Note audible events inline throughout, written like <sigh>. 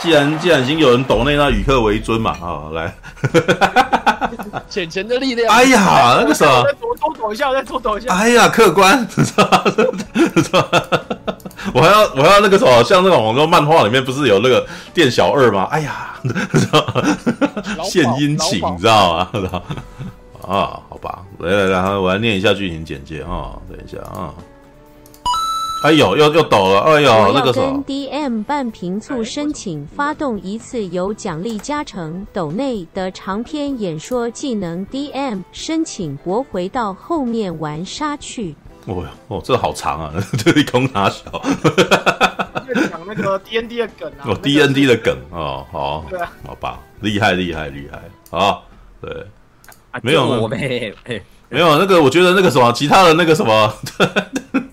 既然既然已经有人抖内，那以客为尊嘛，啊，来，<laughs> 钱钱的力量。哎呀，那个什么，再多多抖一下，再多抖一下。哎呀，客官？<laughs> 我还要我还要那个什么，像那种网络漫画里面不是有那个店小二吗？哎呀，献殷勤，你知道吗？<laughs> 啊，好吧，来来来，我来念一下剧情简介啊，等一下啊。哎呦，又又抖了！哎呦，那个什么，跟 DM 半瓶醋申请发动一次有奖励加成抖内的长篇演说技能 DM 申请驳回到后面玩杀去。哦哟，哦，这好长啊，<laughs> 这里空哪小。讲那个 D N D 的梗啊。哦，D N D 的梗哦，好，对啊，好吧，厉害厉害厉害啊！对，没有没有那个，我觉得那个什么，其他的那个什么。<laughs>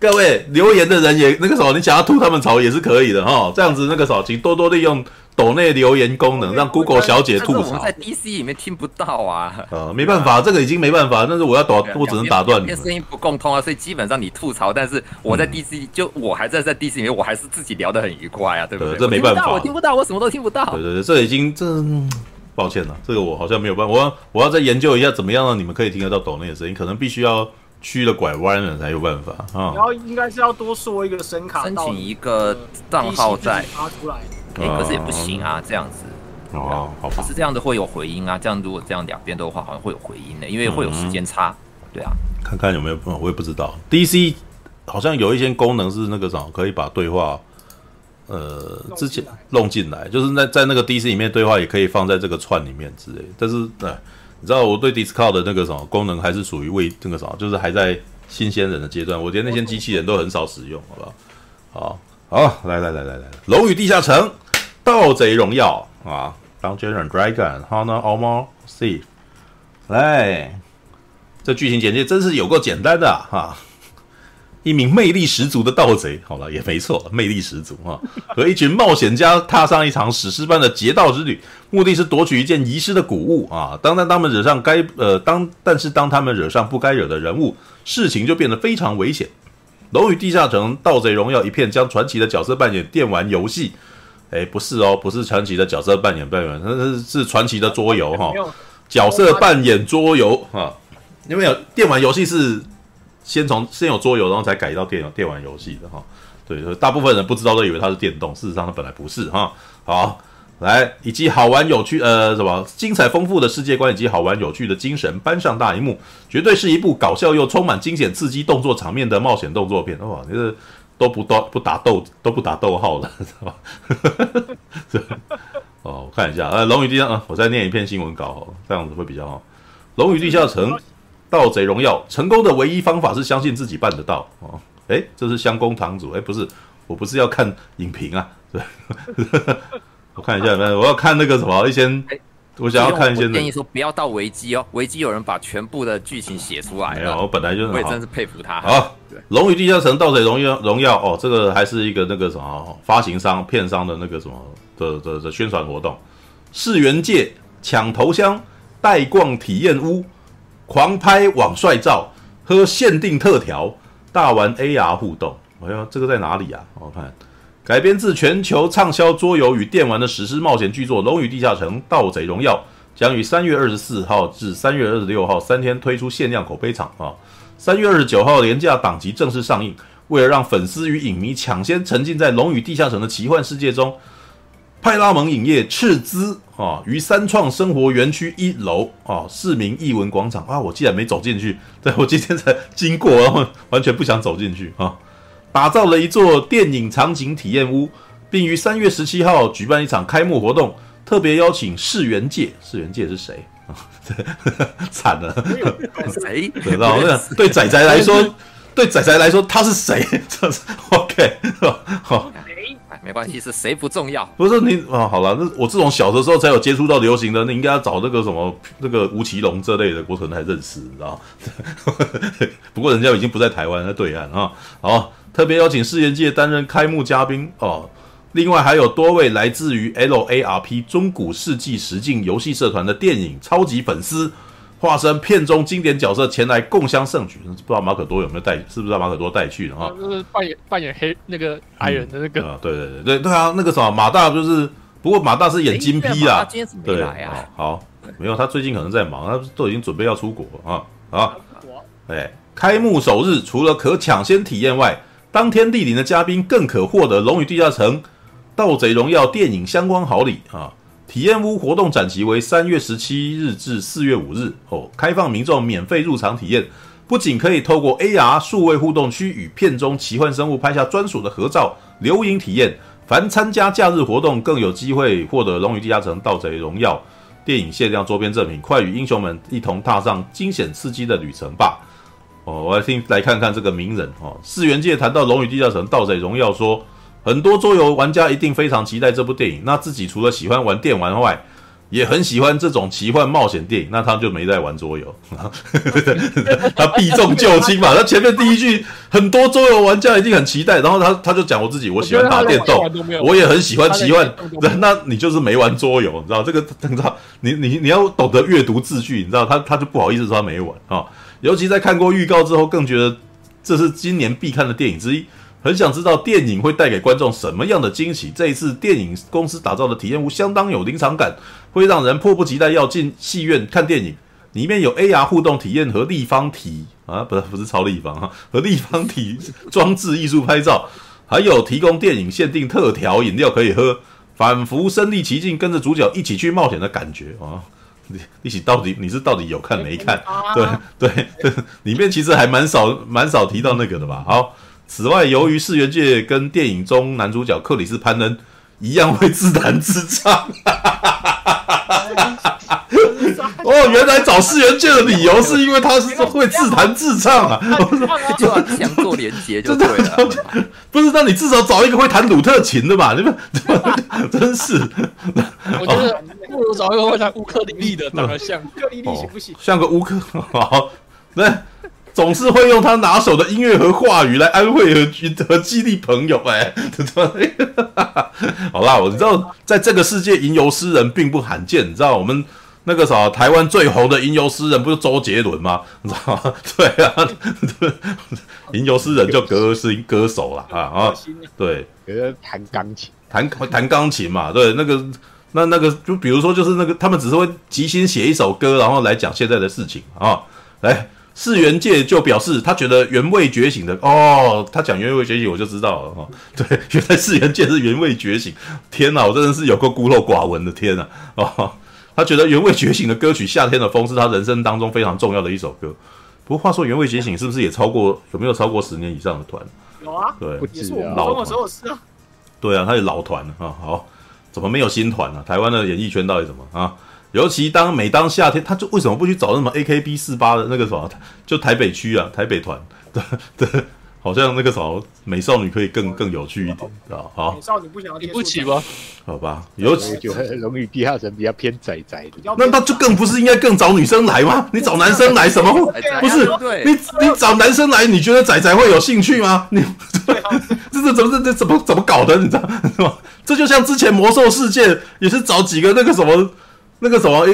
各位留言的人也那个时候，你想要吐他们槽也是可以的哈。这样子那个时候，请多多利用抖内留言功能，让 Google 小姐吐槽。在 DC 里面听不到啊。呃，<laughs> 没办法，这个已经没办法。但是我要打，我只能打断你。声音不共通啊，所以基本上你吐槽，但是我在 DC 就我还在在 DC 里面，我还是自己聊得很愉快啊，对不对？这没办法，我听不到，我什么都听不到。对对对，这已经这抱歉了，这个我好像没有办法。我要我要再研究一下怎么样让你们可以听得到抖内的声音，可能必须要。曲了拐弯了才有办法啊！然后应该是要多说一个声卡，申请一个账号再发出来。哎，可是也不行啊，这样子哦，好吧，可是这样子会有回音啊。这样如果这样两边都的话，好像会有回音的，因为会有时间差。对啊，看看有没有，我也不知道。DC 好像有一些功能是那个什么，可以把对话呃之前弄进来，就是在在那个 DC 里面对话也可以放在这个串里面之类。但是哎。你知道我对 Discord 的那个什么功能还是属于未那个什么，就是还在新鲜人的阶段。我觉得那些机器人都很少使用，好不好？好，好，来来来来来，龙与地下城，盗贼荣耀啊 Dungeon and Dragon》《Honor a l m o r Thief 来，这剧情简介真是有够简单的哈。一名魅力十足的盗贼，好了，也没错，魅力十足啊！和一群冒险家踏上一场史诗般的劫盗之旅，目的是夺取一件遗失的古物啊！当当他们惹上该呃当，但是当他们惹上不该惹的人物，事情就变得非常危险。《龙与地下城：盗贼荣耀》一片将传奇的角色扮演电玩游戏，哎，不是哦，不是传奇的角色扮演扮演，那是是传奇的桌游哈，角色扮演桌游啊，因为有电玩游戏是。先从先有桌游，然后才改到电脑电玩游戏的哈，对，大部分人不知道都以为它是电动，事实上它本来不是哈。好，来以及好玩有趣呃什么精彩丰富的世界观以及好玩有趣的精神搬上大荧幕，绝对是一部搞笑又充满惊险刺激动作场面的冒险动作片哇！你这都不都不打逗都不打逗号了，是吧？哦，我看一下，呃，龙与地下啊，我再念一篇新闻稿，这样子会比较好。龙与地下城。盗贼荣耀成功的唯一方法是相信自己办得到哦。诶，这是香公堂主。诶，不是，我不是要看影评啊。对，<laughs> 我看一下，<laughs> 我要看那个什么一些，我想要看一些。建议说不要到维基哦，维基有人把全部的剧情写出来了。我本来就是，我也真是佩服他。好，龙与地下城盗贼荣耀荣耀哦，这个还是一个那个什么发行商片商的那个什么的的的宣传活动。世元界抢头香，带逛体验屋。狂拍网帅照，喝限定特调，大玩 AR 互动。哎呀，这个在哪里啊？我看改编自全球畅销桌游与电玩的史诗冒险巨作《龙与地下城：盗贼荣耀》，将于三月二十四号至三月二十六号三天推出限量口碑场啊！三月二十九号廉价档期正式上映。为了让粉丝与影迷抢先沉浸在《龙与地下城》的奇幻世界中。派拉蒙影业斥资啊，于三创生活园区一楼啊，市民艺文广场啊，我竟然没走进去，对，我今天才经过，然后完全不想走进去啊，打造了一座电影场景体验屋，并于三月十七号举办一场开幕活动，特别邀请世元界，世元界是谁啊？<laughs> 惨了，谁？<laughs> 知道那对仔仔来说，对仔仔来说他是谁？<laughs> 这是 OK 好。没关系，是谁不重要？不是你啊，好了，那我这种小的时候才有接触到流行的，那应该要找那个什么那个吴奇隆这类的，我可能还认识，你知道 <laughs> 不过人家已经不在台湾，在对岸啊。好，特别邀请世元界担任开幕嘉宾哦。另外还有多位来自于 LARP 中古世纪实境游戏社团的电影超级粉丝，化身片中经典角色前来共襄盛举。不知道马可多有没有带？是不是马可多带去的啊？就是扮演扮演黑那个矮人的那个。嗯啊、对对对对对啊，那个什么马大就是，不过马大是演金批啊。今天怎么没来啊？好，没有，他最近可能在忙，他都已经准备要出国啊啊！哎，开幕首日除了可抢先体验外，当天莅临的嘉宾更可获得《龙与地下城》。《盗贼荣耀》电影相关好礼啊！体验屋活动展期为三月十七日至四月五日哦，开放民众免费入场体验。不仅可以透过 AR 数位互动区与片中奇幻生物拍下专属的合照留影体验，凡参加假日活动更有机会获得《龙与地下城：盗贼荣耀》电影限量周边赠品。快与英雄们一同踏上惊险刺激的旅程吧！哦，我来听来看看这个名人哦。次元界谈到《龙与地下城：盗贼荣耀》说。很多桌游玩家一定非常期待这部电影。那自己除了喜欢玩电玩外，也很喜欢这种奇幻冒险电影。那他就没在玩桌游，<laughs> 他避重就轻嘛。他前面第一句，很多桌游玩家一定很期待，然后他他就讲我自己，我喜欢打电动，我也很喜欢奇幻。那你就是没玩桌游，你知道这个？你知道你你你要懂得阅读字句，你知道他他就不好意思说他没玩啊。尤其在看过预告之后，更觉得这是今年必看的电影之一。很想知道电影会带给观众什么样的惊喜。这一次电影公司打造的体验屋相当有临场感，会让人迫不及待要进戏院看电影。里面有 AR 互动体验和立方体啊，不是不是超立方哈，和立方体装置艺术拍照，还有提供电影限定特调饮料可以喝，仿佛身临其境，跟着主角一起去冒险的感觉啊！<laughs> 你一起到底你是到底有看没看？对对对，里面其实还蛮少蛮少提到那个的吧？好。此外，由于次元界跟电影中男主角克里斯潘恩一样会自弹自唱，<laughs> 哦，原来找世元界的理由是因为他是会自弹自唱啊！<laughs> 就要强做连接就对了，<laughs> 不是？那你至少找一个会弹鲁特琴的吧？你们真是，我觉得不如找一个会弹乌克丽丽的，长得像乌克丽丽行不行？像个乌克好，那。总是会用他拿手的音乐和话语来安慰和和激励朋友，哎，好啦，我知道，在这个世界吟游诗人并不罕见，你知道，我们那个啥，台湾最红的吟游诗人不是周杰伦吗？你知道吗？对啊，吟游诗人就歌是歌手了啊啊，对，弹钢琴，弹弹钢琴嘛，对，那个那那个就比如说就是那个他们只是会即兴写一首歌，然后来讲现在的事情啊，来。次元界就表示他觉得原味觉醒的哦，他讲原味觉醒我就知道了哈、哦。对，原来四元界是原味觉醒。天哪，我真的是有个孤陋寡闻的天哪哦。他觉得原味觉醒的歌曲《夏天的风》是他人生当中非常重要的一首歌。不过话说原味觉醒是不是也超过有没有超过十年以上的团？有啊，对，也是我们老的时候是啊。对啊，他是老团了啊。好，怎么没有新团呢、啊？台湾的演艺圈到底怎么啊？尤其当每当夏天，他就为什么不去找那么 AKB 四八的那个什么，就台北区啊，台北团，<laughs> 对对，好像那个什么美少女可以更更有趣一点，知道好，美少女不想要，你不起吗？好吧，尤其就容易地下城比较偏宅宅的，那他就更不是应该更找女生来吗？你找男生来什么？不是你你找男生来，你觉得宅宅会有兴趣吗？你 <laughs> 这这怎么这这怎么怎么搞的？你知道是吧？这就像之前魔兽世界也是找几个那个什么。那个什么，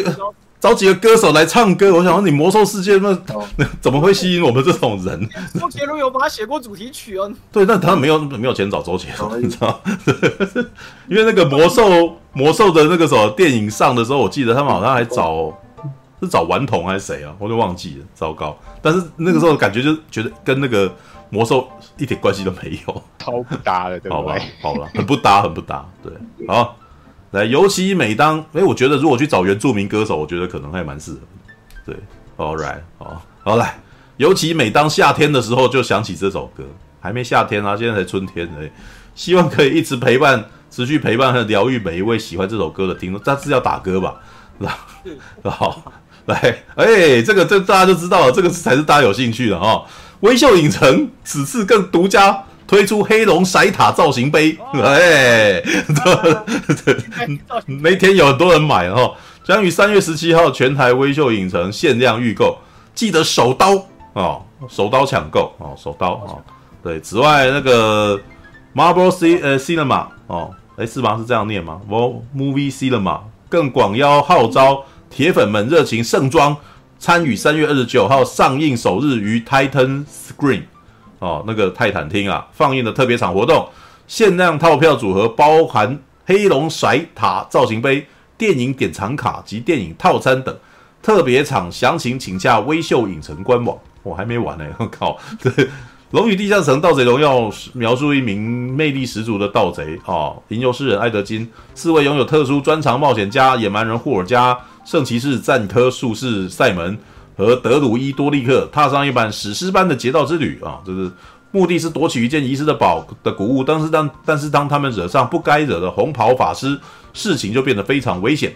找几个歌手来唱歌。我想说，你魔兽世界那那 <laughs> 怎么会吸引我们这种人？周杰伦有帮他写过主题曲哦。对，但他没有没有钱找周杰伦，你知道？<laughs> 因为那个魔兽魔兽的那个什么电影上的时候，我记得他们好像还找是找顽童还是谁啊？我就忘记了，糟糕。但是那个时候感觉就觉得跟那个魔兽一点关系都没有，超不搭的，对不对？好吧，好了，很不搭，很不搭。对，好。来，尤其每当哎、欸，我觉得如果去找原住民歌手，我觉得可能还蛮适合。对，All right，好，好来，尤其每当夏天的时候，就想起这首歌。还没夏天啊，现在才春天哎，希望可以一直陪伴，持续陪伴和疗愈每一位喜欢这首歌的听众。但是要打歌吧？<laughs> 好，来，哎、欸，这个这个、大家就知道了，这个才是大家有兴趣的哦。微秀影城此次更独家。推出黑龙骰塔造型杯，哎，那天有很多人买哦，将于三月十七号全台微秀影城限量预购，记得手刀哦，手刀抢购哦，手刀哦，对，此外那个 Marble C 呃 Cinema 哦，哎是吗？是这样念吗？Movie Cinema 更广邀号召铁粉们热情盛装。参与三月二十九号上映首日于 Titan Screen 哦，那个泰坦厅啊放映的特别场活动，限量套票组合包含黑龙甩塔造型杯、电影典藏卡及电影套餐等。特别场详情请洽微秀影城官网。我还没完呢，我 <laughs> 靠！对，《龙与地下城：盗贼荣耀》描述一名魅力十足的盗贼哦，吟游诗人艾德金，四位拥有特殊专长冒险家野蛮人霍尔加、圣骑士赞科术士赛门和德鲁伊多利克，踏上一版史诗般的劫道之旅啊！就是目的是夺取一件遗失的宝的古物，但是当但是当他们惹上不该惹的红袍法师，事情就变得非常危险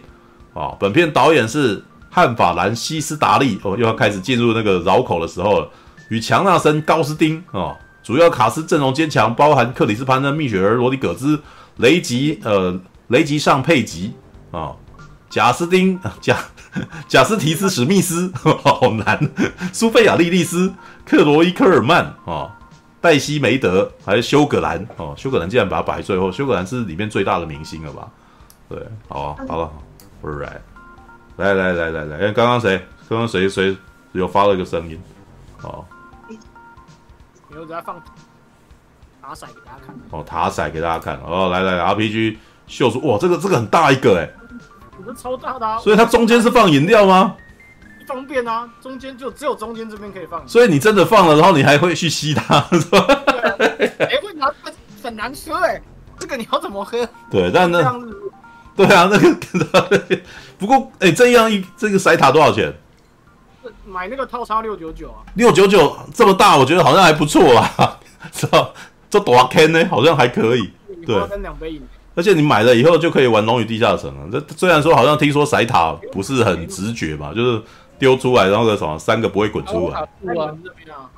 啊！本片导演是。汉法兰西斯达利哦，又要开始进入那个绕口的时候了。与强纳森高斯丁啊，主要卡司阵容坚强，包含克里斯潘恩、蜜雪儿、罗迪葛兹、雷吉呃雷吉尚佩吉啊，贾斯汀 <laughs> 贾 <laughs> 贾斯提斯史密斯，<laughs> 好难，苏菲亚莉莉丝、克罗伊科尔曼啊，黛西梅德，还有休格兰哦，休格兰竟然把他摆最后，休格兰是里面最大的明星了吧？对，好啊，好了，Alright。来来来来来，哎，刚刚谁？刚刚谁谁有发了一个声音？哦，有在放塔骰给大家看。哦，塔骰给大家看。哦，来来来，RPG 秀出，哇，这个这个很大一个哎，这超大的啊！所以它中间是放饮料吗？方便啊，中间就只有中间这边可以放。所以你真的放了，然后你还会去吸它，<laughs> 是吧？哎，为啥很难喝？哎，这个你要怎么喝？对，但那。对啊，那个 <laughs> 不过哎、欸，这样一这个塞塔多少钱？买那个套餐六九九啊，六九九这么大，我觉得好像还不错啊，<laughs> 知道？这多少 Ken 呢？好像还可以。对，两杯而且你买了以后就可以玩《龙与地下城》了。这虽然说好像听说骰塔不是很直觉嘛，就是丢出来然后个什么三个不会滚出来。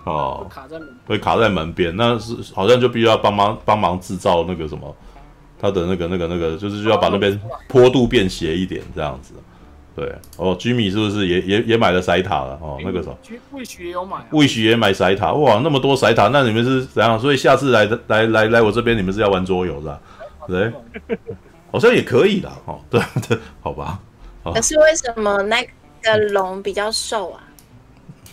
哦，卡在门，会卡在门边，那是好像就必须要帮忙帮忙制造那个什么。他的那个、那个、那个，就是就要把那边坡度变斜一点，这样子。对，哦，Jimmy 是不是也也也买了骰塔了？哦，那个时候，Wish 也有买，Wish 也买骰塔。哇，那么多骰塔，那你们是怎样？所以下次来来来来我这边，你们是要玩桌游是吧？对，好像也可以啦。哦，对对，好吧。可是为什么那个龙比较瘦啊？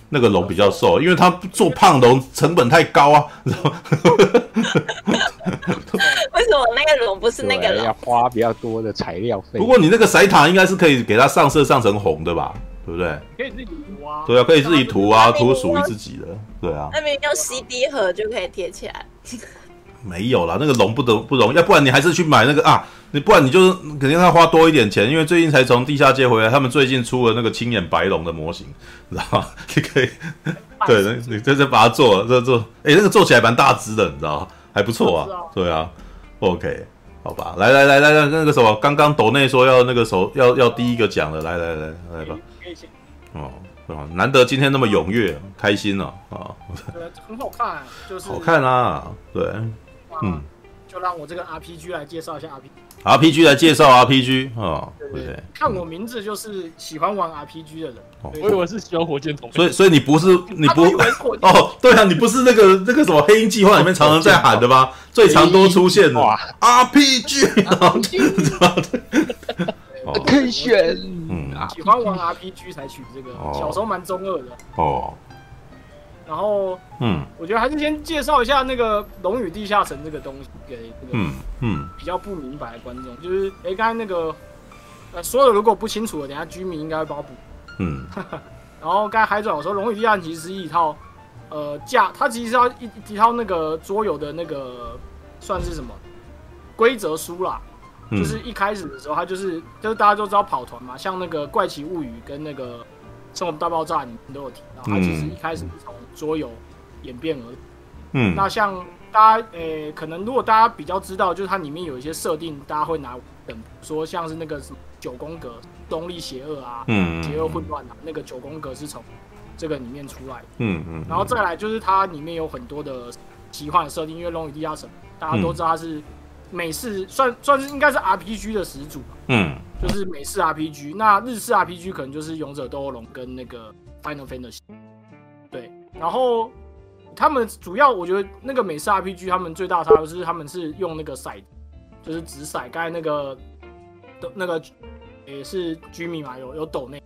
那个龙比较瘦，因为他做胖龙成本太高啊。<laughs> 为什么那个龙不是那个龙？要花比较多的材料费。不过你那个骰塔应该是可以给它上色上成红的吧？对不对？可以自己涂啊。对啊，可以自己涂啊，涂属于自己的。对啊。那边用 CD 盒就可以贴起来。没有啦，那个龙不得不容易，要不然你还是去买那个啊，你不然你就是肯定要花多一点钱，因为最近才从地下街回来，他们最近出了那个青眼白龙的模型，你知道吗？<laughs> 你可以，对，你这这把它做了，这做，哎，那个做起来蛮大只的，你知道吗？还不错啊，对啊，OK，好吧，来来来来来，那个什么，刚刚斗内说要那个手要要第一个讲的，来来来来吧，哦。难得今天那么踊跃，开心了啊！对，很好看，就是好看啊，对，嗯，就让我这个 RPG 来介绍一下 RPG。RPG 来介绍 RPG 哦，对，看我名字就是喜欢玩 RPG 的人。我以为是喜欢火箭筒，所以所以你不是你不哦，对啊，你不是那个那个什么黑鹰计划里面常常在喊的吗？<laughs> 最常多出现的 RPG，<laughs> 可以选，嗯，喜欢玩 RPG 才取这个，小时候蛮中二的。哦。然后，嗯，我觉得还是先介绍一下那个《龙与地下城》这个东西给这个嗯嗯。比较不明白的观众，就是哎，刚才那个呃说的如果不清楚的，等下居民应该会帮我补。嗯，<laughs> 然后刚才海转我说《龙与地下城》其实是一套呃架，它其实是要一一套那个桌游的那个算是什么规则书啦。就是一开始的时候，它就是就是大家都知道跑团嘛，像那个《怪奇物语》跟那个《生活大爆炸》你们都有提到，它其实一开始是从桌游演变而。嗯。那像大家诶、欸，可能如果大家比较知道，就是它里面有一些设定，大家会拿等说像是那个什么九宫格，东立邪恶啊，嗯，邪恶混乱啊，那个九宫格是从这个里面出来的。嗯嗯。然后再来就是它里面有很多的奇幻设定，因为《龙与地下城》大家都知道它是。美式算算是应该是 RPG 的始祖，嗯，就是美式 RPG。那日式 RPG 可能就是《勇者斗恶龙》跟那个 Final Fantasy。对，然后他们主要我觉得那个美式 RPG 他们最大差别是他们是用那个骰，就是掷骰。刚才那个的那个也是居民嘛，有有抖内，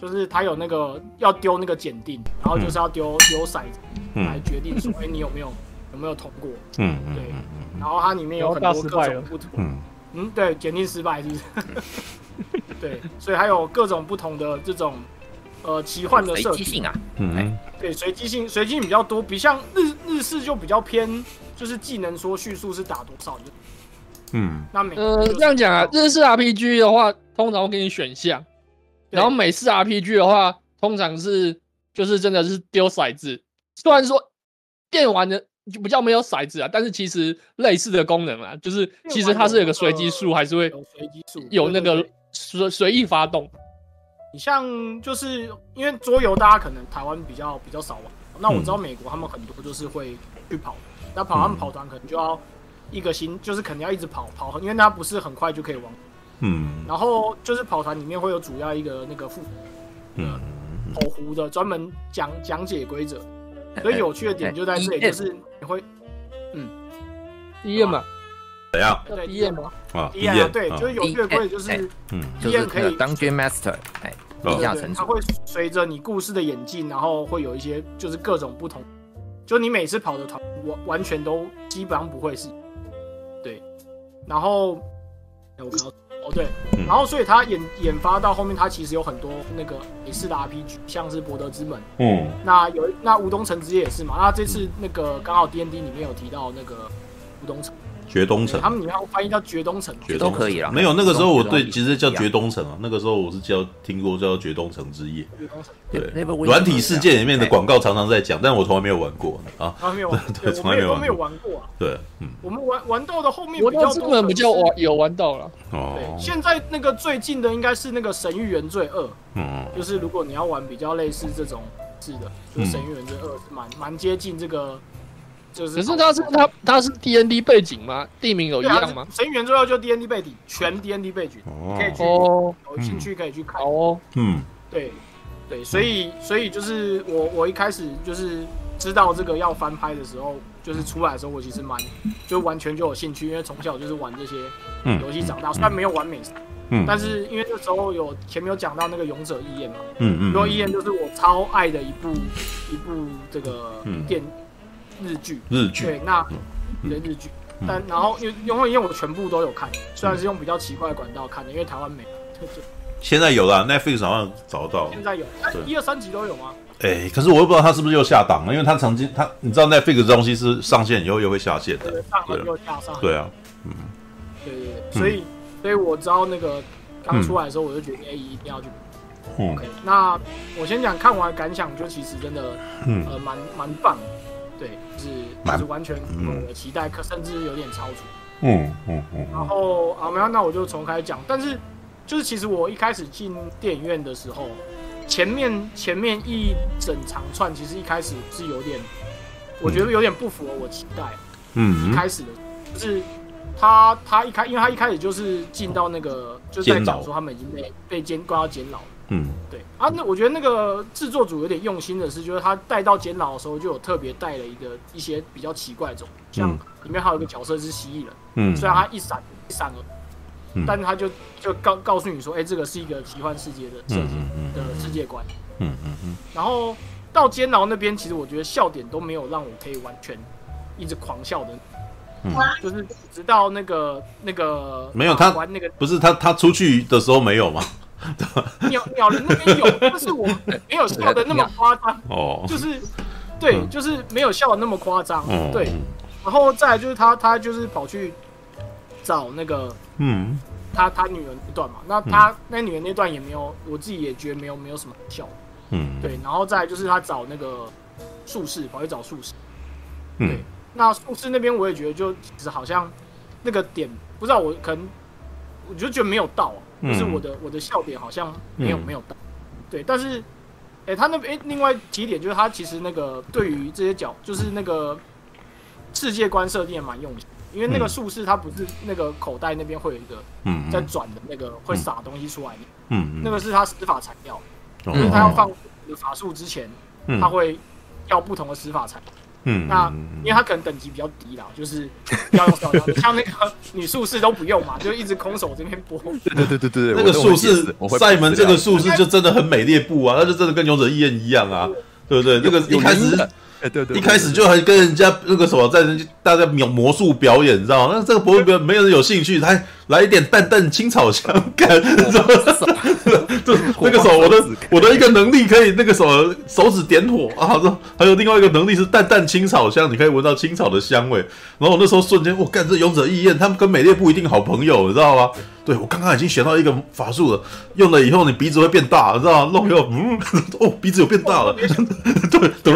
就是他有那个要丢那个检定，然后就是要丢丢骰子来决定说，哎，你有没有有没有通过？嗯对。然后它里面有很多各种不同。嗯嗯，对，检定失败是不是？<laughs> 对，所以还有各种不同的这种呃奇幻的设计性啊。嗯，对，随机性随机性比较多，比像日日式就比较偏，就是技能说叙述是打多少就。嗯，那美呃这样讲啊，日式 RPG 的话，通常会给你选项。然后美式 RPG 的话，通常是就是真的是丢骰子，虽然说电玩的就比较没有骰子啊，但是其实类似的功能啊，就是其实它是有个随机数，还是会有随机数，有那个随随意发动。你像就是因为桌游，大家可能台湾比较比较少玩，那我知道美国他们很多就是会去跑，那跑他们跑团可能就要一个星，就是肯定要一直跑跑，因为它不是很快就可以玩。嗯，然后就是跑团里面会有主要一个那个副，嗯，跑壶的专门讲讲解规则，所以有趣的点就在这里，就是你会，嗯，DM 嘛，怎样？对，DM 吗？啊，DM 对，就是有月桂就是，嗯，DM 可以 Dungeon Master，哎，地下城，它会随着你故事的演进，然后会有一些就是各种不同，就你每次跑的团完完全都基本上不会是，对，然后，我看到。哦对，然后所以他演研发到后面，他其实有很多那个美式的 RPG，像是博德之门，嗯，那有那无东城之夜也是嘛，那这次那个刚好 D N D 里面有提到那个无东城。绝冬城，他们里面翻译叫绝冬城，绝都可以了。没有那个时候我对，其实叫绝冬城啊。那个时候我是叫听过叫绝冬城之夜。绝冬城，对，软体世界里面的广告常常在讲，但我从来没有玩过啊。<laughs> 从来没有玩，对，从来没有玩过啊。对，嗯，我们玩玩到的后面比较多，比较玩有玩到了。哦，对，现在那个最近的应该是那个神域原罪二，嗯，就是如果你要玩比较类似这种是的，就是神域原罪二是蛮蛮接近这个。就是，可是他是他他是 D N D 背景吗？地名有一样吗？神原最后就 D N D 背景，全 D N D 背景，可以去有兴趣可以去看哦。嗯，对对，所以所以就是我我一开始就是知道这个要翻拍的时候，就是出来的时候，我其实蛮就完全就有兴趣，因为从小就是玩这些游戏长大，虽然没有玩美式，嗯，但是因为那时候有前面有讲到那个勇者义彦嘛，嗯嗯，勇者义彦就是我超爱的一部一部这个电。日剧，日剧，对，那对日剧，但然后因为因为因为我全部都有看，虽然是用比较奇怪的管道看的，因为台湾没。现在有了，Netflix 好像找得到。现在有，一二三集都有吗？哎，可是我又不知道他是不是又下档了，因为他曾经他，你知道 Netflix 这东西是上线以后又会下线的，上了又下上。对啊，嗯，对对对，所以所以我知道那个刚出来的时候，我就决定哎一定要去。OK，那我先讲看完感想，就其实真的，呃，蛮蛮棒。对，就是就是完全我的期待，可甚至有点超出。嗯嗯嗯。然后啊，没有，那我就从开始讲。但是，就是其实我一开始进电影院的时候，前面前面一整长串，其实一开始是有点，我觉得有点不符合我期待。嗯。一开始的，就是他他一开，因为他一开始就是进到那个，就是在讲说他们已经被被监关到监牢了。嗯，对。啊，那我觉得那个制作组有点用心的是，就是他带到监牢的时候，就有特别带了一个一些比较奇怪的种，像里面还有一个角色是蜥蜴人，嗯，虽然他一闪一闪而，嗯，但他就就告告诉你说，哎、欸，这个是一个奇幻世界的设计的世界观，嗯嗯嗯，然后到监牢那边，其实我觉得笑点都没有让我可以完全一直狂笑的，嗯，就是直到那个那个没有他玩那个不是他他出去的时候没有吗？鸟鸟人那边有，但是我没有笑的 <laughs> 那么夸张哦，就是对，就是没有笑的那么夸张，对。然后再来就是他，他就是跑去找那个，嗯，他他女儿那段嘛，那他那女儿那段也没有，我自己也觉得没有没有什么笑，嗯，对。然后再来就是他找那个术士，跑去找术士，对。那术士那边我也觉得就其实好像那个点，不知道我可能我就觉得没有到。就是我的我的笑点好像没有没有到，对，但是，哎，他那边另外几点就是他其实那个对于这些角，就是那个世界观设定也蛮用心，因为那个术士他不是那个口袋那边会有一个在转的那个会撒东西出来的，嗯，那个是他施法材料，就是他要。放法术之前，他会要不同的施法材，嗯，那因为他可能等级比较低啦，就是 <laughs> 要用小枪，像那个女术士都不用嘛，就一直空手这边播。对对对对对，那个术士赛门这个术士就真的很美列部啊，那就真的跟勇者义彦一样啊，对不对？那个一开始。哎，对对，一开始就还跟人家那个什么，在人家大家描魔术表演，你知道吗？那这个博文没有人有兴趣，还来一点淡淡青草香，干，你知道吗？就那个时候，我的我的一个能力可以那个什么手指点火啊，还有另外一个能力是淡淡青草香，你可以闻到青草的香味。然后我那时候瞬间，我干，这勇者义彦他们跟美列不一定好朋友，你知道吗？对，我刚刚已经学到一个法术了，用了以后你鼻子会变大，知道吗？弄又嗯，<laughs> 哦，鼻子有变大了，<laughs> 对，等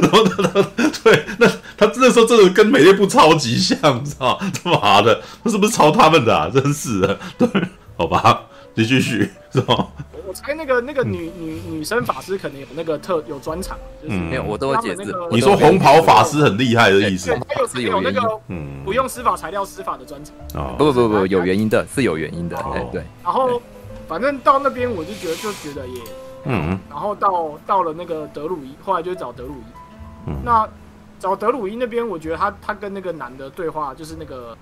然后他对，那他那时候真的跟美列部超级像，<laughs> 你知道吗？他妈的，他是不是抄他们的啊？真是的，对，好吧，你继续，是吧？我猜那个那个女女女生法师可能有那个特有专场，就是没有，我都会解释。你说红袍法师很厉害的意思？他有是有那个嗯，不用施法材料施法的专场啊？不不不不，有原因的，是有原因的，对。然后反正到那边我就觉得就觉得也嗯，然后到到了那个德鲁伊，后来就找德鲁伊。嗯，那找德鲁伊那边，我觉得他他跟那个男的对话就是那个。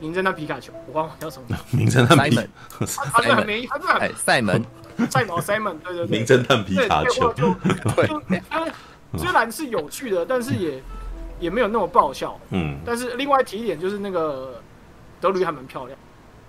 名侦探皮卡丘，我忘了叫什么。<laughs> 名侦探皮，他是很没，他是很赛门，赛毛赛门，对对对，名侦探皮卡丘，就就虽然是有趣的，但是也也没有那么爆笑，嗯，但是另外提一点就是那个德鲁伊还蛮漂亮，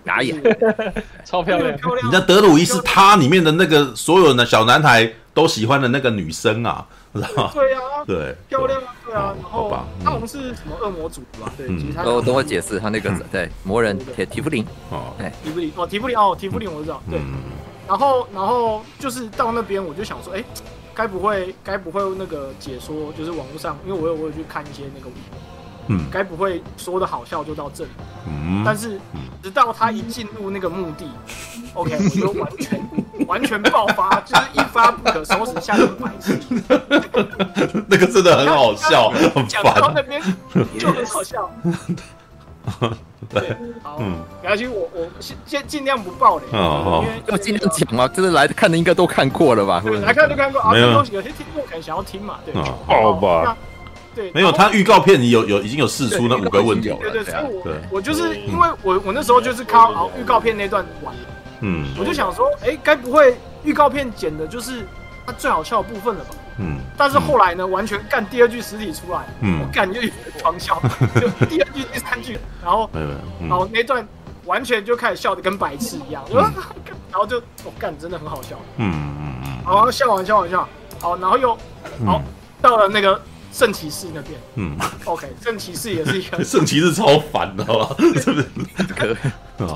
哪演？<laughs> 超漂亮，漂亮。你知道德鲁伊是他里面的那个所有的小男孩都喜欢的那个女生啊，知道吗？对啊，对，漂亮啊。对啊，然后他好像是什么恶魔组吧？对，其实他都都会解释他那个对魔人铁提夫林哦，提夫林哦，提夫林哦，提夫林我知道。对，然后然后就是到那边我就想说，哎，该不会该不会那个解说就是网络上，因为我有我有去看一些那个，嗯，该不会说的好笑就到这里？嗯，但是直到他一进入那个墓地，OK，我就完全。<laughs> 完全爆发，就是一发不可收拾，下场白痴。<laughs> 那个真的很好笑，讲到那边就很好笑。<laughs> 对，好，嗯，没关系，我我先尽量不爆雷，因为要尽量讲嘛，就是来看的应该都看过了吧？来看都看过啊，有东西有些听众可能想要听嘛，对，好吧？对，没有，他预告片你有有已经有试出那五个问题了，对对，所以我我就是因为我我那时候就是靠熬预告片那段玩。嗯，我就想说，哎，该不会预告片剪的就是他最好笑的部分了吧？嗯，但是后来呢，完全干第二具尸体出来，嗯，我干就狂笑，<laughs> 就第二句、第三句，然后，<laughs> 然后那段完全就开始笑的跟白痴一样，<laughs> 然后就我干真的很好笑，嗯嗯嗯，好，笑完笑完笑，好，然后又好到了那个。圣骑士那边，嗯，OK，圣骑士也是一个 <laughs> 圣骑士超烦的，好吧？是不是？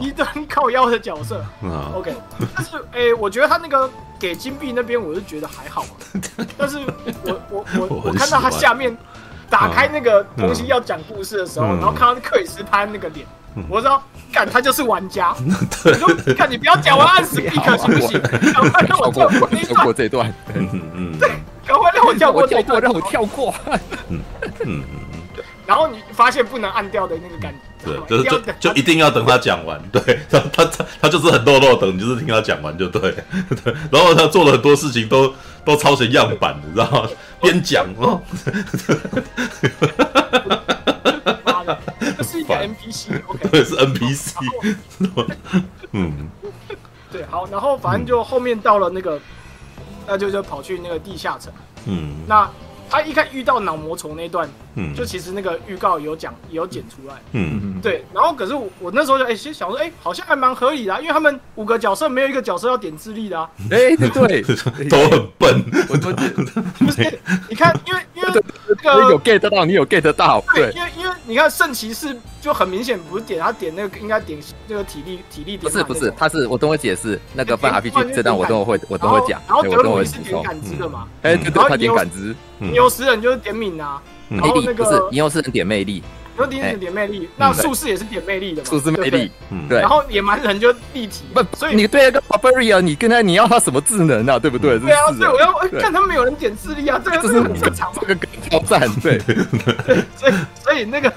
一个很靠腰的角色，嗯，OK。但是，哎，我觉得他那个给金币那边，我是觉得还好。<laughs> 但是我我我我看到他下面打开那个东西要讲故事的时候，然后看到克里斯潘那个脸，我知道，干他就是玩家。<laughs> 你说，看你不要讲完按死必可行不行？赶快让我跳过这段，嗯嗯。赶快让我跳过，跳过，让我跳过。嗯嗯嗯，<laughs> 然后你发现不能按掉的那个感觉，对，就是就就一定要等他讲完，对，他他他他就是很逗逗等，你就是听他讲完就对，<laughs> 对。然后他做了很多事情都都抄成样板，你知道吗？边讲哦，是一个 NPC，<laughs> 对，是 NPC。<laughs> 嗯，对，好，然后反正就后面到了那个。那就就跑去那个地下城，嗯，那他一看遇到脑魔虫那段，嗯，就其实那个预告有讲，也有剪出来，嗯。嗯，对，然后可是我我那时候就哎，先想说，哎，好像还蛮合理的，因为他们五个角色没有一个角色要点智力的啊，哎，对，<laughs> 都很笨，我不是，<laughs> 你看，因为因为那个有 get 到，你有 get 到，对，因为因为你看圣骑士就很明显不是点他点那个应该点那个体力体力点，不是不是，他是我等会解释那个办 RPG 这段我都会我都会讲，然后德鲁伊是点感知的嘛，哎，对对，他点感知。吟游食人就是点敏啊，然后那个不是吟游诗人点魅力，然后第一是点魅力，那术士也是点魅力的嘛，术士魅力，对，然后野蛮人就立体，不，所以你对那个 Barbarian，你跟他你要他什么智能啊，对不对？对啊，所以我要看他们没有人点智力啊，这个是很正常嘛，这个挑战，<laughs> 对，所以所以那个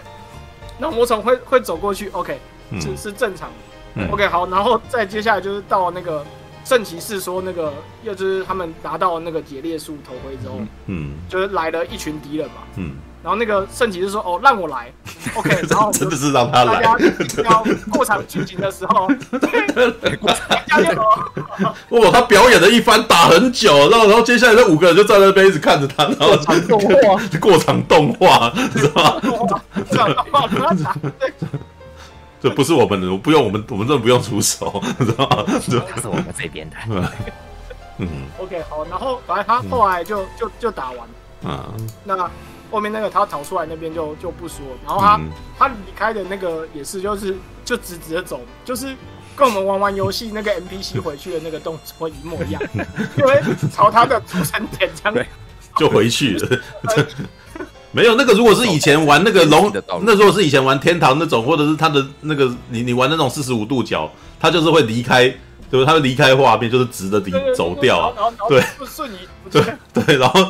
那魔虫会会走过去，OK，是是正常，OK 好，然后再接下来就是到那个圣骑士说那个，又就是他们拿到那个解列术头盔之后，嗯，就是来了一群敌人嘛，嗯。然后那个圣骑士说：“哦，让我来，OK。<laughs> ”然后真的是让他来。大家要过场剧情的时候，加油！<laughs> 哇，他表演了一番，打很久，然后然后接下来这五个人就站在那边一直看着他，然后过场动画，过场动画是吧？过场动画，这不是我们的，不用我们，我们真的不用出手，是吧？这是我们这边的。嗯，OK，好，然后反正他后来就就就打完，嗯，那。后面那个他逃出来那边就就不说，然后他、嗯、他离开的那个也是就是就直直的走，就是跟我们玩玩游戏那个 NPC 回去的那个动作一模一样，<laughs> 因为朝他的出生点这样就回去了。没有那个，如果是以前玩那个龙，那如果是以前玩天堂那种，或者是他的那个你你玩那种四十五度角，他就是会离开，就是他会离开画面，就是直的离走掉啊。对，瞬移。对对，然后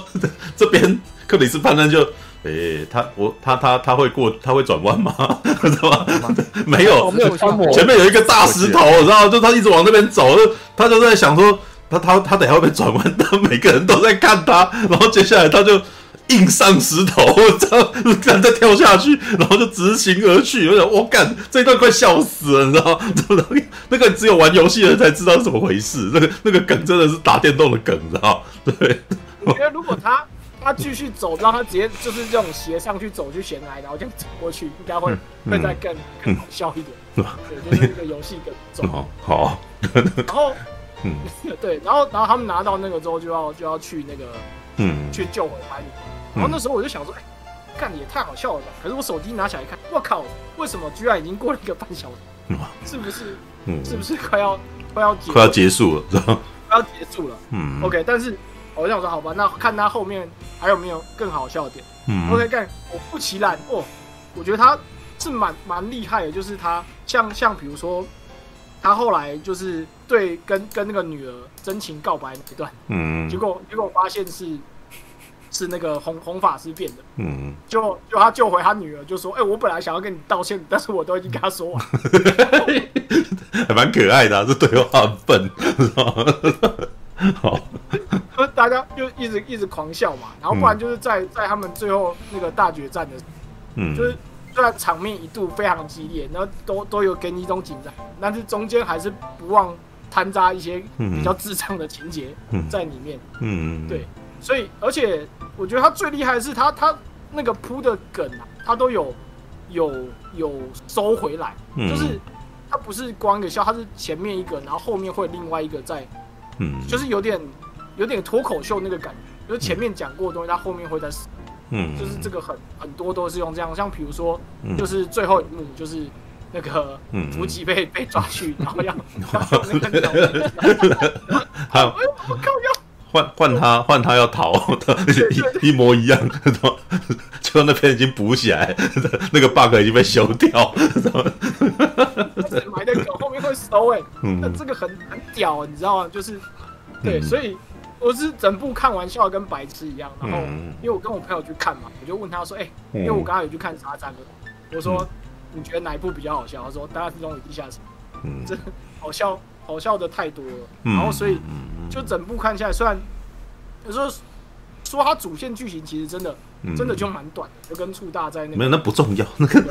这边。<laughs> 克里斯潘恩就，诶、欸，他我他他他会过，他会转弯吗？知道吗？没有，没有前面有一个大石头，然后就他一直往那边走，他就在想说，他他他等下会不会转弯？但每个人都在看他，然后接下来他就硬上石头，<laughs> 这样这样再跳下去，然后就直行而去。我想，我干，这一段快笑死了，你知道吗？<laughs> 那个只有玩游戏的人才知道是怎么回事，那个那个梗真的是打电动的梗，你知道吗？对，我觉得如果他。他继续走，让他直接就是这种斜上去走去悬崖，然后这样走过去，应该会会再更更好笑一点。对，就是一个游戏梗走。好。然后，<laughs> 嗯，对，然后然后他们拿到那个之后，就要就要去那个，嗯，去救回海里。然后那时候我就想说，哎，干也太好笑了吧？可是我手机拿起来一看，我靠，为什么居然已经过了一个半小时？是不是？是不是快要快要快要结束了？快要结束了。嗯。OK，但是。我想说，好吧，那看他后面还有没有更好笑的点。嗯，OK，干，我不其然，哦，我觉得他是蛮蛮厉害的，就是他像像比如说，他后来就是对跟跟那个女儿真情告白那一段，嗯，结果结果发现是是那个红红法师变的，嗯，就就他救回他女儿，就说，哎、欸，我本来想要跟你道歉，但是我都已经跟他说完，<laughs> 还蛮可爱的、啊，这对话很笨，<laughs> 好。大家就一直一直狂笑嘛，然后不然就是在在他们最后那个大决战的，嗯，就是虽然场面一度非常激烈，然后都都有给你一种紧张，但是中间还是不忘掺杂一些比较智障的情节在里面，嗯，对，所以而且我觉得他最厉害的是他他那个铺的梗啊，他都有有有收回来，就是他不是光一个笑，他是前面一个，然后后面会另外一个在，嗯，就是有点。有点脱口秀那个感觉，就是前面讲过的东西，他后面会在，嗯，就是这个很很多都是用这样，像比如说，就是最后一幕，就是那个福吉被被抓去，<laughs> 然后要换换他换他要逃的一一模一样，就那边已经补起来，那个 bug 已经被修掉，埋的狗后面会收哎，那这个很很屌，你知道吗？就是对，所以。我是整部看完笑得跟白痴一样，然后因为我跟我朋友去看嘛，我就问他说：“哎、欸，因为我刚刚有去看《沙赞》，我说你觉得哪一部比较好笑？”他说：“当然是《龙与地下城》。”嗯，这好笑，好笑的太多了。然后所以就整部看下来，虽然有时候说它主线剧情其实真的真的就蛮短的，就跟触大在那个没有，那不重要，<laughs> 那个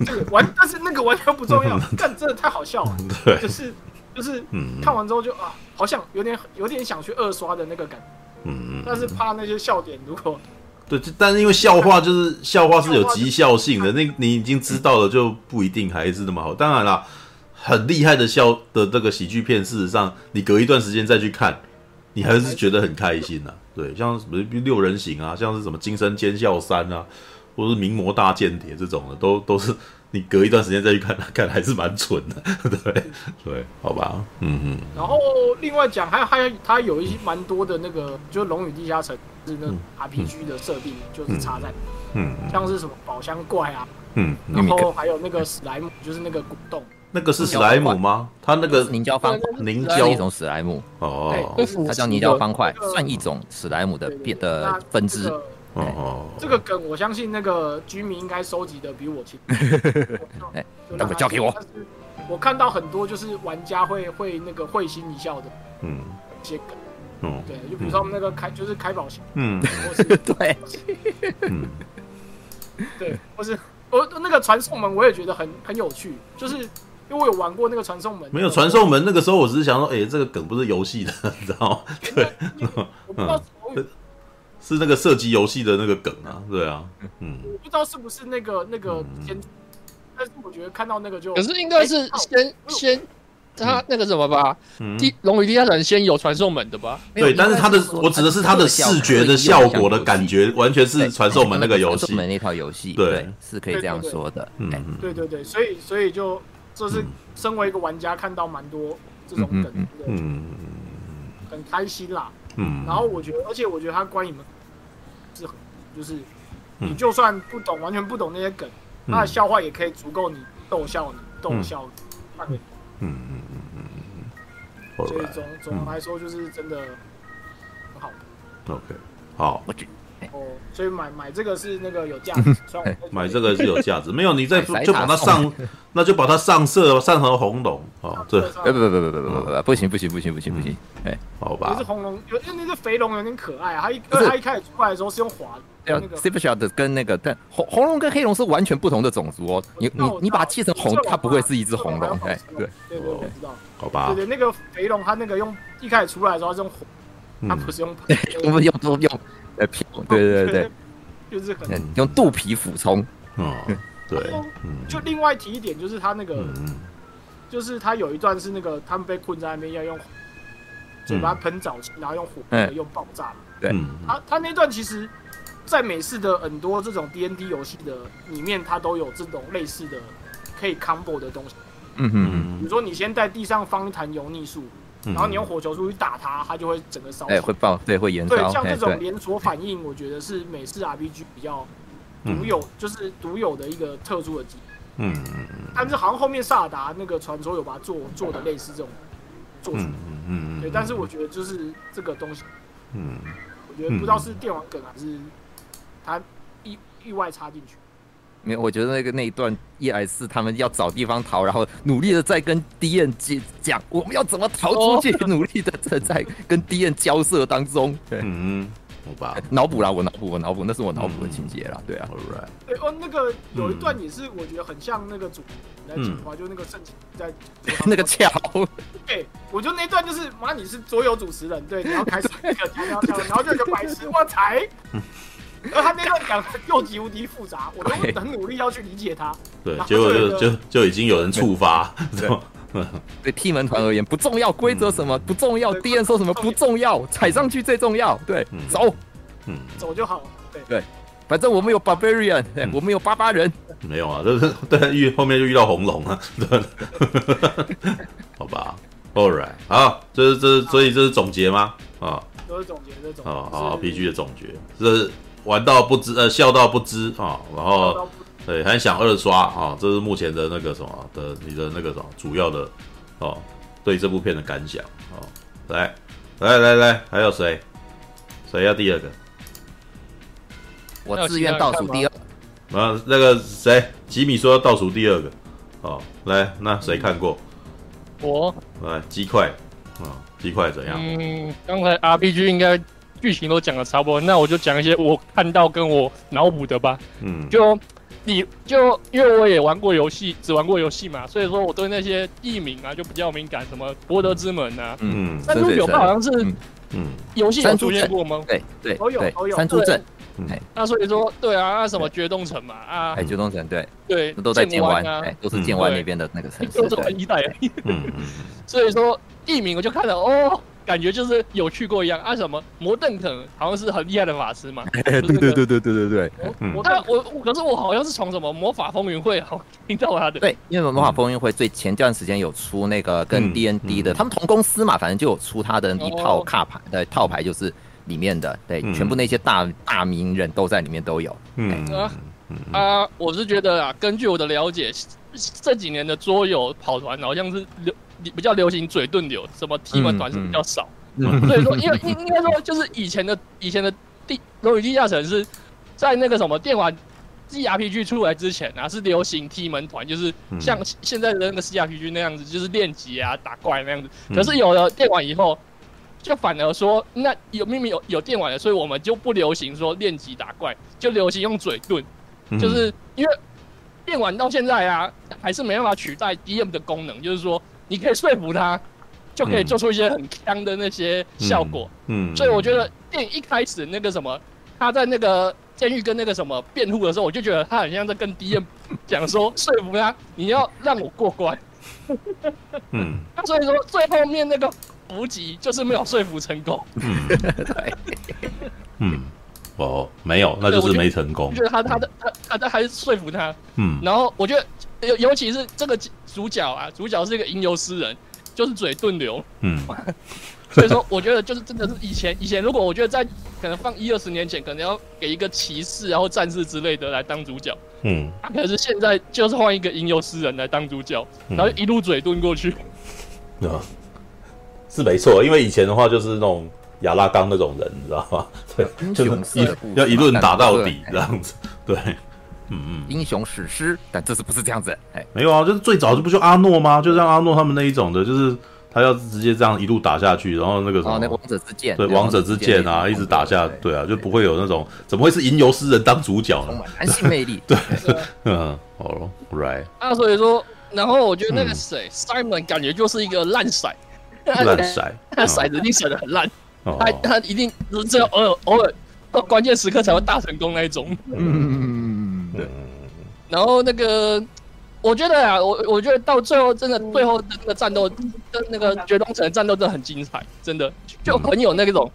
那个完，但是那个完全不重要，<laughs> 但真的太好笑了，对，就是。就是看完之后就啊，好像有点有点想去二刷的那个感觉，嗯，但是怕那些笑点如果对，但是因为笑话就是 <laughs> 笑话是有极效性的，那你已经知道了就不一定还是那么好。当然啦，很厉害的笑的这个喜剧片，事实上你隔一段时间再去看，你还是觉得很开心呐。对，像什么六人行啊，像是什么金身尖笑三啊，或者是名模大间谍这种的，都都是。你隔一段时间再去看，看还是蛮蠢的，<laughs> 对对，好吧，嗯嗯。然后另外讲，还有还有，它有一些蛮多的那个，就是《龙与地下城》是那 RPG 的设定，就是插在，嗯，像是什么宝箱怪啊，嗯，然后还有那个史莱姆，就是那个古洞，那个是史莱姆吗？它那个凝胶方凝胶一种史莱姆哦，它叫凝胶方块，算一种史莱姆的变的分支。哦，这个梗我相信那个居民应该收集的比我清楚。<laughs> 哎，等会交给我。我看到很多就是玩家会会那个会心一笑的，嗯，一些梗，嗯，对，就比如说我们那个开就是开宝箱，嗯，或是 <laughs> 对，<laughs> 嗯，对，或是我那个传送门，我也觉得很很有趣，就是因为我有玩过那个传送门，没有传送门，那个时候我只是想说，哎，这个梗不是游戏的，<laughs> 你知道吗？对，我不知道是那个射击游戏的那个梗啊，对啊，嗯，我不知道是不是那个那个天。但是我觉得看到那个就，可是应该是先先他那个什么吧，地龙与地下城先有传送门的吧？对，但是他的我指的是他的视觉的效果的感觉，完全是传送门那个游戏，门那套游戏，对，是可以这样说的。嗯，对。对对，所以所以就就是身为一个玩家，看到蛮多这种梗，嗯，很开心啦。嗯，然后我觉得，而且我觉得他关你们是很，就是你就算不懂，完全不懂那些梗。他的笑话也可以足够你逗笑你逗笑你，嗯嗯嗯嗯嗯，所以总总的来说就是真的很好。OK，好。哦，所以买买这个是那个有价值，买这个是有价值。没有你再就把它上，那就把它上色上成红龙哦！对，不不不不不不不不行不行不行不行不行，哎，好吧。那是红龙，有那个肥龙有点可爱啊。它一它一开始出来的时候是用滑的，那个 Super Shot 跟那个但红红龙跟黑龙是完全不同的种族哦。你你你把它切成红，它不会是一只红龙。哎，对对对，我知道。好吧。对对，那个肥龙它那个用一开始出来的时候是用红，它不是用，<laughs> 我们用都用。呃，皮，对对对，<laughs> 就是很用肚皮俯冲，嗯，对，就另外提一点，就是他那个，就是他有一段是那个他们被困在那边，要用嘴巴喷沼气，然后用火用爆炸，对，他他那段其实，在美式的很多这种 D N D 游戏的里面，它都有这种类似的可以 combo 的东西，嗯嗯，比如说你先在地上放一坛油腻树。然后你用火球出去打它，它就会整个烧。哎，会爆，对，会燃烧。对，像这种连锁反应，我觉得是美式 RPG 比较独有，就是独有的一个特殊的技。嗯嗯嗯。但是好像后面萨达那个传说有把它做做的类似这种做出来。嗯嗯对，但是我觉得就是这个东西，嗯，我觉得不知道是电玩梗还是它意意外插进去。没有，我觉得那个那一段一来是他们要找地方逃，然后努力的在跟敌人讲讲我们要怎么逃出去，努力的在在跟敌人交涉当中。对，<laughs> 嗯，好吧，脑补啦，我脑补，我脑补，那是我脑补的情节啦。对啊，All right。对哦，那个有一段也是我觉得很像那个主来讲话，就那个圣骑在 <laughs> 那个桥。对，我觉得那段就是妈，你是桌游主持人，对，你要开始那个 <laughs> 然后就有个白痴我才。而他那段讲又极无敌复杂，我都很努力要去理解他。对，结果就就就已经有人触发。对，对踢门团而言不重要，规则什么不重要，敌人说什么不重要，踩上去最重要。对，走，嗯，走就好。对对，反正我们有 barbarian，我们有巴巴人。没有啊，就是对遇后面就遇到红龙了。对，好吧，All right，好，这是这是所以这是总结吗？啊，都是总结这种。啊，好，RPG 的总结，这是。玩到不知，呃，笑到不知啊，然后对，很想二刷啊，这是目前的那个什么的，你的那个什么主要的哦，对这部片的感想哦，来，来来来，还有谁？谁要第二个？我自愿倒数第二。啊，那个谁，吉米说要倒数第二个，哦，来，那谁看过？我。来，鸡块啊，鸡块怎样？嗯，刚才 RPG 应该。剧情都讲的差不多，那我就讲一些我看到跟我脑补的吧。嗯，就你就因为我也玩过游戏，只玩过游戏嘛，所以说我对那些地名啊就比较敏感，什么博德之门啊，嗯，三猪酒吧好像是，嗯，游戏有出现过吗？对对，都有都有。三猪镇，那所以说对啊，那什么绝洞城嘛，啊，哎，绝洞城对对，都在剑湾啊，都是建湾那边的那个城市，<laughs> 都是一代。嗯嗯，<laughs> 所以说地名我就看了哦。感觉就是有去过一样啊！什么摩邓肯好像是很厉害的法师嘛？对对对对对对对。我我可是我好像是从什么魔法风云会好听到他的。对，因为魔法风云会最前段时间有出那个跟 D N D 的，他们同公司嘛，反正就有出他的一套卡牌的套牌，就是里面的对，全部那些大大名人都在里面都有。嗯啊啊！我是觉得啊，根据我的了解，这几年的桌游跑团好像是流。比较流行嘴遁流，什么踢门团是比较少，嗯。嗯、<laughs> 所以说，<laughs> 因为应应该说，就是以前的以前的地龙与地下城是在那个什么电玩 CRPG 出来之前啊，是流行踢门团，就是像现在的那个 CRPG 那样子，就是练级啊、打怪那样子。可是有了电玩以后，就反而说，那有明明有有电玩的，所以我们就不流行说练级打怪，就流行用嘴遁，就是因为电玩到现在啊，还是没办法取代 DM 的功能，就是说你可以说服他，就可以做出一些很强的那些效果。嗯，所以我觉得电影一开始那个什么，他在那个。监狱跟那个什么辩护的时候，我就觉得他很像在跟敌人讲说，说服他，你要让我过关。嗯，<laughs> 所以说最后面那个补给就是没有说服成功。嗯，<laughs> 对。嗯，哦，没有，那就是没成功。我觉得他他的他他他还是说服他。嗯，然后我觉得尤尤其是这个主角啊，主角是一个吟游诗人，就是嘴遁流。嗯。<laughs> 所以说，我觉得就是真的是以前以前，如果我觉得在可能放一二十年前，可能要给一个骑士然后战士之类的来当主角，嗯，可是现在就是换一个吟游诗人来当主角，然后一路嘴遁过去，嗯，是没错，因为以前的话就是那种亚拉冈那种人，你知道吗？<laughs> 对，就是一要一论打到底这样子，对，嗯嗯，英雄史诗，但这次不是这样子，哎，没有啊，就是最早就不就阿诺吗？就像阿诺他们那一种的，就是。他要直接这样一路打下去，然后那个什么，哦、那、王者之剑，对，王者之剑啊，一直打下，对啊，就不会有那种怎么会是吟游诗人当主角呢？男性魅力，<laughs> 对，<laughs> 嗯，好了，right。啊，所以说，然后我觉得那个谁、嗯、，Simon 感觉就是一个烂骰，烂骰，他骰子一定骰得很烂，哦、他他一定只有偶尔偶尔到关键时刻才会大成功那一种，嗯，对。然后那个。我觉得啊，我我觉得到最后真的最后的那个战斗跟那个绝冬城的战斗真的很精彩，真的就很有那种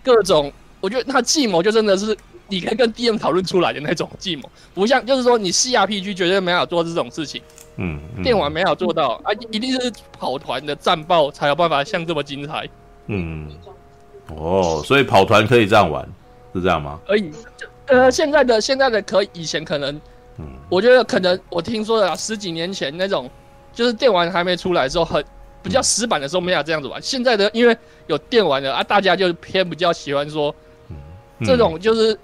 各种，我觉得他计谋就真的是你可以跟 DM 讨论出来的那种计谋，不像就是说你 CRPG 绝对没法做这种事情，嗯，电玩没法做到啊，一定是跑团的战报才有办法像这么精彩，嗯，哦，所以跑团可以这样玩，是这样吗？可以，呃，现在的现在的可以，以前可能。嗯，我觉得可能我听说的十几年前那种，就是电玩还没出来的时候，很比较死板的时候，没有这样子玩。现在的因为有电玩的啊，大家就偏比较喜欢说，这种就是。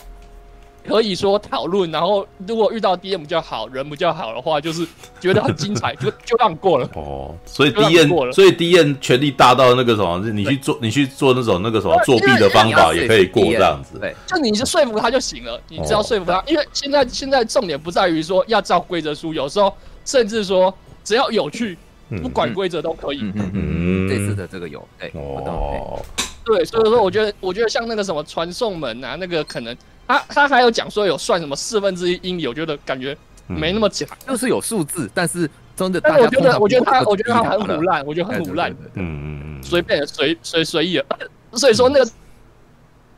可以说讨论，然后如果遇到 DM 比较好，人比较好的话，就是觉得很精彩，<laughs> 就就让过了。哦，所以 DM，所以 DM 权力大到那个什么，你去做，你去做那种那个什么作弊的方法也可以过这样子。对，就你是说服他就行了，你只要说服他，因为现在现在重点不在于说要照规则书，有时候甚至说只要有趣，不管规则都可以。嗯嗯，这次的这个有，对，哦，对，所以说我觉得，我觉得像那个什么传送门啊，那个可能。他他还有讲说有算什么四分之一英里，我觉得感觉没那么假，就是有数字，但是真的。但我觉得，我觉得他，我觉得他很唬烂，我觉得很唬烂。嗯嗯嗯，随便随随随意了。所以说那个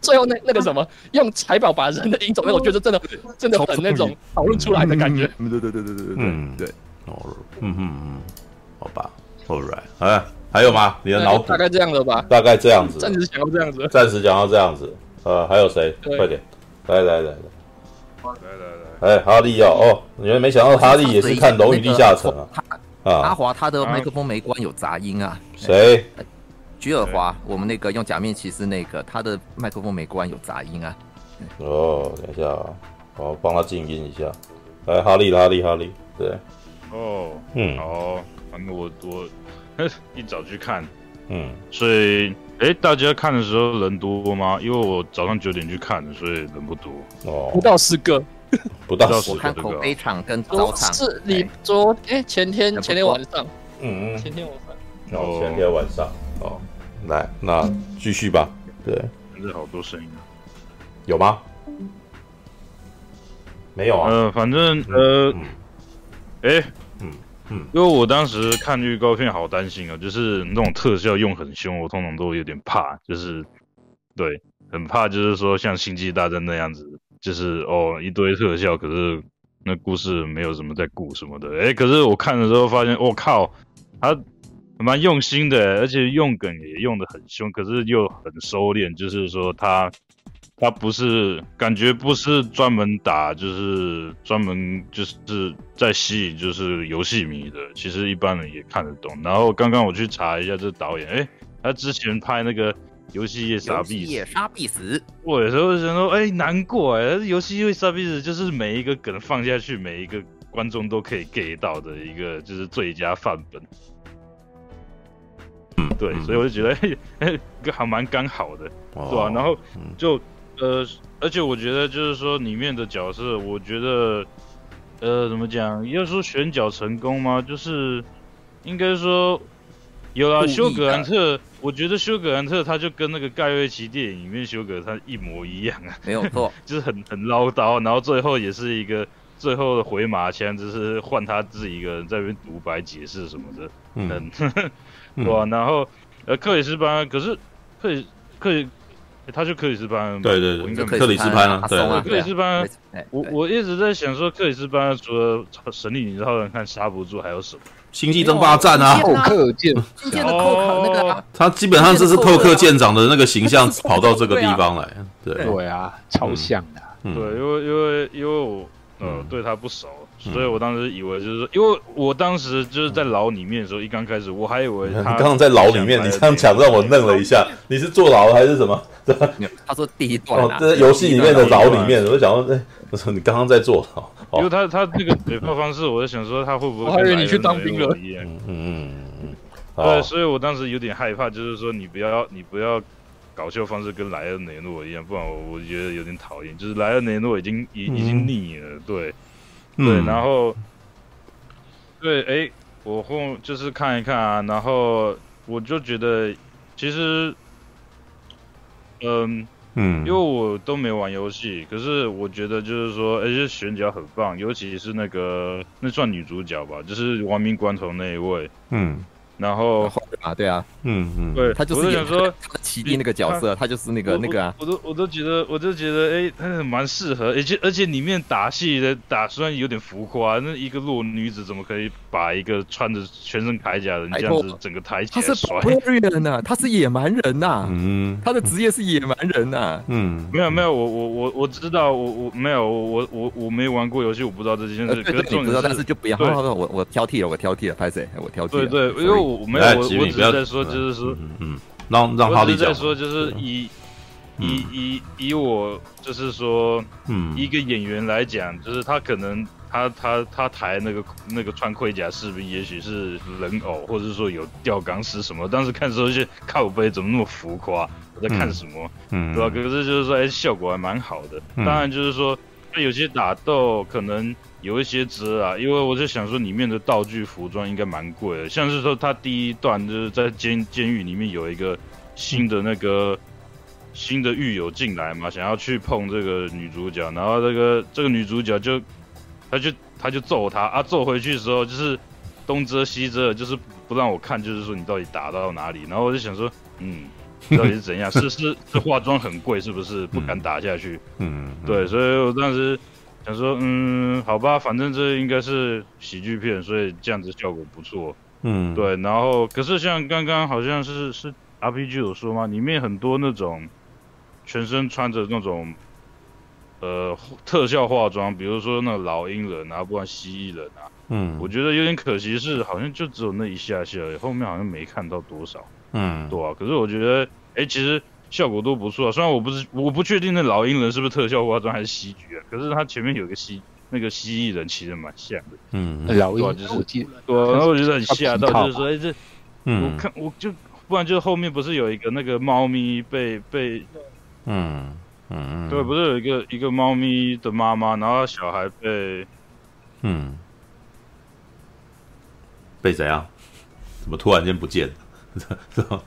最后那那个什么，用财宝把人的引走，那我觉得真的真的很那种讨论出来的感觉。对对对对对对对，嗯对。哦，嗯嗯嗯，好吧，All right，哎，还有吗？你的脑补大概这样子吧，大概这样子，暂时讲到这样子，暂时讲到这样子。呃，还有谁？快点。来来来来，来来来，哎，哈利哦哦，你们没想到哈利也是看《龙与地下城》啊？啊，阿华他的麦克风没关，有杂音啊。谁？菊尔华，我们那个用假面骑士那个，他的麦克风没关，有杂音啊。哦，等一下啊，我帮他静音一下。来，哈利，哈利，哈利，对。哦，嗯，好，反正我我 <laughs> 一早去看，嗯，所以。哎，大家看的时候人多吗？因为我早上九点去看的，所以人不多。哦，不到十个，不到十个。我看口碑场跟早场是你昨哎前天前天晚上，嗯嗯，前天晚上，然后前天晚上。哦，来那继续吧，对，这好多声音啊，有吗？没有啊，呃，反正呃，哎。因为我当时看预告片，好担心啊，就是那种特效用很凶，我通常都有点怕，就是对，很怕，就是说像星际大战那样子，就是哦一堆特效，可是那故事没有什么在顾什么的，哎，可是我看的时候发现，我、靠，他蛮用心的，而且用梗也用得很凶，可是又很收敛，就是说他。他不是感觉不是专门打，就是专门就是在吸引就是游戏迷的，其实一般人也看得懂。然后刚刚我去查一下这导演，哎，他之前拍那个游戏夜杀必死，杀必死。我有时候想说，哎、欸，难过哎，游戏业杀必死就是每一个梗放下去，每一个观众都可以 get 到的一个就是最佳范本。嗯，对，所以我就觉得，哎、还蛮刚好的，哦、对吧、啊？然后就呃，而且我觉得就是说里面的角色，我觉得呃，怎么讲？要说选角成功吗？就是应该说。有啊，休格兰特，我觉得休格兰特他就跟那个盖瑞奇电影里面休格他一模一样啊，没有错，<laughs> 就是很很唠叨，然后最后也是一个最后的回马枪，就是换他自己一个人在那边独白解释什么的，嗯，<laughs> <laughs> 嗯哇，然后呃克里斯班，可是克里克里。他就克里斯班，对对对，克里斯班啊，对，克里斯班，我我一直在想说，克里斯班除了神力女超人看刹不住，还有什么？星际争霸战啊，寇克舰，哦，他基本上就是寇克舰长的那个形象跑到这个地方来，对。对啊，超像的，对，因为因为因为我呃对他不熟。所以我当时以为就是说，因为我当时就是在牢里面的时候，一刚开始我还以为他刚刚在牢里面，你这样讲让我愣了一下。<laughs> 你是坐牢还是什么？他说第一段啊，这游戏里面的牢里面，我就想说，哎，我说你刚刚在坐牢，因为他他那个嘴炮方式，我就想说他会不会？我还以为你去当兵了。嗯嗯嗯，对，所以我当时有点害怕，就是说你不要你不要搞笑方式跟莱恩雷诺一样，不然我我觉得有点讨厌。就是莱恩雷诺已经已已经腻了，对。对，嗯、然后，对，哎，我后就是看一看啊，然后我就觉得，其实，嗯嗯，因为我都没玩游戏，可是我觉得就是说，哎，这选角很棒，尤其是那个那算女主角吧，就是亡命关头那一位，嗯。然后啊，对啊，嗯嗯，对，他就是想说奇兵那个角色，他就是那个那个啊，我都我都觉得，我就觉得，哎，他蛮适合，而且而且里面打戏的打虽然有点浮夸，那一个弱女子怎么可以把一个穿着全身铠甲的人这样子整个抬起来？他是不人呐，他是野蛮人呐，<laughs> 嗯，他的职业是野蛮人呐，嗯，没有没有，我我我我知道，我我没有，我我我没玩过游戏，我不知道这件事，对对，你知道，但是就不要，我我挑剔了，我挑剔了，拍谁？我挑剔了，对对，因为。我没有，我我只是在说，就是说，嗯嗯，让让哈利讲。我只是在说，就是以以以以我，就是说，嗯，一个演员来讲，就是他可能他他他抬那个那个穿盔甲士兵，也许是人偶，或者是说有吊钢丝什么。当时看的时候，一些靠背怎么那么浮夸？我在看什么？嗯，对吧？可是就是说，哎，效果还蛮好的。当然就是说，他有些打斗可能。有一些遮啊，因为我就想说里面的道具服装应该蛮贵的，像是说他第一段就是在监监狱里面有一个新的那个新的狱友进来嘛，想要去碰这个女主角，然后这个这个女主角就他就他就揍他啊，揍回去的时候就是东遮西遮，就是不让我看，就是说你到底打到哪里，然后我就想说，嗯，到底是怎样？是是是化妆很贵，是不是不敢打下去？嗯，对，所以我当时。想说，嗯，好吧，反正这应该是喜剧片，所以这样子效果不错。嗯，对。然后，可是像刚刚好像是是 RPG 有说吗？里面很多那种全身穿着那种呃特效化妆，比如说那老鹰人啊，不管蜥蜴人啊。嗯，我觉得有点可惜，是好像就只有那一下下而已，后面好像没看到多少。嗯，对啊。可是我觉得，哎，其实。效果都不错啊，虽然我不是我不确定那老鹰人是不是特效化妆还是戏剧啊，可是他前面有个蜥那个蜥蜴人其实蛮像的，嗯，老鹰就是对，然后我觉得很吓到，就是说哎这，我看我就不然就是后面不是有一个那个猫咪被被，嗯嗯对，不是有一个一个猫咪的妈妈，然后小孩被，嗯，被怎样？怎么突然间不见了？是吧？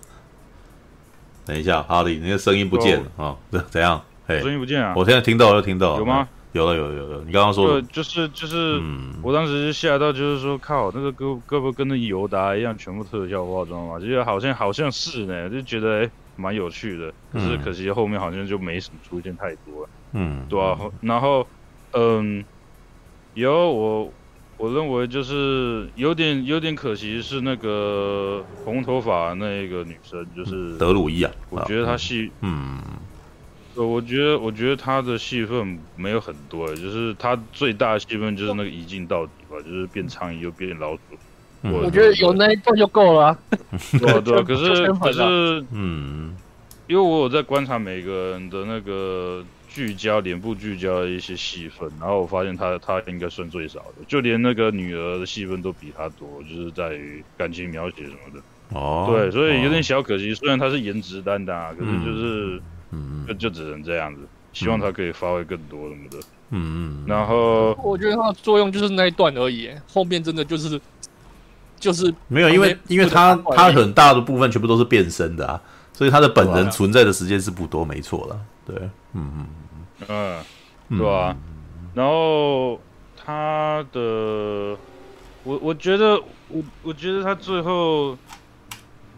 等一下，哈利，你的声音不见了啊？这 <laughs> 怎样？声音不见啊？我现在听到了，听到了。有吗？有了，有有有。你刚刚说的，就是就是，我当时就吓到，就是说，靠，那个胳胳膊跟那尤达一样，全部特效化妆嘛，就觉得好像好像是呢，就觉得诶蛮有趣的。可是可惜后面好像就没什么出现太多了。嗯，对啊。然后，嗯，有我。我认为就是有点有点可惜，是那个红头发那个女生，就是德鲁伊啊。我觉得她戏，嗯，我觉得我觉得她的戏份没有很多，就是她最大的戏份就是那个一镜到底吧，就是变苍蝇又变老鼠。我觉得有那一段就够了。<laughs> 对啊对啊，可是可是嗯，因为我有在观察每个人的那个聚焦、脸部聚焦的一些戏份，然后我发现他他应该算最少的，就连那个女儿的戏份都比他多，就是在于感情描写什么的。哦，对，所以有点小可惜。虽然他是颜值担当，啊可是就是，嗯，就就只能这样子。希望他可以发挥更多什么的。嗯嗯。然后我觉得他的作用就是那一段而已，后面真的就是就是没有，因为因为他他很大的部分全部都是变身的啊，所以他的本人存在的时间是不多，没错了。对，嗯嗯嗯嗯，对啊。然后他的，我我觉得我我觉得他最后。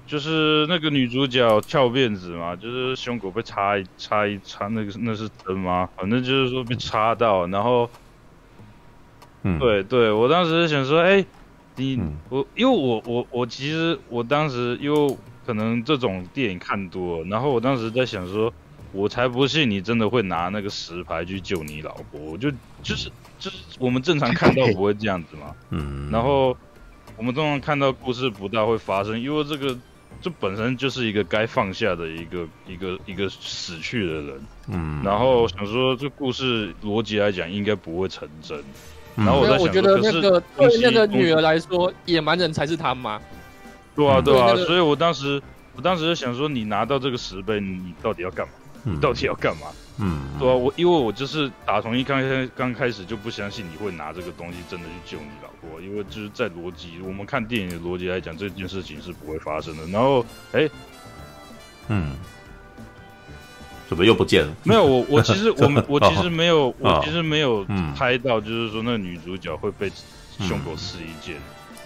就是那个女主角翘辫子嘛，就是胸口被插一插一插，那个那是针吗？反正就是说被插到，然后，嗯，对对，我当时想说，哎、欸，你、嗯、我因为我我我其实我当时因为可能这种电影看多了，然后我当时在想说，我才不信你真的会拿那个石牌去救你老婆，我就就是就是我们正常看到不会这样子嘛，<laughs> 嗯，然后我们通常看到故事不大会发生，因为这个。这本身就是一个该放下的一个一个一个死去的人，嗯，然后想说这故事逻辑来讲应该不会成真，嗯、然后我在想说，我觉得那个对那个女儿来说，野蛮人才是他妈，对啊对啊，所以我当时我当时就想说，你拿到这个石碑，你到底要干嘛？你到底要干嘛？嗯，对啊，我因为我就是打从一刚开刚开始就不相信你会拿这个东西真的去救你老婆，因为就是在逻辑，我们看电影的逻辑来讲，这件事情是不会发生的。然后，哎、欸，嗯，怎么又不见了？没有，我我其实 <laughs> 我我其实没有，我其实没有猜到，就是说那女主角会被胸口刺一剑，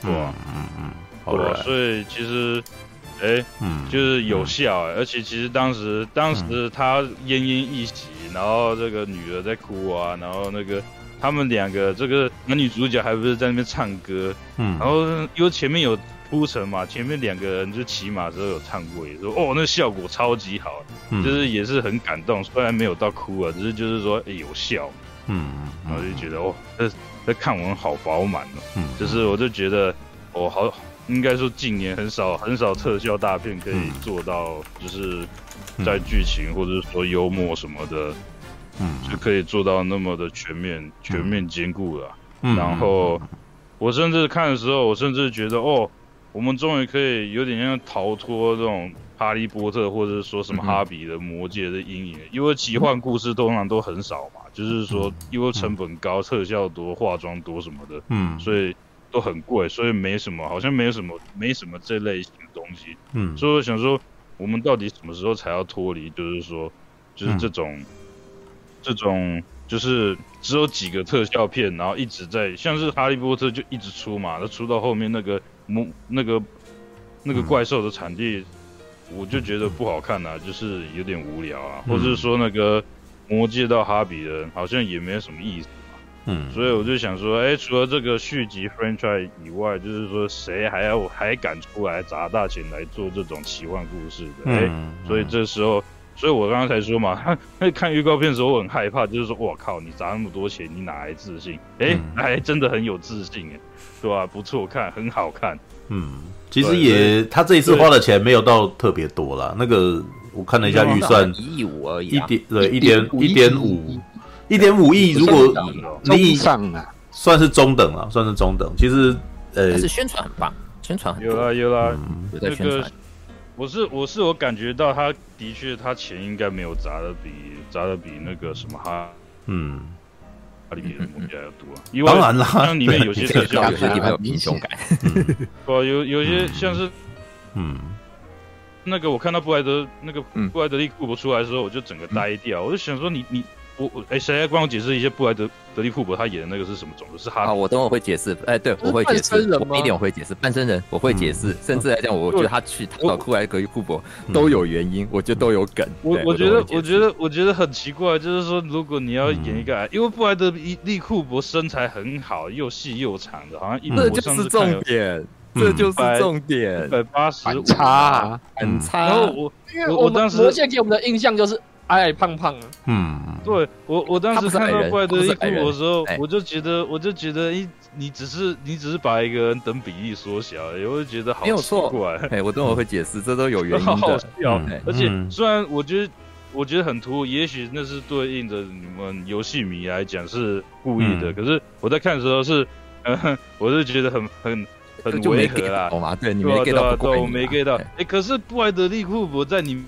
对吧？嗯嗯，好吧，所以其实。哎，欸、嗯，就是有效而且其实当时当时他奄奄一息，嗯、然后这个女儿在哭啊，然后那个他们两个这个男女主角还不是在那边唱歌，嗯，然后因为前面有铺陈嘛，前面两个人就骑马的时候有唱过，也说哦，那效果超级好，嗯、就是也是很感动，虽然没有到哭啊，只是就是说、欸、有效，嗯，然后就觉得哦，这这看完好饱满哦，嗯，就是我就觉得哦好。应该说，近年很少很少特效大片可以做到，就是在剧情或者说幽默什么的，嗯，就可以做到那么的全面、全面兼顾了。然后我甚至看的时候，我甚至觉得，哦，我们终于可以有点像逃脱这种哈利波特或者说什么哈比的魔界的阴影，因为奇幻故事通常都很少嘛，就是说因为成本高、特效多、化妆多什么的，嗯，所以。都很贵，所以没什么，好像没有什么，没什么这类型的东西。嗯，所以我想说，我们到底什么时候才要脱离？就是说，就是这种，嗯、这种，就是只有几个特效片，然后一直在，像是哈利波特就一直出嘛，那出到后面那个魔那个那个怪兽的产地，嗯、我就觉得不好看啊，就是有点无聊啊，嗯、或者是说那个魔界到哈比人好像也没什么意思。嗯，所以我就想说，哎、欸，除了这个续集 franchise 以外，就是说谁还要还敢出来砸大钱来做这种奇幻故事的？哎、欸，嗯、所以这时候，所以我刚刚才说嘛，看看预告片的时候我很害怕，就是说，我靠，你砸那么多钱，你哪来自信？哎、欸，还、嗯、真的很有自信，哎，对吧？不错看，很好看。嗯，其实也，他这一次花的钱没有到特别多啦。那个我看了一下预算，一亿五而已，一点对，一点一点五。一点五亿，如果你上啊，算是中等啊，算是中等。其实，呃，是宣传很棒，宣传很有啊有啊，有在宣传。我是我是我感觉到他的确他钱应该没有砸的比砸的比那个什么哈，嗯，哈利波特要多啊。因为当然了，像里面有些特效，有些地方有英雄感。<laughs> 哦，有有些像是，嗯，那个我看到布莱德那个布莱德利库珀出来的时候，我就整个呆掉，我就想说你你。我我哎，谁来帮我解释一下布莱德德利库珀他演的那个是什么种子？是哈？啊，我等会会解释。哎，对，我会解释。我一点我会解释，半身人我会解释。甚至来讲，我觉得他去他找布莱德利库珀都有原因，我觉得都有梗。我我觉得我觉得我觉得很奇怪，就是说，如果你要演一个，因为布莱德利库珀身材很好，又细又长的，好像一这就是重点，这就是重点，一百八十五，差很差。然后我我我当时魔戒给我们的印象就是。矮矮胖胖的。嗯，对我我当时看到布莱德利库珀的时候，我就觉得我就觉得，一，你只是你只是把一个人等比例缩小，我就觉得好奇怪。哎，我等会会解释，<laughs> 这都有原因的。好好笑，而且虽然我觉得我觉得很突兀，也许那是对应着你们游戏迷来讲是故意的，可是我在看的时候是，嗯 <laughs> 我是觉得很很。很违和啦，懂吗？对，你没 get 到，对，我没 get 到。哎，可是布莱德利库珀在里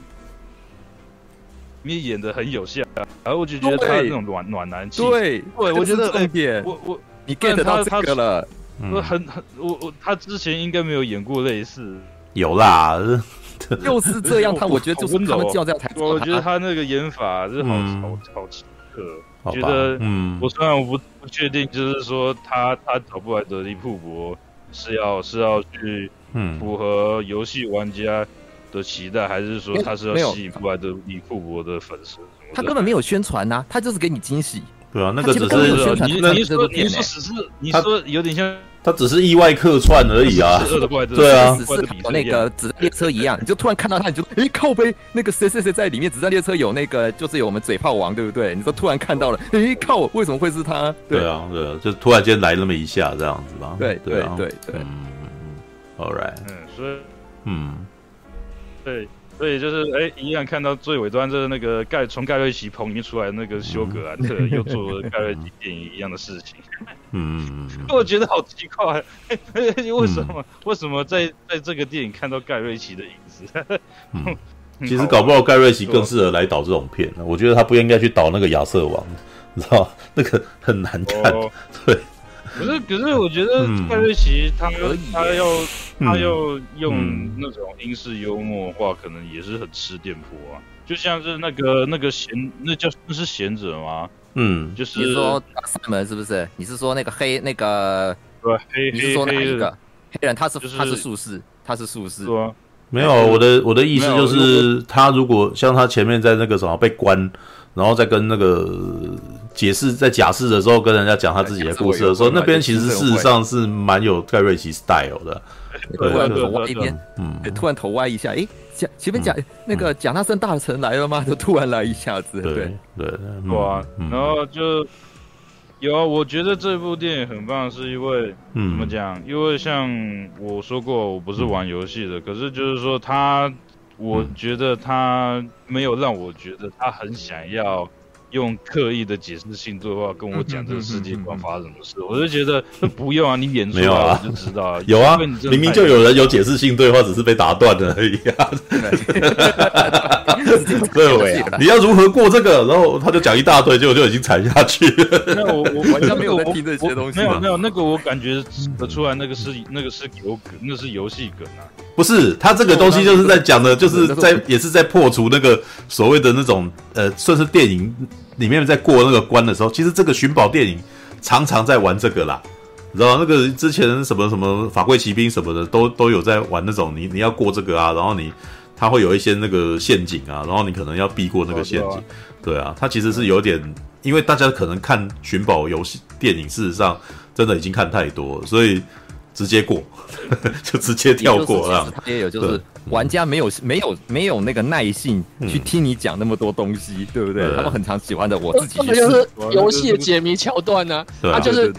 面演的很有效，然后我就觉得他那种暖暖男气，对，对，我觉得重点，我我你 get 到这个了，我很很，我我他之前应该没有演过类似，有啦，<laughs> 就是这样，他我觉得就是他们叫这样才，我觉得他那个演法是好好好奇特，觉得，嗯，我虽然我不不确定，就是说他他找不来德利库珀。是要是要去符合游戏玩家的期待，嗯、还是说他是要吸引布莱德利库博的粉丝？他根本没有宣传呐、啊，他就是给你惊喜。对啊，那个只是你你说你说只是你说有点像。他只是意外客串而已啊，<laughs> 对啊，只是和那个子弹列车一样，你就突然看到他，你就哎靠背，那个谁谁谁在里面？子弹列车有那个，就是有我们嘴炮王，对不对？你说突然看到了，哎靠，为什么会是他？对啊，对啊，就突然间来那么一下这样子吧。对对对对，嗯，All right，嗯，所以，嗯，对。所以就是哎，一样看到最尾端就是那个盖从盖瑞奇捧里面出来那个休格兰特，又做了盖瑞奇电影一样的事情。嗯，<laughs> 我觉得好奇怪，<laughs> 为什么？为什么在在这个电影看到盖瑞奇的影子？<laughs> 嗯，其实搞不好盖瑞奇更适合来导这种片。我觉得他不应该去导那个亚瑟王，你知道那个很难看。对。可是，可是，我觉得盖瑞奇他他要他要用那种英式幽默的话，可能也是很吃电波啊。就像是那个那个贤，那叫那是贤者吗？嗯，就是你说塞门是不是？你是说那个黑那个？对，黑你是说哪一个黑人？他是他是术士，他是术士。没有，我的我的意思就是，他如果像他前面在那个什么被关，然后再跟那个。解释在假释的时候跟人家讲他自己的故事的时候，那边其实事实上是蛮有盖瑞奇 style 的。突然头歪一边，嗯，突然头歪一下，哎，讲前面讲那个贾纳森大臣来了吗？就突然来一下子，对对对，哇，然后就有啊，我觉得这部电影很棒，是因为怎么讲？因为像我说过，我不是玩游戏的，可是就是说他，我觉得他没有让我觉得他很想要。用刻意的解释性对话跟我讲这个世界观发生什么事，我就觉得不用啊，你演出来我就知道。<laughs> 有啊，明明就有人有解释性对话，只是被打断了而已啊。<laughs> 对，你要如何过这个？然后他就讲一大堆，结果就已经踩下去了。那我我完全没有在听这些东西。<laughs> 没有没有，那个我感觉得出来，<coughs> 那个是那个是有梗，那是游戏梗啊。不是，他这个东西就是在讲的，就是在也是在破除那个所谓的那种呃，算是电影。里面在过那个关的时候，其实这个寻宝电影常常在玩这个啦，你知道那个之前什么什么法柜骑兵什么的都都有在玩那种，你你要过这个啊，然后你它会有一些那个陷阱啊，然后你可能要避过那个陷阱，对啊，它其实是有点，因为大家可能看寻宝游戏电影，事实上真的已经看太多，所以。直接过，<laughs> 就直接跳过了。也有就是玩家没有没有没有那个耐性去听你讲那么多东西，对不对？他们很常喜欢的，我自己去就是游戏的解谜桥段呢，他就是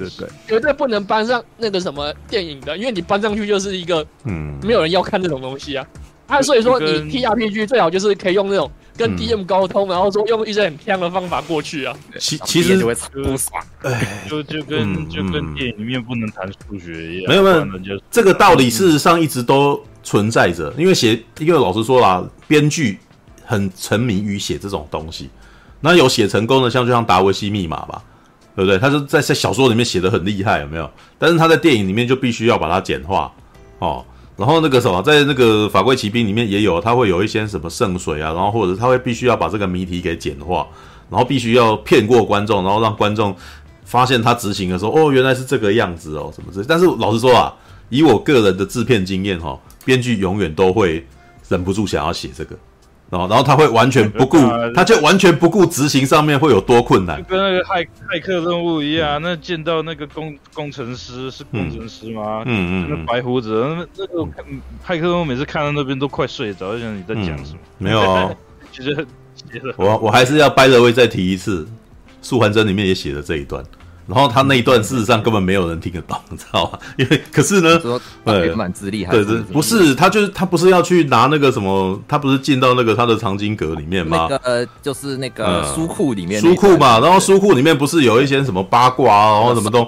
绝对不能搬上那个什么电影的，因为你搬上去就是一个嗯，没有人要看这种东西啊。啊，所以说你 TRPG 最好就是可以用那种。跟 DM 沟通，然后说用一些很偏的方法过去啊。其其实就会不爽，哎，就就跟就跟电影里面不能谈数学一样。没有没有，这个道理事实上一直都存在着。因为写，因为老实说啦，编剧很沉迷于写这种东西。那有写成功的，像就像达维西密码吧，对不对？他就在在小说里面写的很厉害，有没有？但是他在电影里面就必须要把它简化，哦。然后那个什么，在那个法规骑兵里面也有，他会有一些什么圣水啊，然后或者他会必须要把这个谜题给简化，然后必须要骗过观众，然后让观众发现他执行的时候，哦，原来是这个样子哦，什么之类。但是老实说啊，以我个人的制片经验哈，编剧永远都会忍不住想要写这个。然后他会完全不顾，<laughs> 他就完全不顾执行上面会有多困难，跟那个骇骇客任务一样。那见到那个工工程师是工程师吗？嗯嗯，那白胡子，那那个骇客任务每次看到那边都快睡着，就想你在讲什么？没有啊，<laughs> 其实我我还是要掰了位再提一次，素还真里面也写了这一段。然后他那一段事实上根本没有人听得懂，<laughs> 你知道吗？因为可是呢，呃，蛮资历，对对，不是他就是他不是要去拿那个什么，他不是进到那个他的藏经阁里面吗？那个呃，就是那个书库里面，书库嘛。然后书库里面不是有一些什么八卦啊，然后什么都，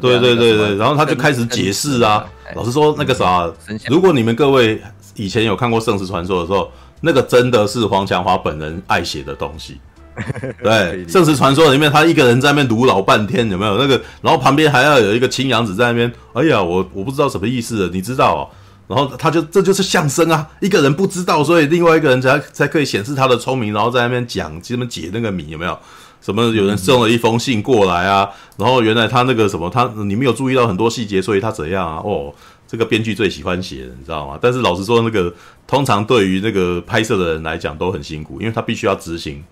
对对对对。然后他就开始解释啊。老实说，那个啥，如果你们各位以前有看过《圣石传说》的时候，那个真的是黄强华本人爱写的东西。<laughs> 对，《圣石传说》里面，他一个人在那边读老半天，有没有那个？然后旁边还要有一个青阳子在那边。哎呀，我我不知道什么意思，你知道哦？然后他就这就是相声啊，一个人不知道，所以另外一个人才才可以显示他的聪明，然后在那边讲，这么解那个谜，有没有？什么有人送了一封信过来啊？然后原来他那个什么，他你没有注意到很多细节，所以他怎样啊？哦，这个编剧最喜欢写的，你知道吗？但是老实说，那个通常对于那个拍摄的人来讲都很辛苦，因为他必须要执行。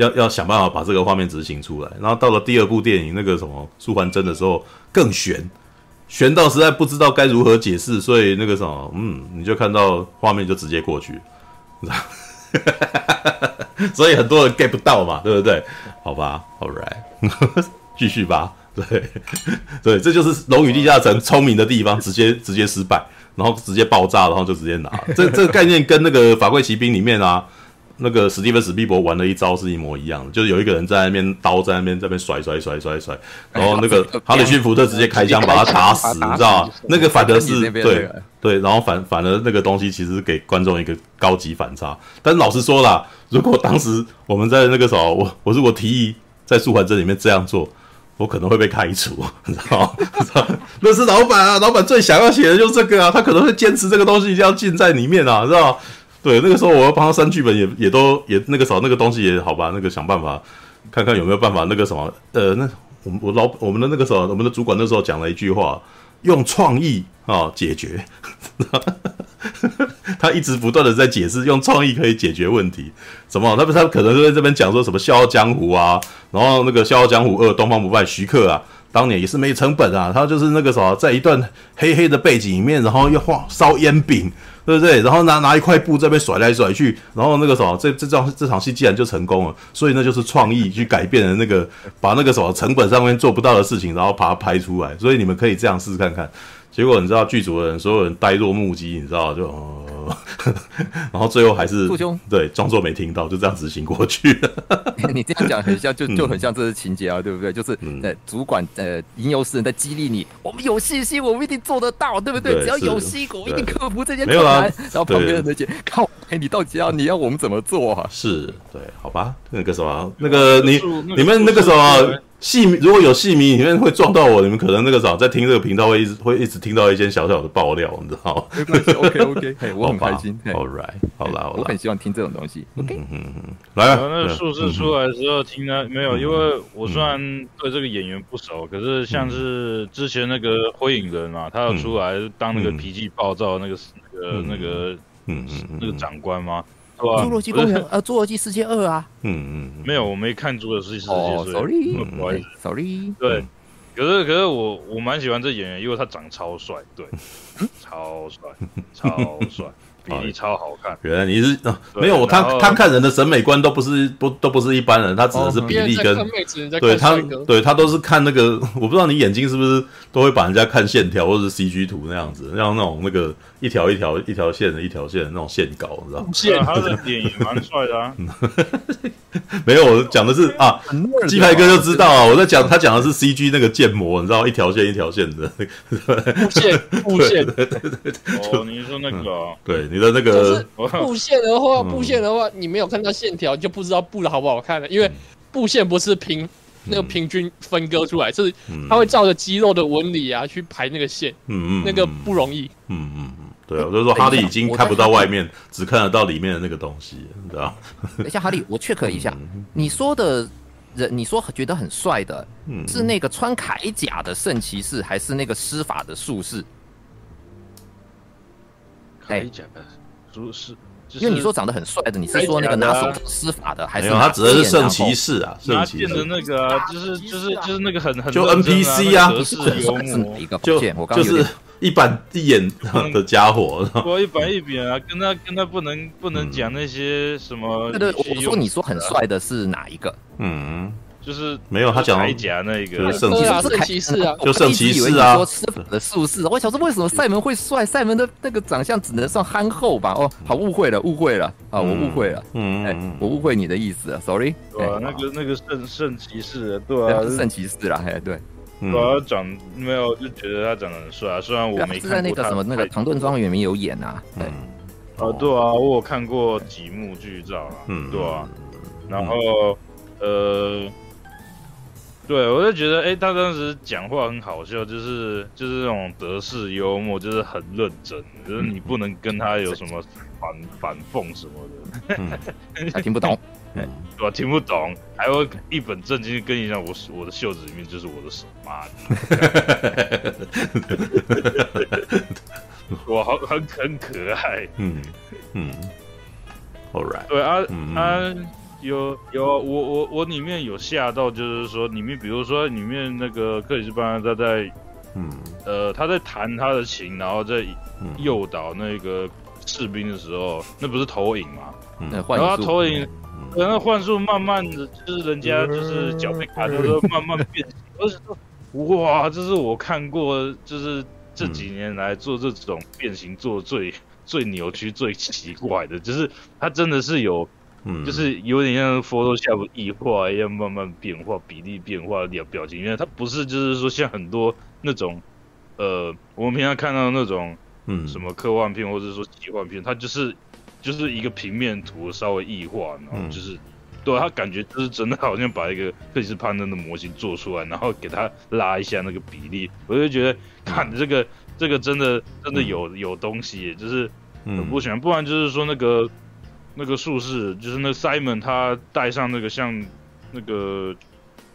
要要想办法把这个画面执行出来，然后到了第二部电影那个什么素还真的时候更悬，悬到实在不知道该如何解释，所以那个什么，嗯，你就看到画面就直接过去，<laughs> 所以很多人 get 不到嘛，对不对？好吧，All right，<laughs> 继续吧，对对，这就是《龙与地下城》聪明的地方，直接直接失败，然后直接爆炸，然后就直接拿，这这个概念跟那个《法柜奇兵》里面啊。那个史蒂芬史匹柏玩的一招是一模一样的，就是有一个人在那边刀在那边在那边甩甩甩甩甩，然后那个哈里逊福特直接开枪把他打死，你知道吗？那个反而是对对，然后反反而那个东西其实是给观众一个高级反差。但是老实说啦，如果当时我们在那个时候，我我如果提议在素还真里面这样做，我可能会被开除，你知道吗？<laughs> 那是老板啊，老板最想要写的就是这个啊，他可能会坚持这个东西一定要进在里面啊，知道吗？对，那个时候我要帮他删剧本也，也都也那个时候那个东西也好吧，那个想办法看看有没有办法那个什么，呃，那我我老我们的那个时候我们的主管那时候讲了一句话，用创意啊解决，<laughs> 他一直不断的在解释用创意可以解决问题，什么？他不他可能就在这边讲说什么《笑傲江湖》啊，然后那个《笑傲江湖二》东方不败徐克啊，当年也是没成本啊，他就是那个什么，在一段黑黑的背景里面，然后又画烧烟饼。对不对？然后拿拿一块布在那边甩来甩去，然后那个什么，这这场这场戏既然就成功了，所以那就是创意去改变了那个，把那个什么成本上面做不到的事情，然后把它拍出来。所以你们可以这样试试看看。结果你知道剧组的人所有人呆若木鸡，你知道就，呃、<laughs> 然后最后还是对装作没听到，就这样执行过去了。<laughs> 你这样讲很像，就就很像这是情节啊，对不对？就是呃主管呃吟游诗人在激励你，我们有信心，我们一定做得到，对不对？对只要有心，我们一定克服这些困难。然后旁边的那些靠，哎，你到底要你要我们怎么做啊？是对，好吧，那个什么，那个你你们那个什么。戏迷如果有戏迷里面会撞到我，你们可能那个啥在听这个频道会一直会一直听到一些小小的爆料，你知道吗？没关系，OK OK，<laughs> 嘿，我很开心。All right，好啦，好啦，我很喜欢听这种东西。OK，嗯嗯嗯，来啊，那术士出来的时候听呢，没有，因为我虽然对这个演员不熟，可是像是之前那个灰影人嘛，他要出来当那个脾气暴躁那个那个那个那个长官吗？侏罗纪公园，呃，侏罗纪世界二啊，嗯嗯，没有，我没看侏罗纪世界，哦，sorry，不好意思，sorry，对，可是可是我我蛮喜欢这演员，因为他长超帅，对，<laughs> 超帅，超帅。比例超好看，原来你是啊？没有他，他看人的审美观都不是不都不是一般人，他指的是比例跟对他对他都是看那个，我不知道你眼睛是不是都会把人家看线条或者是 CG 图那样子，像那种那个一条一条一条线的一条线的那种线稿，你知道吗？线，他的脸也蛮帅的啊。<laughs> 没有，我讲的是啊，鸡排哥就知道啊，<laughs> 我在讲他讲的是 CG 那个建模，你知道一条线一条线的布线布线，对对对，哦，你说那个对。你的那个布线的话，布线的话，你没有看到线条，就不知道布的好不好看了。因为布线不是平那个平均分割出来，是它会照着肌肉的纹理啊去排那个线。嗯嗯，那个不容易。嗯嗯嗯，对啊，就是说哈利已经看不到外面，只看得到里面的那个东西，你知道？<laughs> 等一下，哈利，我 check 一下，你说的人，你说觉得很帅的，是那个穿铠甲的圣骑士，还是那个施法的术士？铠甲的术士，因为你说长得很帅的，你是说那个拿手施法的，还是他指的是圣骑士啊？拿剑的那个，就是就是就是那个很很就 NPC 啊，很帅是哪一个？就就是一板一眼的家伙，我一板一眼啊，跟他跟他不能不能讲那些什么。对对，我说你说很帅的是哪一个？嗯。就是没有他讲铠甲那个圣骑士啊，<laughs> 就圣骑士啊。说吃粉的术士，我想说为什么赛门会帅？赛门的那个长相只能算憨厚吧？哦，好误会了，误会了啊！我误会了，嗯，哎，我误会你的意思了，sorry。对啊，那个那个圣圣骑士，对啊，圣骑士啦，哎，对，我长没有就觉得他长得很帅啊，虽然我没看。在那个什么那个唐顿庄园里面有演啊，对，啊，对啊，我有看过几幕剧照啊，嗯，对啊，然后呃。对，我就觉得，哎，他当时讲话很好笑，就是就是那种德式幽默，就是很认真，就是你不能跟他有什么反 <laughs> 反讽什么的，嗯、<laughs> 还听不懂，<laughs> 对吧？听不懂，还会一本正经跟你讲，我我的袖子里面就是我的手，妈的，我好很很可爱，嗯嗯，All right，对啊，嗯、啊。有有，我我我里面有吓到，就是说里面，比如说里面那个克里斯班他在，嗯，呃，他在弹他的琴，然后在诱导那个士兵的时候，那不是投影吗？嗯、然后他投影，然后幻术慢慢的，就是人家就是脚被卡住，就是、慢慢变形。而且说，哇，这是我看过，就是这几年来做这种变形做最最扭曲、最奇怪的，就是他真的是有。嗯，就是有点像 Photoshop 异化一样，慢慢变化，比例变化，表表情，因为它不是就是说像很多那种，呃，我们平常看到那种，嗯，什么科幻片或者说奇幻片，它就是就是一个平面图稍微异化，然后就是，嗯、对，它感觉就是真的好像把一个克里斯潘登的模型做出来，然后给它拉一下那个比例，我就觉得看这个这个真的真的有有东西，就是很不喜欢，不然就是说那个。那个术士就是那个 Simon，他戴上那个像那个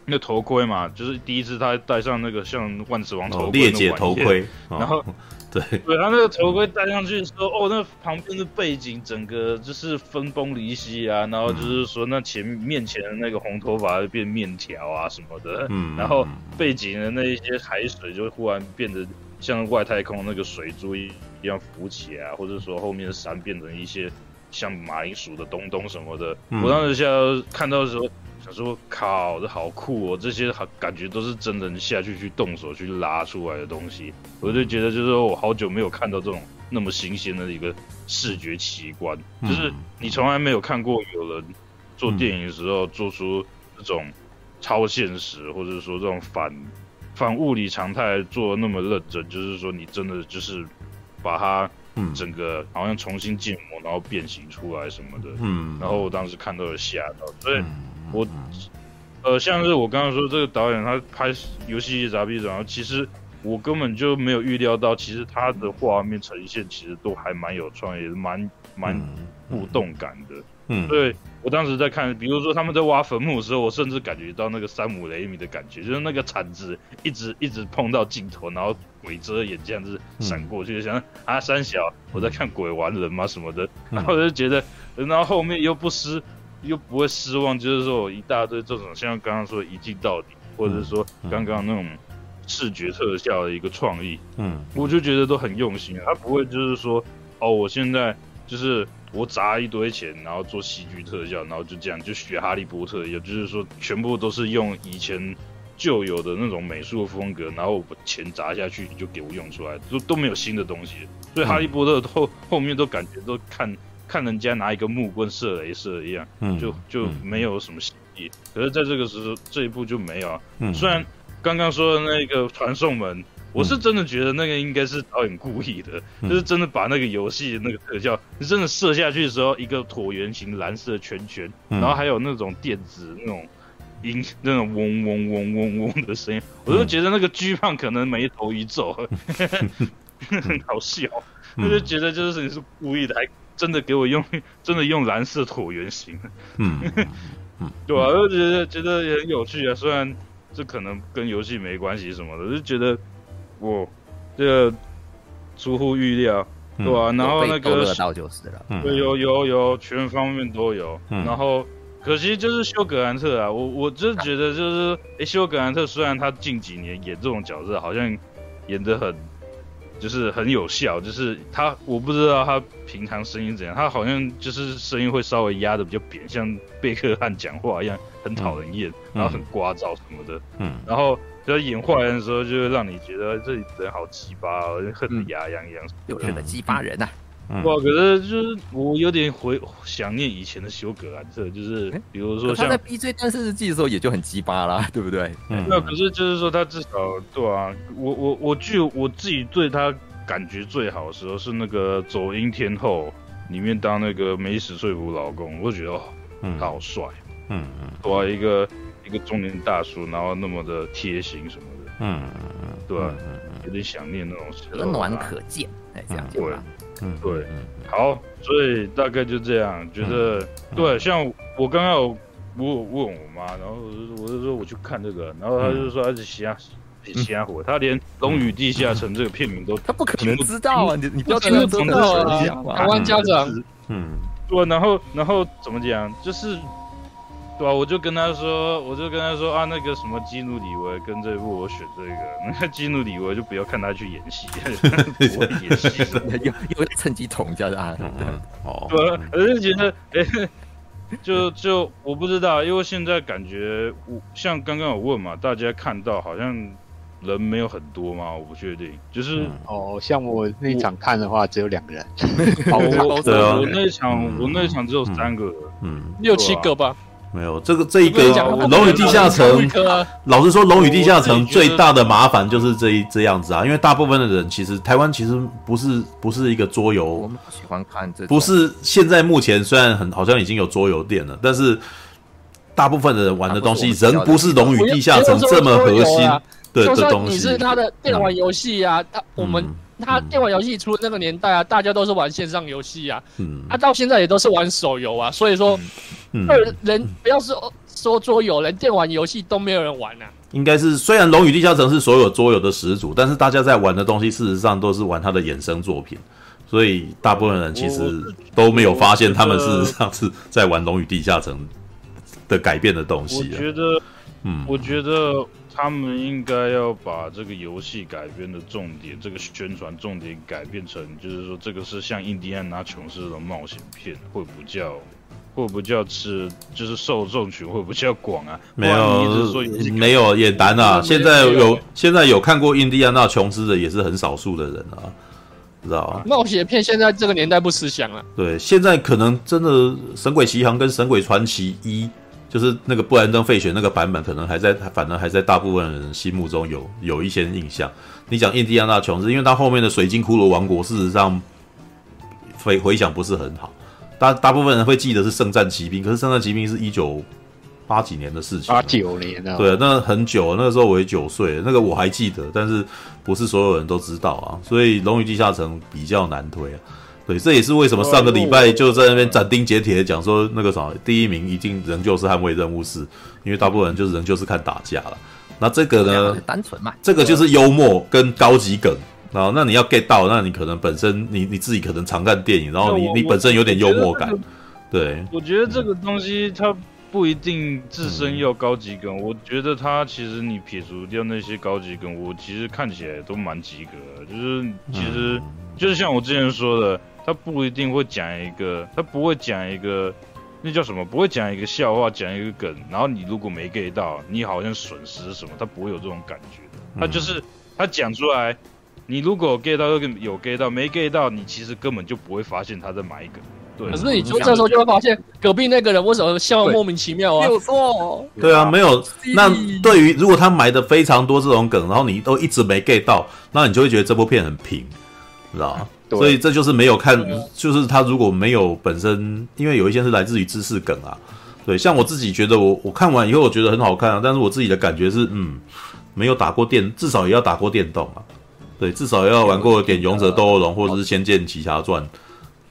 那头盔嘛，就是第一次他戴上那个像万磁王头盔裂解头盔，然后 <laughs> 对对，他那个头盔戴上去的时候，哦，那旁边的背景整个就是分崩离析啊，然后就是说那前面前的那个红头发变面条啊什么的，嗯，然后背景的那一些海水就忽然变得像外太空那个水珠一样浮起来啊，或者说后面的山变成一些。像马铃薯的东东什么的，嗯、我当时下看到的时候，想说靠，这好酷哦！这些好感觉都是真人下去去动手去拉出来的东西，我就觉得就是说我好久没有看到这种那么新鲜的一个视觉奇观，嗯、就是你从来没有看过有人做电影的时候做出这种超现实，或者说这种反反物理常态做的那么认真，就是说你真的就是把它。嗯，整个好像重新建模，然后变形出来什么的。嗯，然后我当时看到了吓到，所以我，呃，像是我刚刚说这个导演他拍游戏杂技，然后其实我根本就没有预料到，其实他的画面呈现其实都还蛮有创意，蛮蛮互动感的。嗯，对，我当时在看，比如说他们在挖坟墓的时候，我甚至感觉到那个山姆雷米的感觉，就是那个铲子一直一直碰到镜头，然后鬼遮眼这样子闪过去，嗯、想啊三小，我在看鬼玩人吗什么的，然后我就觉得，然后后面又不失又不会失望，就是说我一大堆这种像刚刚说一镜到底，或者是说刚刚那种视觉特效的一个创意，嗯，我就觉得都很用心，他不会就是说哦，我现在就是。我砸一堆钱，然后做戏剧特效，然后就这样就学哈利波特一样，就是说全部都是用以前旧有的那种美术风格，然后把钱砸下去，你就给我用出来，都都没有新的东西。所以哈利波特后后面都感觉都看看人家拿一个木棍射雷射一样，就就没有什么新意。可是在这个时候这一步就没有啊。虽然刚刚说的那个传送门。我是真的觉得那个应该是导演故意的，嗯、就是真的把那个游戏那个特效，你真的射下去的时候，一个椭圆形蓝色圈圈，嗯、然后还有那种电子那种音，那种嗡嗡嗡嗡嗡的声音，我就觉得那个巨胖可能眉头一皱，<laughs> <laughs> 很好笑，我、嗯、就觉得就是你是故意的，还真的给我用真的用蓝色椭圆形，嗯，<laughs> 对啊，我就觉得觉得也很有趣啊，虽然这可能跟游戏没关系什么的，就觉得。我这个出乎预料，嗯、对吧、啊？然后那个就是了，对，有有有，全方面都有。嗯、然后可惜就是休格兰特啊，我我就觉得就是，哎，休格兰特虽然他近几年演这种角色好像演得很就是很有效，就是他我不知道他平常声音怎样，他好像就是声音会稍微压的比较扁，像贝克汉讲话一样，很讨人厌，嗯、然后很聒噪什么的，嗯，然后就演坏人的时候，就会让你觉得这里人好鸡巴，恨得牙痒痒，有什么鸡巴人啊？哇，可是就是我有点回想念以前的修格兰特，就是比如说像他在 BJ 单身日记的时候也就很鸡巴啦，<laughs> 对不对？嗯，那可是就是说他至少对啊，我我我据我自己对他感觉最好的时候是那个走音天后里面当那个美史说服老公，我觉得哦，他好帅，嗯嗯，哇，一个一个中年大叔，然后那么的贴心什么的，嗯嗯嗯，对，有点想念那种温暖可见，哎，这样对。嗯，对，好，所以大概就这样，觉得、对，像我刚刚有我问我妈，然后我就我就说我去看这个，然后她就说他是瞎瞎火，他连《龙与地下城》这个片名都 <laughs> 他不可能知道啊，你你不要听不知道啊，台湾家长，嗯，对，然后然后怎么讲，就是。对啊，我就跟他说，我就跟他说啊，那个什么基努里维跟这部我选这个，<laughs> 那个基努里维就不要看他去演戏，<laughs> 我演戏又又趁机捅一下啊，哦，对，我就觉得，哎，就就我不知道，因为现在感觉我像刚刚我问嘛，大家看到好像人没有很多嘛，我不确定，就是哦，像我那场看的话只有两个人，<laughs> 我我那场我那场只有三个人，嗯，六七个吧。没有这个这一个《龙与地下城》，老实说，《龙与地下城》最大的麻烦就是这一这样子啊，因为大部分的人其实台湾其实不是不是一个桌游，我们喜欢看这，不是现在目前虽然很好像已经有桌游店了，但是大部分的人玩的东西仍不是《龙与地下城》这么核心的的东西。你是他的电玩游戏啊，他我们他电玩游戏出那个年代啊，大家都是玩线上游戏啊，嗯，他到现在也都是玩手游啊，所以说。嗯人不要说说桌游，连电玩游戏都没有人玩啊。应该是，虽然《龙与地下城》是所有桌游的始祖，但是大家在玩的东西，事实上都是玩它的衍生作品，所以大部分人其实都没有发现他们事实上是在玩《龙与地下城》的改变的东西。我觉得，嗯，我觉得他们应该要把这个游戏改编的重点，这个宣传重点改变成，就是说这个是像印第安纳琼斯的冒险片，会不叫。会不叫吃，就是受众群会不叫广啊。没有，没有也难啊。现在有现在有看过印第安纳琼斯的也是很少数的人啊，知道吗？冒险片现在这个年代不吃香了。对，现在可能真的《神鬼奇航》跟《神鬼传奇一》，就是那个布兰登·费雪那个版本，可能还在，反正还在大部分人心目中有有一些印象。你讲印第安纳琼斯，因为他后面的《水晶骷髅王国》事实上回回想不是很好。大大部分人会记得是圣战骑兵，可是圣战骑兵是一九八几年的事情，八九年啊，对，那很久，那个时候我也九岁，那个我还记得，但是不是所有人都知道啊，所以《龙与地下城》比较难推啊，对，这也是为什么上个礼拜就在那边斩钉截铁的讲说，那个啥，第一名一定仍旧是捍卫任务四，因为大部分人就是仍旧是看打架了，那这个呢，单纯嘛，这个就是幽默跟高级梗。然后，那你要 get 到，那你可能本身你你自己可能常看电影，然后你你本身有点幽默感，对。我觉得这个东西它不一定自身要高级梗，嗯、我觉得它其实你撇除掉那些高级梗，我其实看起来都蛮及格的。就是其实、嗯、就是像我之前说的，他不一定会讲一个，他不会讲一个那叫什么，不会讲一个笑话，讲一个梗，然后你如果没 get 到，你好像损失什么，他不会有这种感觉。他就是他讲出来。你如果 get 到，有 get 到，没 get 到，你其实根本就不会发现他在埋梗。对，可是你就这时候就会发现隔壁那个人为什么笑莫名其妙啊？没有错。对啊，没有。那对于如果他埋的非常多这种梗，然后你都一直没 get 到，那你就会觉得这部片很平，知道吗？所以这就是没有看，就是他如果没有本身，因为有一些是来自于知识梗啊。对，像我自己觉得我我看完以后我觉得很好看啊，但是我自己的感觉是，嗯，没有打过电，至少也要打过电动啊。对，至少要玩过点《勇者斗恶龙》或者是《仙剑奇侠传》，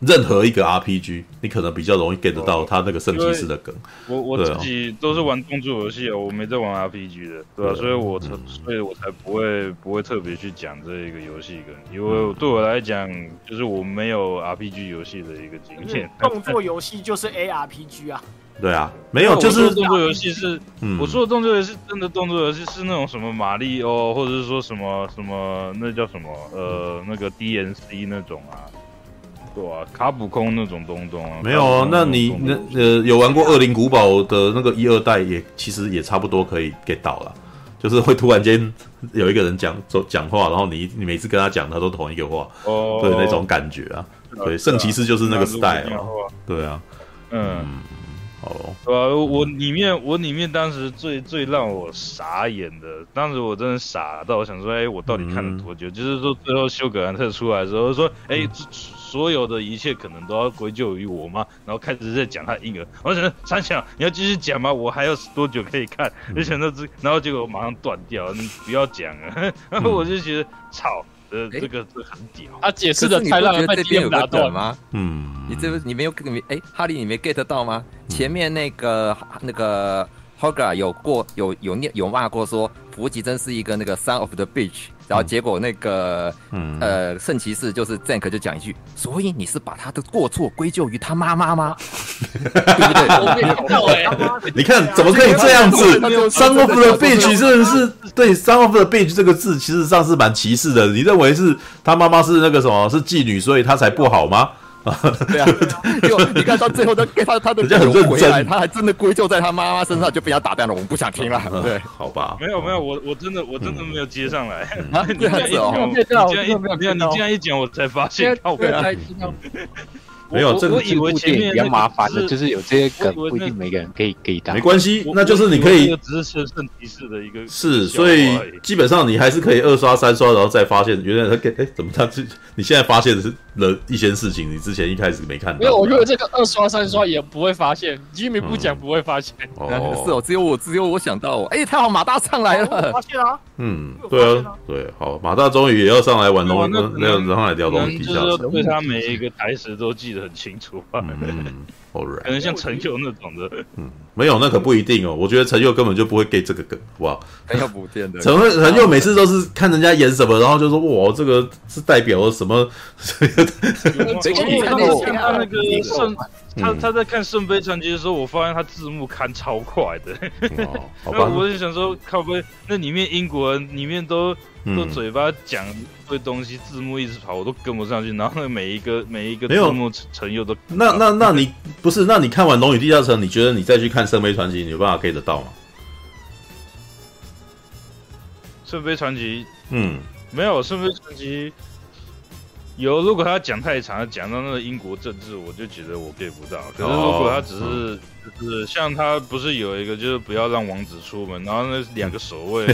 任何一个 RPG，你可能比较容易 get 得到他那个圣骑士的梗。我我自己都是玩动作游戏啊，我没在玩 RPG 的，对吧？所以我才，所以我才不会不会特别去讲这一个游戏梗，因为对我来讲，就是我没有 RPG 游戏的一个经验。动作游戏就是 ARPG 啊。对啊，没有，就是动作游戏是，嗯，我说的动作游戏真的动作游戏是那种什么马里奥，或者是说什么什么那叫什么呃那个 DNC 那种啊，对啊，卡普空那种东东啊，没有啊，那你那呃有玩过《恶灵古堡》的那个一二代也其实也差不多可以 get 到了，就是会突然间有一个人讲说讲话，然后你你每次跟他讲，他都同一个话，哦，对那种感觉啊，对，圣骑士就是那个 style，对啊，嗯。哦，对啊，我里面我里面当时最最让我傻眼的，当时我真的傻到我想说，哎，我到底看了多久？嗯、就是说最后修格兰特出来的时候说，哎，嗯、所有的一切可能都要归咎于我吗？然后开始在讲他婴儿，我想三想你要继续讲吗？我还有多久可以看？就想到这，然后结果马上断掉，你不要讲啊！然 <laughs> 后我就觉得操。呃，这个这很屌。他解释的太让人被电打断吗？嗯，你这你没有你没哎，哈利你没 get 到吗？前面那个那个 Hogar 有过有有念有骂过说福吉真是一个那个 son of the bitch。然后结果那个，嗯、呃，圣骑士就是 Zank 就讲一句，所以你是把他的过错归咎于他妈妈吗？对不对？你看怎么可以这样子？Son of the bitch 真的是对 Son of the bitch 这个字，其实上是蛮歧视的。你认为是他妈妈是那个什么，是妓女，所以他才不好吗？<laughs> 对啊，就你看到最后，他 <laughs> 给他他的人回来，他还真的归咎在他妈妈身上，就被他打断了。我们不想听了，对，好吧？没有没有，我我真的 <laughs> 我真的没有接上来。啊，这样子哦，你这样一没有，你这样一讲，我才发现。对啊。没有，这个以为前面比较麻烦的，就是有这些梗，不一定每个人可以可以打。没关系，那就是你可以。只是圣骑士的一个。是，所以基本上你还是可以二刷三刷，然后再发现原来他给哎，怎么他这？你现在发现的是了一些事情，你之前一开始没看到。没有，我觉得这个二刷三刷也不会发现，居民不讲不会发现。哦，<laughs> 是哦，只有我只有我想到，哎，太好，马大上来了。发现啊。嗯，对啊，对，好，马大终于也要上来玩龙，那个上来聊龙与地下城。对他每一个台词都记得很清楚。嗯，可能像陈佑那种的，嗯，没有，那可不一定哦。我觉得陈佑根本就不会给这个梗，好不好？陈佑不见的。陈陈佑每次都是看人家演什么，然后就说哇，这个是代表了什么？他那个圣，他他在看《圣杯传奇》的时候，我发现他字幕看超快的。好吧，<laughs> 我就想说，靠背那里面英国人里面都。都嘴巴讲对东西，字幕一直跑，我都跟不上去。然后每一个每一个字幕成又都那那那你不是？那你看完《龙与地下城》，你觉得你再去看《圣杯传奇》，你有办法 get 得到吗？《圣杯传奇》嗯，没有《圣杯传奇》。有，如果他讲太长，讲到那个英国政治，我就觉得我 get 不到。可是如果他只是就是像他不是有一个就是不要让王子出门，然后那两个守卫，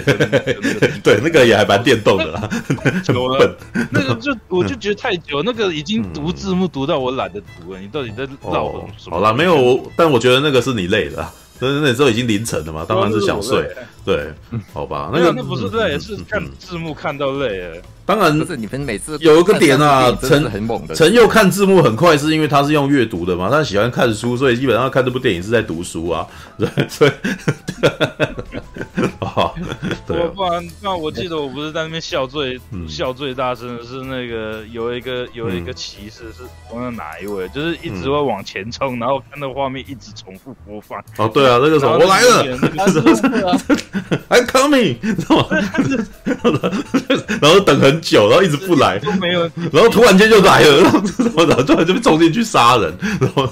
<laughs> 对，那个也还蛮电动的啦。<laughs> 久了，那个就我就觉得太久，那个已经读字幕读到我懒得读了。你到底在绕什么？好了，没有，但我觉得那个是你累的。那那时候已经凌晨了嘛，当然是想睡。对，好吧，那个那不是累，是看字幕看到累。当然不是，你们每次有一个点啊，陈很猛的，陈又看字幕很快，是因为他是用阅读的嘛，他喜欢看书，所以基本上看这部电影是在读书啊，<laughs> 对，所以，<laughs> <laughs> 啊，对，不然不然，我记得我不是在那边笑最笑最大声的是那个有一个有一个骑士是忘了哪一位，就是一直会往前冲，然后看到画面一直重复播放。哦，对啊，那个时候我来了，I'm coming，<laughs> 然后等很。久，然后一直不来，没有，然后突然间就来了，然后然后突然就被冲进去杀人，然后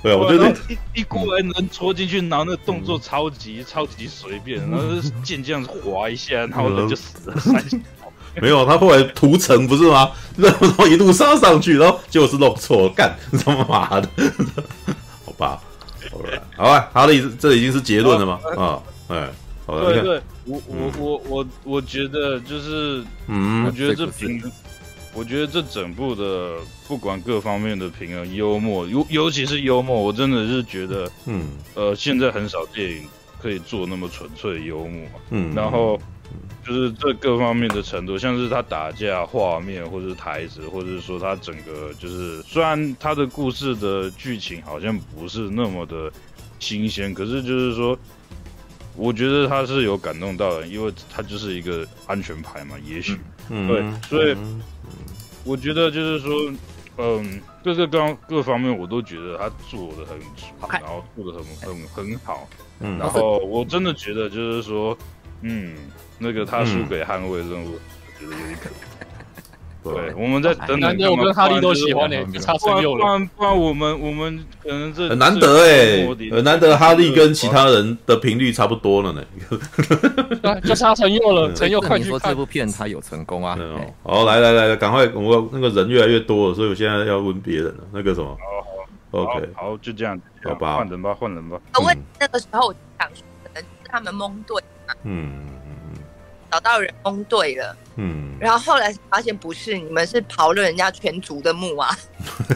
对啊，我觉得一一过来能戳进去，然后那个动作超级超级随便，然后剑这样子划一下，然后人就死了。<laughs> 没有，他后来屠城不是吗？然后一路杀上去，然后结果是弄错，干他妈的，<laughs> 好吧，好吧，好的，这已经是结论了吗？啊，哎。对对，我我我我我觉得就是，嗯，我觉得这评，我觉得这整部的不管各方面的平衡，幽默尤尤其是幽默，我真的是觉得，嗯，呃，现在很少电影可以做那么纯粹的幽默，嗯，然后就是这各方面的程度，像是他打架画面，或者是台词，或者是说他整个就是，虽然他的故事的剧情好像不是那么的新鲜，可是就是说。我觉得他是有感动到的，因为他就是一个安全牌嘛，也许，嗯、对，所以、嗯、我觉得就是说，嗯，各个各各方面我都觉得他做的很足，然后做的很很很好。嗯，然后我真的觉得就是说，嗯，那个他输给捍卫任务，我觉得有点可惜。对，我们在等等。我跟哈利都喜欢的，差十六了。不然不然，我们我们可能这很难得哎，很难得哈利跟其他人的频率差不多了呢。<laughs> 就差陈佑了，陈佑快去说这部片他有成功啊。好，来来来，赶快，我那个人越来越多了，所以我现在要问别人了。那个什么，好，OK，好，就这样，好吧，换人吧，换人吧。问那个时候我想说，可能是他们蒙对嗯嗯嗯。找到人蒙对了，嗯，然后后来发现不是，你们是刨了人家全族的墓啊，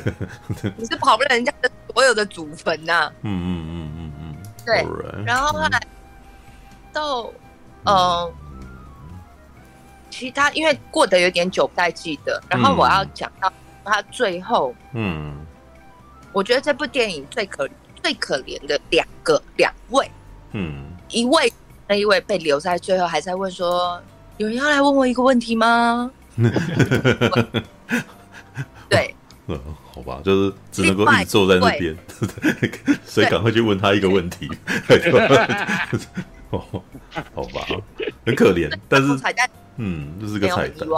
<laughs> 你是刨了人家的所有的祖坟呐，嗯嗯嗯嗯嗯，对，然后后来到，嗯、呃，其他因为过得有点久不太记得，然后我要讲到他最后，嗯，我觉得这部电影最可最可怜的两个两位，嗯，一位。那一位被留在最后，还在问说：“有人要来问我一个问题吗？” <laughs> 对，嗯，好吧，就是只能够一直坐在那边，所以赶快去问他一个问题。<laughs> <laughs> 哦，好吧，很可怜，但是嗯，这是个彩蛋，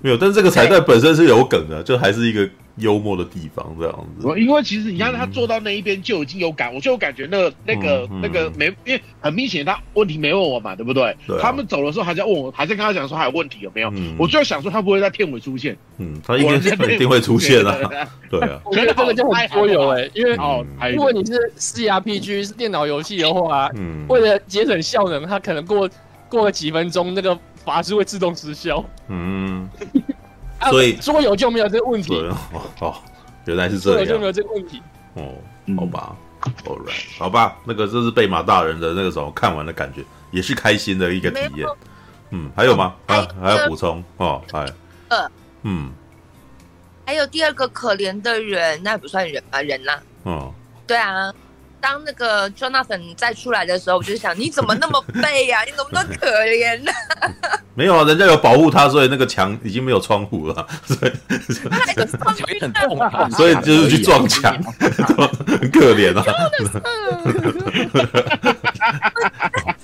没有，但是这个彩蛋本身是有梗的，就还是一个。幽默的地方这样子，因为其实你看他坐到那一边就已经有感，我就有感觉那个那个那个没，因为很明显他问题没问我嘛，对不对？他们走的时候还在问我，还在跟他讲说还有问题有没有？我就想说他不会在片尾出现，嗯，他应该肯定会出现啊，<laughs> 对啊。我觉得这个就很多有哎，因为哦，如果你是 CRPG 是电脑游戏的话，嗯，为了节省效能，他可能过过了几分钟，那个法师会自动失效，嗯。所以桌游 <laughs> 就没有这个问题。哦，哦，原来是这样，桌游就没有这个问题。哦，好吧，Alright，好吧，那个这是贝马大人的那个时候看完的感觉，也是开心的一个体验。嗯，还有吗？啊，还要补充？哦，哎，呃，嗯，还有第二个可怜的人，那不算人吧？人呐，嗯，对啊。当那个 Jonathan 再出来的时候，我就想，你怎么那么背呀？<laughs> 你怎么那么可怜呢？<laughs> 没有啊，人家有保护他，所以那个墙已经没有窗户了，<laughs> 所以很痛，所以就是去撞墙，很可怜啊。<laughs>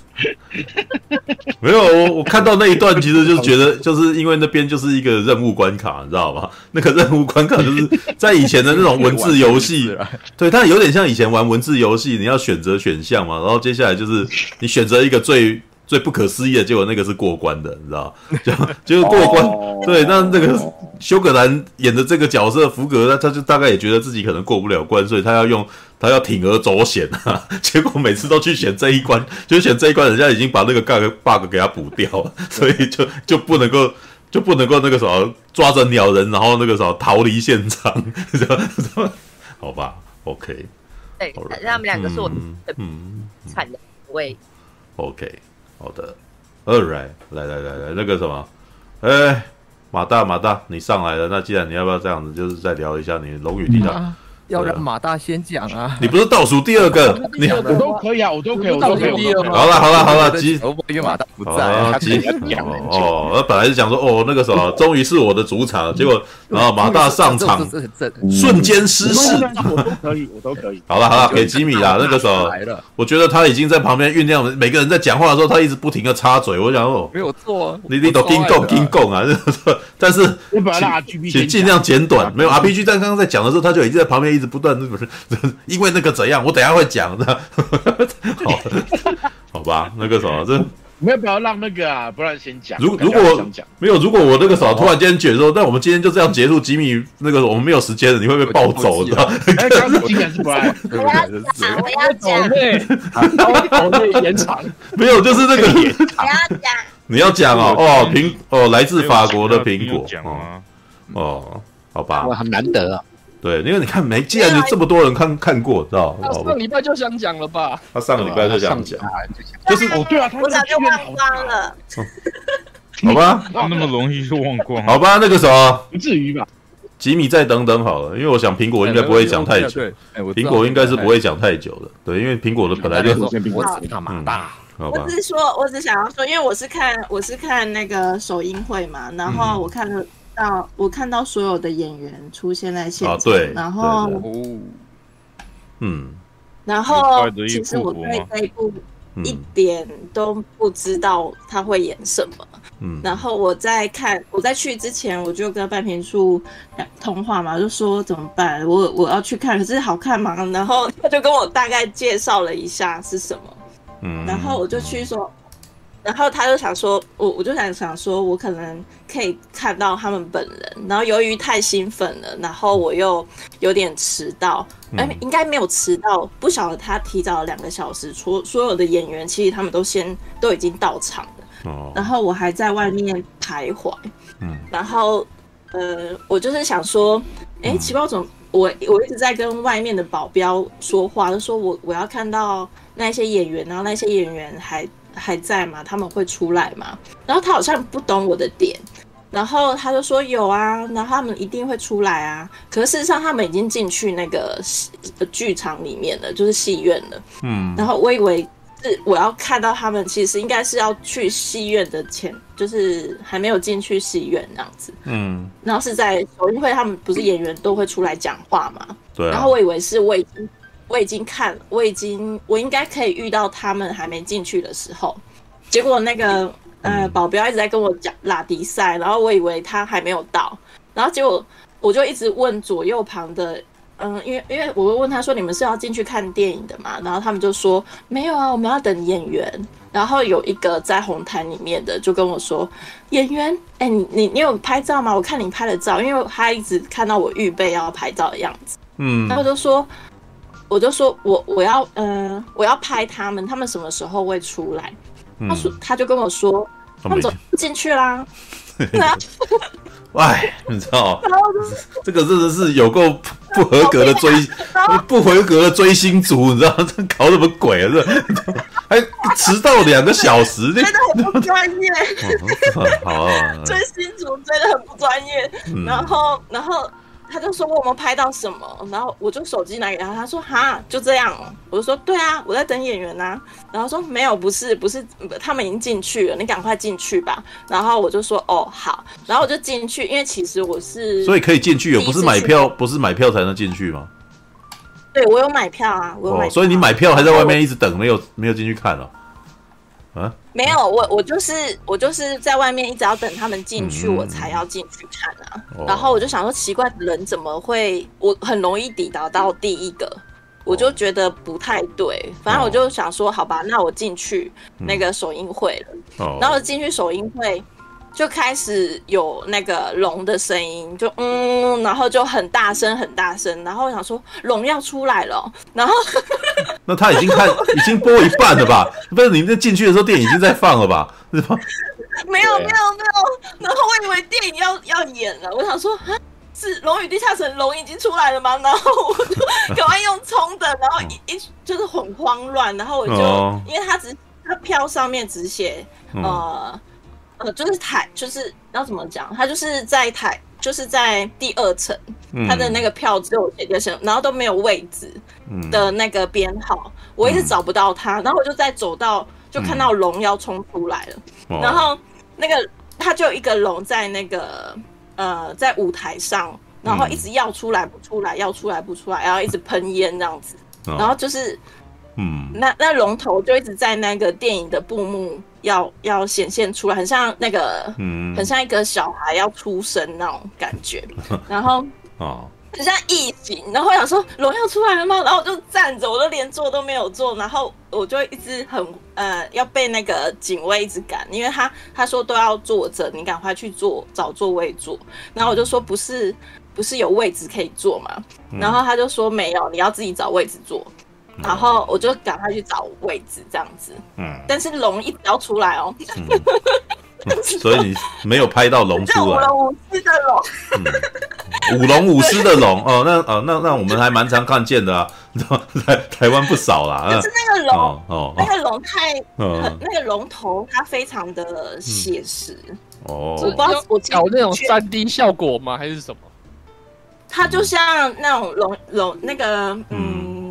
没有，我我看到那一段，其实就觉得，<laughs> 就是因为那边就是一个任务关卡，你知道吧？那个任务关卡就是在以前的那种文字游戏，<laughs> 对，它有点像以前玩文字游戏，你要选择选项嘛，然后接下来就是你选择一个最最不可思议的结果，那个是过关的，你知道就？就是过关，对，那那个休格兰演的这个角色福格，他他就大概也觉得自己可能过不了关，所以他要用。他要铤而走险啊，<laughs> 结果每次都去选这一关，<laughs> 就选这一关，人家已经把那个 bug bug 给他补掉了，所以就就不能够就不能够那个什么抓着鸟人，然后那个什么逃离现场，<laughs> 好吧？OK，对，他们两个是我嗯惨的喂 OK，好的，All right，来来来来，那个什么，哎，马大马大，你上来了，那既然你要不要这样子，就是再聊一下你龙与地下。要让马大先讲啊！你不是倒数第二个，<laughs> 你我都可以啊，我都可以，我都可以。好了好了好了，吉，因为马大不在，吉哦，我本来是想说，哦，那个什么，终于是我的主场，结果然后马大上场，瞬间失势。我都可以，我都可以。好了好了，给吉米啦。那个时候，我觉得他已经在旁边酝酿，每个人在讲话的时候，他一直不停的插嘴。我想哦，没有错，你你都听够听够啊！<laughs> 但是请尽量简短。没有 RPG，但刚刚在讲的时候，他就已经在旁边一直不断的不是。<laughs> 因为那个怎样，我等下会讲的。<laughs> 好，好吧，那个什么，这没有必要让那个啊，不然先讲。如如果没有，如果我那个什么突然间觉得，那我们今天就这样结束。吉米，那个我们没有时间了，你会不会暴走的？哎，刚刚今天是不然，我要讲，我要讲，好累，延长。没有，就是那个，我要讲，你要讲哦，哦，苹哦，来自法国的苹果，哦，好吧，哇，很难得啊。对，因为你看没，既然有这么多人看看过，知道？他上个礼拜就想讲了吧？他上个礼拜就想讲，就是我对啊，我早就忘光了。<laughs> 好吧，那么容易就忘光？好吧，那个什么，不至于吧？吉米再等等好了，因为我想苹果应该不会讲太久。苹果应该是不会讲太久的。对，因为苹果的本来就是我只大马大。好吧。我只是说，我只想要说，因为我是看我是看那个首映会嘛，然后我看了。到我看到所有的演员出现在现场，啊、对，然后，嗯，然后其实我对这一部一点都不知道他会演什么，嗯，然后我在看我在去之前我就跟半瓶树通话嘛，就说怎么办，我我要去看，可是好看吗？然后他就跟我大概介绍了一下是什么，嗯，然后我就去说。然后他就想说，我我就想想说，我可能可以看到他们本人。然后由于太兴奋了，然后我又有点迟到，哎、嗯，应该没有迟到，不晓得他提早了两个小时。所所有的演员其实他们都先都已经到场了，哦、然后我还在外面徘徊。嗯，然后呃，我就是想说，哎，奇怪，我怎么我我一直在跟外面的保镖说话，就说我我要看到那些演员，然后那些演员还。还在吗？他们会出来吗？然后他好像不懂我的点，然后他就说有啊，然后他们一定会出来啊。可是事实上，他们已经进去那个剧场里面了，就是戏院了。嗯，然后我以为是我要看到他们，其实应该是要去戏院的前，就是还没有进去戏院那样子。嗯，然后是在首映会，他们不是演员都会出来讲话嘛？对啊。然后我以为是我已经。我已经看，我已经，我应该可以遇到他们还没进去的时候，结果那个呃保镖一直在跟我讲拉迪赛，然后我以为他还没有到，然后结果我就一直问左右旁的，嗯，因为因为我会问他说，你们是要进去看电影的嘛？然后他们就说没有啊，我们要等演员。然后有一个在红毯里面的就跟我说，演员，哎、欸，你你你有拍照吗？我看你拍了照，因为他一直看到我预备要拍照的样子，嗯，然后就说。我就说我我要呃我要拍他们，他们什么时候会出来？嗯、他说他就跟我说，他们走进去啦。<laughs> 哎，你知道，这个真的是有够不合格的追不合格的追星族，你知道 <laughs> 这搞什么鬼啊？这 <laughs> 还迟到两个小时，真的很不专业。好啊，追星族真的很不专业。嗯、然后，然后。他就说我们拍到什么，然后我就手机拿给他，他说哈就这样，我就说对啊，我在等演员啊，然后说没有，不是不是，他们已经进去了，你赶快进去吧。然后我就说哦好，然后我就进去，因为其实我是所以可以进去，有不是买票，不是买票才能进去吗？对，我有买票啊，我有买票，哦，所以你买票还在外面一直等，没有没有进去看了。啊，没有，我我就是我就是在外面一直要等他们进去，嗯、我才要进去看啊。哦、然后我就想说，奇怪，人怎么会我很容易抵达到第一个，哦、我就觉得不太对。反正我就想说，好吧，那我进去那个首映会了。哦、然后进去首映会。就开始有那个龙的声音，就嗯，然后就很大声很大声，然后我想说龙要出来了，然后 <laughs> 那他已经看 <laughs> 已经播一半了吧？不是你那进去的时候电影已经在放了吧？是吧？<laughs> 没有没有没有，然后我以为电影要要演了，我想说是《龙与地下城》龙已经出来了吗？然后我就赶快用冲的，然后一一就是很慌乱，然后我就、哦、因为他只他票上面只写呃，就是台，就是要怎么讲？他就是在台，就是在第二层，他的那个票只有写个然后都没有位置的那个编号，嗯、我一直找不到他，然后我就在走到，就看到龙要冲出来了，嗯、然后那个他就一个龙在那个呃在舞台上，然后一直要出来不出来，要出来不出来，然后一直喷烟这样子，然后就是。嗯，那那龙头就一直在那个电影的布幕要要显现出来，很像那个，嗯，很像一个小孩要出生那种感觉，<laughs> 然后哦，很像异形，然后我想说龙要出来了吗？然后我就站着，我都连坐都没有坐，然后我就一直很呃要被那个警卫一直赶，因为他他说都要坐着，你赶快去坐找座位坐，然后我就说不是不是有位置可以坐嘛，然后他就说没有，你要自己找位置坐。然后我就赶快去找位置，这样子。嗯。但是龙一直要出来哦。<laughs> 所以你没有拍到龙出来。舞龙舞狮的龙。嗯。舞龙舞狮的龙哦，那哦那那我们还蛮常看见的啊，<laughs> 台台湾不少啦。就是那个龙哦，那个龙太那个龙头它非常的写实哦。我不知道我搞那种三 D 效果吗？还是什么？它就像那种龙龙那个嗯。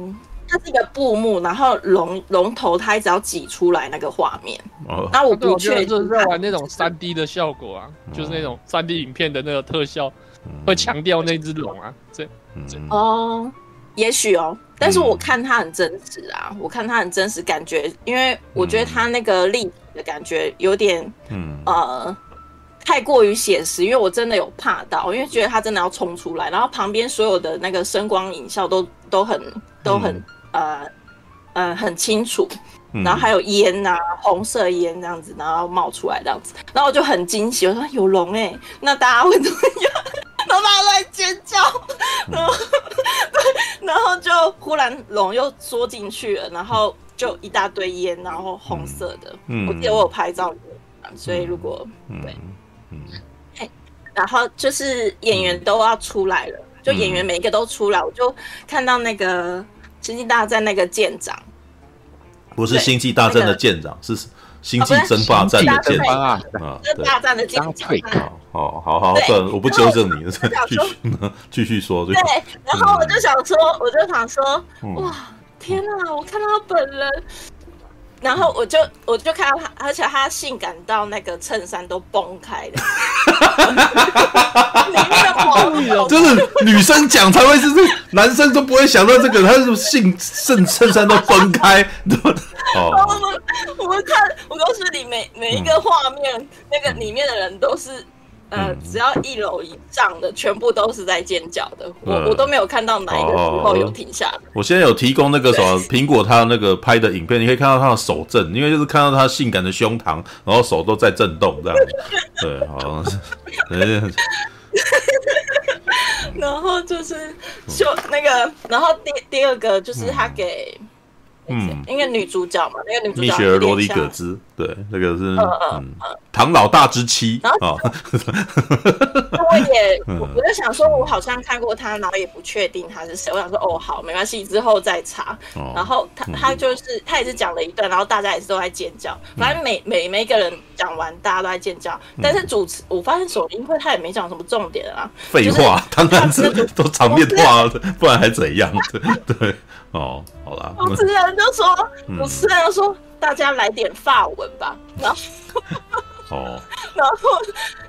它是一个布幕，然后龙龙头它只要挤出来那个画面。哦，那我不确定就是在玩那种三 D 的效果啊，嗯、就是那种三 D 影片的那个特效，嗯、会强调那只龙啊，这这。哦，也许哦，但是我看它很真实啊，嗯、我看它很真实，感觉因为我觉得它那个立体的感觉有点，嗯。呃。太过于写实，因为我真的有怕到，因为觉得他真的要冲出来，然后旁边所有的那个声光影效都都很都很、嗯、呃呃很清楚，然后还有烟呐、啊，红色烟这样子，然后冒出来这样子，然后我就很惊喜，我说有龙哎、欸，那大家会怎么样？<laughs> 然后大家都在尖叫，<laughs> 然后然后就忽然龙又缩进去了，然后就一大堆烟，然后红色的，嗯、我记得我有拍照，所以如果、嗯、对。嗯，嘿，然后就是演员都要出来了，嗯、就演员每一个都出来，我就看到那个《星际大战》那个舰长，不是《星际大战》的舰长，是《星际争霸战》的舰长啊，争霸战的舰长。好好好，算了，我不纠正你，<laughs> 继续继续说。对，然后我就想说，我就想说，哇，天哪，我看到他本人。然后我就我就看到他，而且他性感到那个衬衫都崩开 <laughs> 的，就是女生讲才会是这，男生都不会想到这个，他是性衬衬衫都崩开。哦，<laughs> 我们看，我告诉你，每每一个画面，嗯、那个里面的人都是。呃，只要一楼以上的，全部都是在尖叫的。我我都没有看到哪一个时候有停下来。我现在有提供那个什么苹果，他那个拍的影片，你可以看到他的手震，因为就是看到他性感的胸膛，然后手都在震动这样。<laughs> 对，好像是。然后就是就那个，然后第第二个就是他给。嗯，因为女主角嘛，那个女主角蜜雪儿罗里葛兹，对，那个是嗯，唐老大之妻啊。<laughs> <laughs> 我也，我就想说，我好像看过他，然后也不确定他是谁。我想说，哦，好，没关系，之后再查。然后他他就是他也是讲了一段，然后大家也是都在尖叫。反正每每每一个人讲完，大家都在尖叫。但是主持，我发现首映会他也没讲什么重点啊。废话，当然是都场面话，不然还怎样？<laughs> 对。哦，好啦。主持人就说，主持人就说，大家来点法文吧。然后，哦，<laughs> 然后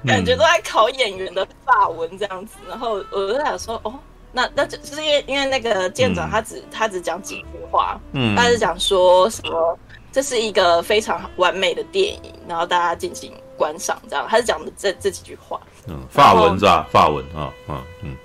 感觉都在考演员的法文这样子。然后我就想说，哦，那那就是因为因为那个舰长他只他只讲几句话，嗯，他是讲说什么这是一个非常完美的电影，然后大家进行观赏这样。他是讲的这这几句话，嗯，法文是吧？法文啊，嗯嗯，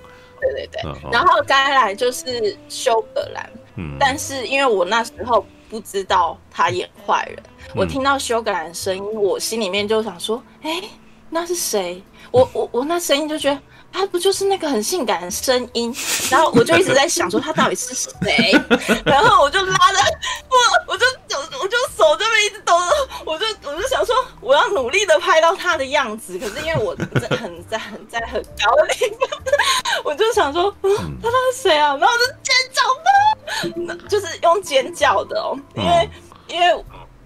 对对对。然后该来就是修格兰。嗯，但是因为我那时候不知道他演坏人，嗯、我听到修格兰的声音，我心里面就想说，哎、欸，那是谁？我我我那声音就觉得，他不就是那个很性感的声音？<laughs> 然后我就一直在想说，他到底是谁？<laughs> 然后我就拉着我，我就我就手这边一直抖，我就我就想说，我要努力的拍到他的样子。可是因为我在很在很在很高的地方，<laughs> 我就想说，嗯，他他是谁啊？然后我就尖叫吧。就是用尖叫的哦，因为因为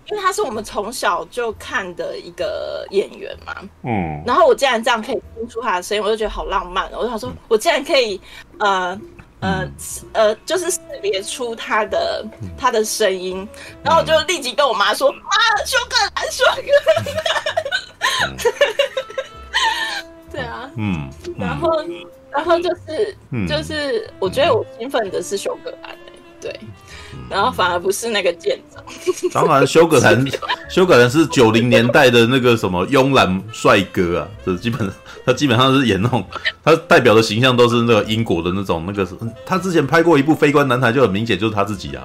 因为他是我们从小就看的一个演员嘛，嗯，然后我竟然这样可以听出他的声音，我就觉得好浪漫哦。我就想说，我竟然可以呃呃呃，就是识别出他的他的声音，然后我就立即跟我妈说：“妈，休葛兰，休葛兰。” <laughs> 对啊，嗯，然后然后就是就是，我觉得我兴奋的是修格兰。对，然后反而不是那个舰长。当 <laughs> 然，休葛兰，修葛兰 <laughs> 是九零年代的那个什么慵懒帅哥啊，这基本上他基本上是演那种，他代表的形象都是那个英国的那种那个。他之前拍过一部《非官男孩》，就很明显就是他自己啊，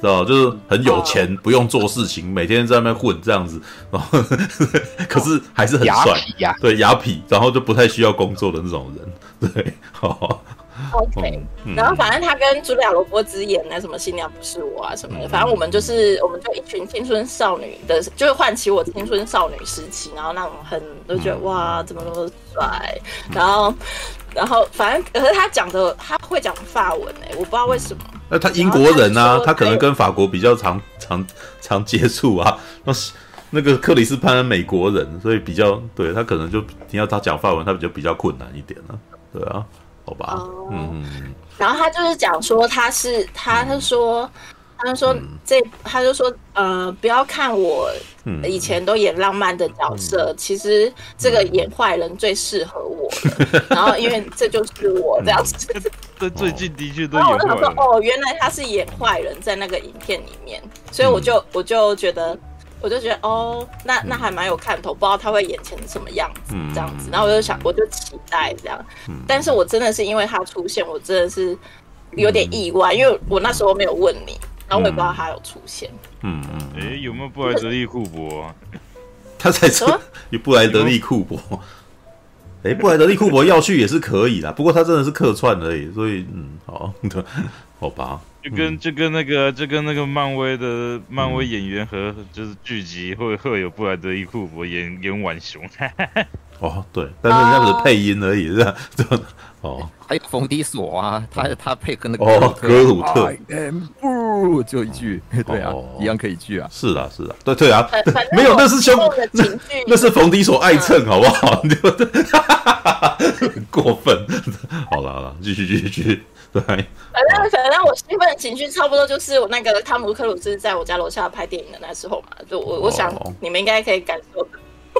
知道就是很有钱，不用做事情，每天在那边混这样子，然后 <laughs> 可是还是很帅，对，雅痞，然后就不太需要工作的那种人，对，好。OK，、嗯、然后反正他跟朱莉亚·罗伯兹演那什么新娘不是我啊什么的，嗯、反正我们就是我们就一群青春少女的，就是唤起我青春少女时期，然后那种很都觉得、嗯、哇怎么那么帅，然后然后反正可是他讲的他会讲法文哎、欸，我不知道为什么。那他英国人啊，他，他可能跟法国比较常常常接触啊。那是那个克里斯潘恩美国人，所以比较对他可能就听到他讲法文，他比较比较困难一点啊，对啊。好吧，嗯嗯。然后他就是讲说他是他他说。他就说：“这，他就说，呃，不要看我以前都演浪漫的角色，嗯、其实这个演坏人最适合我。嗯、<laughs> 然后，因为这就是我这样子。这最近的确都。然后我就说：哦，原来他是演坏人，在那个影片里面，所以我就我就觉得，我就觉得，哦，那那还蛮有看头，不知道他会演成什么样子这样子。然后我就想，我就期待这样。但是我真的是因为他出现，我真的是有点意外，因为我那时候没有问你。”然后我也不知道他有出现。嗯嗯，哎、嗯，有没有布莱德利库珀、啊？<laughs> 他才说有布莱德利库珀。哎，布莱德利库珀要去也是可以啦，不过他真的是客串而已，所以嗯，好，<laughs> 好吧。就跟就跟那个就跟那个漫威的漫威演员和就是剧集会会有布莱德利库珀演演浣熊。<laughs> 哦，对，但是人家只是配音而已，是吧？<laughs> 哦，还有冯迪索啊，他他配跟那个哦，格鲁特，I am Groot 就一句，对啊，一样可以句啊，是啊，是啊，对对啊，没有，那是兄，那那是冯迪索爱蹭，好不好？<laughs> 很过分，好了好了，继续继续继续，对。反正反正我兴奋的情绪差不多就是我那个汤姆克鲁斯在我家楼下拍电影的那时候嘛，就我我想你们应该可以感受。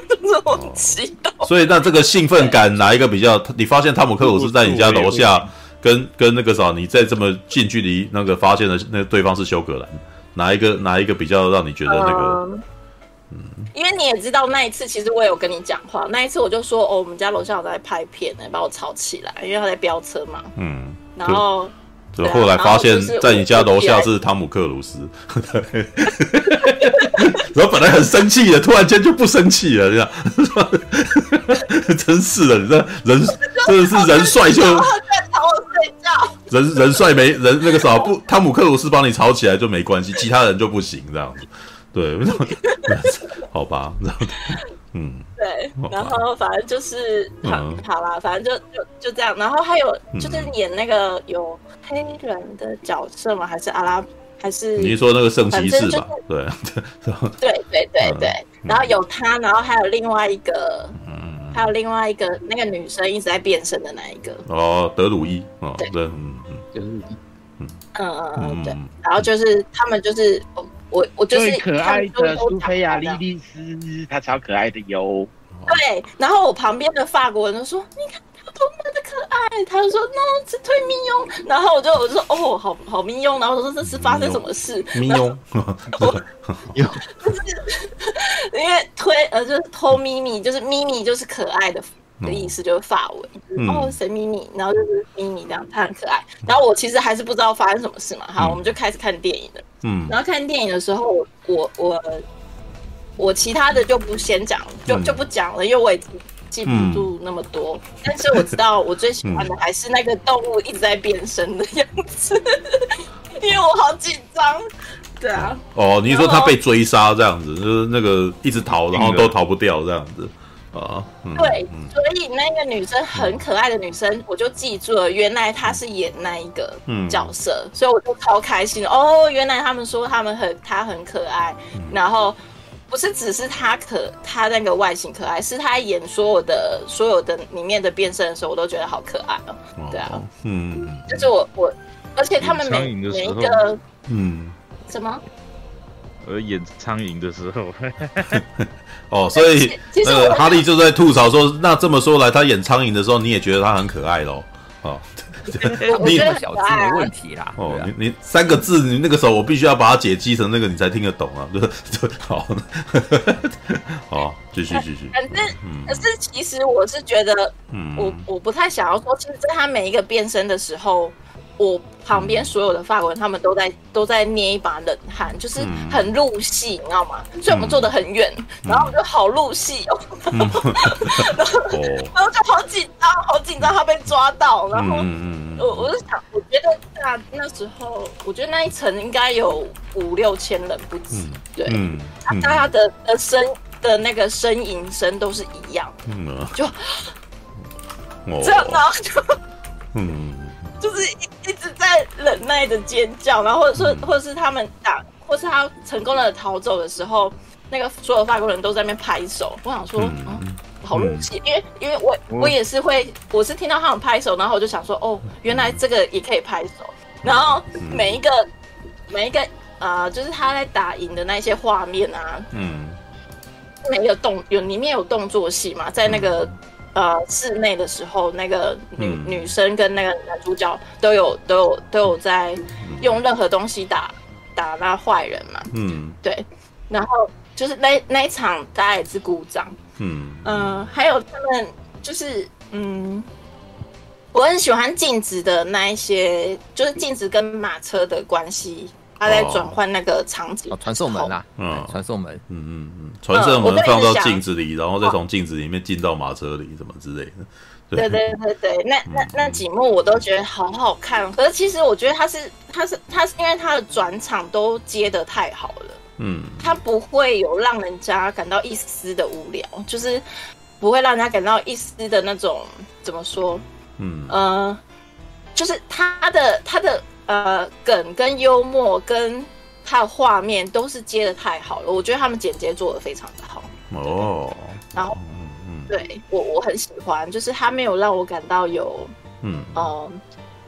这种激动，<laughs> 所以那这个兴奋感哪一个比较？你发现汤姆克鲁斯在你家楼下，跟跟那个啥，你在这么近距离那个发现的那个对方是休格兰，哪一个哪一个比较让你觉得那个？嗯，因为你也知道那一次，其实我也有跟你讲话，那一次我就说哦，我们家楼下有在拍片呢，把我吵起来，因为他在飙车嘛。嗯，然后。就后来发现，在你家楼下是汤姆克鲁斯，<laughs> 然后本来很生气的，突然间就不生气了，这样，<laughs> 真是的，你这人真的是人帅就 <laughs> 人人帅没人那个啥不汤姆克鲁斯帮你吵起来就没关系，其他人就不行这样子，对，好吧，然后。嗯，对，然后反正就是好，嗯、好啦，反正就就就这样。然后还有就是演那个有黑人的角色吗？还是阿拉？还是你说那个圣骑士吧？<laughs> 对，对对对对。嗯、然后有他，然后还有另外一个，嗯，还有另外一个那个女生一直在变身的那一个？哦，德鲁伊，哦，对，嗯嗯，德鲁伊，嗯嗯嗯，对。然后就是他们就是。我我就是最可爱的苏菲亚莉莉丝，她超可爱的哟。对，然后我旁边的法国人都说：“你看他多么的可爱。”他就说：“No，是推咪庸。”然后我就我就说：“哦，好好咪庸。”然后我说：“这是发生什么事？”咪庸，<laughs> <laughs> 就是因为推呃，就是偷咪咪，就是咪咪就是可爱的。的意思就是发文，嗯、哦，谁咪咪，然后就是咪咪这样，他很可爱。然后我其实还是不知道发生什么事嘛。好，嗯、我们就开始看电影了。嗯，然后看电影的时候，我我我，我其他的就不先讲，就就不讲了，因为我也记不住那么多。嗯、但是我知道 <laughs> 我最喜欢的还是那个动物一直在变身的样子，<laughs> 因为我好紧张。对啊。哦，你说他被追杀这样子，就是那个一直逃，然后都逃不掉这样子。啊，嗯、对，所以那个女生很可爱的女生，我就记住了，原来她是演那一个角色，嗯、所以我就超开心哦。原来他们说他们很她很可爱，嗯、然后不是只是她可她那个外形可爱，是她演所有的所有的里面的变身的时候，我都觉得好可爱哦。哦对啊，嗯，就是我我，而且他们每每一个，嗯，什么？而演苍蝇的时候，<laughs> 哦，所以那个哈利就在吐槽说：“那这么说来，他演苍蝇的时候，你也觉得他很可爱喽？”哦 <laughs> <laughs> 你小字没问题啦。哦，你你三个字，你那个时候我必须要把它解析成那个，你才听得懂啊。就就好，好，继续继续。反正，可是其实我是觉得，嗯，我我不太想要说，其实在他每一个变身的时候。我旁边所有的法国人，他们都在都在捏一把冷汗，就是很入戏，你知道吗？所以我们坐得很远，然后我就好入戏哦，<laughs> 然后然后就好紧张，好紧张，他被抓到，然后我我就想，我觉得那那时候，我觉得那一层应该有五六千人不止，对，大家的的声的那个呻吟声都是一样，就这样，然后就嗯。<laughs> 就是一一直在忍耐的尖叫，然后或者说，或者是他们打，或是他成功的逃走的时候，那个所有法国人都在那边拍手，我想说，嗯，嗯好入戏，因为因为我我也是会，我是听到他们拍手，然后我就想说，哦，原来这个也可以拍手，然后每一个每一个呃，就是他在打赢的那些画面啊，嗯，没有动有里面有动作戏嘛，在那个。呃，室内的时候，那个女、嗯、女生跟那个男主角都有都有都有在用任何东西打打那坏人嘛。嗯，对。然后就是那那一场，大家也是鼓掌。嗯嗯、呃，还有他们就是嗯，我很喜欢镜子的那一些，就是镜子跟马车的关系。他在转换那个场景，传送门啊，嗯，传送门，嗯嗯嗯，传送门放到镜子里，然后再从镜子里面进到马车里，什么之类的。对对对对，那那那几幕我都觉得好好看。可是其实我觉得他是他是他是因为他的转场都接的太好了，嗯，他不会有让人家感到一丝的无聊，就是不会让人家感到一丝的那种怎么说，嗯。呃，就是他的他的。呃，梗跟幽默跟他的画面都是接的太好了，我觉得他们剪接做的非常的好哦。然后，嗯嗯，对我我很喜欢，就是他没有让我感到有嗯呃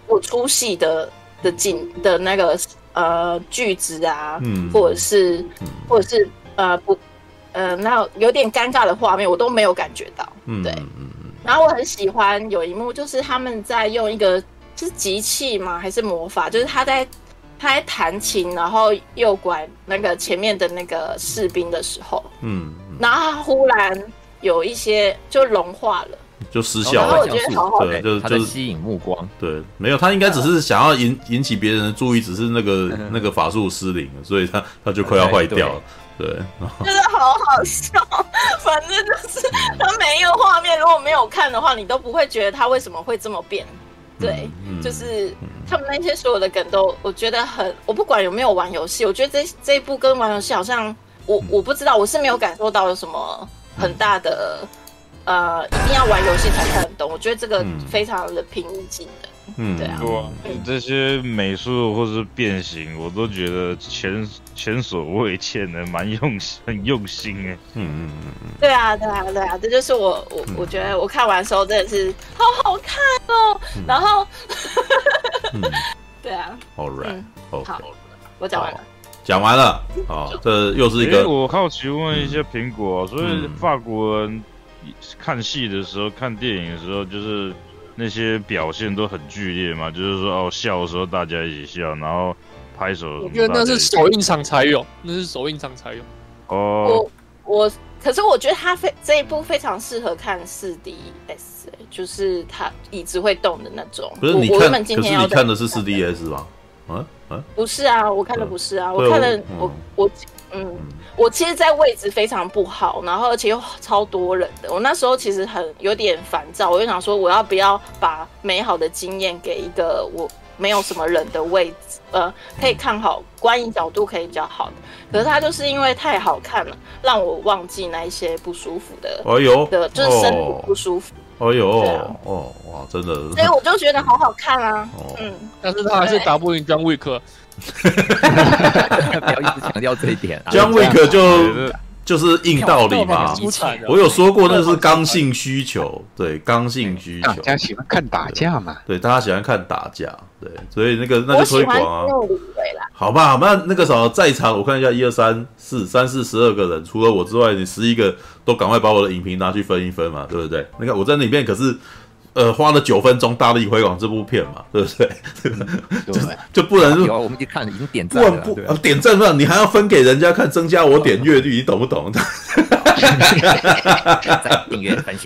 有出戏的的景的那个呃句子啊，嗯，或者是或者是呃不呃那有点尴尬的画面，我都没有感觉到。嗯，对，嗯嗯。然后我很喜欢有一幕，就是他们在用一个。是集器吗？还是魔法？就是他在他在弹琴，然后诱拐那个前面的那个士兵的时候，嗯，然后他忽然有一些就融化了，就失效了。然后我觉得好好的，对，就是就是吸引目光。对，没有，他应该只是想要引 <laughs> 引起别人的注意，只是那个那个法术失灵了，所以他他就快要坏掉了。对，真的好好笑。反正就是他每一个画面，如果没有看的话，你都不会觉得他为什么会这么变。对，嗯、就是他们那些所有的梗都，我觉得很，我不管有没有玩游戏，我觉得这这一部跟玩游戏好像，我我不知道，我是没有感受到有什么很大的，呃，一定要玩游戏才看得懂。我觉得这个非常的平易近人。嗯，对啊，这些美术或是变形，我都觉得前前所未见的，蛮用心，<laughs> 很用心哎。嗯嗯嗯嗯。对啊，对啊，对啊，这就是我我我觉得我看完的时候真的是好好看哦。然后，<laughs> 对啊。All right，好，我讲完了。讲完了。<laughs> 好，这又是一个。我好奇问一下苹果，所以法国人看戏的时候，看电影的时候，就是。那些表现都很剧烈嘛，就是说哦，笑的时候大家一起笑，然后拍手。我觉得那是首映场才有，那是首映场才有。哦，我我，可是我觉得他非这一部非常适合看四 D S，就是他椅子会动的那种。不是你看，可是你看的是四 D S 吗？<laughs> 啊啊，不是啊，我看的不是啊，我看的我我。嗯，我其实，在位置非常不好，然后而且又超多人的。我那时候其实很有点烦躁，我就想说，我要不要把美好的经验给一个我没有什么人的位置，呃，可以看好观影角度可以比较好的。可是它就是因为太好看了，让我忘记那一些不舒服的。哎呦，的就是身体不舒服。哎呦，哦哇，真的。所以我就觉得好好看啊。嗯，但是他还是打不赢张卫克。<laughs> 不要一直强调这一点啊！John Wick 就就是硬道理嘛。我有说过，那是刚性需求，对，刚性需求。大家喜欢看打架嘛？对，大家喜欢看打架，对，所以那个那就推广啊。好吧，那那个什么在场，我看一下，一二三四三四十二个人，除了我之外，你十一个都赶快把我的影评拿去分一分嘛，对不对？那个我在里面可是。呃，花了九分钟大力推广这部片嘛，<laughs> 对不对？<laughs> 就就不能，我们已经看，已经点赞了。不不，点赞了，你还要分给人家看，增加我点阅率，你懂不懂？<laughs>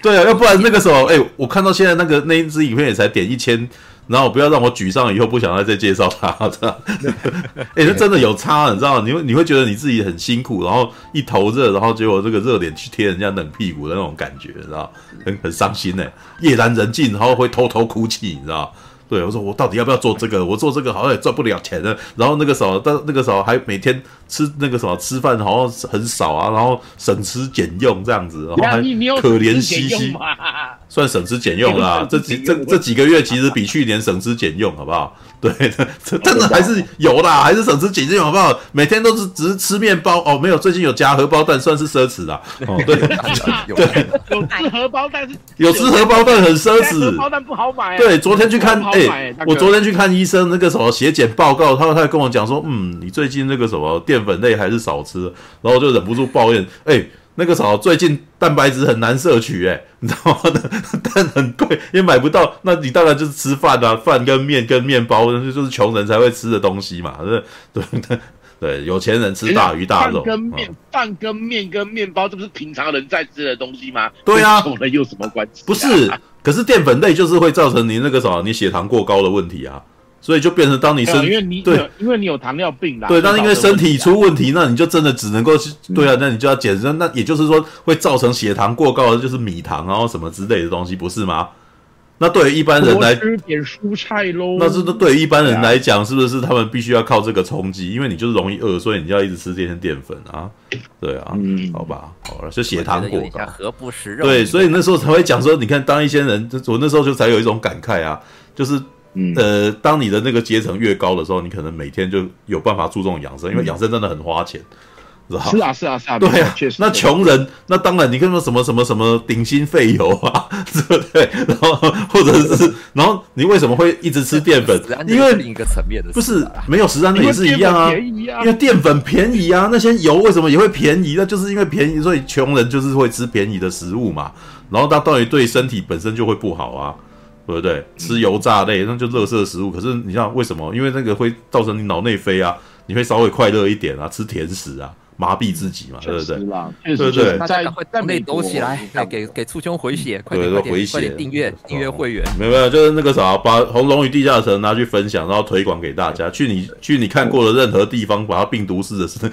对啊，要不然那个时候，哎，我看到现在那个那一支影片也才点一千。然后不要让我沮丧，以后不想再再介绍他，<laughs> 这样？<laughs> 哎，这真的有差，你知道？你会你会觉得你自己很辛苦，然后一头热，然后结果这个热脸去贴人家冷屁股的那种感觉，知道？很很伤心呢。夜阑人静，然后会偷偷哭泣，你知道？对，我说我到底要不要做这个？我做这个好像也赚不了钱呢。然后那个时候，但那个时候还每天吃那个什么吃饭好像很少啊，然后省吃俭用这样子，然后还可怜兮兮。<laughs> 算省吃俭用啦。这几这这几个月其实比去年省吃俭用，好不好？<laughs> 对，这真的还是有啦，还是省吃俭用，好不好？每天都是只是吃面包哦，没有，最近有加荷包蛋，算是奢侈啦。哦，对，对，有吃荷包蛋是，<laughs> 有吃荷包蛋很奢侈，荷包蛋不好买。对，昨天去看，哎，我昨天去看医生，那个什么血检报告，他他跟我讲说，嗯，你最近那个什么淀粉类还是少吃，然后就忍不住抱怨，哎。那个啥最近蛋白质很难摄取，哎，<laughs> 你知道吗？蛋很贵，也买不到。那你当然就是吃饭啊，饭跟面跟面包，那就是穷人才会吃的东西嘛，<laughs> 对对对对，有钱人吃大鱼大肉。饭跟面，饭跟面跟面包，这不是平常人在吃的东西吗？对啊，穷人有什么关系？不是，可是淀粉类就是会造成你那个什么，你血糖过高的问题啊。所以就变成当你身，因为你对，因为你有糖尿病啦。对，当因为身体出问题，那你就真的只能够去，对啊，那你就要减身。那也就是说，会造成血糖过高的就是米糖，然后什么之类的东西，不是吗？那对于一般人来，吃点蔬菜喽。那是对于一般人来讲，是不是他们必须要靠这个冲击？因为你就是容易饿，所以你就要一直吃这些淀粉啊。对啊，嗯，好吧，好了，就血糖过高，何不食肉？对，所以那时候才会讲说，你看，当一些人，我那时候就才有一种感慨啊，就是。嗯，呃，当你的那个阶层越高的时候，你可能每天就有办法注重养生，因为养生真的很花钱，是吧？是啊，是啊，是啊，对啊，确实。那穷人，那当然，你跟说什么什么什么顶薪废油啊，<laughs> 对不对？然后或者是，然后你为什么会一直吃淀粉？<laughs> 因为另一个层面的，不是没有食安的也是一样啊，因为淀粉便宜啊，那些油为什么也会便宜？那就是因为便宜，所以穷人就是会吃便宜的食物嘛。然后它到底对身体本身就会不好啊。对不对？吃油炸类那就垃圾食物。可是你知道为什么？因为那个会造成你脑内啡啊，你会稍微快乐一点啊，吃甜食啊，麻痹自己嘛，对不对？对不对？在在内抖起来，给给簇胸回血，快点回血快点订阅订阅会员。没有没有，就是那个啥，把《红龙与地下城》拿去分享，然后推广给大家。去你去你看过的任何地方，把它病毒式的是。<laughs>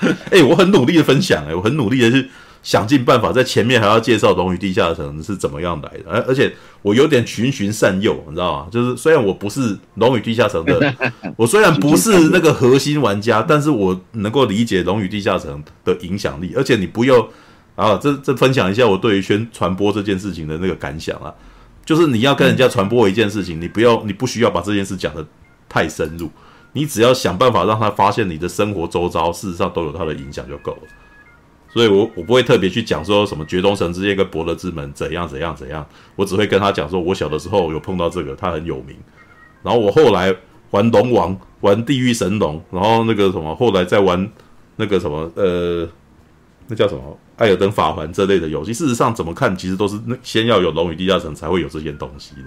<laughs> 哎，我很努力的分享，哎，我很努力的去。想尽办法在前面还要介绍《龙与地下城》是怎么样来的，而而且我有点循循善诱，你知道吗？就是虽然我不是《龙与地下城》的，<laughs> 我虽然不是那个核心玩家，但是我能够理解《龙与地下城》的影响力。而且你不要啊，这这分享一下我对于宣传播这件事情的那个感想啊，就是你要跟人家传播一件事情，你不要你不需要把这件事讲的太深入，你只要想办法让他发现你的生活周遭事实上都有他的影响就够了。所以我，我不会特别去讲说什么绝冬神之剑跟伯乐之门怎样怎样怎样，我只会跟他讲说，我小的时候有碰到这个，他很有名。然后我后来玩龙王，玩地狱神龙，然后那个什么，后来再玩那个什么，呃，那叫什么艾尔登法环这类的游戏。事实上，怎么看其实都是那先要有龙与地下城才会有这件东西的。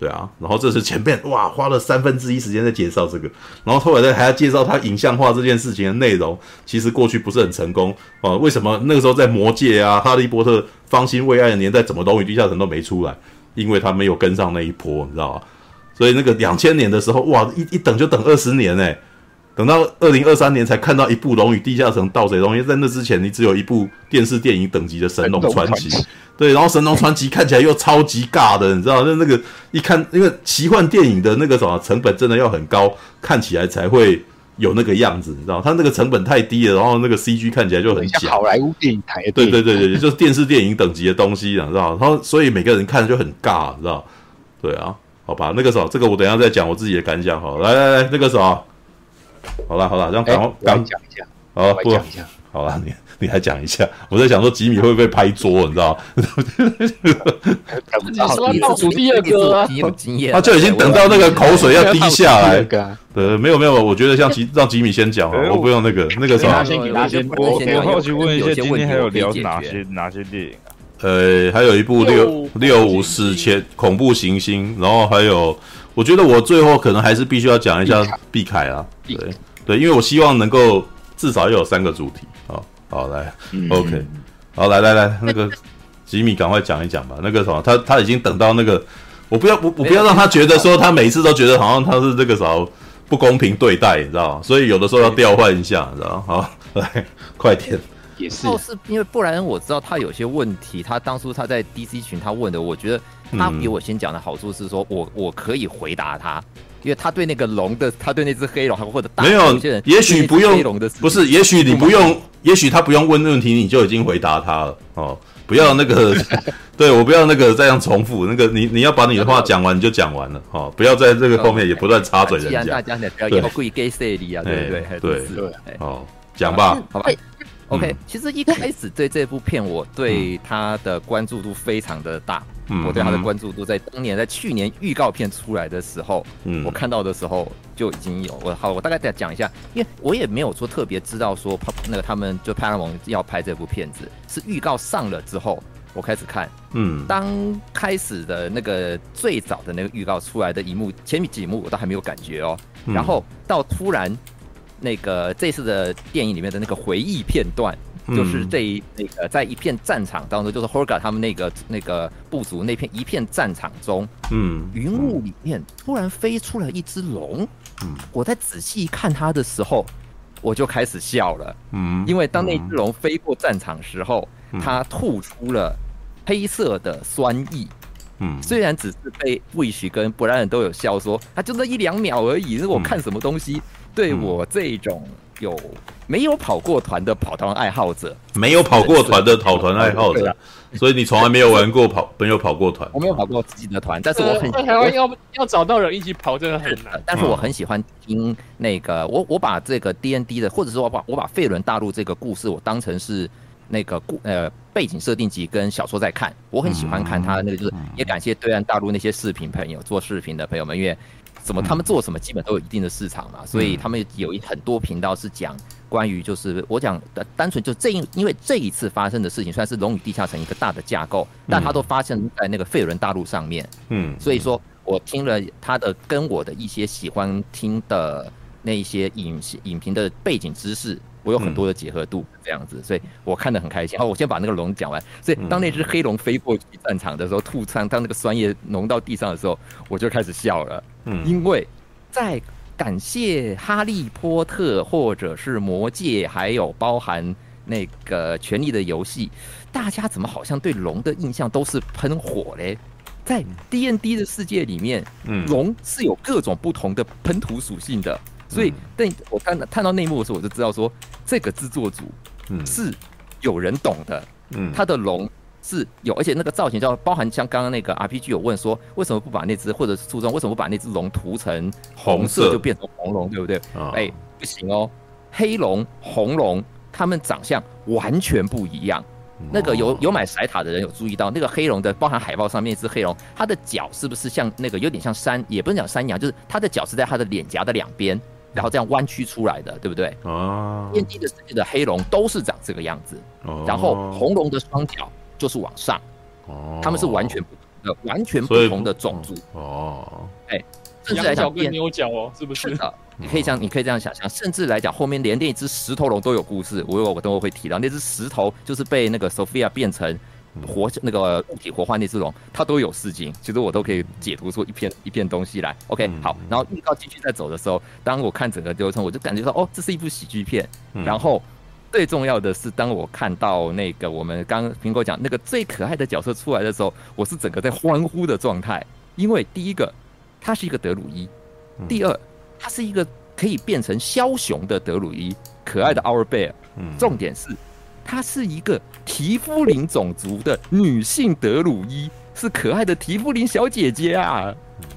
对啊，然后这是前面哇花了三分之一时间在介绍这个，然后后来再还要介绍他影像化这件事情的内容，其实过去不是很成功啊。为什么那个时候在魔界啊、哈利波特方兴未艾的年代，怎么龙与地下城都没出来？因为他没有跟上那一波，你知道吗？所以那个两千年的时候，哇，一一等就等二十年哎，等到二零二三年才看到一部龙与地下城盗贼因为，在那之前你只有一部电视电影等级的神龙传奇。对，然后《神龙传奇》看起来又超级尬的，你知道？那那个一看，因为奇幻电影的那个什么成本真的要很高，看起来才会有那个样子，你知道？它那个成本太低了，然后那个 CG 看起来就很假。好莱坞电影台。对对对对，就是电视电影等级的东西，你知道？然后所以每个人看就很尬，你知道？对啊，好吧，那个时候这个我等一下再讲我自己的感想好。来来来，那个时候，好了好了，让刚刚讲一下，好不？好了你。你还讲一下，我在想说吉米会不会拍桌，你知道吗？<laughs> 你说倒数第二个啊，有经验，他就已经等到那个口水要滴下来。<laughs> 对，没有没有，我觉得像吉让吉米先讲啊，我不用那个那个什么。我我好奇问一下，今天还有聊哪些哪些电影啊？呃，还有一部六六五四千恐怖行星，然后还有，我觉得我最后可能还是必须要讲一下毕凯啊，对对，因为我希望能够至少要有三个主题啊。好来、嗯、，OK，好来来来，那个吉米赶快讲一讲吧。那个什么，他他已经等到那个，我不要我我不要让他觉得说他每次都觉得好像他是这个什么不公平对待，你知道吗？所以有的时候要调换一下，你知道吗？好，来快点。也是，是因为不然我知道他有些问题，他当初他在 DC 群他问的，我觉得他比我先讲的好处是说我我可以回答他。因为他对那个龙的，他对那只黑龙，或者大没有，也许不用，不是，也许你不用，也许他不用问问题，你就已经回答他了哦。不要那个，<laughs> 对我不要那个这样重复。那个你你要把你的话讲完，你就讲完了哦。不要在这个后面也不断插嘴人家。大家呢不要要故意给谁的啊，对不对？对对，哦，讲吧，好吧。OK，其实一开始对这部片，我对他的关注度非常的大。嗯，我对他的关注度在当年，在去年预告片出来的时候，嗯，我看到的时候就已经有。我好，我大概再讲一下，因为我也没有说特别知道说那个他们就派拉蒙要拍这部片子，是预告上了之后我开始看。嗯，当开始的那个最早的那个预告出来的一幕，前面几幕我都还没有感觉哦，然后到突然那个这次的电影里面的那个回忆片段。就是这一那个在一片战场当中，就是 Horga 他们那个那个部族那片一片战场中，嗯，云雾里面突然飞出了一只龙，嗯，我在仔细看它的时候，我就开始笑了，嗯，因为当那只龙飞过战场时候，它吐出了黑色的酸液，嗯，虽然只是被 Wish 跟布莱恩都有笑说，他就那一两秒而已，如果我看什么东西？对我这种。有没有跑过团的跑团爱好者？没有跑过团的跑团爱好者，所以你从来没有玩过跑，没有跑过团。我没有跑过自己的团，但是我很在台湾要要找到人一起跑真的很难。但是我很喜欢听那个，我我把这个 D N D 的，或者说我把我把费伦大陆这个故事，我当成是那个故呃背景设定集跟小说在看。我很喜欢看他那个，就是也感谢对岸大陆那些视频朋友做视频的朋友们，因为。怎么他们做什么基本都有一定的市场嘛，所以他们有一很多频道是讲关于就是我讲的单纯就这因因为这一次发生的事情算是龙与地下城一个大的架构，但它都发生在那个费伦大陆上面，嗯，所以说我听了他的跟我的一些喜欢听的那一些影影评的背景知识。我有很多的结合度，这样子，所以我看得很开心。好，我先把那个龙讲完。所以当那只黑龙飞过去战场的时候，吐仓当那个酸液浓到地上的时候，我就开始笑了。嗯，因为在感谢哈利波特或者是魔戒，还有包含那个权力的游戏，大家怎么好像对龙的印象都是喷火嘞？在 D N D 的世界里面，嗯，龙是有各种不同的喷涂属性的。所以，但我看到看到内幕的时候，我就知道说，这个制作组是有人懂的。嗯，他的龙是有，而且那个造型叫包含像刚刚那个 RPG 有问说，为什么不把那只或者是初中为什么不把那只龙涂成红色就变成红龙，对不对？哎、欸，不行哦，黑龙、红龙，他们长相完全不一样。那个有有买塞塔的人有注意到，那个黑龙的包含海报上面是黑龙，它的脚是不是像那个有点像山，也不能讲山羊，就是它的脚是在它的脸颊的两边。然后这样弯曲出来的，对不对？哦。天地的世界的黑龙都是长这个样子。哦。然后红龙的双脚就是往上。哦。他们是完全不同的，完全不同的种族。哦。哎，甚至来讲变牛角哦，是不是？是的。你可以这样，你可以这样想象，甚至来讲，后面连那只石头龙都有故事。我我等会会提到，那只石头就是被那个 Sophia 变成。活那个物体活化那只龙，它都有事情，其实我都可以解读出一片一片东西来。OK，嗯、好，然后预告继续在走的时候，当我看整个流程，我就感觉到哦，这是一部喜剧片。嗯、然后最重要的是，当我看到那个我们刚苹果讲那个最可爱的角色出来的时候，我是整个在欢呼的状态，因为第一个，它是一个德鲁伊；第二，它是一个可以变成枭雄的德鲁伊，可爱的 Our Bear。重点是。她是一个提夫林种族的女性德鲁伊，是可爱的提夫林小姐姐啊。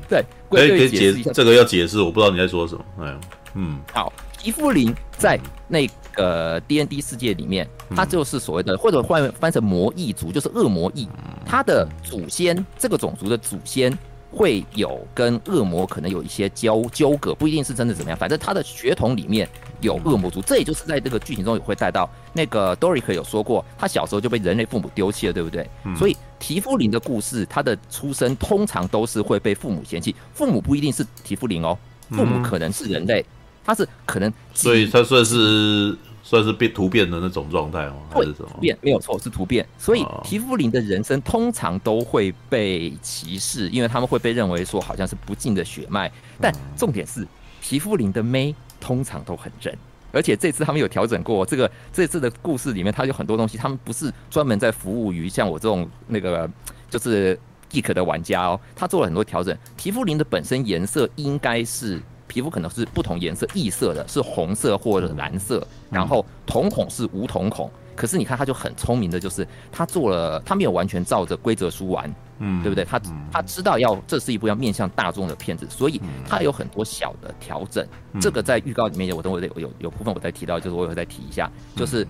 对，可以解释一下这个要解释，我不知道你在说什么。哎，嗯，好，提夫林在那个 D N D 世界里面，他就是所谓的，或者换翻成魔异族，就是恶魔异。他的祖先，这个种族的祖先。会有跟恶魔可能有一些交纠葛，不一定是真的怎么样，反正他的血统里面有恶魔族，这也就是在这个剧情中也会带到。那个 Doric 有说过，他小时候就被人类父母丢弃了，对不对？嗯、所以提夫林的故事，他的出生通常都是会被父母嫌弃，父母不一定是提夫林哦，父母可能是人类，他是可能，所以他算是。算是变突变的那种状态吗？还是什么？变没有错，是突变。所以皮肤灵的人生通常都会被歧视，因为他们会被认为说好像是不敬的血脉。但重点是，皮肤灵的妹通常都很正，而且这次他们有调整过这个。这次的故事里面，他有很多东西，他们不是专门在服务于像我这种那个就是 geek 的玩家哦，他做了很多调整。皮肤灵的本身颜色应该是。皮肤可能是不同颜色异色的，是红色或者蓝色，然后瞳孔是无瞳孔。可是你看，他就很聪明的，就是他做了，他没有完全照着规则书玩，嗯，对不对？他他知道要这是一部要面向大众的片子，所以他有很多小的调整。这个在预告里面，我等会有有有部分我再提到，就是我也会再提一下，就是。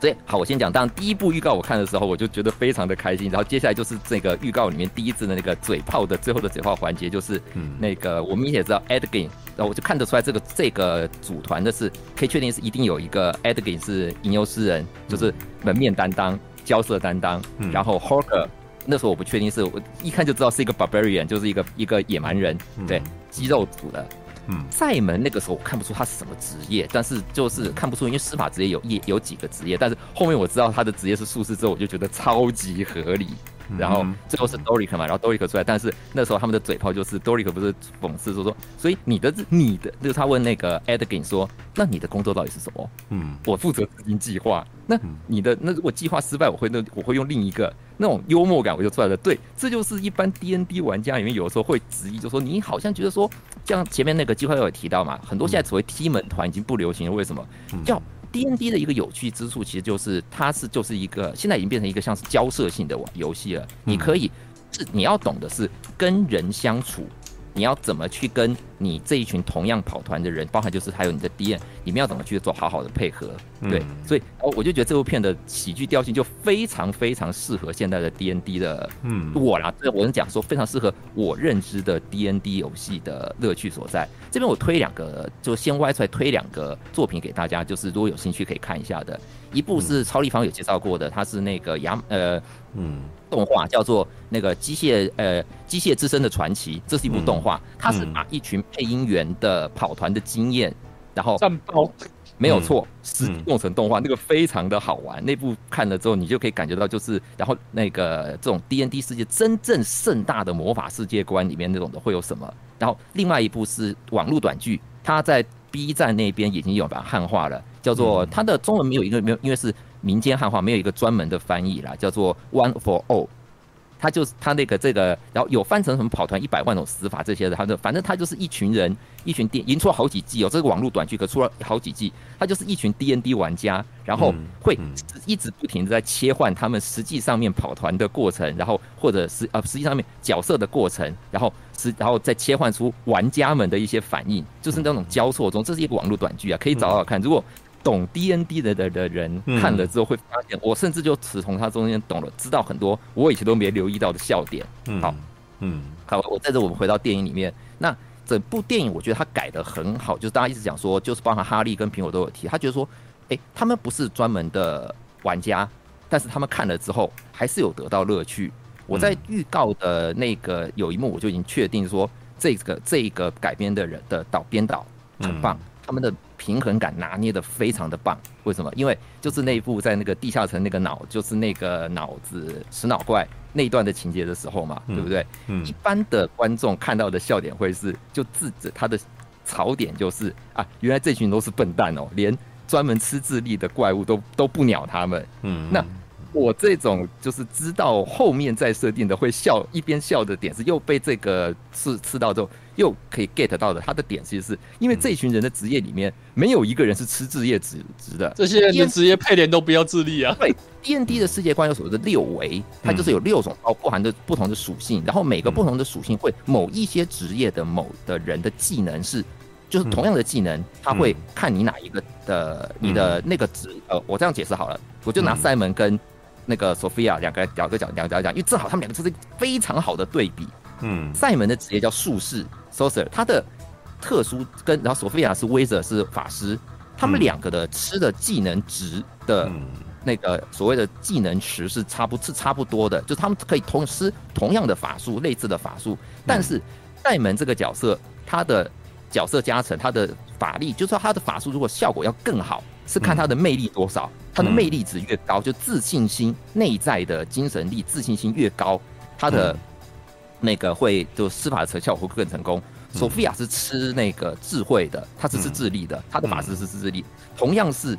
对，好，我先讲。当然，第一部预告我看的时候，我就觉得非常的开心。然后接下来就是这个预告里面第一次的那个嘴炮的最后的嘴炮环节，就是那个我们也知道 Ed Gein，然后我就看得出来这个这个组团的是可以确定是一定有一个 Ed Gein 是吟游诗人，就是门面担当、交涉担当。然后 Horker 那时候我不确定是我一看就知道是一个 Barbarian，就是一个一个野蛮人，对，肌肉组的。嗯，赛门那个时候我看不出他是什么职业，但是就是看不出，因为司法职业有一有几个职业，但是后面我知道他的职业是术士之后，我就觉得超级合理。然后最后是 Doric 嘛，然后 Doric 出来，但是那时候他们的嘴炮就是 Doric 不是讽刺说说，所以你的你的就是他问那个 Edgin 说，那你的工作到底是什么？嗯，我负责资金计划。那你的那如果计划失败，我会那我会用另一个那种幽默感，我就出来了。对，这就是一般 D N D 玩家里面有的时候会质疑，就说你好像觉得说，像前面那个计划有提到嘛，很多现在所谓踢门团已经不流行了，为什么？叫 D N D 的一个有趣之处，其实就是它是就是一个现在已经变成一个像是交涉性的游戏了。你可以是你要懂的是跟人相处。你要怎么去跟你这一群同样跑团的人，包含就是还有你的 D N，你们要怎么去做好好的配合？对，所以哦，我就觉得这部片的喜剧调性就非常非常适合现在的 DND 的，嗯，我啦，这我能讲说非常适合我认知的 DND 游戏的乐趣所在。这边我推两个，就先歪出来推两个作品给大家，就是如果有兴趣可以看一下的。一部是超立方有介绍过的，它是那个亚呃嗯动画，叫做那个机械呃机械之声的传奇，这是一部动画，它是把一群配音员的跑团的经验，然后战报没有错，是弄成动画，那个非常的好玩。那部看了之后，你就可以感觉到就是，然后那个这种 D N D 世界真正盛大的魔法世界观里面那种的会有什么？然后另外一部是网络短剧，它在 B 站那边已经有把汉化了。叫做它的中文没有一个没有，因为是民间汉化，没有一个专门的翻译啦。叫做 One for All，它就是他那个这个，然后有翻成什么跑团一百万种死法这些的，他就反正他就是一群人，一群 D，已经出了好几季哦，这个网络短剧可出了好几季，他就是一群 D N D 玩家，然后会一直不停的在切换他们实际上面跑团的过程，然后或者是呃实际上面角色的过程，然后是然后再切换出玩家们的一些反应，就是那种交错中，这是一个网络短剧啊，可以找找看，如果。懂 D N D 的的的人看了之后会发现，我甚至就只从他中间懂了，知道很多我以前都没留意到的笑点。好，嗯，好，我在这我们回到电影里面，那整部电影我觉得他改的很好，就是大家一直讲说，就是包含哈利跟苹果都有提，他觉得说，哎、欸，他们不是专门的玩家，但是他们看了之后还是有得到乐趣。我在预告的那个有一幕我就已经确定说，这个这个改编的人的导编导很棒，他们的。平衡感拿捏的非常的棒，为什么？因为就是那一部在那个地下城那个脑，就是那个脑子食脑怪那一段的情节的时候嘛，嗯、对不对？嗯。一般的观众看到的笑点会是，就自责他的槽点就是啊，原来这群都是笨蛋哦，连专门吃智力的怪物都都不鸟他们。嗯。那我这种就是知道后面再设定的会笑，一边笑的点是又被这个刺刺到之后。又可以 get 到的，他的点其实是因为这群人的职业里面没有一个人是吃职业值值的，这些人的职业配脸都不要智力啊。对，D N D 的世界观有所谓的六维，它就是有六种包含的不同的属性，然后每个不同的属性会某一些职业的某的人的技能是，就是同样的技能，他会看你哪一个的你的那个职，呃，我这样解释好了，我就拿赛门跟那个 Sophia 两个两个讲两个讲，因为正好他们两个就是非常好的对比。嗯，赛门的职业叫术士。Sorcerer 他的特殊跟，然后索菲亚是 Wizard 是法师，他们两个的吃的技能值的那个所谓的技能池是差不，是差不多的，就他们可以同时同样的法术，类似的法术，但是赛门这个角色，他的角色加成，他的法力，就是说他的法术如果效果要更好，是看他的魅力多少，他的魅力值越高，就自信心内在的精神力自信心越高，他的。那个会就施法的成效果会更成功。索菲亚是吃那个智慧的，他是吃智力的，他的法师是吃智力。同样是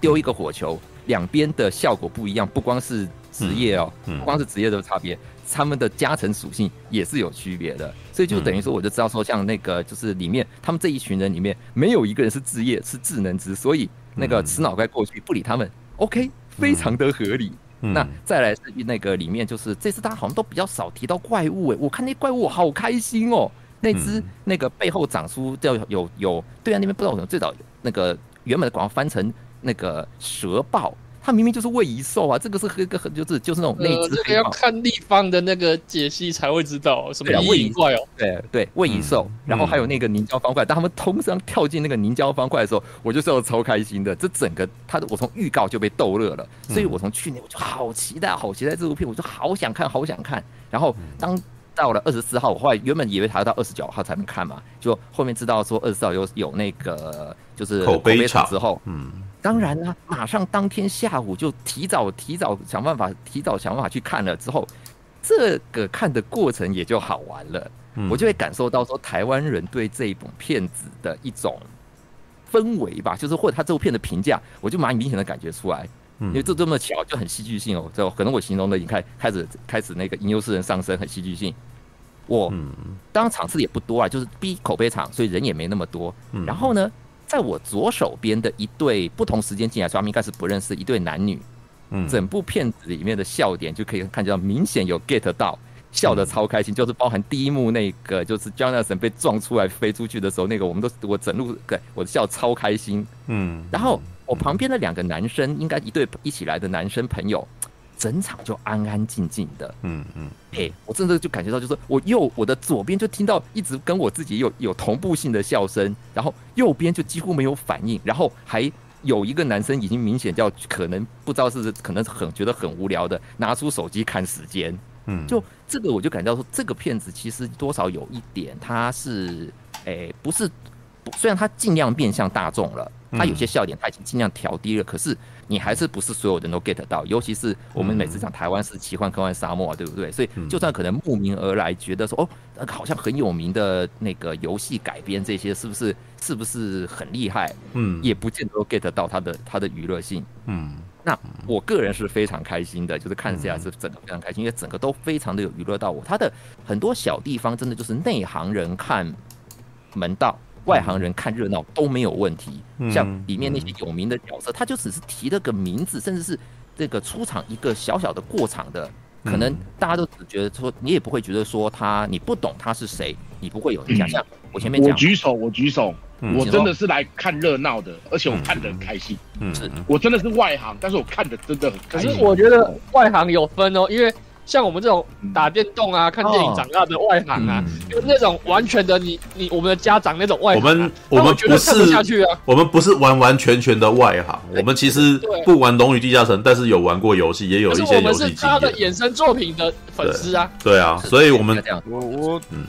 丢一个火球，两边的效果不一样，不光是职业哦，不光是职业的差别，他们的加成属性也是有区别的。所以就等于说，我就知道说，像那个就是里面他们这一群人里面，没有一个人是职业是智能值，所以那个死脑怪过去不理他们，OK，非常的合理。那再来是那个里面，就是这次大家好像都比较少提到怪物诶，我看那怪物好开心哦，那只那个背后长出叫有有对啊那边不知道为什么最早那个原本的广告翻成那个蛇豹。它明明就是位移兽啊！这个是一个很就是就是那种内置、呃，这个要看立方的那个解析才会知道什么叫位移怪哦。对对，位移兽，然后还有那个凝胶方块。当他们通上跳进那个凝胶方块的时候，我就是要超开心的。这整个他的我从预告就被逗乐了，所以我从去年我就好期待，好期待这部片，我就好想看，好想看。然后当到了二十四号，我后来原本以为他要到二十九号才能看嘛，就后面知道说二十四号有有那个就是口碑场之后，嗯。当然啦，马上当天下午就提早提早想办法，提早想办法去看了之后，这个看的过程也就好玩了。嗯、我就会感受到说，台湾人对这一部片子的一种氛围吧，就是或者他这部片的评价，我就蛮明显的感觉出来。嗯、因为这这么巧，就很戏剧性哦。就可能我形容的已经开开始开始那个吟游诗人上升，很戏剧性。我当然场次也不多啊，就是 B 口碑场，所以人也没那么多。嗯、然后呢？在我左手边的一对不同时间进来，他们应该是不认识一对男女。嗯，整部片子里面的笑点就可以看见到，明显有 get 到，笑得超开心。就是包含第一幕那个，就是 Jonathan 被撞出来飞出去的时候，那个我们都我整路对我笑超开心。嗯，然后我旁边的两个男生，应该一对一起来的男生朋友。整场就安安静静的，嗯嗯，哎、欸，我真的就感觉到，就是我右我的左边就听到一直跟我自己有有同步性的笑声，然后右边就几乎没有反应，然后还有一个男生已经明显叫可能不知道是可能很觉得很无聊的拿出手机看时间，嗯，就这个我就感觉到说这个片子其实多少有一点，它是哎、欸、不是，虽然它尽量面向大众了，它有些笑点它已经尽量调低了，可是。你还是不是所有人都 get 到？尤其是我们每次讲台湾是奇幻科幻沙漠，啊，对不对？所以就算可能慕名而来，觉得说哦，那个好像很有名的那个游戏改编这些，是不是是不是很厉害？嗯，也不见得都 get 到它的它的娱乐性。嗯，那我个人是非常开心的，就是看起来是整个非常开心，因为整个都非常的有娱乐到我。它的很多小地方真的就是内行人看门道。外行人看热闹都没有问题，像里面那些有名的角色，他就只是提了个名字，甚至是这个出场一个小小的过场的，可能大家都只觉得说，你也不会觉得说他，你不懂他是谁，你不会有印象。像我前面讲，我举手，我举手，我真的是来看热闹的，而且我看得很开心。嗯，是我真的是外行，但是我看的真的很开心。可是我觉得外行有分哦，因为。像我们这种打电动啊、看电影长大的外行啊，就是那种完全的你你我们的家长那种外行，我们我们不是我们不是完完全全的外行，我们其实不玩《龙与地下城》，但是有玩过游戏，也有一些游戏经验。他的衍生作品的粉丝啊，对。啊，所以我们我我嗯，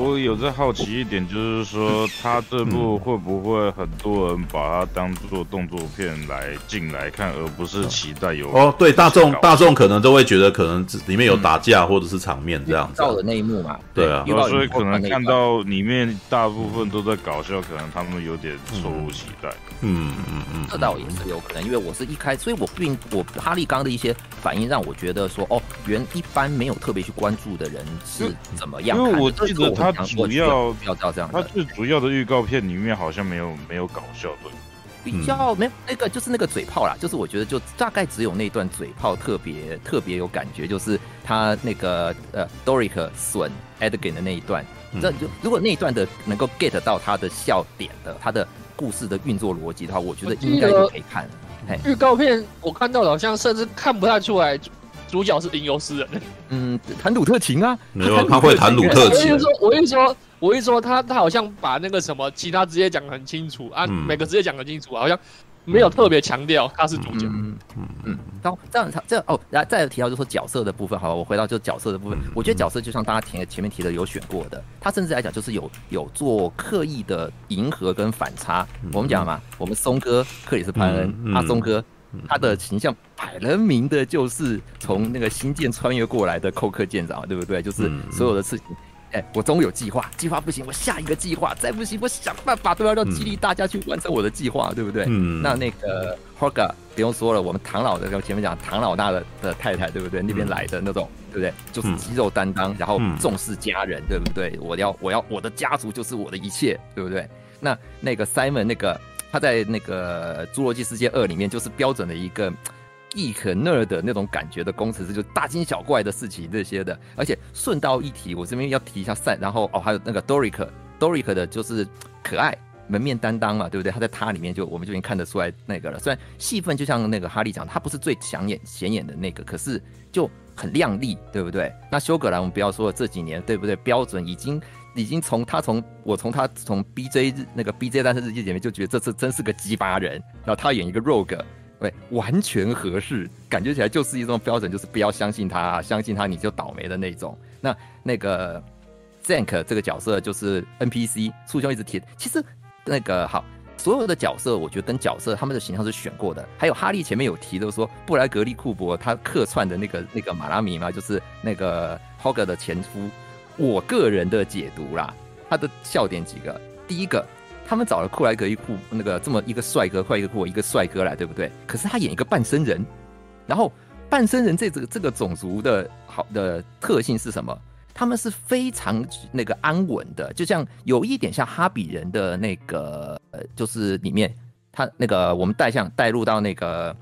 我有在好奇一点，就是说他这部会不会很多人把它当做动作片来进来看，而不是期待有哦？对，大众大众可能都会觉得可能只里面有打架或者是场面这样子，到的那一幕嘛，对啊，所以可能看到里面大部分都在搞笑，可能他们有点错误期待。嗯嗯嗯，这倒也是有可能，因为我是一开，所以我并我哈利刚的一些反应让我觉得说，哦，原一般没有特别去关注的人是怎么样？因为我记得他主要要这样，他最主要的预告片里面好像没有没有搞笑的。比较没有那个，就是那个嘴炮啦，就是我觉得就大概只有那段嘴炮特别特别有感觉，就是他那个呃，Doric 损 Edgin 的那一段，这就如果那一段的能够 get 到他的笑点的，他的故事的运作逻辑的话，我觉得应该就可以看。预告片我看到了，好像甚至看不太出来主角是吟游诗人。嗯，弹鲁特琴啊，没有，他会弹鲁 <laughs> 特琴。我跟你说，我跟你说。我一说他，他好像把那个什么其他职业讲得很清楚啊，每个职业讲得清楚，好像没有特别强调他是主角。嗯嗯嗯。然后这样他这样哦，然后再提到就是说角色的部分，好吧，我回到就角色的部分，我觉得角色就像大家前前面提的有选过的，他甚至来讲就是有有做刻意的迎合跟反差。我们讲嘛，我们松哥克里斯潘恩，阿松哥他的形象摆了明的就是从那个星舰穿越过来的寇克舰长，对不对？就是所有的事情。哎，我总有计划，计划不行，我下一个计划，再不行，我想办法都要让激励大家去完成我的计划，嗯、对不对？嗯。那那个 Holga 不用说了，我们唐老的，前面讲唐老大的的太太，对不对？那边来的那种，嗯、对不对？就是肌肉担当，然后重视家人，对不对？我要，我要，我的家族就是我的一切，对不对？那那个 Simon 那个他在那个《侏罗纪世界二》里面就是标准的一个。亦可那的那种感觉的工程师，就大惊小怪的事情这些的，而且顺道一提，我这边要提一下赛，然后哦还有那个 Doric，Doric 的就是可爱门面担当嘛，对不对？他在他里面就我们就已经看得出来那个了。虽然戏份就像那个哈利讲，他不是最抢眼显眼的那个，可是就很亮丽，对不对？那休葛兰我们不要说了，这几年对不对？标准已经已经从他从我从他从 BJ 那个 BJ 单身日记里面就觉得这次真是个鸡巴人，然后他演一个 Rogue。对，完全合适，感觉起来就是一种标准，就是不要相信他，相信他你就倒霉的那种。那那个 Zank 这个角色就是 NPC，簇兄一直提。其实那个好，所有的角色我觉得跟角色他们的形象是选过的。还有哈利前面有提的说，布莱格利库伯他客串的那个那个马拉米嘛，就是那个 Hogg 的前夫。我个人的解读啦，他的笑点几个，第一个。他们找了库莱格一库那个这么一个帅哥，快一个库一个帅哥来，对不对？可是他演一个半身人，然后半身人这这个这个种族的好的特性是什么？他们是非常那个安稳的，就像有一点像哈比人的那个，呃，就是里面他那个我们带向带入到那个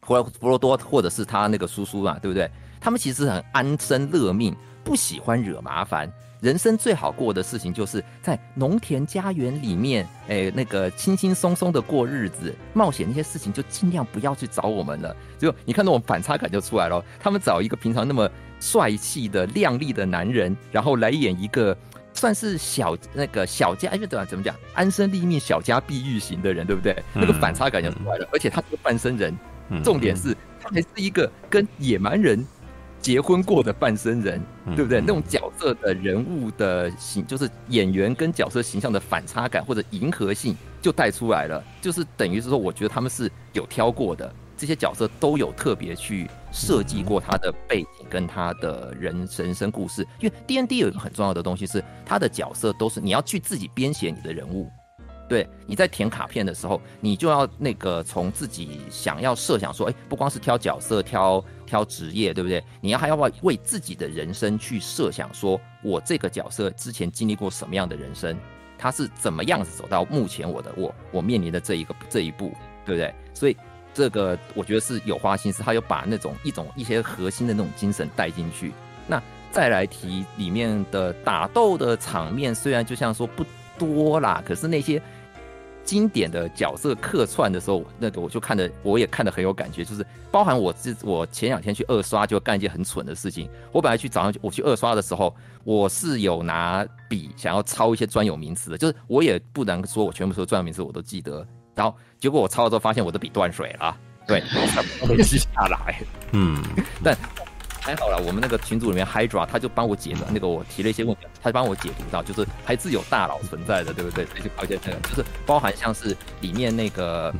弗罗弗罗多或者是他那个叔叔嘛，对不对？他们其实很安身乐命，不喜欢惹麻烦。人生最好过的事情，就是在农田家园里面，哎，那个轻轻松松的过日子，冒险那些事情就尽量不要去找我们了。就你看那种反差感就出来了。他们找一个平常那么帅气的、靓丽的男人，然后来演一个算是小那个小家，因为怎么怎么讲，安身立命、小家碧玉型的人，对不对？那个反差感就出来了。而且他是个半身人，重点是他还是一个跟野蛮人。结婚过的半生人，对不对？那种角色的人物的形，就是演员跟角色形象的反差感或者迎合性就带出来了。就是等于是说，我觉得他们是有挑过的，这些角色都有特别去设计过他的背景跟他的人人生故事。因为 D N D 有一个很重要的东西是，他的角色都是你要去自己编写你的人物。对，你在填卡片的时候，你就要那个从自己想要设想说，哎，不光是挑角色、挑挑职业，对不对？你要还要不要为自己的人生去设想，说我这个角色之前经历过什么样的人生，他是怎么样子走到目前我的我我面临的这一个这一步，对不对？所以这个我觉得是有花心思，他有把那种一种一些核心的那种精神带进去。那再来提里面的打斗的场面，虽然就像说不多啦，可是那些。经典的角色客串的时候，那个我就看的，我也看得很有感觉。就是包含我自我前两天去二刷，就干一件很蠢的事情。我本来去早上我去二刷的时候，我是有拿笔想要抄一些专有名词的，就是我也不能说我全部说专有名词我都记得。然后结果我抄了之后发现我的笔断水了，对，会记下来。嗯，但。还好了，我们那个群组里面 Hydra 他就帮我解了那个我提了一些问题，他帮我解读到，就是还是有大佬存在的，对不对？所以就搞一些这个，就是包含像是里面那个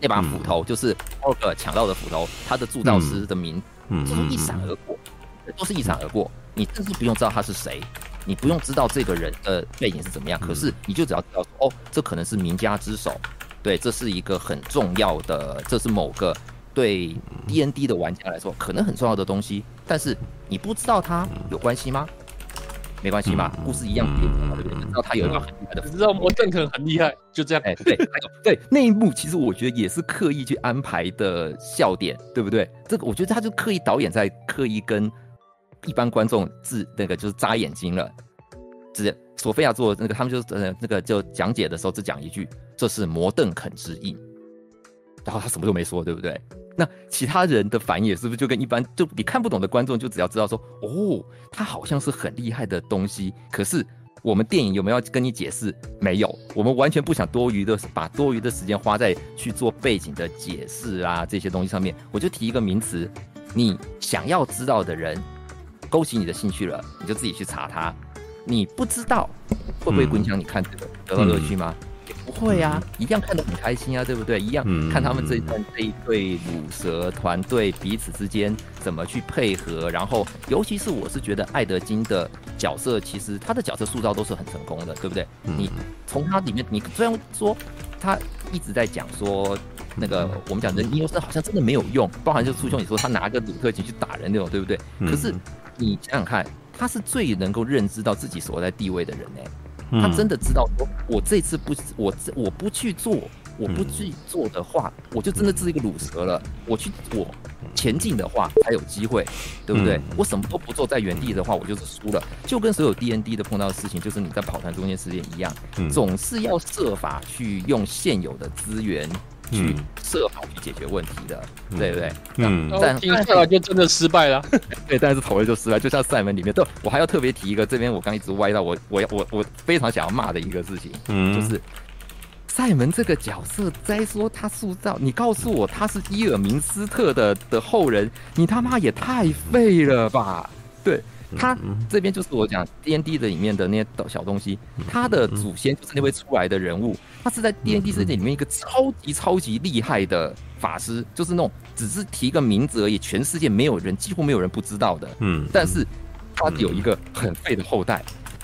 那把斧头，就是二个抢到的斧头，他的铸造师的名，嗯就是一闪而过，都是一闪而过，你甚至不用知道他是谁，你不用知道这个人的背景是怎么样，可是你就只要知道说，哦，这可能是名家之手，对，这是一个很重要的，这是某个。对 D N D 的玩家来说，可能很重要的东西，但是你不知道它有关系吗？没关系嘛，故事一样可以对不对？知道他有一个很厉害的，知道摩邓肯很厉害，就这样。哎，对，还有对，那一幕其实我觉得也是刻意去安排的笑点，对不对？这个我觉得他就刻意导演在刻意跟一般观众自那个就是扎眼睛了，直接索菲亚做那个他们就呃那个就讲解的时候只讲一句，这是摩邓肯之印，然后他什么都没说，对不对？那其他人的反应也是不是就跟一般就你看不懂的观众就只要知道说哦，他好像是很厉害的东西，可是我们电影有没有跟你解释？没有，我们完全不想多余的把多余的时间花在去做背景的解释啊这些东西上面。我就提一个名词，你想要知道的人勾起你的兴趣了，你就自己去查它。你不知道会不会影响你看得到乐趣吗？不会啊，一样看得很开心啊，对不对？一样看他们这一段这一对乳蛇团队彼此之间怎么去配合，然后尤其是我是觉得艾德金的角色，其实他的角色塑造都是很成功的，对不对？你从他里面，你虽然说他一直在讲说那个我们讲人因为是好像真的没有用，包含就苏兄你说他拿个鲁特琴去打人那种，对不对？可是你想想看，他是最能够认知到自己所在地位的人呢。他真的知道说，我这次不，我我不去做，我不去做的话，我就真的是一个卤蛇了。我去，我前进的话才有机会，对不对？我什么都不做，在原地的话，我就是输了。就跟所有 DND 的碰到的事情，就是你在跑团中间时间一样，总是要设法去用现有的资源。去设法去解决问题的，嗯、对不对？嗯，但接下来就真的失败了。<laughs> 对，但是头一就失败，就像赛门里面，对，我还要特别提一个，这边我刚一直歪到我，我要我我非常想要骂的一个事情，嗯，就是赛门这个角色，再说他塑造，你告诉我他是伊尔明斯特的的后人，你他妈也太废了吧？对。他这边就是我讲 D N D 的里面的那些小东西，他的祖先就是那位出来的人物，他是在 D N D 世界里面一个超级超级厉害的法师，就是那种只是提个名字而已，全世界没有人，几乎没有人不知道的。嗯，但是他有一个很废的后代。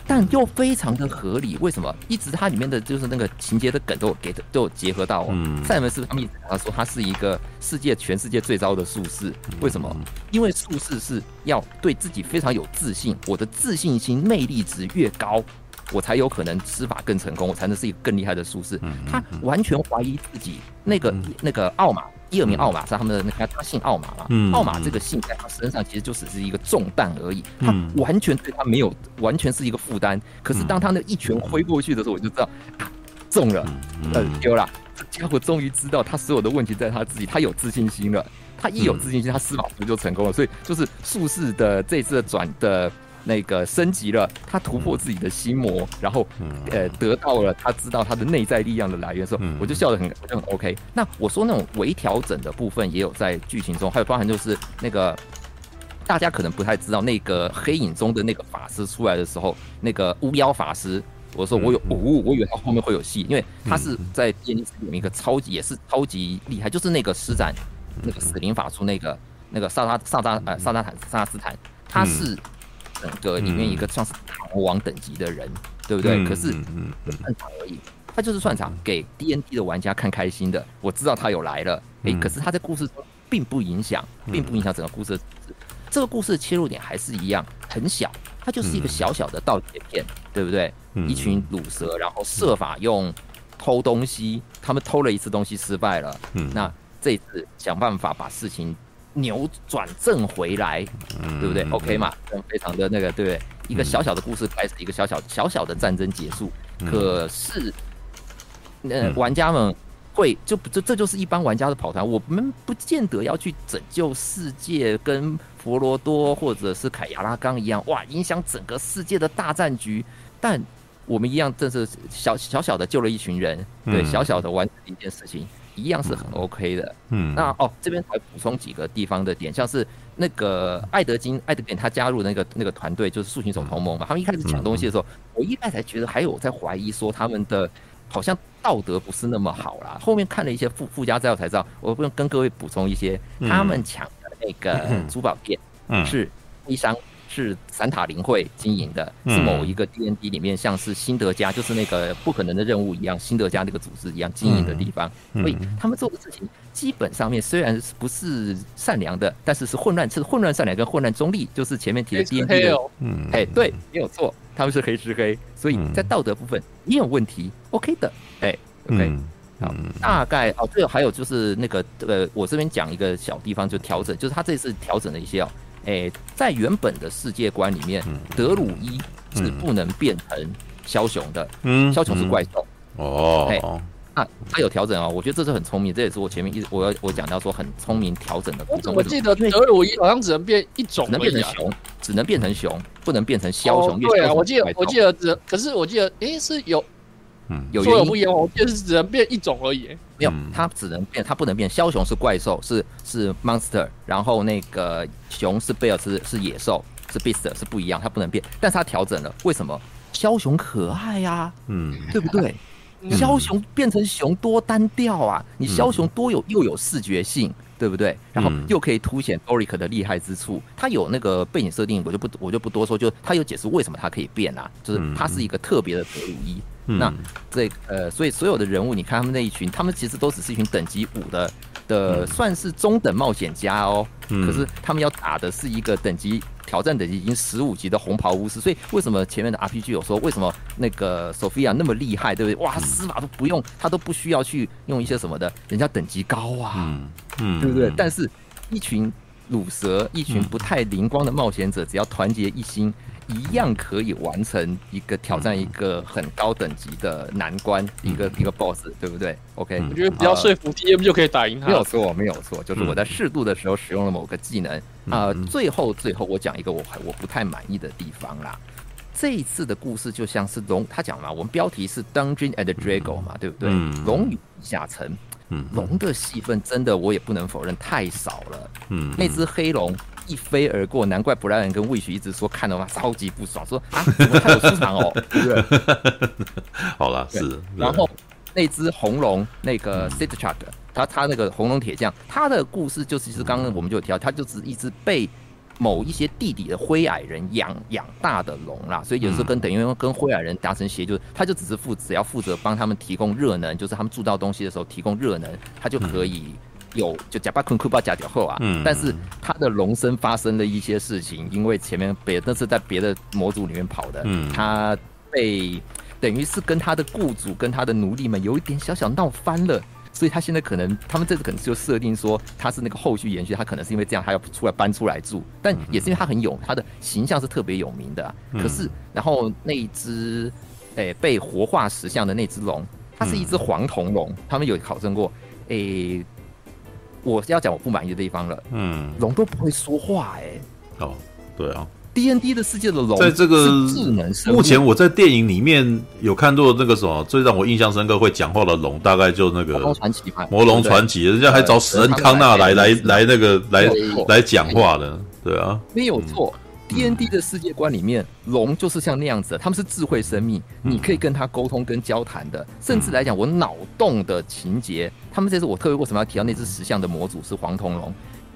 但又非常的合理，为什么？一直它里面的就是那个情节的梗都有给的都有结合到哦。嗯、赛门是他们一直他说他是一个世界全世界最糟的术士，为什么？因为术士是要对自己非常有自信，我的自信心魅力值越高，我才有可能施法更成功，我才能是一个更厉害的术士。他完全怀疑自己那个那个奥马。第二名奥马是他们的那个，他姓奥马嘛？奥马这个姓在他身上其实就只是一个重担而已，他完全对他没有，完全是一个负担。可是当他那一拳挥过去的时候，我就知道啊中了，呃，丢了。这家伙终于知道他所有的问题在他自己，他有自信心了。他一有自信心，他施法术就成功了。所以就是术士的这次的转的。那个升级了，他突破自己的心魔，然后呃得到了他知道他的内在力量的来源的时候，我就笑得很就很 OK。那我说那种微调整的部分也有在剧情中，还有包含就是那个大家可能不太知道那个黑影中的那个法师出来的时候，那个巫妖法师，我说我有哦，我以为他后面会有戏，因为他是在电影里面一个超级也是超级厉害，就是那个施展那个死灵法术那个那个萨拉萨扎呃萨拉坦萨拉斯坦，他是。整个里面一个算是唐王等级的人，嗯、对不对？嗯、可是算场而已，他就是算场给 D N D 的玩家看开心的。我知道他有来了，哎、嗯，可是他在故事中并不影响，并不影响整个故事的。这个故事的切入点还是一样很小，它就是一个小小的盗窃片，对不对？嗯、一群鲁蛇，然后设法用偷东西，他们偷了一次东西失败了，嗯，那这一次想办法把事情。扭转正回来，对不对？OK 嘛，非常的那个，对不对？一个小小的故事开始，一个小小小小的战争结束。可是，那玩家们会就这这就是一般玩家的跑团，我们不见得要去拯救世界，跟佛罗多或者是凯亚拉冈一样，哇，影响整个世界的大战局。但我们一样，正是小小小的救了一群人，对，小小的完成一件事情。一样是很 OK 的，嗯，那哦，这边还补充几个地方的点，像是那个爱德金、爱德点他加入那个那个团队，就是树行手同盟嘛。他们一开始抢东西的时候，我一开始觉得还有在怀疑说他们的好像道德不是那么好啦。后面看了一些附附加资料才知道，我不用跟各位补充一些，他们抢的那个珠宝店是微商。是散塔林会经营的，是某一个 D N D 里面像是辛德加，就是那个不可能的任务一样，辛德加那个组织一样经营的地方。所以他们做的事情基本上面虽然不是善良的，但是是混乱，是混乱善良跟混乱中立，就是前面提的 D N D 的。嗯，哎，对，没有错，他们是黑吃黑，所以在道德部分也有问题，OK 的。哎，OK，好，大概哦，最后还有就是那个呃，我这边讲一个小地方就调整，就是他这次调整了一些哦。诶，在原本的世界观里面，德鲁伊是不能变成枭雄的。嗯，枭雄是怪兽。哦，哎，那他有调整哦，我觉得这是很聪明，这也是我前面一直我要我讲到说很聪明调整的。我怎么记得德鲁伊好像只能变一种，只能变成熊，只能变成熊，不能变成枭雄。对啊，我记得我记得只，可是我记得诶是有。嗯，有说有不一样，我就是只能变一种而已。没有，它只能变，它不能变。枭雄是怪兽，是是 monster，然后那个熊是 bear，是是野兽，是 beast，是不一样，它不能变。但是它调整了，为什么？枭雄可爱呀，嗯，对不对？<laughs> 枭雄变成熊多单调啊！你枭雄多有又有视觉性。对不对？然后又可以凸显 Doric 的厉害之处。它有那个背景设定，我就不我就不多说。就它有解释为什么它可以变啊，就是它是一个特别的德鲁伊。嗯、那这呃，所以所有的人物，你看他们那一群，他们其实都只是一群等级五的的，算是中等冒险家哦。嗯、可是他们要打的是一个等级挑战等级已经十五级的红袍巫师。所以为什么前面的 RPG 有说为什么那个 Sophia 那么厉害，对不对？哇，司马都不用，他都不需要去用一些什么的，人家等级高啊，嗯，嗯对不对？但是一群鲁蛇，一群不太灵光的冒险者，只要团结一心。一样可以完成一个挑战，一个很高等级的难关，一个一个 boss，对不对？OK，我觉得只要说服 DM 就可以打赢他。没有错，没有错，就是我在适度的时候使用了某个技能啊。最后，最后我讲一个我我不太满意的地方啦。这一次的故事就像是龙，他讲嘛，我们标题是 Dungeon and Dragon 嘛，对不对？龙与地下城，龙的戏份真的我也不能否认太少了。嗯，那只黑龙。一飞而过，难怪布莱恩跟魏许一直说看到他超级不爽，说啊，<laughs> 怎么他有出场哦？对？好了，是。然后那只红龙，那个 Sitchard，他他那个红龙铁匠，他的故事就是，其实刚刚我们就有提到，他就是一只被某一些地底的灰矮人养养大的龙啦，所以有时候跟等于跟灰矮人达成协议，就是他就只是负只要负责帮他们提供热能，就是他们铸造东西的时候提供热能，他就可以。有就假巴昆库巴假脚后啊，嗯，但是他的龙身发生了一些事情，因为前面别那是在别的模组里面跑的，嗯，他被等于是跟他的雇主跟他的奴隶们有一点小小闹翻了，所以他现在可能他们这次可能就设定说他是那个后续延续，他可能是因为这样他要出来搬出来住，但也是因为他很有他的形象是特别有名的，啊，可是然后那一只诶、欸、被活化石像的那只龙，它是一只黄铜龙，他们有考证过诶。欸我要讲我不满意的地方了。嗯，龙都不会说话哎、欸。哦，对啊。D N D 的世界的龙，在这个智能目前我在电影里面有看到那个什么，最让我印象深刻会讲话的龙，大概就那个《魔龙传奇》魔龙传奇，人家还找史恩康纳来来来那个来来讲话的，对啊，没有错。D N D 的世界观里面，龙就是像那样子，他们是智慧生命，你可以跟他沟通跟交谈的，甚至来讲，我脑洞的情节，他们这次我特别为什么要提到那只石像的模组是黄铜龙？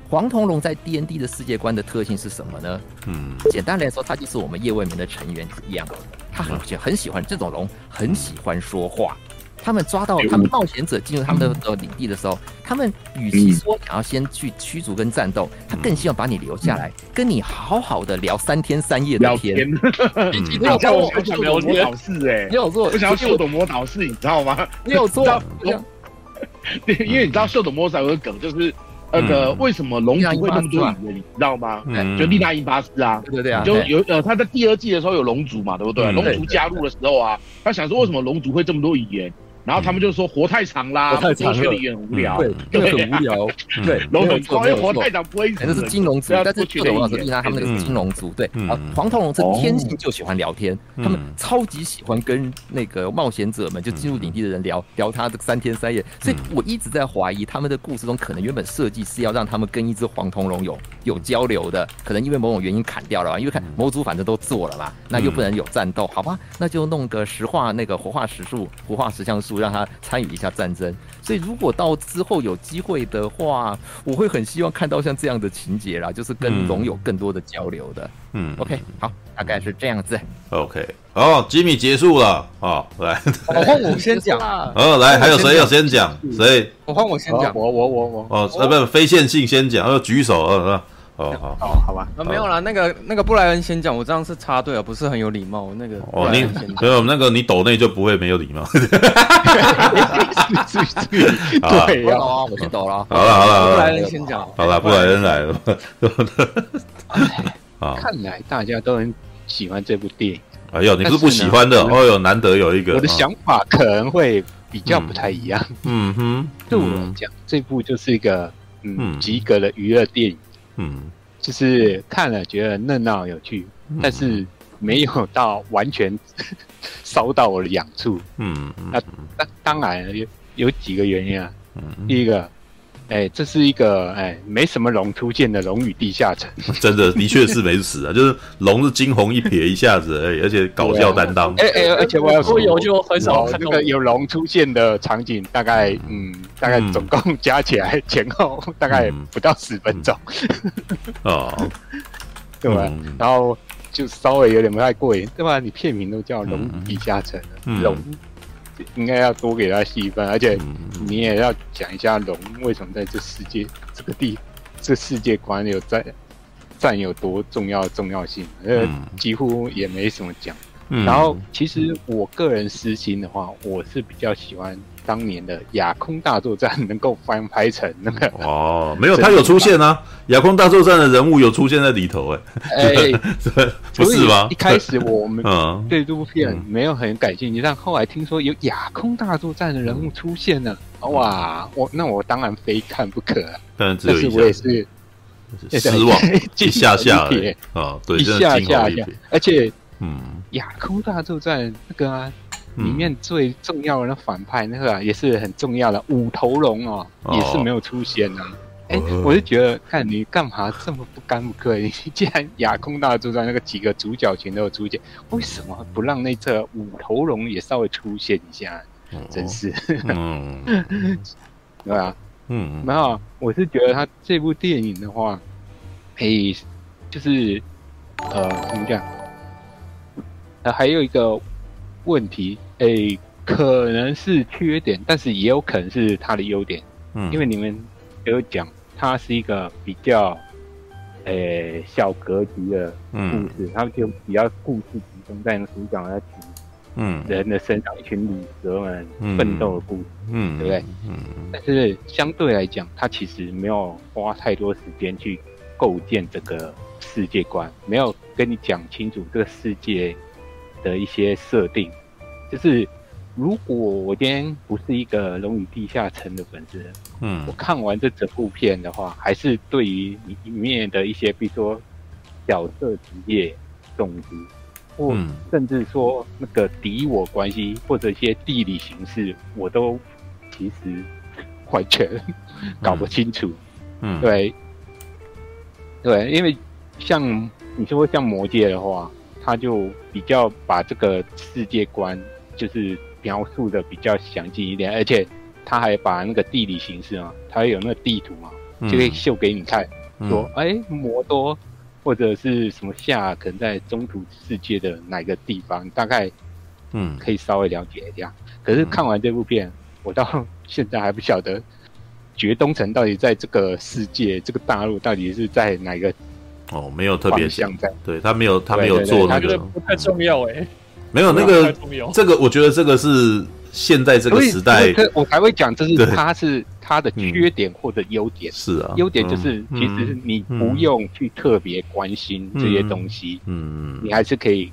黄铜龙在 D N D 的世界观的特性是什么呢？嗯，简单来说，它就是我们叶未眠的成员一样，他很很喜欢这种龙，很喜欢说话。他们抓到他们冒险者进入他们的呃领地的时候，他们与其说想要先去驱逐跟战斗，他更希望把你留下来，跟你好好的聊三天三夜的天。<laughs> 你有做我想聊魔导士哎，你有做我想要秀逗魔导士，你知道吗？你有做，因为你知道秀逗魔导士有个梗，就是那个为什么龙族会那么多语言，你知道吗？就利纳因巴斯啊，对对啊，就有呃他在第二季的时候有龙族嘛，对不对？龙族加入的时候啊，他想说为什么龙族会这么多语言？然后他们就说活太长啦，活太长了。也很无聊，对，就很无聊。对，龙很高，因为活太长不会死。那是金融族，但是秀逗魔导士他们那个是金融族，对。啊，黄铜龙是天性就喜欢聊天，他们超级喜欢跟那个冒险者们就进入领地的人聊聊他这三天三夜。所以我一直在怀疑他们的故事中可能原本设计是要让他们跟一只黄铜龙有有交流的，可能因为某种原因砍掉了，因为看魔族反正都做了嘛，那又不能有战斗，好吧，那就弄个石化那个活化石术，活化石像术。让他参与一下战争，所以如果到之后有机会的话，我会很希望看到像这样的情节啦，就是跟龙有更多的交流的。嗯，OK，好，大概是这样子。OK，好，吉米结束了啊，来，我换我先讲。<laughs> 哦，来，还有谁要先讲？谁？我换我先讲。我我我我。哦，呃，不，非线性先讲，要举手，嗯嗯。哦好哦好吧，啊没有啦，那个那个布莱恩先讲，我这样是插队啊，不是很有礼貌。那个哦，你没有那个你抖内就不会没有礼貌。<laughs> 对呀，我先抖了。好了好了，布莱恩先讲。好了，布莱恩来了。<laughs> 看来大家都很喜欢这部电影。哎呦，你是不喜欢的？哦呦，难得有一个。我的想法可能会比较不太一样。嗯哼，对我来讲，这部就是一个。嗯，及格的娱乐电影，嗯，就是看了觉得热闹有趣，嗯、但是没有到完全 <laughs> 烧到我的痒处，嗯，那当当然有有几个原因啊，嗯，第一个，哎，这是一个哎没什么龙出现的龙与地下城，真的的确是没死啊，就是龙是惊鸿一瞥一下子而已，而且搞笑担当。哎哎，而且我要说有就很少看到那个有龙出现的场景，大概嗯，大概总共加起来前后大概不到十分钟。哦，<laughs> 对吧？然后就稍微有点不太过瘾，对吧？你片名都叫龙与地下城，龙。应该要多给他戏份，而且你也要讲一下龙为什么在这世界这个地这世界观有在占有多重要重要性，呃，几乎也没什么讲。嗯、然后，其实我个人私心的话，我是比较喜欢。当年的亚空大作战能够翻拍成那个哦，没有，他有出现啊，亚空大作战的人物有出现在里头，哎，<laughs> 不是吗？一开始我们 <laughs> 对这部片没有很感兴趣，但后来听说有亚空大作战的人物出现了，哇，我那我当然非看不可，但是我也是失望 <laughs> 一下下啊，对，一下下下，而且嗯，亚空大作战那个啊。里面最重要的那反派那个也是很重要的五头龙哦，也是没有出现啊。哎，我就觉得看你干嘛这么不干不可以？<laughs> 你既然亚空大作战那个几个主角群都有出现，为什么不让那这五头龙也稍微出现一下？真是，<laughs> 嗯，对啊？嗯，没有，我是觉得他这部电影的话，哎，就是呃，怎么讲？呃，还有一个。问题，诶、欸，可能是缺点，但是也有可能是它的优点。嗯，因为你们有讲，它是一个比较，诶、欸，小格局的故事，它、嗯、就比较故事集中在那主角那群，嗯，人的身上，一群鲁蛇们奋斗的故事，嗯，对不对？嗯，但是相对来讲，它其实没有花太多时间去构建这个世界观，没有跟你讲清楚这个世界。的一些设定，就是如果我今天不是一个《龙与地下城》的粉丝，嗯，我看完这整部片的话，还是对于里面的一些，比如说角色职业、种族，或甚至说那个敌我关系，或者一些地理形势，我都其实 <laughs> 完全搞不清楚。嗯，对，对，因为像你说像魔界的话。他就比较把这个世界观就是描述的比较详尽一点，而且他还把那个地理形势啊，他有那个地图嘛，就可以秀给你看，嗯、说哎、欸，摩多或者是什么夏可能在中土世界的哪个地方，大概嗯可以稍微了解一下。可是看完这部片，我到 <laughs> 现在还不晓得绝东城到底在这个世界这个大陆到底是在哪个。哦，没有特别像在，对他没有，他没有做那个，不太重要哎，没有 <laughs> 那个，这个我觉得这个是现在这个时代，我才会讲，这是他是他的缺点或者优点，是啊，优点就是其实你不用去特别关心这些东西，嗯，你还是可以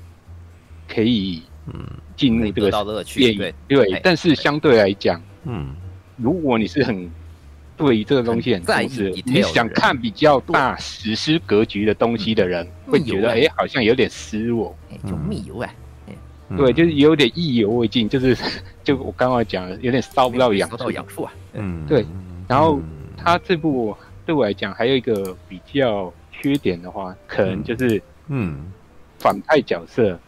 可以嗯进入这个电影，对，但是相对来讲，嗯，如果你是很。对于这个东西很重视，你想看比较大史诗格局的东西的人，会觉得哎，好像有点失落，就密游哎，对，就是有点意犹未尽，就是 <laughs> 就我刚刚讲的，有点烧不到痒，烧到痒处啊，嗯，对。然后他这部对我来讲还有一个比较缺点的话，可能就是嗯，反派角色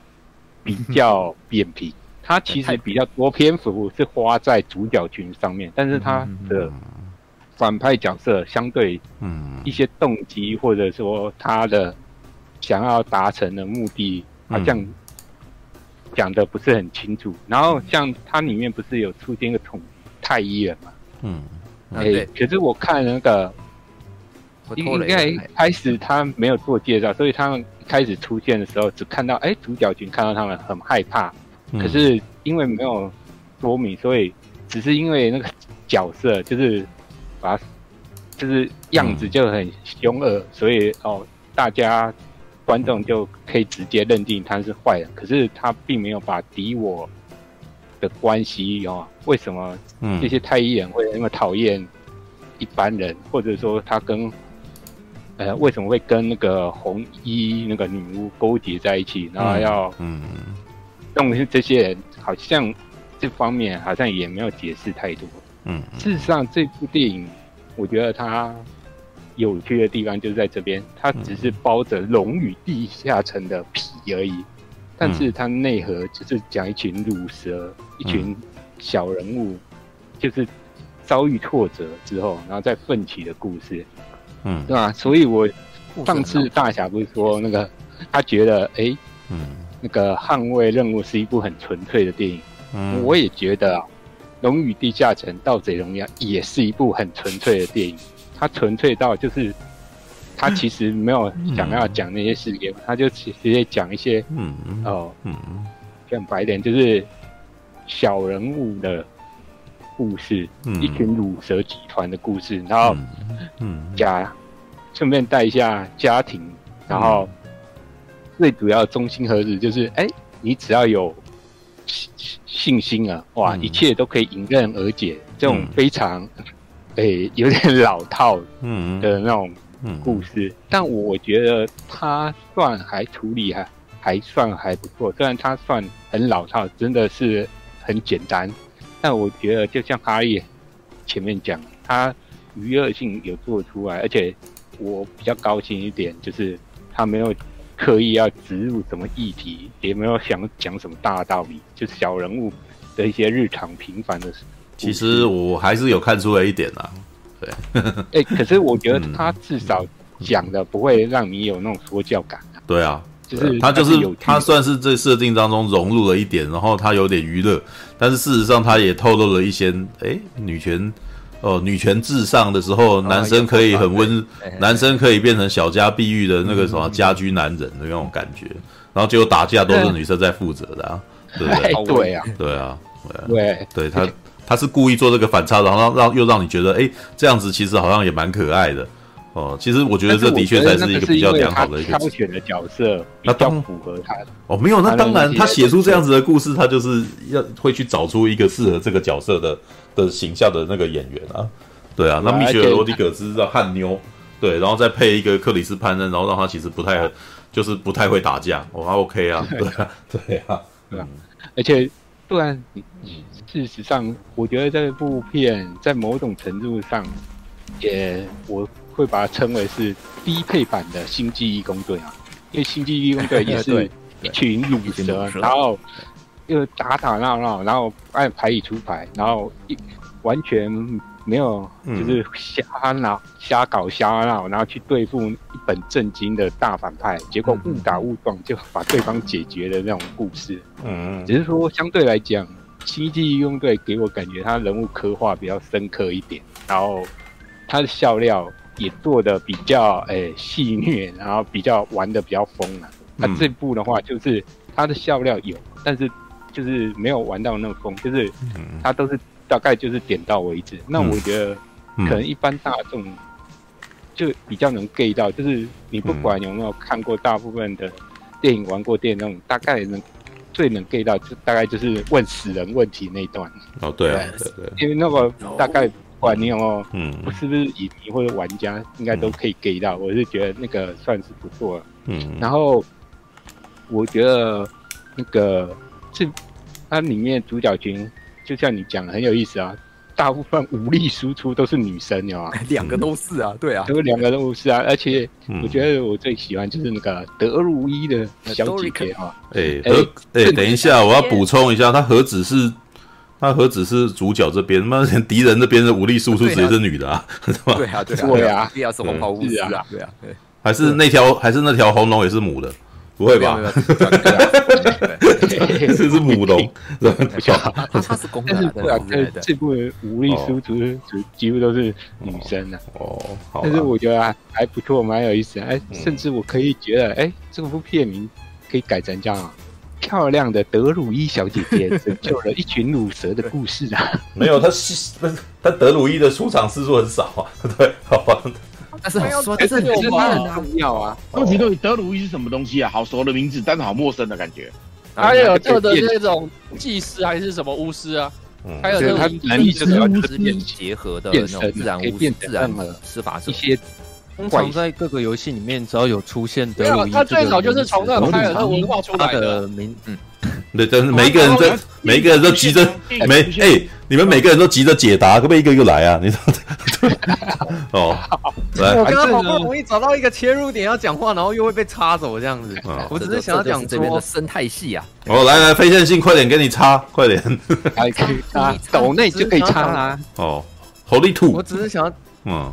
比较扁平，他其实比较多篇幅是花在主角群上面，但是他的。反派角色相对，嗯，一些动机或者说他的想要达成的目的，好像讲的不是很清楚。然后像它里面不是有出现一个统太医人嘛？嗯，哎，可是我看那个应该开始他没有做介绍，所以他们开始出现的时候，只看到哎主角群看到他们很害怕，可是因为没有说明，所以只是因为那个角色就是。把，就是样子就很凶恶，嗯、所以哦，大家观众就可以直接认定他是坏人。可是他并没有把敌我的关系哦，为什么这些太医人会那么讨厌一般人，嗯、或者说他跟呃为什么会跟那个红衣那个女巫勾结在一起，然后要嗯用这些人，好像这方面好像也没有解释太多。嗯，事实上，这部电影我觉得它有趣的地方就是在这边，它只是包着《龙与地下城》的皮而已，但是它内核就是讲一群乳蛇，一群小人物，就是遭遇挫折之后，然后再奋起的故事，嗯，对吧？所以我上次大侠不是说那个他觉得，哎、欸，嗯，那个捍卫任务是一部很纯粹的电影，嗯，我也觉得啊。《龙与地下城》《盗贼荣耀》也是一部很纯粹的电影，它纯粹到就是，它其实没有想要讲那些事情，它就直接讲一些，嗯哦，嗯讲白点就是小人物的故事，一群乳蛇集团的故事，然后嗯家顺便带一下家庭，然后最主要中心核子就是，哎，你只要有。信心啊，哇，一切都可以迎刃而解。嗯、这种非常，<laughs> 诶、欸，有点老套，嗯的那种故事，但我觉得他算还处理还还算还不错。虽然他算很老套，真的是很简单，但我觉得就像哈利前面讲，他娱乐性有做出来，而且我比较高兴一点，就是他没有。刻意要植入什么议题，也没有想讲什么大道理，就是小人物的一些日常平凡的事。其实我还是有看出来一点啊，对，<laughs> 哎、欸，可是我觉得他至少讲的不会让你有那种说教感、啊。对啊，就是他就是他算是这设定当中融入了一点，然后他有点娱乐，但是事实上他也透露了一些，哎、欸，女权。哦，女权至上的时候，男生可以很温，<laughs> 男生可以变成小家碧玉的那个什么家居男人的那种感觉，然后结果打架都是女生在负责的啊，对不对？对啊，对啊，对，对他 <laughs> 他是故意做这个反差，然后让让又让你觉得，哎，这样子其实好像也蛮可爱的哦。其实我觉得这的确才是一个比较良好的一个挑选的角色，那当符合他的哦，没有，那当然他写出这样子的故事，他就是要会去找出一个适合这个角色的。的形象的那个演员啊，对啊，那蜜雪儿罗迪格兹的汉妞，对，然后再配一个克里斯潘恩，然后让他其实不太，就是不太会打架，哦，还 OK 啊，对啊，对啊，对啊，而且不然，事实上，我觉得这部片在某种程度上，也我会把它称为是低配版的《星际义工队》啊，因为《星际义工队 <laughs>》也是一群鲁蛇，然后。又打打闹闹，然后按牌理出牌，然后一完全没有就是瞎闹、瞎搞、瞎闹，然后去对付一本正经的大反派，结果误打误撞就把对方解决的那种故事。嗯，只是说相对来讲，《星际义工队》给我感觉他人物刻画比较深刻一点，然后他的笑料也做的比较诶戏谑，然后比较玩的比较疯了。那这部的话，就是它的笑料有，但是。就是没有玩到那么疯，就是它都是大概就是点到为止。嗯、那我觉得可能一般大众就比较能 get 到，就是你不管有没有看过大部分的电影、玩过电影那种，大概能最能 get 到，就大概就是问死人问题那一段。哦，对啊，对对，因为那个大概不管你有没有，嗯，是不是影迷或者玩家，应该都可以 get 到。我是觉得那个算是不错了。嗯，然后我觉得那个。这，它里面主角群就像你讲的很有意思啊，大部分武力输出都是女生，有吗？<laughs> 两个都是啊，对啊，都两个都是啊，而且我觉得我最喜欢就是那个德鲁伊的小姐姐啊。哎，德，哎，等一下，我要补充一下，他何止是，他何止是主角这边，那敌人那边的武力输出直接是女的啊，是吧？对啊，对啊，对啊，第二是红袍巫师啊，对啊，对，还是那条，还是那条红龙也是母的。不会吧？这 <laughs> 是母龙，不晓得。他是公的，对啊。这部武力输出几几乎都是女生的哦。但是我觉得还不错，蛮有意思。哎，甚至我可以觉得，哎，这部片名可以改成叫《漂亮的德鲁伊小姐姐拯救了一群乳蛇的故事》啊。<laughs> 没有，他是他德鲁伊的出场次数很少啊。<laughs> 对，好吧。但是好说，但是其实他很重要啊。问题都德鲁伊是什么东西啊？好熟的名字，但是好陌生的感觉。还有做的那种祭司还是什么巫师啊？还有这种能力就是要跟结合的那种自然巫师、自然的施法者。一些通常在各个游戏里面，只要有出现德鲁伊，他最早就是从那个凯尔特文化出来的名。嗯，<laughs> 对，但是每一个人在每一个人都急着每哎。你们每个人都急着解答，可不可以一个一个来啊？你说 <laughs> 哦，来，我刚刚好不容易找到一个切入点要讲话，然后又会被插走这样子。我只是想要讲这边的生态系啊。哦，来来，非线性，快点给你插，快点，<laughs> 可以插，抖内就可以插啦。哦，Holy Two，我只是想要，嗯。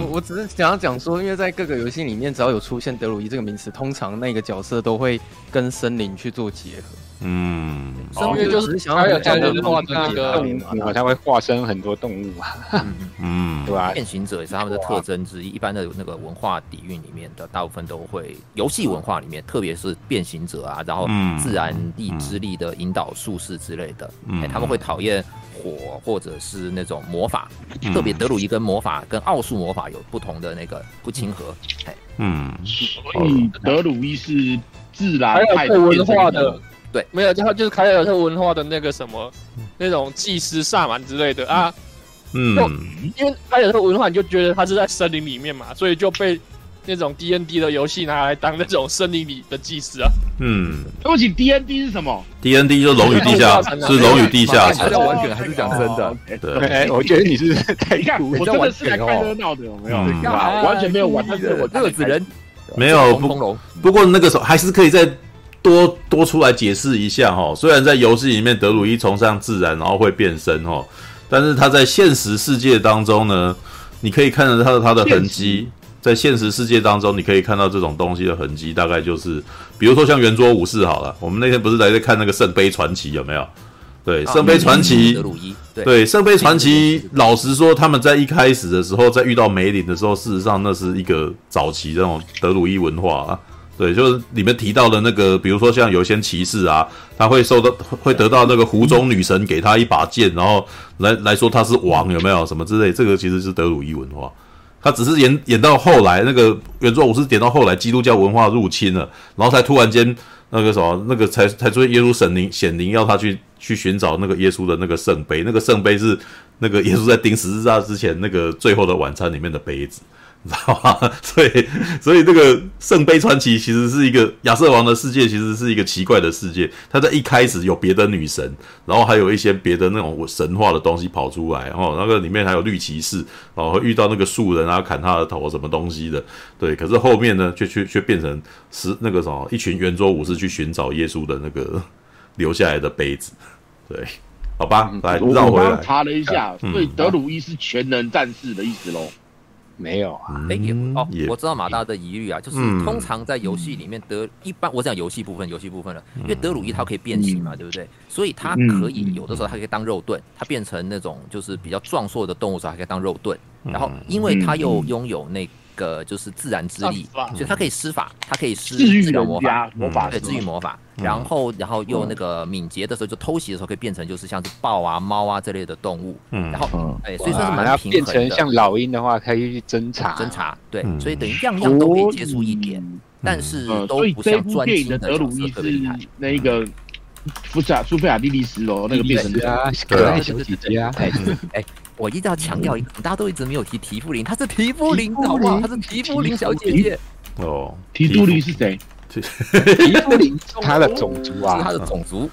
我我只是想要讲说，因为在各个游戏里面，只要有出现德鲁伊这个名词，通常那个角色都会跟森林去做结合。嗯，森林就是想要有这样的动物，它会化身很多动物啊。嗯，<laughs> 对吧？变形者也是他们的特征之一。一般的那个文化底蕴里面的大部分都会，游戏文化里面，特别是变形者啊，然后自然力之力的引导术士之类的，哎，他们会讨厌。火或者是那种魔法，特别德鲁伊跟魔法跟奥数魔法有不同的那个不亲和，哎嗯，所以德鲁伊是自然还有文化的，对，没有，就就是凯尔特文化的那个什么那种祭司萨满之类的啊，嗯，因为凯尔特文化你就觉得他是在森林里面嘛，所以就被。那种 D N D 的游戏拿来当那种森林里的祭司啊。嗯，对不起，D N D 是什么？D N D 就龙与地下，是龙与地下城。完全还是讲真的。对，我觉得你是太看，我真的是来看热闹的，有没有？完全没有玩，但是我乐子人没有不。不过那个时候还是可以再多多出来解释一下哈。虽然在游戏里面德鲁伊崇尚自然，然后会变身哈，但是他在现实世界当中呢，你可以看到他的他的痕迹。在现实世界当中，你可以看到这种东西的痕迹，大概就是，比如说像圆桌武士好了，我们那天不是来在看那个圣杯传奇有没有？对，圣杯传奇，对，圣杯传奇，老实说，他们在一开始的时候，在遇到梅林的时候，事实上那是一个早期这种德鲁伊文化啊。对，就是里面提到的那个，比如说像有一些骑士啊，他会受到会得到那个湖中女神给他一把剑，然后来来说他是王，有没有什么之类？这个其实是德鲁伊文化。他只是演演到后来，那个原作我是点到后来，基督教文化入侵了，然后才突然间那个什么，那个才才出现耶稣神灵显灵，要他去去寻找那个耶稣的那个圣杯，那个圣杯是那个耶稣在钉十字架之前那个最后的晚餐里面的杯子。你 <laughs> 知道吗？所以，所以这个圣杯传奇其实是一个亚瑟王的世界，其实是一个奇怪的世界。他在一开始有别的女神，然后还有一些别的那种神话的东西跑出来，然后那个里面还有绿骑士，然后会遇到那个树人啊，砍他的头什么东西的。对，可是后面呢，却却却变成是那个什么一群圆桌武士去寻找耶稣的那个留下来的杯子。对，好吧，来绕回来。我查了一下，所以德鲁伊是全能战士的意思喽。没有啊，哎也哦，我知道马大的疑虑啊，就是通常在游戏里面德一般，我讲游戏部分，游戏部分了，因为德鲁伊它可以变形嘛，对不对？所以它可以有的时候它可以当肉盾，它变成那种就是比较壮硕的动物时候，还可以当肉盾。然后因为它又拥有那个就是自然之力，所以它可以施法，它可以施治愈魔法，魔法对治愈魔法。然后然后又那个敏捷的时候，就偷袭的时候可以变成就是像是豹啊、猫啊这类的动物。嗯，然后哎，所以说是蛮平衡的。变成像老鹰的话，可以去侦查。侦查对，所以等于样样都可以接触一点，但是都不像专精的角色特别厉害。那一个 <laughs> 苏菲亚苏菲亚莉莉丝哦，那个变成啊，可爱小姐姐啊，哎。我一定要强调一个，大家都一直没有提提芙琳，她是提芙琳，好不好？她是提芙琳小姐姐。哦，提夫林是谁？提芙琳，她的种族啊，她的种族。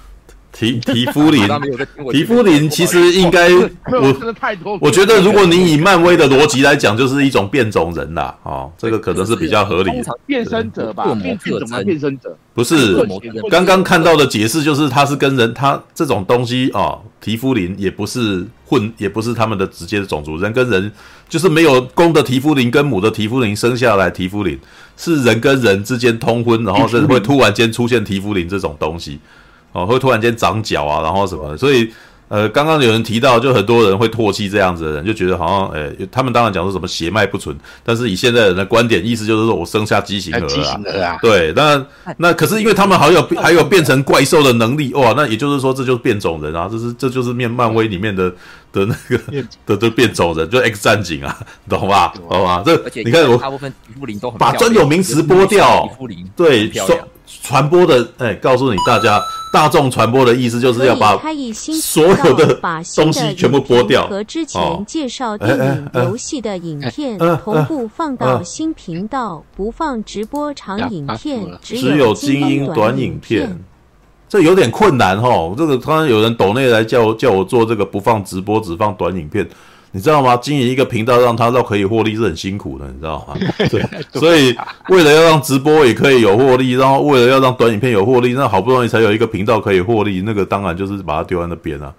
提 <laughs> 提夫林，提夫林其实应该 <laughs> 我我觉得，如果你以漫威的逻辑来讲，就是一种变种人啦。哦，这个可能是比较合理的。变身者吧，变种的变身者。不是，刚刚看到的解释就是，他是跟人，他这种东西哦，提夫林也不是混，也不是他们的直接的种族，人跟人就是没有公的提夫林跟母的提夫林生下来，提夫林是人跟人之间通婚，然后是会突然间出现提夫林这种东西。哦，会突然间长脚啊，然后什么，所以，呃，刚刚有人提到，就很多人会唾弃这样子的人，就觉得好像，呃、欸，他们当然讲说什么血脉不纯，但是以现在人的观点，意思就是说我生下畸形儿啊，对，那那可是因为他们还有还有变成怪兽的能力，哇，那也就是说这就是变种人啊，这是这就是面漫威里面的的那个的的变种人，就 X 战警啊，懂吧？懂吧，这你看我大部分都很把专有名词剥掉，对，说。传播的哎，告诉你大家，大众传播的意思就是要把所有的东西全部播掉。和之前介绍电影、游戏的影片同步放到新频道，不放直播长影片，只有精英短影片。这有点困难哈。这个刚刚有人抖内来叫我叫我做这个不放直播，只放短影片，你知道吗？经营一个频道让他都可以获利是很辛苦的，你知道吗？<laughs> 对，所以为了要让直播也可以有获利，然后为了要让短影片有获利，那好不容易才有一个频道可以获利，那个当然就是把它丢在那边啊。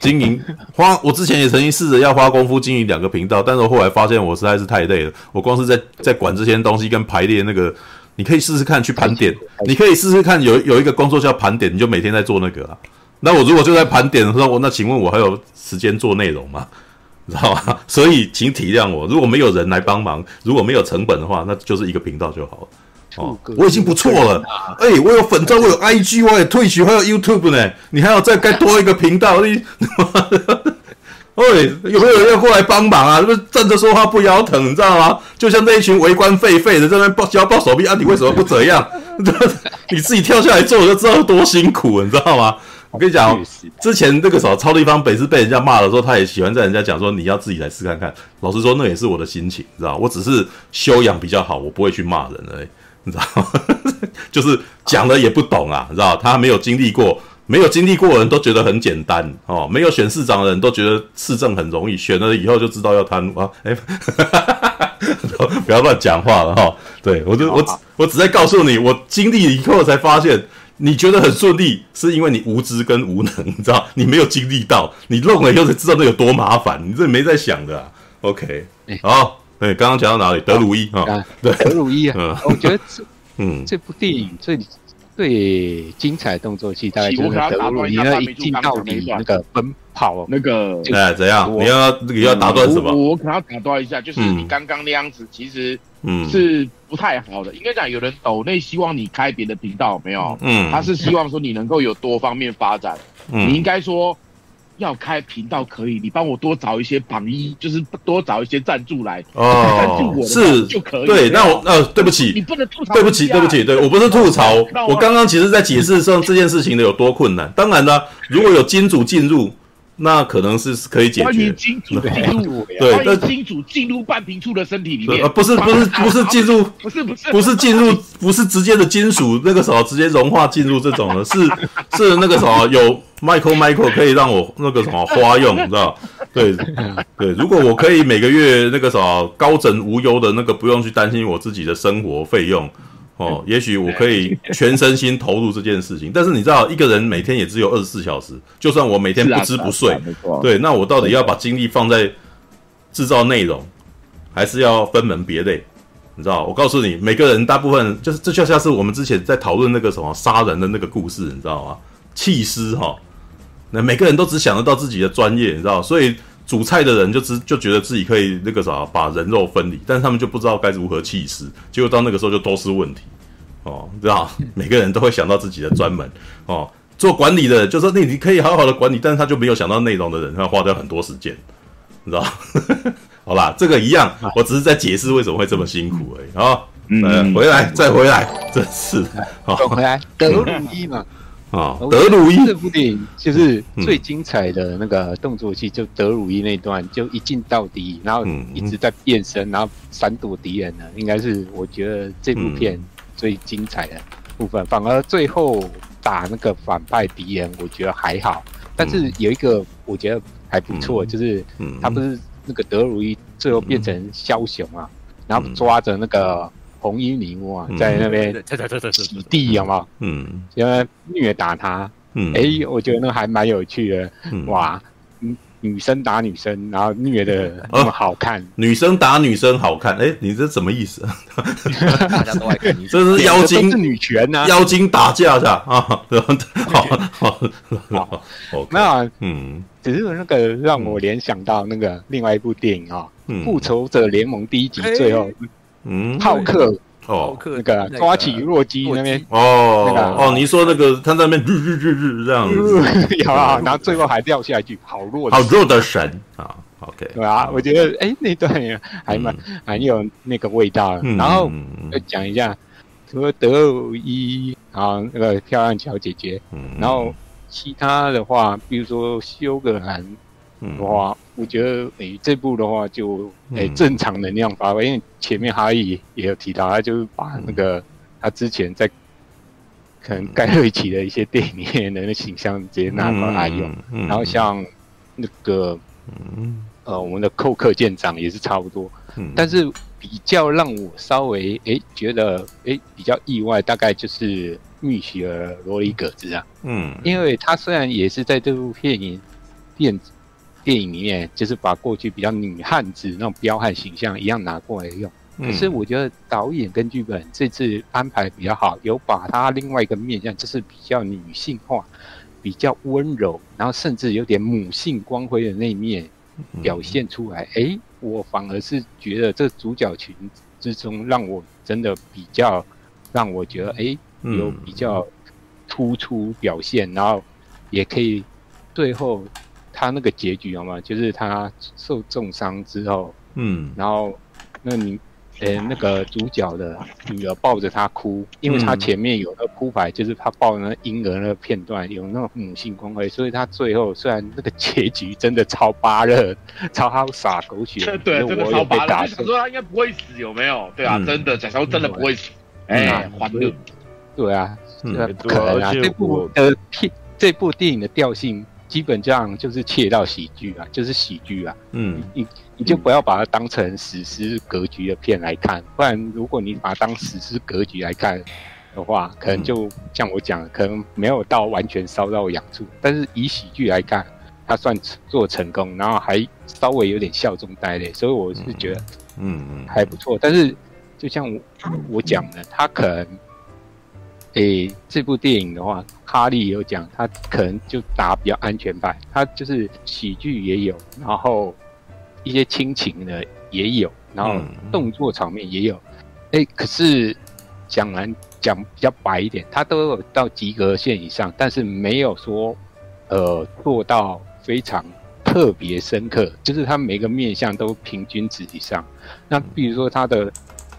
经营 <laughs> 花，我之前也曾经试着要花功夫经营两个频道，但是我后来发现我实在是太累了。我光是在在管这些东西跟排列那个，你可以试试看去盘点，<laughs> 你可以试试看有有一个工作叫盘点，你就每天在做那个啊。那我如果就在盘点的时候，我那请问我还有时间做内容吗？你知道吗？<laughs> 所以请体谅我，如果没有人来帮忙，如果没有成本的话，那就是一个频道就好了。哦，我已经不错了。哎、欸，我有粉钻，我有 IG，我有 Twitch，还有 YouTube 呢。你还要再该多一个频道？你，<laughs> 喂，有没有人要过来帮忙啊？是不是站着说话不腰疼？你知道吗？就像那一群围观狒狒的在那边抱脚抱手臂啊，你为什么不这样？<laughs> 你自己跳下来做，我就知道多辛苦，你知道吗？我跟你讲，之前那个时候超立方北是被人家骂的时候，他也喜欢在人家讲说你要自己来试看看。老实说，那也是我的心情，你知道？我只是修养比较好，我不会去骂人而已。<laughs> 你知道吗？<laughs> 就是讲了也不懂啊，你知道？他没有经历过，没有经历过的人都觉得很简单哦。没有选市长的人都觉得市政很容易，选了以后就知道要贪污啊。哎，<laughs> 不要乱讲话了哈、哦。对我就我我只在告诉你，我经历以后才发现，你觉得很顺利，是因为你无知跟无能，你知道？你没有经历到，你弄了以后才知道那有多麻烦。你这没在想的、啊。OK，好。对，刚刚讲到哪里？德鲁伊啊，对，德鲁伊啊，我觉得这，嗯，这部电影最最精彩的动作戏，大概就是德鲁伊那一进到底那个奔跑那个，哎，怎样？你要你要打断什么？我可能要打断一下，就是你刚刚那样子，其实嗯是不太好的。应该讲有人抖内希望你开别的频道，没有？嗯，他是希望说你能够有多方面发展。嗯，你应该说。要开频道可以，你帮我多找一些榜一，就是多找一些赞助来哦，赞助我是就可以。对，那我呃，对不起，你不能吐槽。对不起，对不起，对我不是吐槽，我刚刚其实在解释上这件事情的有多困难。当然呢，如果有金主进入。那可能是可以解决。欢迎金主进入，对，欢迎金主进入半瓶醋的身体里面。呃，不是，不是，不是进入，不是，不是，不是进入，不是直接的金属那个什么直接融化进入这种的，是是那个什么有 Michael Michael 可以让我那个什么花用，你知道？对对，如果我可以每个月那个什么高枕无忧的那个不用去担心我自己的生活费用。哦，也许我可以全身心投入这件事情，但是你知道，一个人每天也只有二十四小时，就算我每天不吃不睡，对，那我到底要把精力放在制造内容，还是要分门别类？你知道，我告诉你，每个人大部分就是这就像是我们之前在讨论那个什么杀人的那个故事，你知道吗？弃尸哈，那每个人都只想得到自己的专业，你知道，所以。煮菜的人就知就觉得自己可以那个啥把人肉分离，但是他们就不知道该如何弃尸，结果到那个时候就都是问题哦，知道？每个人都会想到自己的专门哦。做管理的就说那你可以好好的管理，但是他就没有想到内容的人，他花掉很多时间，你知道？<laughs> 好吧，这个一样，我只是在解释为什么会这么辛苦而已啊。嗯，回来再回来，真是好回来德鲁伊嘛。啊，德鲁伊。这部电影就是最精彩的那个动作戏，就德鲁伊那段，就一镜到底，然后一直在变身，然后闪躲敌人呢，应该是我觉得这部片最精彩的部分。反而最后打那个反派敌人，我觉得还好，但是有一个我觉得还不错，就是他不是那个德鲁伊最后变成枭雄啊，然后抓着那个。红衣女巫啊，在那边洗地，有吗？嗯，因为虐打他。嗯，哎，我觉得那还蛮有趣的。哇，女生打女生，然后虐的那么好看。女生打女生好看，哎，你这什么意思？大家都爱看。这是妖精是女权呐，妖精打架是吧？啊，<laughs> 好好好，那嗯，只是那个让我联想到那个另外一部电影啊，《复仇者联盟》第一集最后。嗯，浩克。哦，那个抓起弱鸡那边。哦，那个哦，你说那个他在那边日日日日这样子，<laughs> 有啊，然后最后还掉下一句好弱，好弱的神啊，OK，对啊，我觉得哎那段还蛮蛮有那个味道，然后再讲一下，除了德鲁伊啊那个漂亮小姐姐，然后其他的话，比如说修格兰。的话，我觉得诶、欸，这部的话就诶、欸、正常能量发挥，因为前面哈伊也有提到，他就是把那个他之前在可能盖瑞奇的一些电影里面的那形象直接拿过来用，然后像那个，呃，我们的寇克舰长也是差不多，但是比较让我稍微哎觉得哎比较意外，大概就是蜜雪儿罗里格兹啊，嗯，因为他虽然也是在这部电影电电影里面，就是把过去比较女汉子那种彪悍形象一样拿过来用。可是我觉得导演跟剧本这次安排比较好，有把她另外一个面向，就是比较女性化、比较温柔，然后甚至有点母性光辉的那一面表现出来。哎、欸，我反而是觉得这主角群之中，让我真的比较让我觉得，哎、欸，有比较突出表现，然后也可以最后他那个结局好吗？就是他受重伤之后，嗯，然后那你。呃、欸，那个主角的女儿抱着他哭，因为他前面有那铺排，就是他抱那婴儿那个片段，有那种母性光辉，所以他最后虽然那个结局真的超巴热，<laughs> 超好洒狗血，对，真的超巴热。我想说他应该不会死，有没有？对啊，嗯、真的，假如真的不会死，哎，欢乐。对啊，嗯、可能啊，这部呃片，这部电影的调性基本上就是切到喜剧啊，就是喜剧啊，嗯，你。你就不要把它当成史诗格局的片来看，不然如果你把它当史诗格局来看的话，可能就像我讲，可能没有到完全烧到痒处。但是以喜剧来看，它算做成功，然后还稍微有点笑中带泪，所以我是觉得，嗯嗯，还不错。但是就像我我讲的，他可能，诶，这部电影的话，哈利有讲，他可能就打比较安全牌，他就是喜剧也有，然后。一些亲情的也有，然后动作场面也有，哎、嗯欸，可是讲完讲比较白一点，他都有到及格线以上，但是没有说呃做到非常特别深刻，就是他每个面相都平均值以上。那比如说他的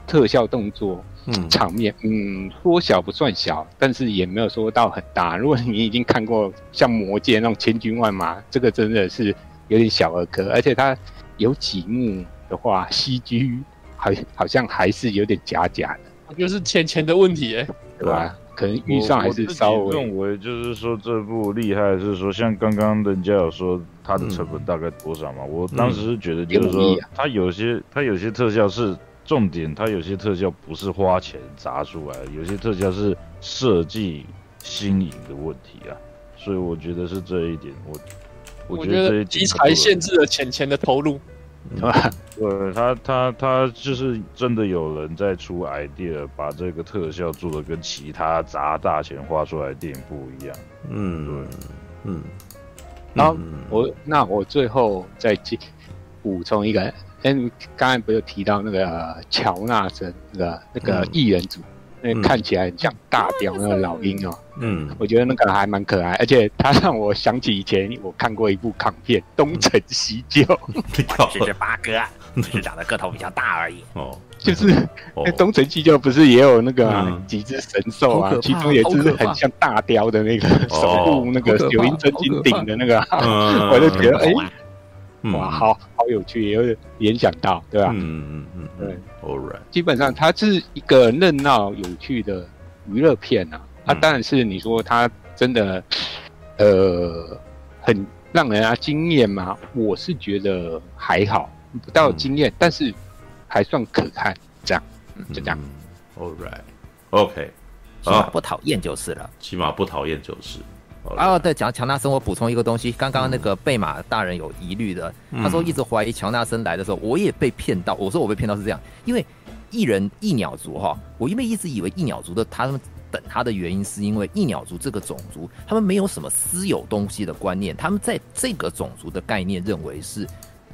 特效动作，嗯，场面，嗯，说小不算小，但是也没有说到很大。<laughs> 如果你已经看过像魔戒那种千军万马，这个真的是有点小儿科，而且它。有几幕的话，CG 好好像还是有点假假的，就是钱钱的问题哎，对吧？可能预算还是稍微。我认为就是说这部厉害是说，像刚刚人家有说它的成本大概多少嘛？嗯、我当时是觉得就是说，它有些它有些特效是重点，它有些特效不是花钱砸出来的，有些特效是设计新颖的问题啊，所以我觉得是这一点我。我觉得题材限制了钱钱的投入，<laughs> 对？对，他他他就是真的有人在出 idea，把这个特效做的跟其他砸大钱花出来的电影不一样。嗯，对，嗯。然后我那我最后再补充一个，哎，刚才不是有提到那个乔纳森那个那个异人组。那看起来很像大雕那个老鹰哦，嗯，我觉得那个还蛮可爱，而且他让我想起以前我看过一部港片《东成西就》，<laughs> 谢谢八哥，只是长得个头比较大而已。哦，就是那东成西就不是也有那个几只神兽啊？其中也是很像大雕的那个 <laughs> 守护那个九阴真经顶的那个，<laughs> 我就觉得哎。哇，好好有趣，也有点联想到，对吧？嗯嗯嗯，对，All right。基本上它是一个热闹有趣的娱乐片啊。它当然是你说它真的，呃，很让人家惊艳吗？我是觉得还好，不到惊艳，但是还算可看。这样，就这样。All right，OK，起码不讨厌就是了。起码不讨厌就是。哦，对，讲乔纳森，我补充一个东西。刚刚那个贝马大人有疑虑的，嗯、他说一直怀疑乔纳森来的时候，我也被骗到。我说我被骗到是这样，因为异人异鸟族哈，我因为一直以为异鸟族的他们等他的原因，是因为异鸟族这个种族他们没有什么私有东西的观念，他们在这个种族的概念认为是。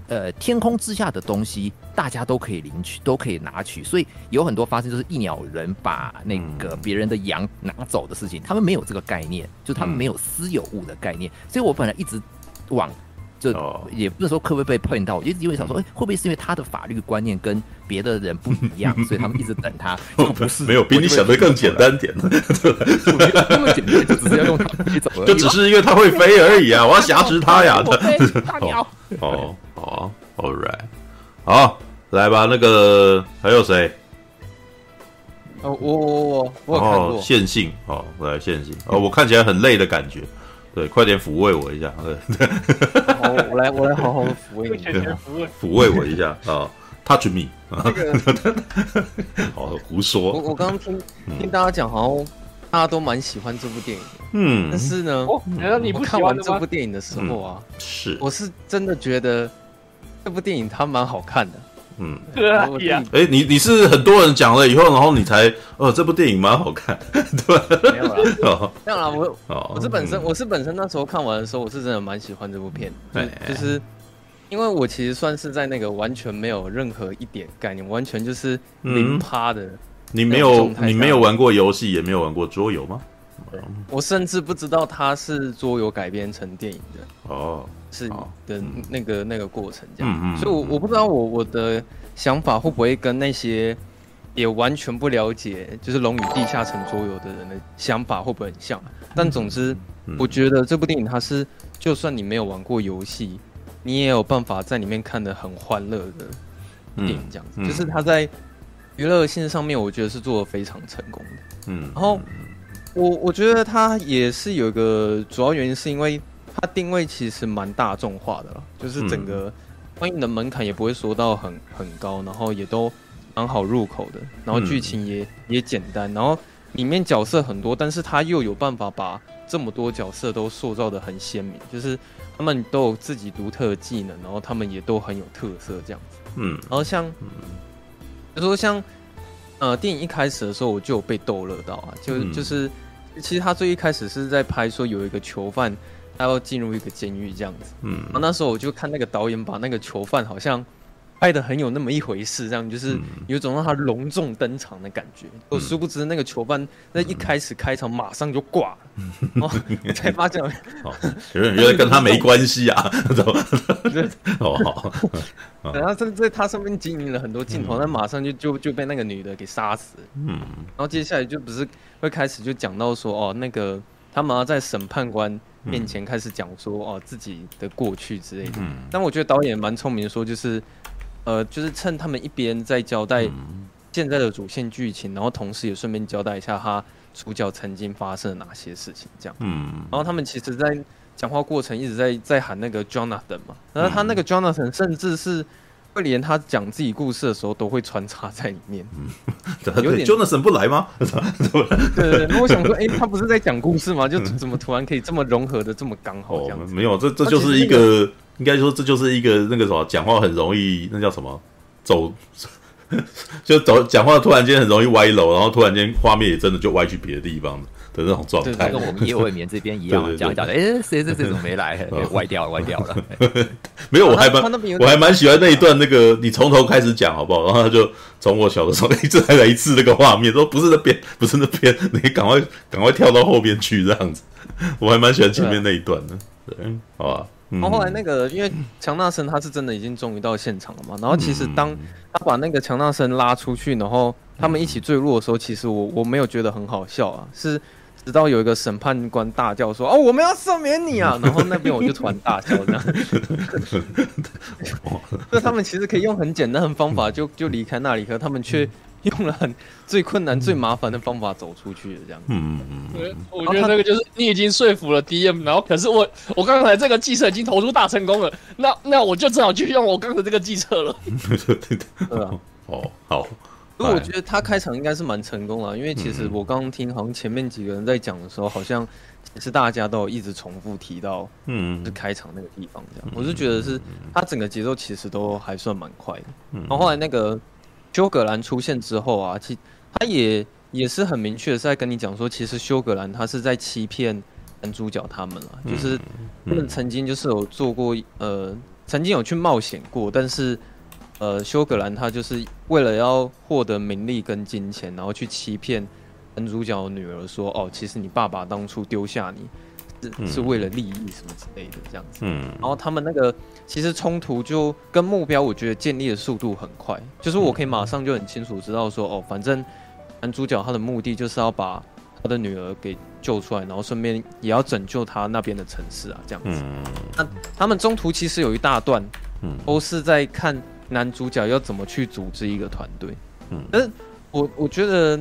呃，天空之下的东西大家都可以领取，都可以拿取，所以有很多发生就是一鸟人把那个别人的羊拿走的事情，他们没有这个概念，就他们没有私有物的概念，所以我本来一直往就也不是说会不会被碰到，我一直因为想说，哎，会不会是因为他的法律观念跟别的人不一样，<laughs> 所以他们一直等他？不是，没有比你想的更简单点的，这么简单，就只是要用它飞走就只是因为他会飞而已啊！我要挟持他呀！大鸟哦。哦，All right，好，来吧。那个还有谁？哦，我我我我有看过线性哦，来线性哦，我看起来很累的感觉，对，快点抚慰我一下，对，好，我来我来好好的抚慰你，<laughs> 抚慰我一下啊，Touch me，这个，<laughs> 好胡说，我我刚刚听听大家讲，好像大家都蛮喜欢这部电影，嗯，但是呢，难道你不看完这部电影的时候啊，是，我是真的觉得这部电影它蛮好看的。嗯，对啊，哎，你你是很多人讲了以后，然后你才，哦，这部电影蛮好看，对吧？<laughs> 没有啦，这样啦，我我是本身我是本身那时候看完的时候，我是真的蛮喜欢这部片，就是因为我其实算是在那个完全没有任何一点概念，完全就是零趴的。你没有你没有玩过游戏，也没有玩过桌游吗？我甚至不知道它是桌游改编成电影的。哦。是的那个那个过程这样，所以，我我不知道我我的想法会不会跟那些也完全不了解就是《龙与地下城》桌游的人的想法会不会很像？但总之，我觉得这部电影它是，就算你没有玩过游戏，你也有办法在里面看得很欢乐的电影，这样子。就是它在娱乐性上面，我觉得是做的非常成功的。嗯，然后我我觉得它也是有一个主要原因，是因为。它定位其实蛮大众化的了，就是整个观影的门槛也不会说到很很高，然后也都蛮好入口的，然后剧情也、嗯、也简单，然后里面角色很多，但是它又有办法把这么多角色都塑造的很鲜明，就是他们都有自己独特的技能，然后他们也都很有特色这样子。嗯，然后像，比如说像呃电影一开始的时候，我就有被逗乐到啊，就就是其实他最一开始是在拍说有一个囚犯。他要进入一个监狱这样子，嗯，然后那时候我就看那个导演把那个囚犯好像拍的很有那么一回事，这样就是有种让他隆重登场的感觉。我、嗯、殊不知那个囚犯在一开始开场马上就挂了，嗯、哦，才发现 <laughs> 哦，原来跟他没关系啊，<laughs> 怎么？哦，<laughs> 然后在在他上面经营了很多镜头，但马上就就就被那个女的给杀死，嗯，然后接下来就不是会开始就讲到说哦，那个他们要在审判官。面前开始讲说哦自己的过去之类的，嗯、但我觉得导演蛮聪明的，说就是，呃，就是趁他们一边在交代现在的主线剧情，然后同时也顺便交代一下他主角曾经发生了哪些事情，这样。嗯，然后他们其实，在讲话过程一直在在喊那个 Jonathan 嘛，然后他那个 Jonathan 甚至是。会连他讲自己故事的时候都会穿插在里面，嗯，<laughs> 有点 Jonathan 不来吗？对 <laughs> 对 <laughs> 对，我想说，哎，他不是在讲故事吗？就怎么突然可以这么融合的这么刚好这样子？没有，这这就是一个，应该说这就是一个那个什么，讲话很容易，那叫什么走，就走讲话突然间很容易歪楼，然后突然间画面也真的就歪去别的地方的那种状态，跟我们夜未眠这边一样，<laughs> 讲讲的，哎，谁谁谁怎么没来？<laughs> 歪掉了，歪掉了。<laughs> 没有，我还蛮，我还蛮喜欢那一段，那个你从头开始讲好不好？然后他就从我小的时候一直来来一次那个画面，说不是那边，不是那边，你赶快赶快跳到后边去这样子。我还蛮喜欢前面那一段的，对，好吧。然后后来那个，因为强纳森他是真的已经终于到现场了嘛。然后其实当他把那个强纳森拉出去，然后他们一起坠落的时候，其实我我没有觉得很好笑啊，是。直到有一个审判官大叫说：“哦，我们要赦免你啊！”然后那边我就突然大笑，这样。<laughs> 那他们其实可以用很简单的方法就就离开那里，可他们却用了很最困难、最麻烦的方法走出去的，这样。嗯嗯嗯。我觉得那个就是你已经说服了 DM，然后可是我我刚才这个计策已经投出大成功了，那那我就只好继续用我刚才这个计策了。<laughs> 对啊。哦，好。所以我觉得他开场应该是蛮成功了，因为其实我刚刚听好像前面几个人在讲的时候，好像其实大家都有一直重复提到，嗯，是开场那个地方这样。我是觉得是他整个节奏其实都还算蛮快的。然后后来那个休格兰出现之后啊，其他也也是很明确的是在跟你讲说，其实休格兰他是在欺骗男主角他们了，就是他们曾经就是有做过呃，曾经有去冒险过，但是。呃，休格兰他就是为了要获得名利跟金钱，然后去欺骗男主角的女儿说：“哦，其实你爸爸当初丢下你是、嗯、是为了利益什么之类的这样子。”嗯，然后他们那个其实冲突就跟目标，我觉得建立的速度很快，就是我可以马上就很清楚知道说：“哦，反正男主角他的目的就是要把他的女儿给救出来，然后顺便也要拯救他那边的城市啊，这样子。嗯”那他们中途其实有一大段，嗯，都是在看。男主角要怎么去组织一个团队？嗯，但是我我觉得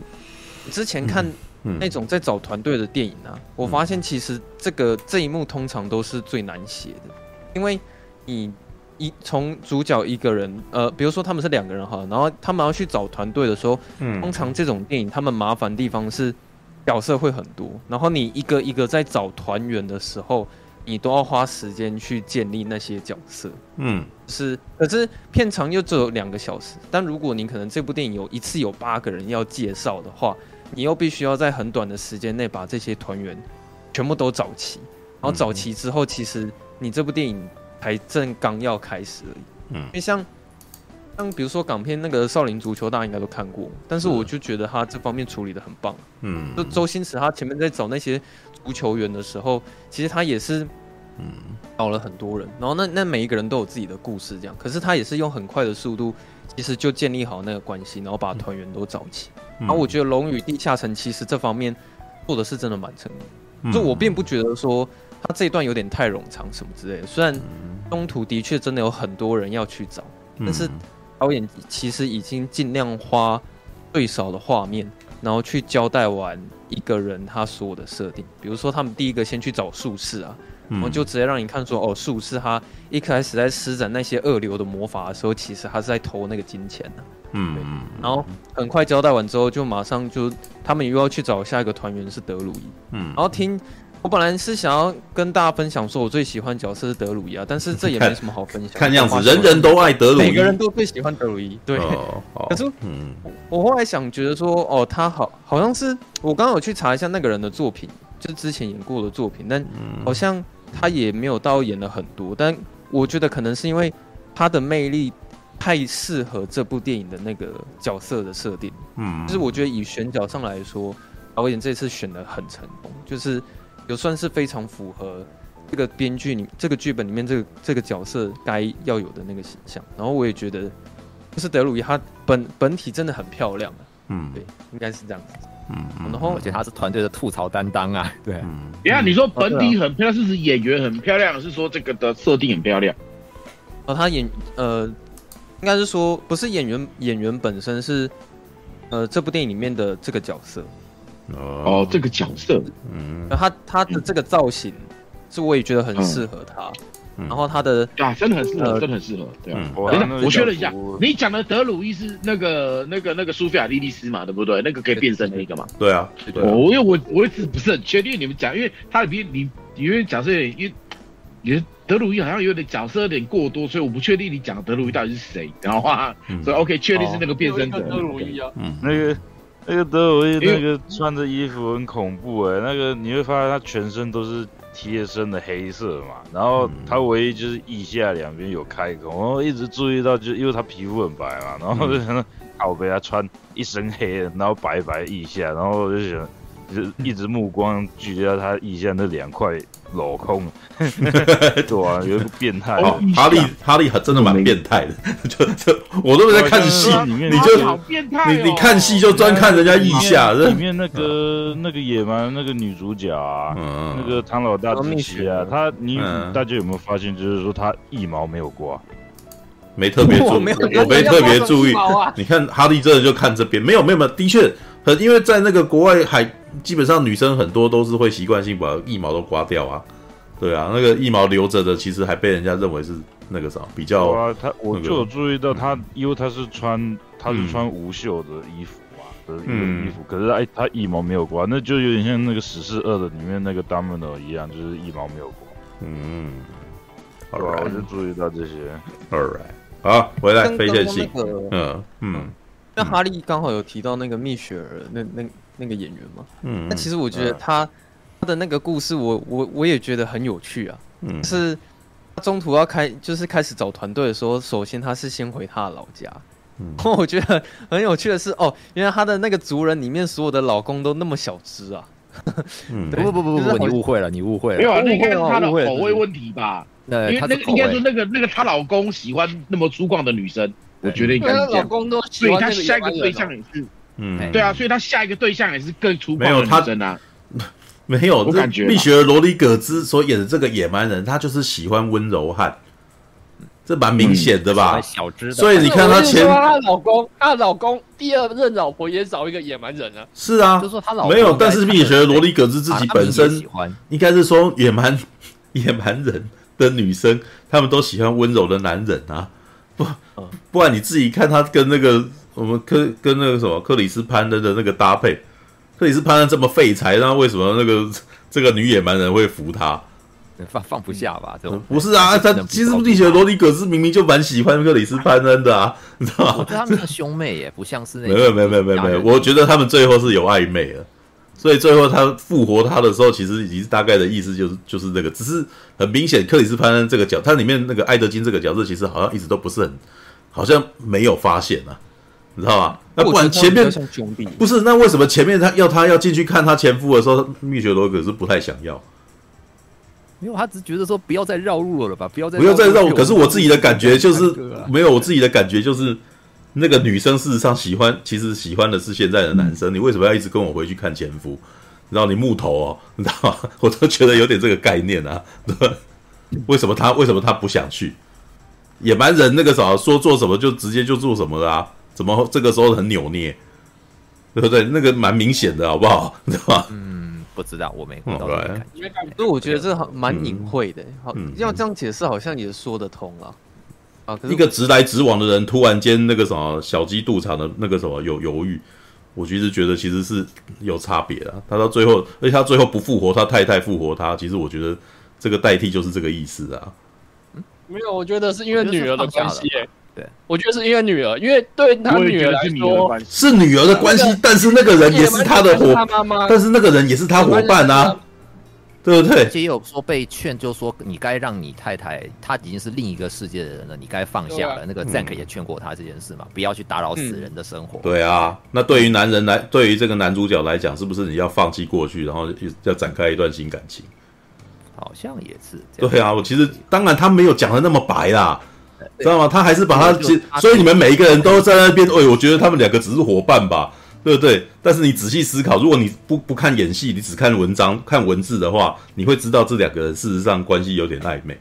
之前看那种在找团队的电影啊，我发现其实这个这一幕通常都是最难写的，因为你一从主角一个人，呃，比如说他们是两个人哈，然后他们要去找团队的时候，通常这种电影他们麻烦的地方是角色会很多，然后你一个一个在找团员的时候。你都要花时间去建立那些角色，嗯，是，可是片长又只有两个小时，但如果你可能这部电影有一次有八个人要介绍的话，你又必须要在很短的时间内把这些团员全部都找齐，然后找齐之后，其实你这部电影才正刚要开始而已，嗯，因为像像比如说港片那个《少林足球》，大家应该都看过，但是我就觉得他这方面处理的很棒，嗯，就周星驰他前面在找那些。足球员的时候，其实他也是，嗯，找了很多人，然后那那每一个人都有自己的故事，这样。可是他也是用很快的速度，其实就建立好那个关系，然后把团员都找齐。然后我觉得《龙与地下城》其实这方面做的是真的蛮成功。就我并不觉得说他这一段有点太冗长什么之类的。虽然中途的确真的有很多人要去找，但是导演其实已经尽量花最少的画面，然后去交代完。一个人他所有的设定，比如说他们第一个先去找术士啊，然后就直接让你看说，哦，术士他一开始在施展那些二流的魔法的时候，其实他是在偷那个金钱的，嗯嗯，然后很快交代完之后，就马上就他们又要去找下一个团员是德鲁伊，嗯，然后听。我本来是想要跟大家分享说，我最喜欢角色是德鲁伊啊，但是这也没什么好分享。看样子，人人都爱德鲁伊，每个人都最喜欢德鲁伊。对，哦、<laughs> 可是，嗯，我后来想觉得说，哦，他好好像是我刚刚有去查一下那个人的作品，就是之前演过的作品，但好像他也没有到演了很多。但我觉得可能是因为他的魅力太适合这部电影的那个角色的设定。嗯，就是我觉得以选角上来说，导演这次选的很成功，就是。就算是非常符合这个编剧里这个剧本里面这个这个角色该要有的那个形象，然后我也觉得，就是德鲁伊他本本体真的很漂亮，嗯，对，应该是这样子，嗯，然后而且他是团队的吐槽担当啊，对，嗯，你看你说本体很漂亮，是指演员很漂亮，是说这个的设定很漂亮？哦，他演呃，应该是说不是演员演员本身是呃这部电影里面的这个角色。哦，这个角色，嗯，那他他的这个造型，是我也觉得很适合他。然后他的啊，真的很适合，真的很适合。对啊，我我确认一下，你讲的德鲁伊是那个那个那个苏菲亚莉莉丝嘛，对不对？那个可以变身那个嘛？对啊，我因为我我一直不是很确定你们讲，因为他里面你因为角色有点，因为你的德鲁伊好像有点角色有点过多，所以我不确定你讲的德鲁伊到底是谁。然后话，所以 OK，确定是那个变身者。德鲁伊啊，嗯，那个。那个德鲁伊那个穿着衣服很恐怖哎，那个你会发现他全身都是贴身的黑色嘛，然后他唯一就是腋下两边有开口，然后一直注意到，就因为他皮肤很白嘛，然后就想到好被他穿一身黑，然后白白腋下，然后我就想就一直目光聚焦他腋下那两块。镂空，<laughs> 对啊，有一个变态。哈利，哈利还真的蛮变态的，就就我都没在看戏，里面你就你你看戏就专看人家腋下。里面那个那个野蛮那个女主角啊，那个唐老大之妻啊，她你大家有没有发现，就是说她一毛没有刮，没特别注意，我没特别注意。你看哈利真的就看这边，没有没有没有，的确，很因为在那个国外还。基本上女生很多都是会习惯性把腋毛都刮掉啊，对啊，那个腋毛留着的，其实还被人家认为是那个啥比较。啊，他我就有注意到他，因为他是穿他是穿无袖的衣服嘛，的一个衣服，可是哎，他腋毛没有刮，那就有点像那个《死侍二》的里面那个 Domino 一样，就是腋毛没有刮。嗯，好吧，我就注意到这些。All right，好，回来飞线性。嗯嗯，那哈利刚好有提到那个蜜雪儿，那那。那个演员嘛，嗯，那其实我觉得他他的那个故事我，我我我也觉得很有趣啊。嗯，是他中途要开，就是开始找团队的时候，首先他是先回他的老家。嗯，<laughs> 我觉得很有趣的是，哦，原来他的那个族人里面所有的老公都那么小只啊。嗯，不不不不不，你误会了，你误会了，没有啊，那应该是他的口味问题吧？因为那个应该说那个那个她老公喜欢那么粗犷的女生，我觉得应该是这样。老公都喜欢，所以他下一个对象也是。嗯，对啊，所以他下一个对象也是更粗犷的女生啊。<laughs> 没有，我感觉蜜雪儿罗里葛兹所演的这个野蛮人，他就是喜欢温柔汉。这蛮明显的吧？小只，所以你看她前她老公，她老公第二任老婆也找一个野蛮人啊。是啊，就说她老公没有，但是蜜雪儿罗里葛兹自己本身应该是说野蛮野蛮人的女生，他们都喜欢温柔的男人啊。不，不然你自己看她跟那个我们科跟那个什么克里斯潘恩的那个搭配，克里斯潘恩这么废柴，那为什么那个这个女野蛮人会服他？放放不下吧？这种不是啊，他其实蜜雪罗尼葛斯明明就蛮喜欢克里斯潘恩的啊，<laughs> 你知道吗？我觉得他们像兄妹耶，不像是那。没有没有没有没有没有，我觉得他们最后是有暧昧的，所以最后他复活他的时候，其实已经大概的意思就是就是这个，只是很明显克里斯潘恩这个角，他里面那个艾德金这个角色，其实好像一直都不是很，好像没有发现啊，你知道吧？那不管前面不是那为什么前面他要他要进去看他前夫的时候，蜜雪罗里葛兹不太想要？没有，他只是觉得说不要再绕路了吧，不要再不要再绕。可是我自己的感觉就是没有，我自己的感觉就是那个女生事实上喜欢，其实喜欢的是现在的男生。你为什么要一直跟我回去看前夫？然后你木头哦，你知道吗？<laughs> 我都觉得有点这个概念啊。<laughs> 为什么他为什么他不想去？野蛮人那个时候说做什么就直接就做什么了啊？怎么这个时候很扭捏？对不对？那个蛮明显的，好不好？<laughs> 知道吧？嗯。不知道，我没看到这个感觉，所以我觉得这好蛮隐晦的。好，要这样解释好像也说得通了。啊，一个直来直往的人，突然间那个什么小鸡肚肠的那个什么有犹豫，我其实觉得其实是有差别的。他到最后，而且他最后不复活他太太复活他，其实我觉得这个代替就是这个意思啊。没有，我觉得是因为女儿的关系。对，我觉得是因为女儿，因为对他女儿来说是女儿的关系，但是那个人也是他的伙，但是那个人也是他伙伴啊，对不对？也有说被劝，就说你该让你太太，她已经是另一个世界的人了，你该放下了。那个 Zack 也劝过他这件事嘛，不要去打扰死人的生活。对啊，那对于男人来，对于这个男主角来讲，是不是你要放弃过去，然后要展开一段新感情？好像也是。对啊，我其实当然他没有讲的那么白啦。知道吗？他还是把他，所以你们每一个人都在那边。哎，我觉得他们两个只是伙伴吧，对不对？但是你仔细思考，如果你不不看演戏，你只看文章、看文字的话，你会知道这两个人事实上关系有点暧昧，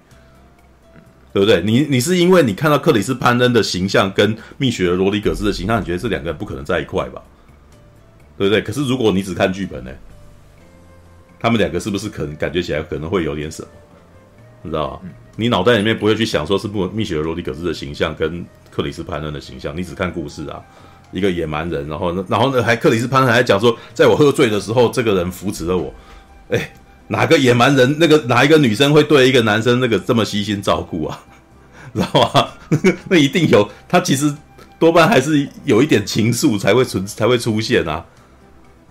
对不对？你你是因为你看到克里斯潘恩的形象跟蜜雪儿罗里格斯的形象，你觉得这两个人不可能在一块吧？对不对？可是如果你只看剧本呢，他们两个是不是可能感觉起来可能会有点什么？你知道吗？你脑袋里面不会去想说是不密雪儿罗迪格斯的形象跟克里斯潘恩的形象，你只看故事啊，一个野蛮人，然后呢，然后呢，还克里斯潘恩还讲说，在我喝醉的时候，这个人扶持了我。哎，哪个野蛮人，那个哪一个女生会对一个男生那个这么悉心照顾啊？<laughs> 知道吗？<laughs> 那一定有，他其实多半还是有一点情愫才会存才会出现啊。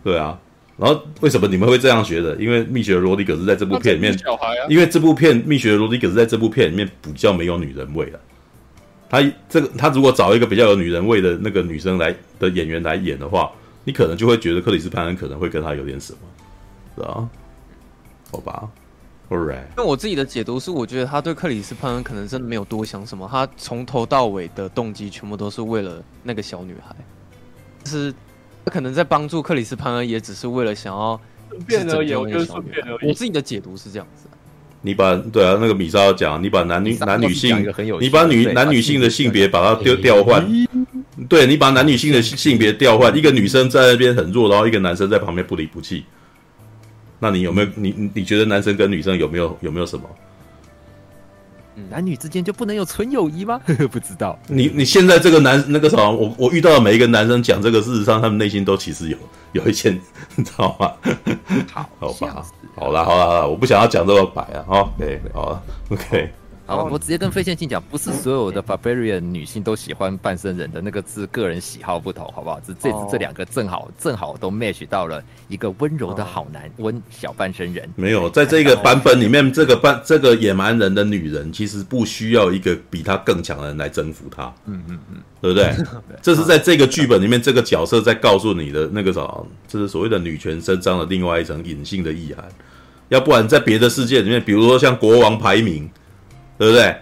对啊。然后为什么你们会这样觉得？因为蜜雪儿罗迪可是在这部片里面，因为这部片蜜雪儿罗迪可是在这部片里面比较没有女人味的。他这个他如果找一个比较有女人味的那个女生来的演员来演的话，你可能就会觉得克里斯潘恩可能会跟他有点什么，是啊？好吧，Alright。那我自己的解读是，我觉得他对克里斯潘恩可能真的没有多想什么，他从头到尾的动机全部都是为了那个小女孩，是。他可能在帮助克里斯潘恩，也只是为了想要变而已。我觉得顺便而已。我自己的解读是这样子。你把对啊，那个米莎要讲，你把男女男女性，你把女男女性的性别把它丢调换。对，你把男女性的性别调换，一个女生在那边很弱，然后一个男生在旁边不离不弃。那你有没有你你觉得男生跟女生有没有有没有什么？男女之间就不能有纯友谊吗？<laughs> 不知道。你你现在这个男那个什么，我我遇到的每一个男生讲这个，事实上他们内心都其实有有一些，<laughs> 你知道吗？好，好吧，好啦好啦好啦，我不想要讲这么白啊。哦，对，好了，OK。好，我直接跟费线性讲，不是所有的 barbarian 女性都喜欢半身人的，那个是个人喜好不同，好不好？这这这两个正好正好都 match 到了一个温柔的好男温小半身人。没有，在这个版本里面，这个半这个野蛮人的女人其实不需要一个比她更强的人来征服她。嗯嗯嗯，对不对？<laughs> 这是在这个剧本里面，这个角色在告诉你的那个什么，这是所谓的女权伸张的另外一层隐性的意涵。要不然在别的世界里面，比如说像国王排名。对不对？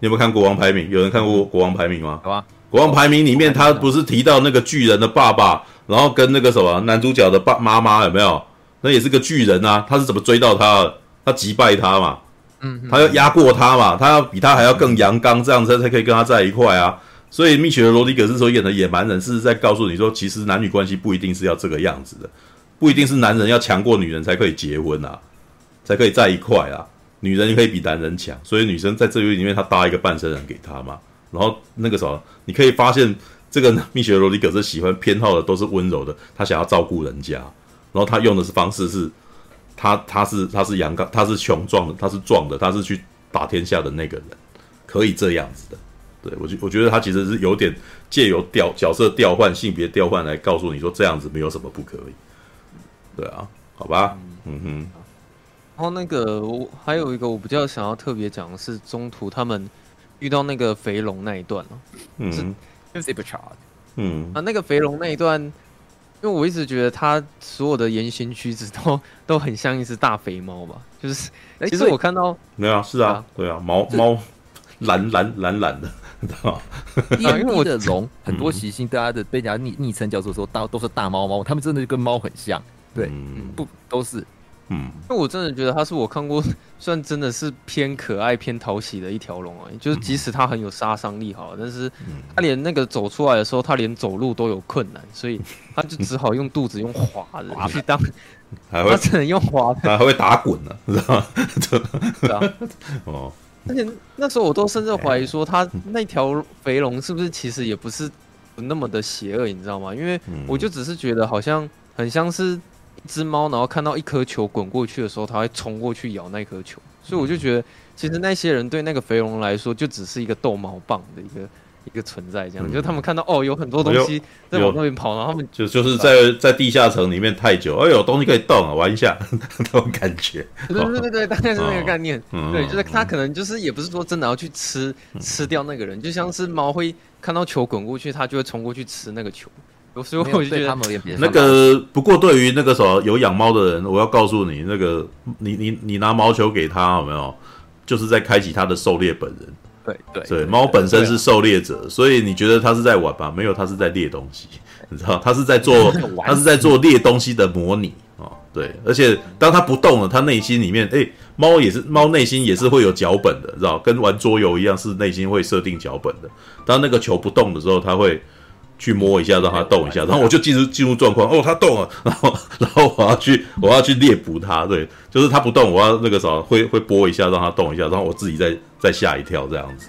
你有没有看国王排名？有人看过国王排名吗？有啊。国王排名里面，他不是提到那个巨人的爸爸，然后跟那个什么男主角的爸妈妈有没有？那也是个巨人啊。他是怎么追到他的？他击败他嘛？嗯，他要压过他嘛，他要比他还要更阳刚，这样子才可以跟他在一块啊。所以蜜雪的罗迪格斯所演的野蛮人是在告诉你说，其实男女关系不一定是要这个样子的，不一定是男人要强过女人才可以结婚啊，才可以在一块啊。女人可以比男人强，所以女生在这里里面她搭一个半身人给他嘛。然后那个什么，你可以发现这个蜜雪罗迪葛斯喜欢偏好的都是温柔的，他想要照顾人家，然后他用的是方式是。他他是他是阳刚，他是强壮的，他是壮的，他是去打天下的那个人，可以这样子的。对我觉我觉得他其实是有点借由调角色调换、性别调换来告诉你说这样子没有什么不可以。对啊，好吧，嗯哼。然后那个我还有一个我比较想要特别讲的是中途他们遇到那个肥龙那一段哦，嗯，是嗯。啊那个肥龙那一段。因为我一直觉得他所有的言行举止都 <laughs> 都很像一只大肥猫吧，就是其实我看到没有啊，是啊，对啊，猫猫懒懒懒懒的？<laughs> <laughs> 因为我的龙很多习性，大家的被人家昵昵称叫做说大都是大猫猫，他们真的就跟猫很像，对，不都是。嗯，那我真的觉得他是我看过 <laughs> 算真的是偏可爱、偏讨喜的一条龙啊。就是即使它很有杀伤力哈，但是它连那个走出来的时候，它连走路都有困难，所以它就只好用肚子用滑的去当，<laughs> 还会它只能用滑的，还会打滚呢，知道吗？对啊，<laughs> 哦，而且那时候我都甚至怀疑说，它那条肥龙是不是其实也不是那么的邪恶，你知道吗？因为我就只是觉得好像很像是。只猫，然后看到一颗球滚过去的时候，它会冲过去咬那颗球，所以我就觉得，其实那些人对那个肥龙来说，就只是一个逗猫棒的一个一个存在，这样，嗯、就他们看到哦，有很多东西在往那边跑，然后他们就就是在在地下城里面太久，哎呦，东西可以动啊，玩一下 <laughs> 那种感觉。对对对对，大概是那个概念。哦、对，就是他可能就是也不是说真的要去吃吃掉那个人，就像是猫会看到球滚过去，它就会冲过去吃那个球。所以我就觉得他们也那个，不过对于那个什么有养猫的人，我要告诉你，那个你你你拿毛球给他，有没有？就是在开启他的狩猎本人。对对对，猫本身是狩猎者，所以你觉得他是在玩吧？没有，他是在猎东西，你知道？他是在做，<laughs> 他是在做猎东西的模拟啊。对，而且当他不动了，他内心里面，哎，猫也是猫，内心也是会有脚本的，知道？跟玩桌游一样，是内心会设定脚本的。当那个球不动的时候，他会。去摸一下，让它动一下，然后我就进入进入状况。哦，它动了，<laughs> 然后然后我要去我要去猎捕它。对，就是它不动，我要那个啥，会会拨一下，让它动一下，然后我自己再再吓一跳，这样子，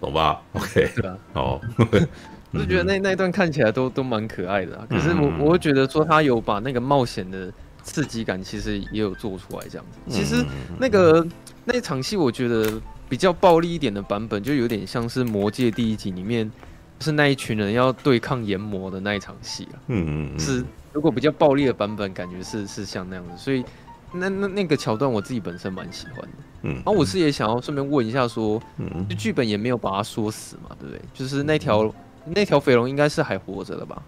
懂吧？OK，好。<laughs> 我就觉得那那一段看起来都都蛮可爱的，啊，可是我我会觉得说他有把那个冒险的刺激感，其实也有做出来这样子。其实那个那场戏，我觉得比较暴力一点的版本，就有点像是《魔戒》第一集里面。是那一群人要对抗炎魔的那一场戏啊，嗯嗯，是如果比较暴力的版本，感觉是是像那样子，所以那那那个桥段我自己本身蛮喜欢的，嗯，然后我是也想要顺便问一下说，嗯，剧本也没有把它说死嘛，对不对？就是那条那条肥龙应该是还活着的吧？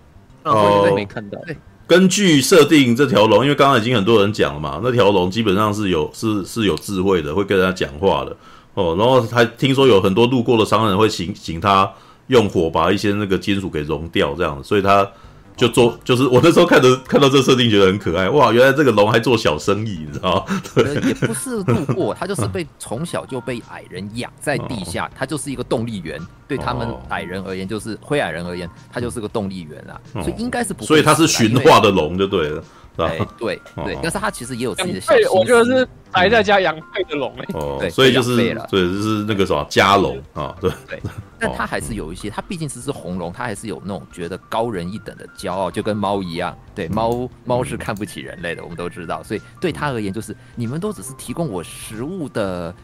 哦，没看到。根据设定，这条龙因为刚刚已经很多人讲了嘛，那条龙基本上是有是是有智慧的，会跟人家讲话的哦，然后还听说有很多路过的商人会请请他。用火把一些那个金属给融掉，这样子，所以他就做，就是我那时候看着看到这设定，觉得很可爱。哇，原来这个龙还做小生意，你知道吗？对，<laughs> 也不是路过，他就是被从小就被矮人养在地下，他就是一个动力源。对他们矮人而言，就是灰矮人而言，他就是个动力源啊。所以应该是不会，所以他是驯化的龙就对了。对对 <laughs> 对，但是他其实也有自己的小心思。我觉得是还在家养废的龙哦，对，所以就是对，就是那个什么家龙啊，对对。<laughs> 但他还是有一些，他毕竟只是红龙，他还是有那种觉得高人一等的骄傲，就跟猫一样。对，猫猫是看不起人类的，我们都知道。所以对他而言，就是你们都只是提供我食物的。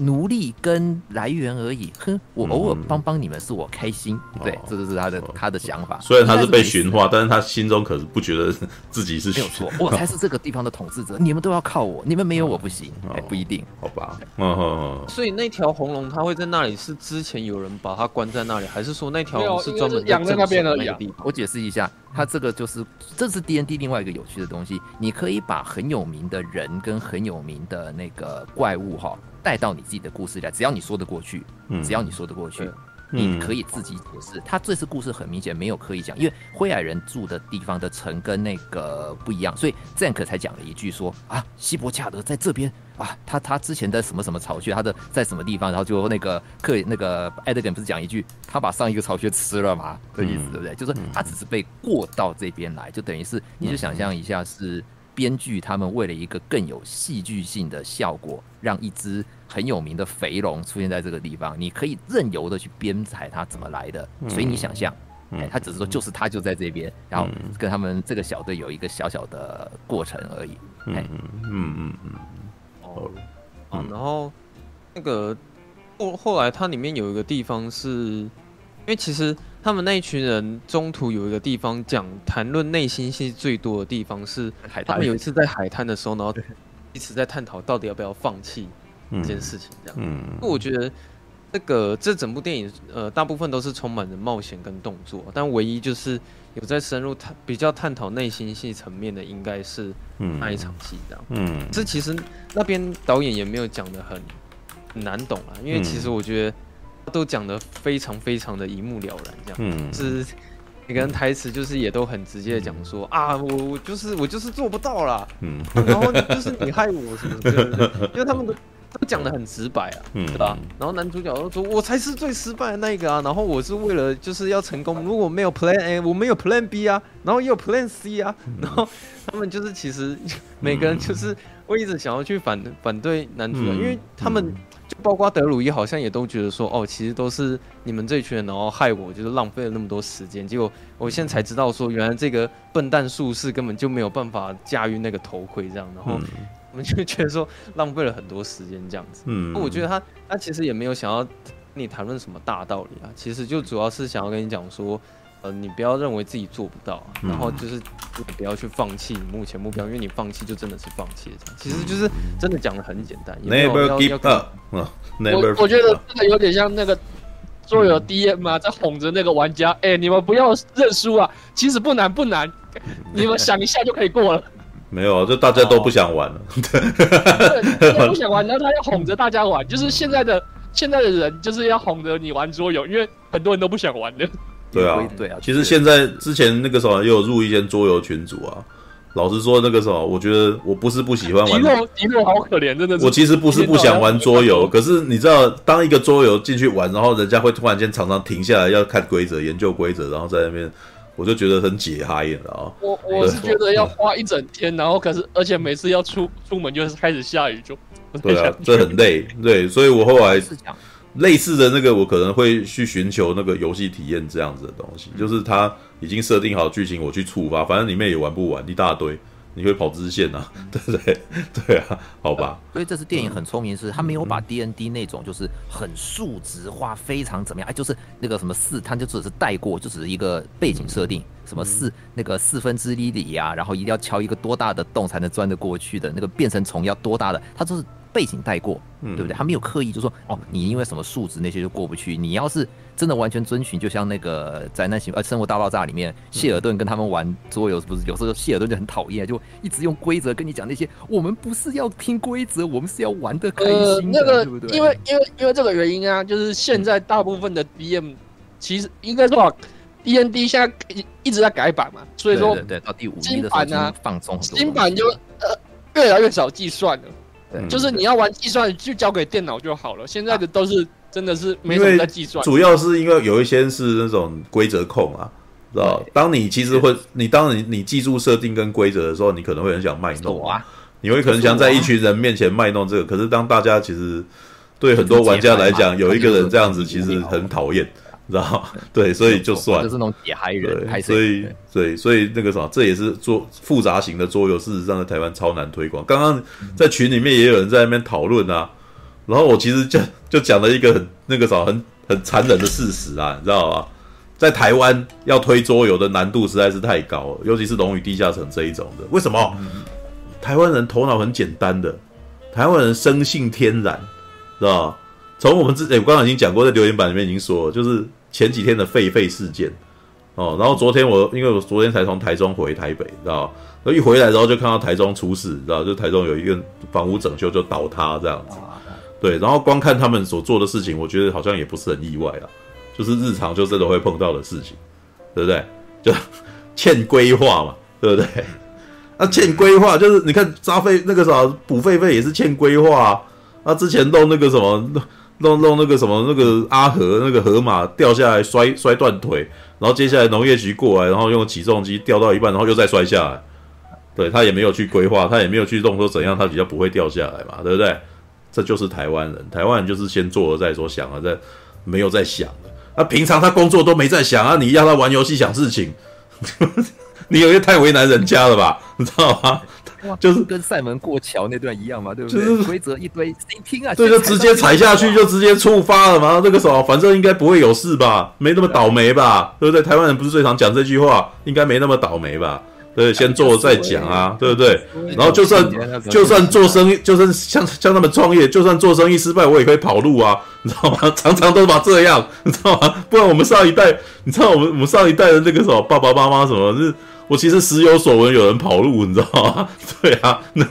奴隶跟来源而已，哼，我偶尔帮帮你们是我开心，嗯、对，这就是他的、哦、他的想法。虽然他是被驯化，但是他心中可是不觉得自己是没有错，我才是这个地方的统治者，<laughs> 你们都要靠我，你们没有我不行，哎、哦，不一定，好吧。嗯嗯。所以那条红龙它会在那里，是之前有人把它关在那里，还是说那条龙是专门养在那边的地方？我解释一下，它这个就是这是 D N D 另外一个有趣的东西，你可以把很有名的人跟很有名的那个怪物哈。带到你自己的故事来，只要你说得过去，嗯，只要你说得过去，你可以自己解释。他这次故事很明显没有刻意讲，因为灰矮人住的地方的城跟那个不一样，所以 Zank 才讲了一句说啊，希伯加德在这边啊，他他之前的什么什么巢穴，他的在什么地方，然后就那个克那个艾德根不是讲一句，他把上一个巢穴吃了嘛？这意思对不对？就是他只是被过到这边来，就等于是你就想象一下是。编剧他们为了一个更有戏剧性的效果，让一只很有名的肥龙出现在这个地方，你可以任由的去编排它怎么来的。所以你想象，哎，他只是说就是他就在这边，然后跟他们这个小队有一个小小的过程而已。嗯嗯嗯嗯哦，啊，然后那个后后来它里面有一个地方是，因为其实。他们那一群人中途有一个地方讲谈论内心戏最多的地方是海滩。他们有一次在海滩的时候，然后一直在探讨到底要不要放弃这件事情。这样，嗯，我觉得这个这整部电影，呃，大部分都是充满着冒险跟动作，但唯一就是有在深入探比较探讨内心戏层面的，应该是那一场戏这样。嗯，这其实那边导演也没有讲得很难懂啊，因为其实我觉得。都讲的非常非常的一目了然，这样，嗯，是每个人台词就是也都很直接的讲说、嗯、啊，我我就是我就是做不到啦，嗯，然后就是你害我什么，对不对？因为他们都都讲的很直白啊，嗯，对吧？然后男主角都说，我才是最失败的那个啊，然后我是为了就是要成功，如果没有 Plan A，我没有 Plan B 啊，然后也有 Plan C 啊，然后他们就是其实 <laughs> 每个人就是会一直想要去反反对男主角，因为他们。就包括德鲁伊好像也都觉得说，哦，其实都是你们这群人，然后害我，就是浪费了那么多时间。结果我现在才知道说，原来这个笨蛋术士根本就没有办法驾驭那个头盔，这样，然后我们就觉得说浪费了很多时间这样子。嗯，我觉得他他其实也没有想要跟你谈论什么大道理啊，其实就主要是想要跟你讲说。呃，你不要认为自己做不到，啊，然后就是你不要去放弃你目前目标，因为你放弃就真的是放弃了。其实就是真的讲的很简单。Never give up。我我觉得这个有点像那个桌游 DM 啊，在哄着那个玩家，哎，你们不要认输啊！其实不难不难，你们想一下就可以过了。<laughs> 没有，就大家都不想玩了。<laughs> 对，大家不想玩，然后他要哄着大家玩，就是现在的现在的人就是要哄着你玩桌游，因为很多人都不想玩的。对啊，对啊，其实现在之前那个时候也有入一些桌游群组啊。老实说，那个时候我觉得我不是不喜欢玩。迪诺，迪诺好可怜，真的是。我其实不是不想玩桌游，可是你知道，当一个桌游进去玩，然后人家会突然间常常停下来要看规则、研究规则，然后在那边，我就觉得很解嗨，你知道吗？我我是觉得要花一整天，然后可是而且每次要出出门就是开始下雨就。对啊，这很累，对，所以我后来。类似的那个，我可能会去寻求那个游戏体验这样子的东西，就是他已经设定好剧情，我去触发，反正里面也玩不完一大堆，你会跑支线啊，<laughs> 对不对？<laughs> 对啊，好吧。所以这次电影很聪明，是他没有把 D N D 那种就是很数值化，非常怎么样，哎，就是那个什么四，他就只是带过，就只是一个背景设定，什么四那个四分之一里呀，然后一定要敲一个多大的洞才能钻得过去的那个变成虫要多大的，他就是。背景带过，对不对？他没有刻意就说哦，你因为什么素质那些就过不去。你要是真的完全遵循，就像那个灾难型呃《生活大爆炸》里面，谢尔顿跟他们玩桌游，不是有时候谢尔顿就很讨厌，就一直用规则跟你讲那些。我们不是要听规则，我们是要玩的开心的，呃那个、对不对？因为因为因为这个原因啊，就是现在大部分的 BM 其实应该说 DND 现在一直在改版嘛，所以说对，对，对到第五季的时候就放松，新版就呃越来越少计算了。就是你要玩计算，就交给电脑就好了。现在的都是真的是没什么在计算，主要是因为有一些是那种规则控啊，知道？当你其实会，你当你你记住设定跟规则的时候，你可能会很想卖弄啊，你会可能想在一群人面前卖弄这个。可是当大家其实对很多玩家来讲，有一个人这样子其实很讨厌。知道 <laughs> 对，所以就算就是那种野嗨人，所以对，所以那个什么，这也是做复杂型的桌游，事实上在台湾超难推广。刚刚在群里面也有人在那边讨论啊，然后我其实就就讲了一个很那个啥，很很残忍的事实啊，你知道吧？在台湾要推桌游的难度实在是太高了，尤其是《龙与地下城》这一种的。为什么？台湾人头脑很简单的，台湾人生性天然，知道吧？从我们之前，我刚刚已经讲过，在留言板里面已经说了，就是。前几天的狒狒事件，哦，然后昨天我因为我昨天才从台中回台北，知道那？一回来之后就看到台中出事，知道？就台中有一个房屋整修就倒塌这样子，对。然后光看他们所做的事情，我觉得好像也不是很意外啊。就是日常就真的会碰到的事情，对不对？就 <laughs> 欠规划嘛，对不对？那、啊、欠规划就是你看扎费那个啥补费费也是欠规划啊。那之前弄那个什么弄弄那个什么那个阿河那个河马掉下来摔摔断腿，然后接下来农业局过来，然后用起重机吊到一半，然后又再摔下来。对，他也没有去规划，他也没有去弄说怎样他比较不会掉下来嘛，对不对？这就是台湾人，台湾人就是先做了再说，想了再没有在想的。那、平常他工作都没在想啊，你要他玩游戏想事情。<laughs> 你有些太为难人家了吧？你知道吗？就是跟赛门过桥那段一样嘛，对不对？就是规则一堆，谁听啊？对，就直接踩下去，就直接触发了嘛。这个时候反正应该不会有事吧？没那么倒霉吧？对不对？台湾人不是最常讲这句话，应该没那么倒霉吧？对，先做了再讲啊，对不对？然后就算就算做生意，就算像像他们创业，就算做生意失败，我也可以跑路啊，你知道吗？<laughs> 常常都把这样，你知道吗？不然我们上一代，你知道我们我们上一代的那个什么爸爸妈妈什么，是，我其实时有所闻，有人跑路，你知道吗？<laughs> 对啊，那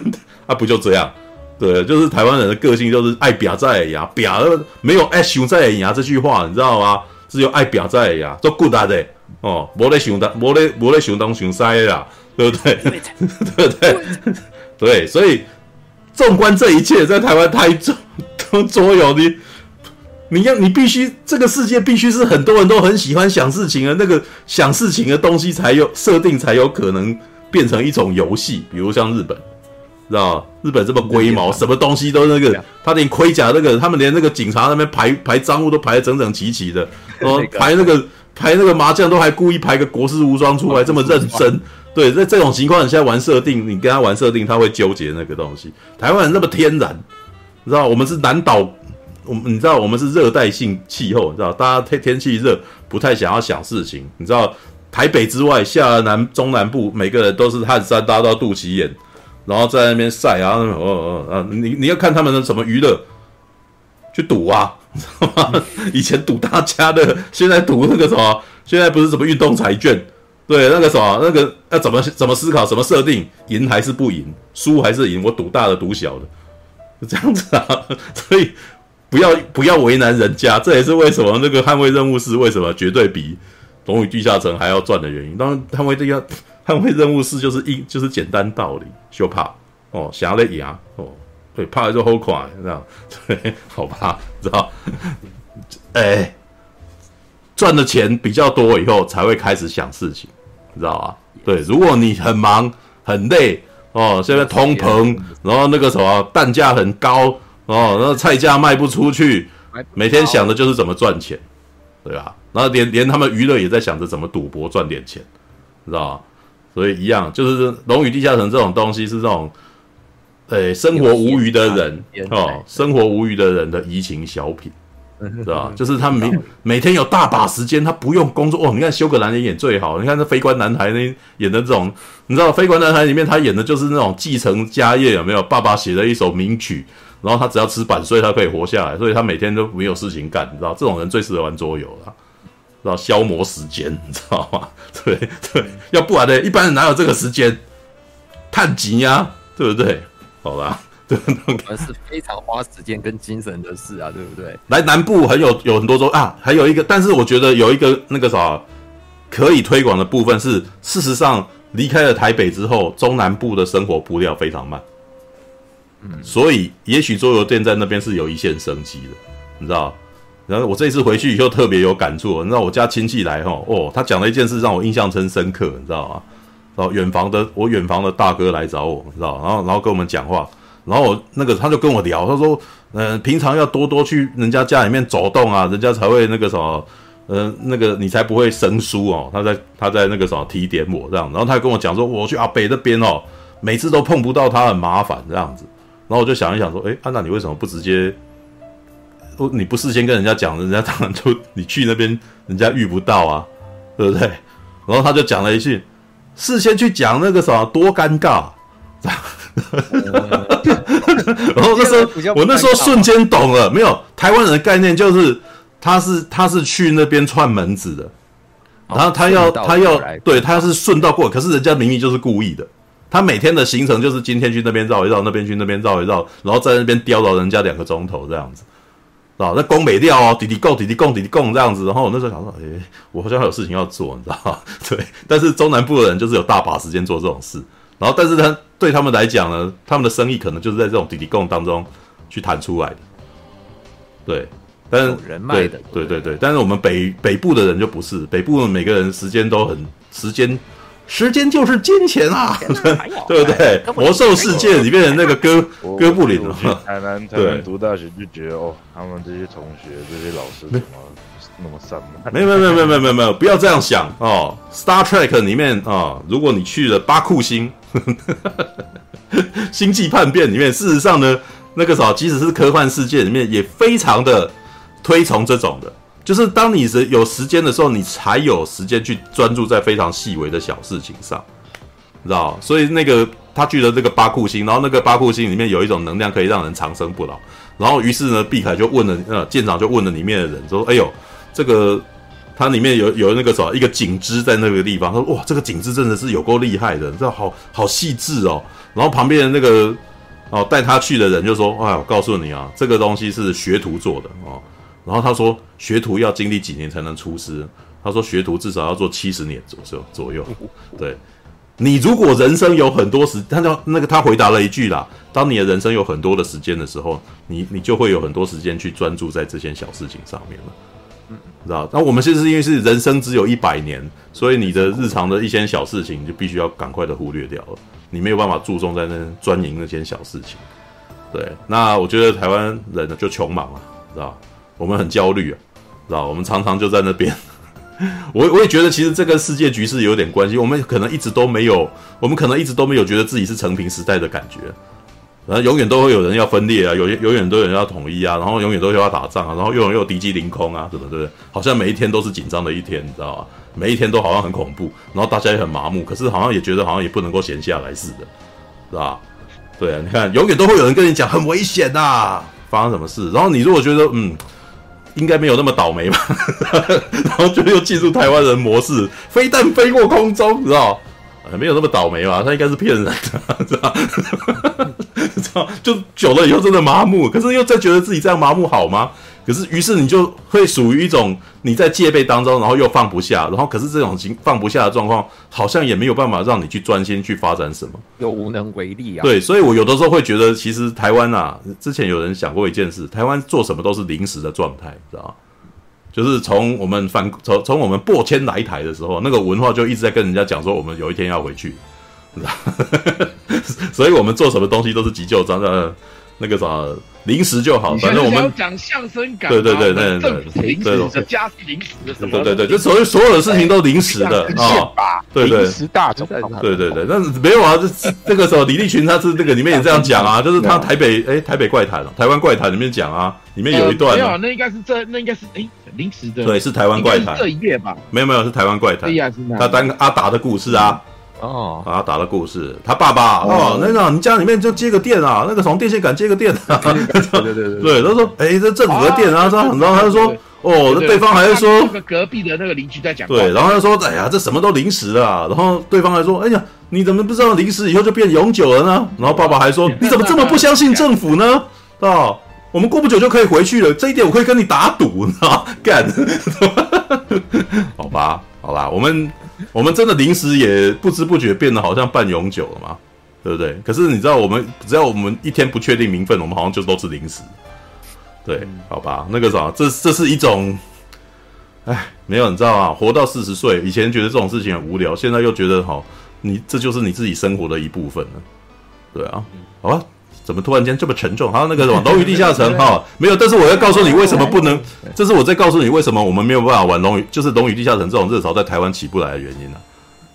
啊不就这样？对，就是台湾人的个性，就是爱表在呀，表没有爱熊在呀这句话，你知道吗？只有爱表在呀，做 good 的。哦，无咧想当，无咧无咧想东想西啦，对不对？对不对？对，所以纵观这一切，在台湾台中 <laughs> 都所有的，你要你必须这个世界必须是很多人都很喜欢想事情的那个想事情的东西才有设定，才有可能变成一种游戏。比如像日本，知道日本这么龟毛，什么东西都那个，他连盔甲那个，他们连那个警察那边排排赃物都排得整整齐齐的，<laughs> 哦，排那个。排那个麻将都还故意排个国士无双出来，这么认真。对，在这种情况，你现在玩设定，你跟他玩设定，他会纠结那个东西。台湾人那么天然，你知道，我们是南岛，我们你知道，我们是热带性气候，你知道，大家天天气热，不太想要想事情。你知道，台北之外，下南中南部，每个人都是汗衫搭到肚脐眼，然后在那边晒啊，哦哦哦，你你要看他们的什么娱乐，去赌啊。知道吗？以前赌大家的，现在赌那个什么？现在不是什么运动彩券？对，那个什么，那个要怎么怎么思考？怎么设定？赢还是不赢？输还是赢？我赌大的，赌小的，就这样子啊。所以不要不要为难人家，这也是为什么那个捍卫任务是为什么绝对比龙与地下城还要赚的原因。当然，捍卫这个捍卫任务是就是一就是简单道理，就怕哦，想要来赢哦。对，怕了就好快，这样对，<laughs> 好吧，知道？哎、欸，赚的钱比较多以后，才会开始想事情，知道吧？对，如果你很忙很累哦，现在通膨，然后那个什么蛋价很高哦，那菜价卖不出去，每天想的就是怎么赚钱，对吧？然后连连他们娱乐也在想着怎么赌博赚点钱，知道吧？所以一样，就是《龙与地下城》这种东西是这种。诶，生活无余的人哦，生活无余的人的移情小品，<laughs> 是吧？就是他每每天有大把时间，他不用工作哦。你看休格兰也演最好，你看那《飞官男孩》那演的这种，你知道《飞官男孩》里面他演的就是那种继承家业，有没有？爸爸写了一首名曲，然后他只要吃板碎，他可以活下来，所以他每天都没有事情干，你知道？这种人最适合玩桌游了，知道？消磨时间，<laughs> 你知道吗？对对，要不然呢？一般人哪有这个时间？探级呀，对不对？好吧，<laughs> 对，那是非常花时间跟精神的事啊，对不对？来南部很有有很多州啊，还有一个，但是我觉得有一个那个啥可以推广的部分是，事实上离开了台北之后，中南部的生活步调非常慢，所以也许桌游店在那边是有一线生机的，你知道？然后我这一次回去以后特别有感触，你知道我家亲戚来哈，哦，他讲了一件事让我印象真深刻，你知道吗？然后远房的我远房的大哥来找我，你知道？然后然后跟我们讲话，然后我那个他就跟我聊，他说，嗯、平常要多多去人家家里面走动啊，人家才会那个什么，嗯、呃，那个你才不会生疏哦。他在他在那个什么提点我这样，然后他跟我讲说，我去阿北那边哦，每次都碰不到他，很麻烦这样子。然后我就想一想说，哎，安、啊、娜你为什么不直接，你不事先跟人家讲，人家当然就你去那边，人家遇不到啊，对不对？然后他就讲了一句。事先去讲那个什么多尴尬，<laughs> 然后那时候我那时候瞬间懂了，没有台湾人的概念就是他是他是去那边串门子的，然后他要他要对他是顺道过，可是人家明明就是故意的，他每天的行程就是今天去那边绕一绕，那边去那边绕一绕，然后在那边刁扰人家两个钟头这样子，啊，那攻北掉哦，滴滴供，滴滴供，滴滴供这样子。然后我那时候想说，哎、欸，我好像还有事情要做，你知道吗？对，但是中南部的人就是有大把时间做这种事。然后，但是他对他们来讲呢，他们的生意可能就是在这种滴滴供当中去谈出来的。对，但是人脉的，对对对，但是我们北北部的人就不是，北部每个人时间都很时间。时间就是金钱啊，<laughs> 对不对？魔兽世界里面的那个哥哥布林，台南台南读大学就觉得哦，他们这些同学这些老师怎么那么散漫？没有没有没有没有没有没有，不要这样想哦。Star Trek 里面啊，如果你去了巴库星，<laughs> 星际叛变里面，事实上呢，那个啥，即使是科幻世界里面，也非常的推崇这种的。就是当你是有时间的时候，你才有时间去专注在非常细微的小事情上，你知道？所以那个他去了这个巴库星，然后那个巴库星里面有一种能量可以让人长生不老。然后于是呢，毕凯就问了，呃，舰长就问了里面的人说：“哎呦，这个它里面有有那个什么一个景致在那个地方？”他说：“哇，这个景致真的是有够厉害的，这，好好细致哦。”然后旁边的那个哦带他去的人就说：“哎，我告诉你啊，这个东西是学徒做的哦。”然后他说，学徒要经历几年才能出师？他说，学徒至少要做七十年左右左右。对，你如果人生有很多时，他就那个他回答了一句啦：当你的人生有很多的时间的时候，你你就会有很多时间去专注在这些小事情上面了。嗯，知道？那我们现在是因为是人生只有一百年，所以你的日常的一些小事情就必须要赶快的忽略掉了，你没有办法注重在那专营那些小事情。对，那我觉得台湾人呢就穷忙啊，知道？我们很焦虑啊，知道？我们常常就在那边，<laughs> 我我也觉得其实这跟世界局势有点关系。我们可能一直都没有，我们可能一直都没有觉得自己是成平时代的感觉，然后永远都会有人要分裂啊，有永远都有人要统一啊，然后永远都要打仗啊，然后又有又敌机临空啊，对不对？好像每一天都是紧张的一天，你知道吗？每一天都好像很恐怖，然后大家也很麻木，可是好像也觉得好像也不能够闲下来似的，是吧？对啊，你看，永远都会有人跟你讲很危险呐，发生什么事？然后你如果觉得嗯。应该没有那么倒霉吧，<laughs> 然后就又进入台湾人模式，飞弹飞过空中，知道？没有那么倒霉吧？他应该是骗人的，<laughs> 知道？<laughs> 知道？就久了以后真的麻木，可是又再觉得自己这样麻木好吗？可是，于是你就会属于一种你在戒备当中，然后又放不下，然后可是这种情放不下的状况，好像也没有办法让你去专心去发展什么，又无能为力啊。对，所以我有的时候会觉得，其实台湾啊，之前有人想过一件事，台湾做什么都是临时的状态，知道吗？就是从我们反从从我们破迁来台的时候，那个文化就一直在跟人家讲说，我们有一天要回去，<laughs> 知道 <laughs> 所以我们做什么东西都是急救章的。那个啥，临时就好，反正我们讲相声感，对对对对对，临时的加临时的什么，对对对，就所有所有的事情都临时的啊，对对，临时大总，对对对，但是没有啊，这这个时候李立群他是那个里面也这样讲啊，就是他台北哎台北怪谈台湾怪谈里面讲啊，里面有一段，没有，那应该是这那应该是哎临时的，对，是台湾怪谈。这一页吧，没有没有是台湾怪谈，他当阿达的故事啊。哦，把他打的故事，他爸爸哦，那个你家里面就接个电啊，那个从电线杆接个电啊，<laughs> 对对对对，他说，哎，这政府的电啊，然后他就说，哦，那对方还是说，那个隔壁的那个邻居在讲，对，然后他说，哎呀，这什么都临时的，然后对方还说，哎呀，你怎么不知道临时以后就变永久了呢？然后爸爸还说，<laughs> 你怎么这么不相信政府呢？啊，我们过不久就可以回去了，这一点我可以跟你打赌，你知道干，<laughs> 好吧，好吧，我们。<laughs> 我们真的临时也不知不觉变得好像半永久了嘛，对不对？可是你知道，我们只要我们一天不确定名分，我们好像就都是临时。对，好吧，那个啥，这这是一种，哎，没有，你知道啊，活到四十岁，以前觉得这种事情很无聊，现在又觉得好，你这就是你自己生活的一部分了。对啊，好吧。怎么突然间这么沉重？还有那个什么《龙与地下城》<laughs> 哈，没有。但是我要告诉你为什么不能，<laughs> 这是我在告诉你为什么我们没有办法玩《龙与》，就是《龙与地下城》这种热潮在台湾起不来的原因呢、啊？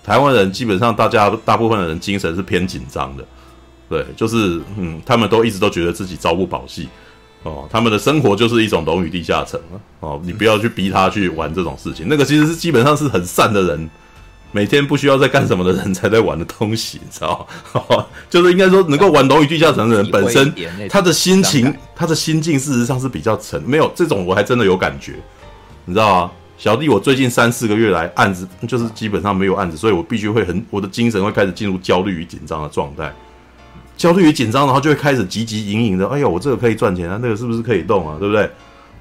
台湾人基本上大家大部分的人精神是偏紧张的，对，就是嗯，他们都一直都觉得自己朝不保夕哦，他们的生活就是一种《龙与地下城》哦，你不要去逼他去玩这种事情，那个其实是基本上是很善的人。每天不需要在干什么的人才在玩的东西，你知道吗？<laughs> 就是应该说，能够玩《龙与地下城》的人本身，他的心情、他的心境，事实上是比较沉。没有这种，我还真的有感觉，你知道吗？小弟，我最近三四个月来案子就是基本上没有案子，所以我必须会很，我的精神会开始进入焦虑与紧张的状态。焦虑与紧张，然后就会开始汲汲营营的。哎呀，我这个可以赚钱啊，那个是不是可以动啊？对不对？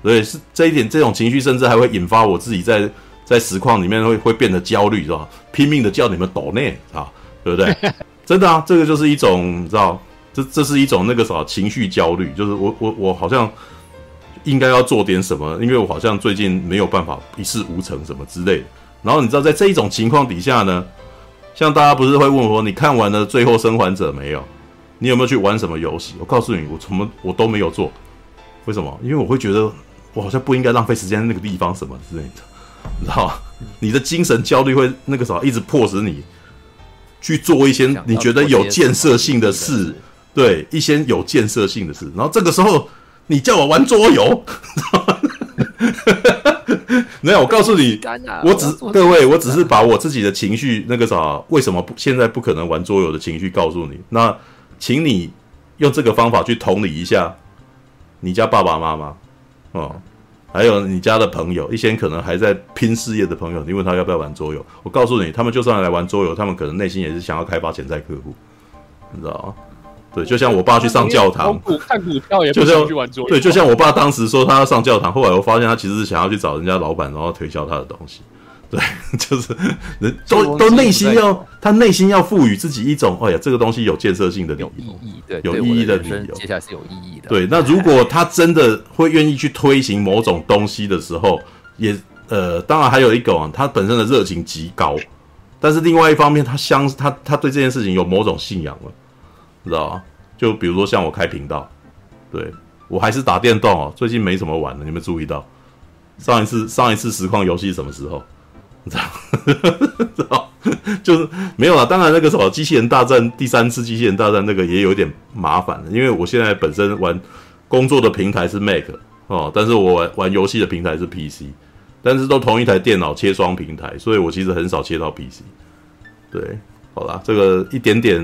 所以是这一点，这种情绪甚至还会引发我自己在在实况里面会会变得焦虑，是吧？拼命的叫你们抖内啊，对不对？<laughs> 真的啊，这个就是一种，你知道，这这是一种那个啥情绪焦虑，就是我我我好像应该要做点什么，因为我好像最近没有办法一事无成什么之类的。然后你知道，在这一种情况底下呢，像大家不是会问我，你看完了《最后生还者》没有？你有没有去玩什么游戏？我告诉你，我什么我都没有做。为什么？因为我会觉得我好像不应该浪费时间在那个地方什么之类的，你知道吗？你的精神焦虑会那个啥，一直迫使你去做一些你觉得有建设性的事，对，一些有建设性的事。然后这个时候你叫我玩桌游，<laughs> 没有，我告诉你，我只各位，我只是把我自己的情绪那个啥，为什么不现在不可能玩桌游的情绪告诉你。那请你用这个方法去同理一下你家爸爸妈妈哦。还有你家的朋友，一些可能还在拼事业的朋友，你问他要不要玩桌游？我告诉你，他们就算来玩桌游，他们可能内心也是想要开发潜在客户，你知道吗？对，就像我爸去上教堂，看股票也就像去玩桌游。对，就像我爸当时说他要上教堂，后来我发现他其实是想要去找人家老板，然后推销他的东西。对，<laughs> 就是人都都内心要他内心要赋予自己一种，哎呀，这个东西有建设性的理由，有意义，对，有意义的理由，接下来是有意义的。对，那如果他真的会愿意去推行某种东西的时候，也呃，当然还有一个啊，他本身的热情极高，但是另外一方面，他相他他对这件事情有某种信仰了，知道吗？就比如说像我开频道，对我还是打电动哦，最近没什么玩的，你们注意到上一次上一次实况游戏什么时候？知道，就是没有了。当然，那个什么《机器人大战》第三次《机器人大战》那个也有点麻烦，因为我现在本身玩工作的平台是 Mac 哦，但是我玩玩游戏的平台是 PC，但是都同一台电脑切双平台，所以我其实很少切到 PC。对，好啦，这个一点点，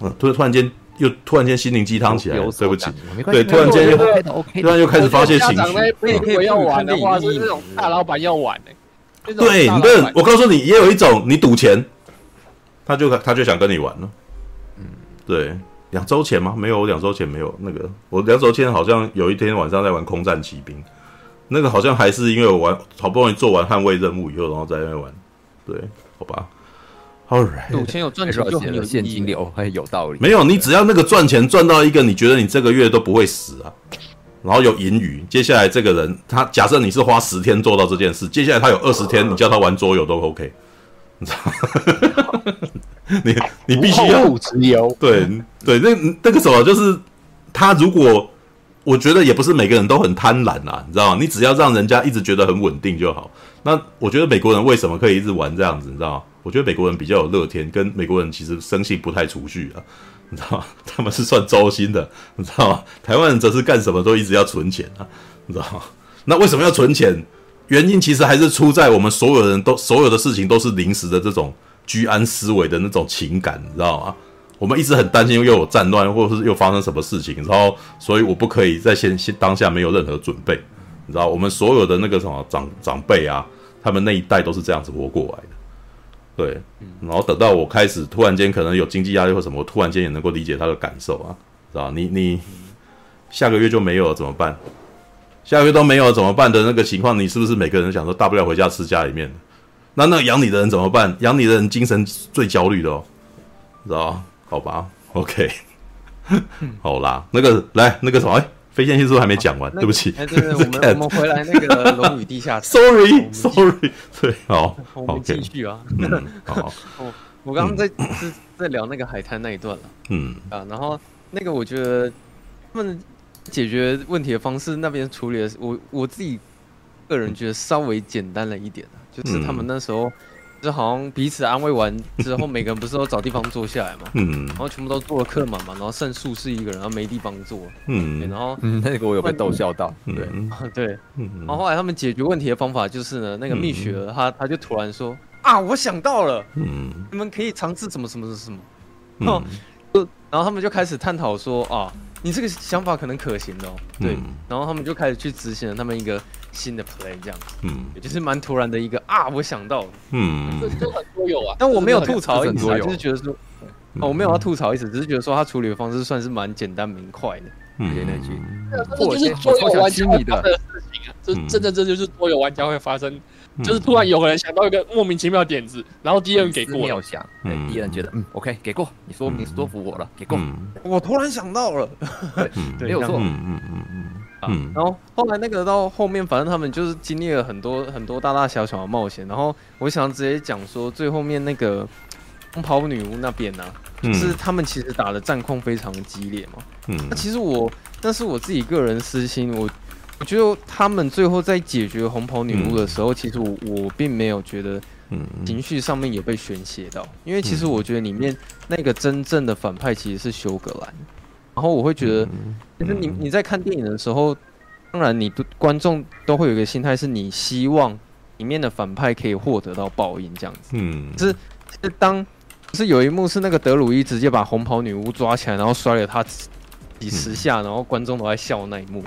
嗯，突突然间又突然间心灵鸡汤起来，对不起，对，突然间又突然又开始发泄情绪。如果要玩的话，是那种大老板要玩的。对，不是我告诉你，也有一种你赌钱，他就他就想跟你玩了。嗯，对，两周前吗？没有，我两周前没有那个。我两周前好像有一天晚上在玩空战骑兵，那个好像还是因为我玩好不容易做完捍卫任务以后，然后在那玩。对，好吧。All right，赌钱有赚钱就很有现金流，还有道理。没有，你只要那个赚钱赚到一个，你觉得你这个月都不会死啊。然后有盈余，接下来这个人，他假设你是花十天做到这件事，接下来他有二十天，你叫他玩桌游都 OK，<laughs> 你知道你你必须要对对，那那个什么，就是他如果我觉得也不是每个人都很贪婪啊，你知道吗？你只要让人家一直觉得很稳定就好。那我觉得美国人为什么可以一直玩这样子，你知道吗？我觉得美国人比较有乐天，跟美国人其实生性不太储蓄啊。你知道吗？他们是算周薪的，你知道吗？台湾人则是干什么都一直要存钱啊，你知道吗？那为什么要存钱？原因其实还是出在我们所有人都所有的事情都是临时的这种居安思危的那种情感，你知道吗？我们一直很担心又有战乱，或者是又发生什么事情，然后所以我不可以在先先当下没有任何准备，你知道，我们所有的那个什么长长辈啊，他们那一代都是这样子活过来。对，然后等到我开始突然间可能有经济压力或什么，我突然间也能够理解他的感受啊，知道你你下个月就没有了怎么办？下个月都没有了怎么办的那个情况，你是不是每个人想说大不了回家吃家里面的？那那养你的人怎么办？养你的人精神最焦虑的哦，知道好吧，OK，好啦，那个来那个什么。飞线性是不是还没讲完？对不起，哎，对对，<laughs> 我们我们回来那个龙与地下城。<laughs> <laughs> Sorry，Sorry，对，好，我们继续啊。好，我我刚刚在在在聊那个海滩那一段了。嗯啊，然后那个我觉得他们解决问题的方式那边处理的，我我自己个人觉得稍微简单了一点，就是他们那时候。就好像彼此安慰完之后，每个人不是都找地方坐下来嘛？嗯，然后全部都坐了客满嘛，然后剩数是一个人，然后没地方坐。嗯，然后 <laughs> 那个我有被逗笑到。<laughs> 对。<laughs> 对，然后后来他们解决问题的方法就是呢，那个蜜雪儿他他就突然说啊，我想到了，嗯，你们可以尝试什么什么什么，然后然后他们就开始探讨说啊，你这个想法可能可行的哦。对，然后他们就开始去执行了他们一个。新的 play 这样，嗯，也就是蛮突然的一个啊，我想到了，嗯，这都很多有啊，但我没有吐槽意思，就是觉得说，哦，我没有要吐槽意思，只是觉得说他处理的方式算是蛮简单明快的，嗯。那句，这就是所有玩家的事情啊！这真的这就是所有玩家会发生，就是突然有个人想到一个莫名其妙的点子，然后第二人给过，妙想，对，第二人觉得嗯，OK，给过，你说你说服我了，给过，我突然想到了，没有错，嗯嗯嗯嗯。嗯，然后后来那个到后面，反正他们就是经历了很多很多大大小小的冒险。然后我想直接讲说，最后面那个红袍女巫那边呢、啊，嗯、就是他们其实打的战况非常激烈嘛。嗯，那其实我那是我自己个人私心，我我觉得他们最后在解决红袍女巫的时候，嗯、其实我我并没有觉得情绪上面有被宣泄到，因为其实我觉得里面那个真正的反派其实是修格兰。然后我会觉得，其实你你在看电影的时候，当然你都观众都会有一个心态，是你希望里面的反派可以获得到报应这样子。嗯，是是当是有一幕是那个德鲁伊直接把红袍女巫抓起来，然后摔了他几十下，然后观众都在笑那一幕。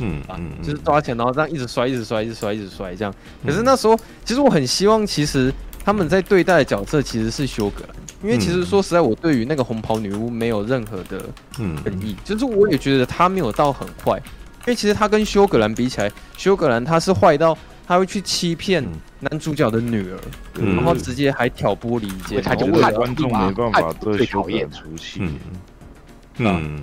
嗯啊，就是抓起来，然后这样一直摔，一直摔，一直摔，一直摔这样。可是那时候，其实我很希望，其实他们在对待的角色其实是修格兰。因为其实说实在，我对于那个红袍女巫没有任何的恨意，就是我也觉得她没有到很坏。因为其实她跟修格兰比起来，修格兰她是坏到他会去欺骗男主角的女儿，然后直接还挑拨离间，他就怕观众没办法对休格兰出气。嗯，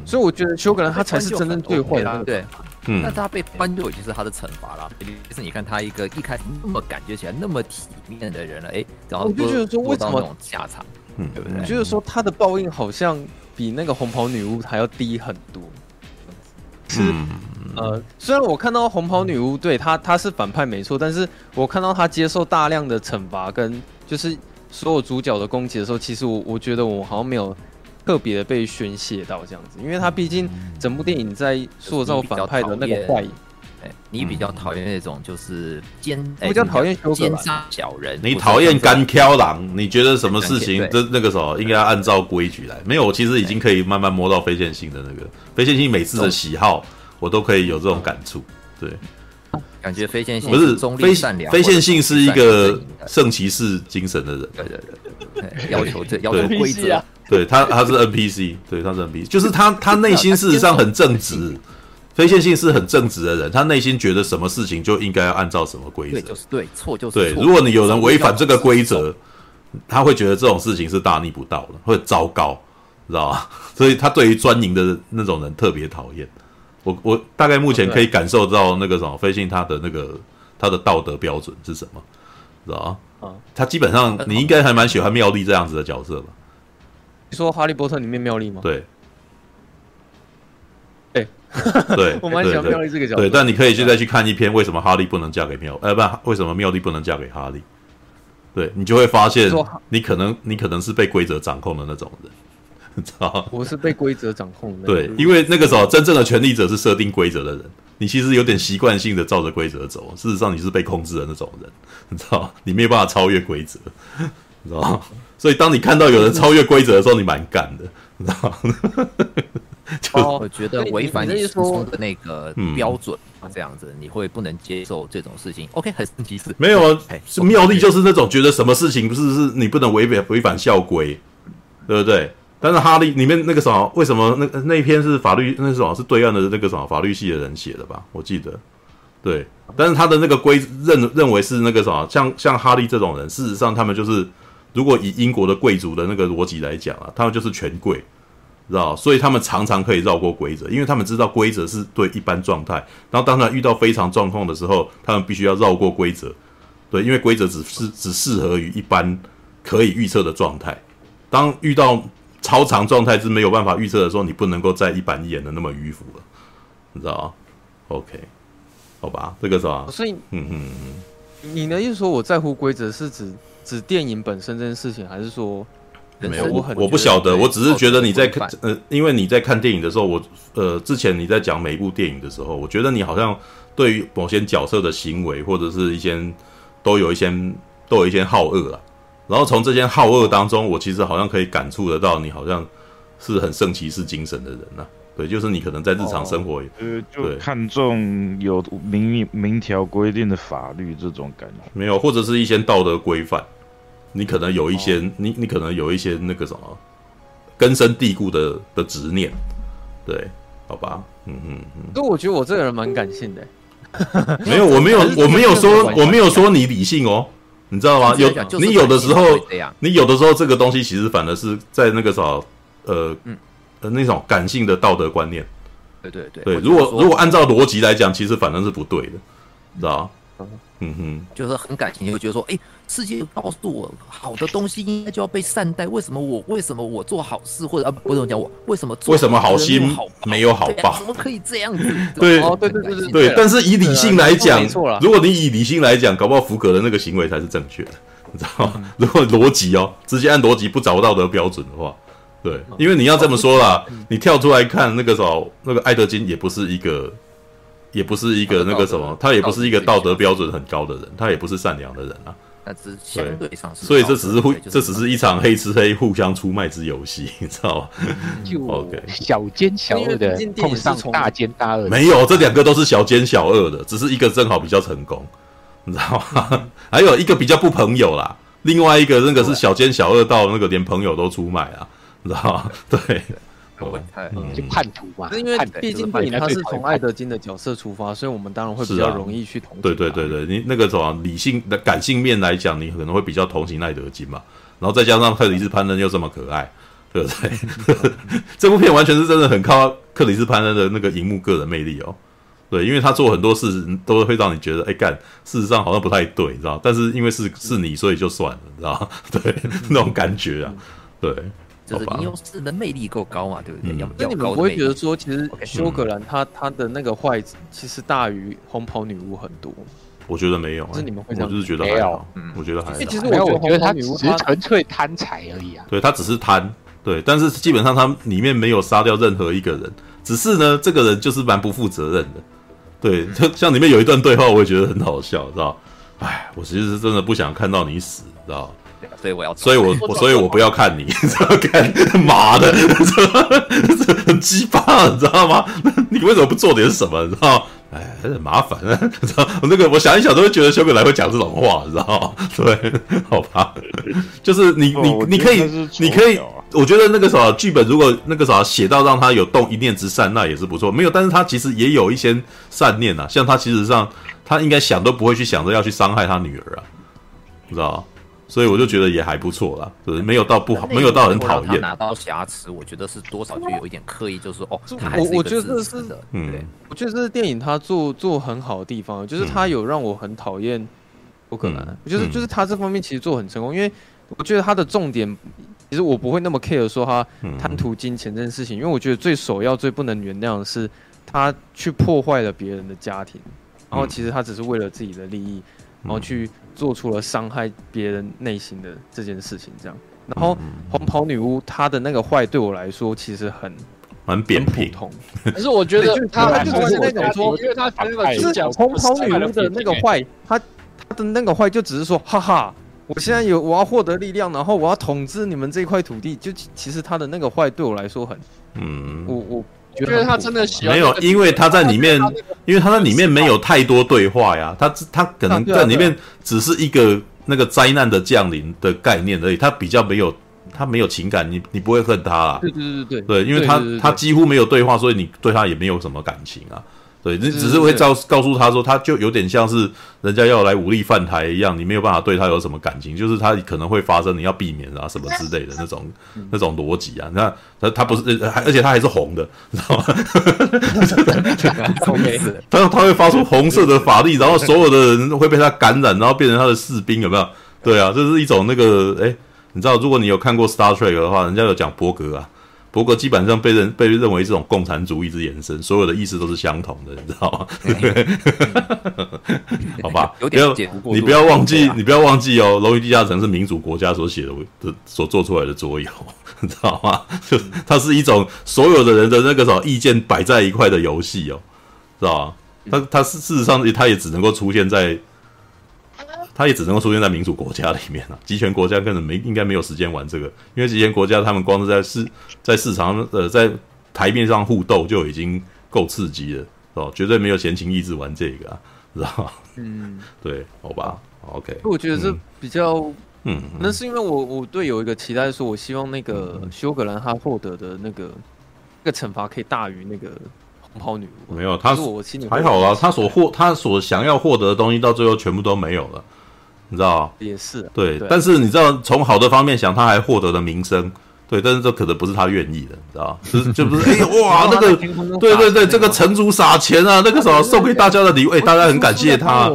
所以我觉得修格兰他才是真正最坏的，对。嗯，那他被搬就已经是他的惩罚了。就是你看他一个一开始那么感觉起来那么体面的人了，哎，然后我就觉得说为什么那种下场？嗯，对不对？就是说，他的报应好像比那个红袍女巫还要低很多。是，呃，虽然我看到红袍女巫对她她是反派没错，但是我看到她接受大量的惩罚跟就是所有主角的攻击的时候，其实我我觉得我好像没有特别的被宣泄到这样子，因为他毕竟整部电影在塑造反派的那个坏。你比较讨厌那种就是奸，比较讨厌奸杀小人。你讨厌干挑狼？你觉得什么事情这那个时候应该要按照规矩来？没有，我其实已经可以慢慢摸到非线性的那个非线性每次的喜好，我都可以有这种感触。对，感觉非线性不是非善良，非线性是一个圣骑士精神的人。对对对，要求这要求规则。对他他是 NPC，对他是 NPC，就是他他内心事实上很正直。非线性是很正直的人，他内心觉得什么事情就应该要按照什么规则，对就是对，错就是对。如果你有人违反这个规则，他会觉得这种事情是大逆不道的，会糟糕，知道吧？<laughs> 所以他对于专营的那种人特别讨厌。我我大概目前可以感受到那个什么飞信他的那个他的道德标准是什么，知道吧？他基本上你应该还蛮喜欢妙丽这样子的角色吧？你说《哈利波特》里面妙丽吗？对。对，<laughs> <laughs> 我蛮喜欢妙丽这个角色。对，但你可以现在去看一篇为什么哈利不能嫁给妙，呃，不，为什么妙丽不能嫁给哈利？对，你就会发现，你可能你可能是被规则掌控的那种人，你知道？我是被规则掌控的。对，因为那个时候真正的权力者是设定规则的人，你其实有点习惯性的照着规则走，事实上你是被控制的那种人，你知道吗？你没有办法超越规则，你知道吗？所以当你看到有人超越规则的时候，你蛮干的，你知道吗？<laughs> 就我觉得违反你说的那个标准，这样子你会不能接受这种事情。OK，很神奇是？没有啊，是妙丽就是那种觉得什么事情不是是你不能违反违反校规，对不对？但是哈利里面那个什么，为什么那那一篇是法律那什么是对岸的那个什么法律系的人写的吧？我记得，对。但是他的那个规认认为是那个什么，像像哈利这种人，事实上他们就是如果以英国的贵族的那个逻辑来讲啊，他们就是权贵。知道，所以他们常常可以绕过规则，因为他们知道规则是对一般状态。然后当他遇到非常状况的时候，他们必须要绕过规则。对，因为规则只是只适合于一般可以预测的状态。当遇到超长状态是没有办法预测的时候，你不能够再一板一眼的那么迂腐了，你知道吗？OK，好吧，这个是吧？所以，嗯嗯嗯，你的意思说我在乎规则是指指电影本身这件事情，还是说？没有，我我不晓得，我只是觉得你在看，呃，因为你在看电影的时候，我呃，之前你在讲每一部电影的时候，我觉得你好像对于某些角色的行为或者是一些都有一些都有一些好恶了，然后从这些好恶当中，我其实好像可以感触得到，你好像是很圣骑士精神的人呐，对，就是你可能在日常生活，呃，就看重有明明条规定的法律这种感觉，没有，或者是一些道德规范。你可能有一些，哦、你你可能有一些那个什么根深蒂固的的执念，对，好吧，嗯嗯嗯。所以我觉得我这个人蛮感性的。没有，我没有，我没有说，我没有说你理性哦，你知道吗？有你有的时候，你有的时候这个东西其实反而是在那个时候，呃，呃，那种感性的道德观念。对对对。对，如果如果按照逻辑来讲，其实反正是不对的，知道吗？嗯哼，就是很感情，就会觉得说，哎，世界告诉我，好的东西应该就要被善待。为什么我为什么我做好事，或者啊，不是讲我为什么做为什么好心没有好报？怎么可以这样子？对，对对对对对。但是以理性来讲，如果你以理性来讲，搞不好福格的那个行为才是正确的，你知道吗？<laughs> 如果逻辑哦，直接按逻辑不找道德标准的话，对，因为你要这么说啦，你跳出来看那个时候，那个爱德金也不是一个。也不是一个那个什么，他也不是一个道德标准很高的人，他也不是善良的人啊。那只相对上是，所以这只是互，这只是一场黑吃黑、互相出卖之游戏，<laughs> 你知道吗？<laughs> 就 OK，小奸小恶的碰上大奸大恶，没有，这两个都是小奸小恶的，只是一个正好比较成功，你知道吗？<laughs> 还有一个比较不朋友啦，另外一个那个是小奸小恶到那个连朋友都出卖啊，你知道吗？对。就叛徒嘛，因为毕竟电影它是从爱德金的角色出发，所以我们当然会比较容易去同情。对对对对，你那个什么理性的感性面来讲，你可能会比较同情爱德金嘛。然后再加上克里斯潘恩又这么可爱，对不对？这部片完全是真的很靠克里斯潘恩的那个荧幕个人魅力哦。对，因为他做很多事都会让你觉得，哎干，事实上好像不太对，你知道？但是因为是是你，所以就算了，你知道？对，<laughs> 那种感觉啊，对。就是吟游诗人魅力够高嘛，对不对？那你们不会觉得说，其实休格兰他他的那个坏，其实大于红袍女巫很多？我觉得没有，是你们会这样？我就是觉得还好，我觉得还好。其实我觉得他只是纯粹贪财而已啊。对他只是贪，对，但是基本上他里面没有杀掉任何一个人，只是呢，这个人就是蛮不负责任的。对，就像里面有一段对话，我也觉得很好笑，知道？哎，我其实是真的不想看到你死，知道？所以我要，所以我我所以我不要看你，<laughs> 看妈的，很鸡巴，你知道吗？你为什么不做点什么？你知道？哎，很麻烦啊，你知道？我那个我想一想都会觉得修格来会讲这种话，你知道吗？对，好吧，就是你你你可以你可以，我觉得那个时候剧本如果那个时候写到让他有动一念之善，那也是不错。没有，但是他其实也有一些善念啊，像他其实上他应该想都不会去想着要去伤害他女儿啊，你知道？所以我就觉得也还不错啦，就是，没有到不好，没有到很讨厌。拿到瑕疵，我觉得是多少就有一点刻意，就是哦，我我觉得这是的，嗯，我觉得这是电影它做做很好的地方，就是它有让我很讨厌不可能，我觉得就是他这方面其实做很成功，因为我觉得他的重点，其实我不会那么 care 说他贪图金钱这件事情，因为我觉得最首要、最不能原谅的是他去破坏了别人的家庭，然后其实他只是为了自己的利益，然后去。做出了伤害别人内心的这件事情，这样。然后红袍女巫她的那个坏对我来说其实很蛮扁平，可 <laughs> 是我觉得她就是那种说，因为她那个就是讲红袍女巫的那个坏，她她的那个坏就只是说，哈哈，我现在有我要获得力量，然后我要统治你们这块土地，就其实她的那个坏对我来说很，嗯，我我。觉得他真的喜欢没有，因为他在里面，因为他在里面没有太多对话呀，他他可能在里面只是一个那个灾难的降临的概念而已，他比较没有，他没有情感，你你不会恨他啊，对对对对对，因为他他几乎没有对话，所以你对他也没有什么感情啊。对，你只是会告告诉他说，他就有点像是人家要来武力犯台一样，你没有办法对他有什么感情，就是他可能会发生，你要避免啊什么之类的那种那种逻辑啊。那他他不是，而且他还是红的，你知道吗？<laughs> 他他会发出红色的法力，然后所有的人会被他感染，然后变成他的士兵，有没有？对啊，这是一种那个，哎，你知道，如果你有看过 Star Trek 的话，人家有讲波格啊。不过基本上被认被认为这种共产主义之延伸，所有的意思都是相同的，你知道吗？<laughs> 好吧，<laughs> 不要你不要忘记，你不要忘记哦，《龙与地下城》是民主国家所写的的所做出来的桌游，<laughs> 你知道吗？就它是一种所有的人的那个什么意见摆在一块的游戏哦，知道吗？它它是事实上它也只能够出现在。他也只能够出现在民主国家里面了，<laughs> 集权国家根本没应该没有时间玩这个，因为集权国家他们光是在市在市场呃在台面上互斗就已经够刺激了，哦，绝对没有闲情逸致玩这个，啊，<laughs> 知道吗？嗯，<laughs> 对，好吧，OK。我觉得这比较，嗯，那、嗯、是因为我我对有一个期待，说我希望那个休格兰他获得的那个那。个惩罚可以大于那个红袍女巫。没有，他还好啊，他所获他所想要获得的东西，到最后全部都没有了，你知道？也是。对，但是你知道，从好的方面想，他还获得了名声。对，但是这可能不是他愿意的，你知道？就是 <laughs> 就不是，<laughs> 哇，那个，对对对，这个城主撒钱啊，那个什么送给大家的礼物，哎，大家很感谢他，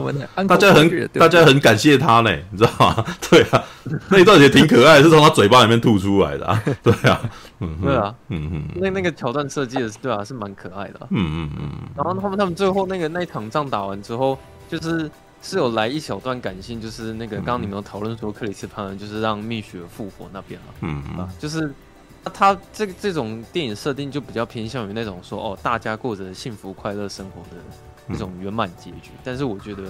大家很大家很感谢他呢，你知道吗？<laughs> 对啊，那一段也挺可爱，是从他嘴巴里面吐出来的，对啊，嗯，对啊，嗯嗯，那那个桥段设计的是，对啊，是蛮可爱的，嗯嗯嗯，然后他们他们最后那个那一场仗打完之后，就是。是有来一小段感性，就是那个刚刚你们有讨论说克里斯潘恩就是让蜜雪复活那边嘛，嗯嗯，就是他这个这种电影设定就比较偏向于那种说哦，大家过着幸福快乐生活的那种圆满结局。但是我觉得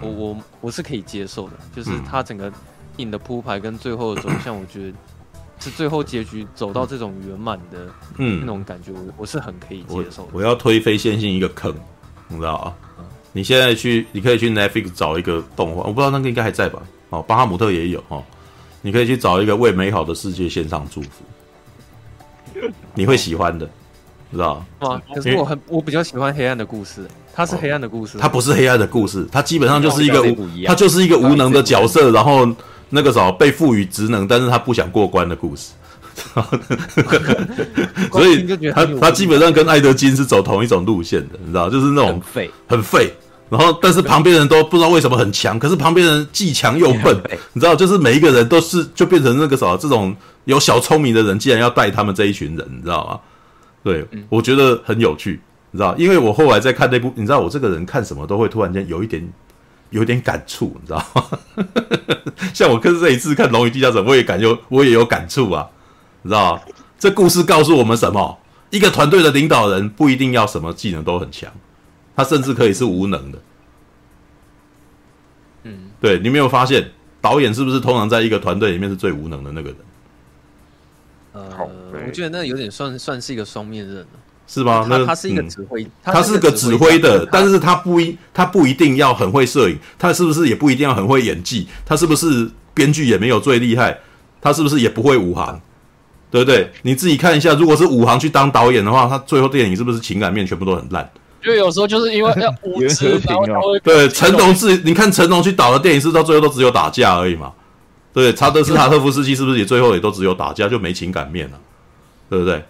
我我我是可以接受的，就是他整个影的铺排跟最后的走向，我觉得是最后结局走到这种圆满的嗯那种感觉，我我是很可以接受的。我要推飞线性一个坑，你知道啊？你现在去，你可以去 Netflix 找一个动画，我不知道那个应该还在吧？哦，巴哈姆特也有哦，你可以去找一个为美好的世界献上祝福，<laughs> 你会喜欢的，知道吗？可是我很我比较喜欢黑暗的故事，它是黑暗的故事，它不是黑暗的故事，它基本上就是一个它就是一个无能的角色，然后那个什么被赋予职能，但是他不想过关的故事。<laughs> 所以他他基本上跟艾德金是走同一种路线的，你知道，就是那种很废，很废。然后，但是旁边人都不知道为什么很强，可是旁边人既强又笨，你知道，就是每一个人都是就变成那个什么，这种有小聪明的人，竟然要带他们这一群人，你知道吗？对，我觉得很有趣，你知道，因为我后来在看那部，你知道，我这个人看什么都会突然间有一点有一点感触，你知道吗？<laughs> 像我跟这一次看《龙与地下城》，我也感觉我也有感触啊。你知道这故事告诉我们什么？一个团队的领导人不一定要什么技能都很强，他甚至可以是无能的。嗯，对，你没有发现导演是不是通常在一个团队里面是最无能的那个人？呃，我觉得那有点算算是一个双面刃，是吗？他他是一个指挥，他是个指挥的，但是他不一他不一定要很会摄影，他是不是也不一定要很会演技？他是不是编剧也没有最厉害？他是不是也不会武行？对不对？你自己看一下，如果是武行去当导演的话，他最后电影是不是情感面全部都很烂？因为有时候就是因为 <laughs> 要无知，然后他会对成龙自你看成龙去导的电影，是到最后都只有打架而已嘛？对，查德斯塔特夫斯基是不是也最后也都只有打架，就没情感面了？对不对？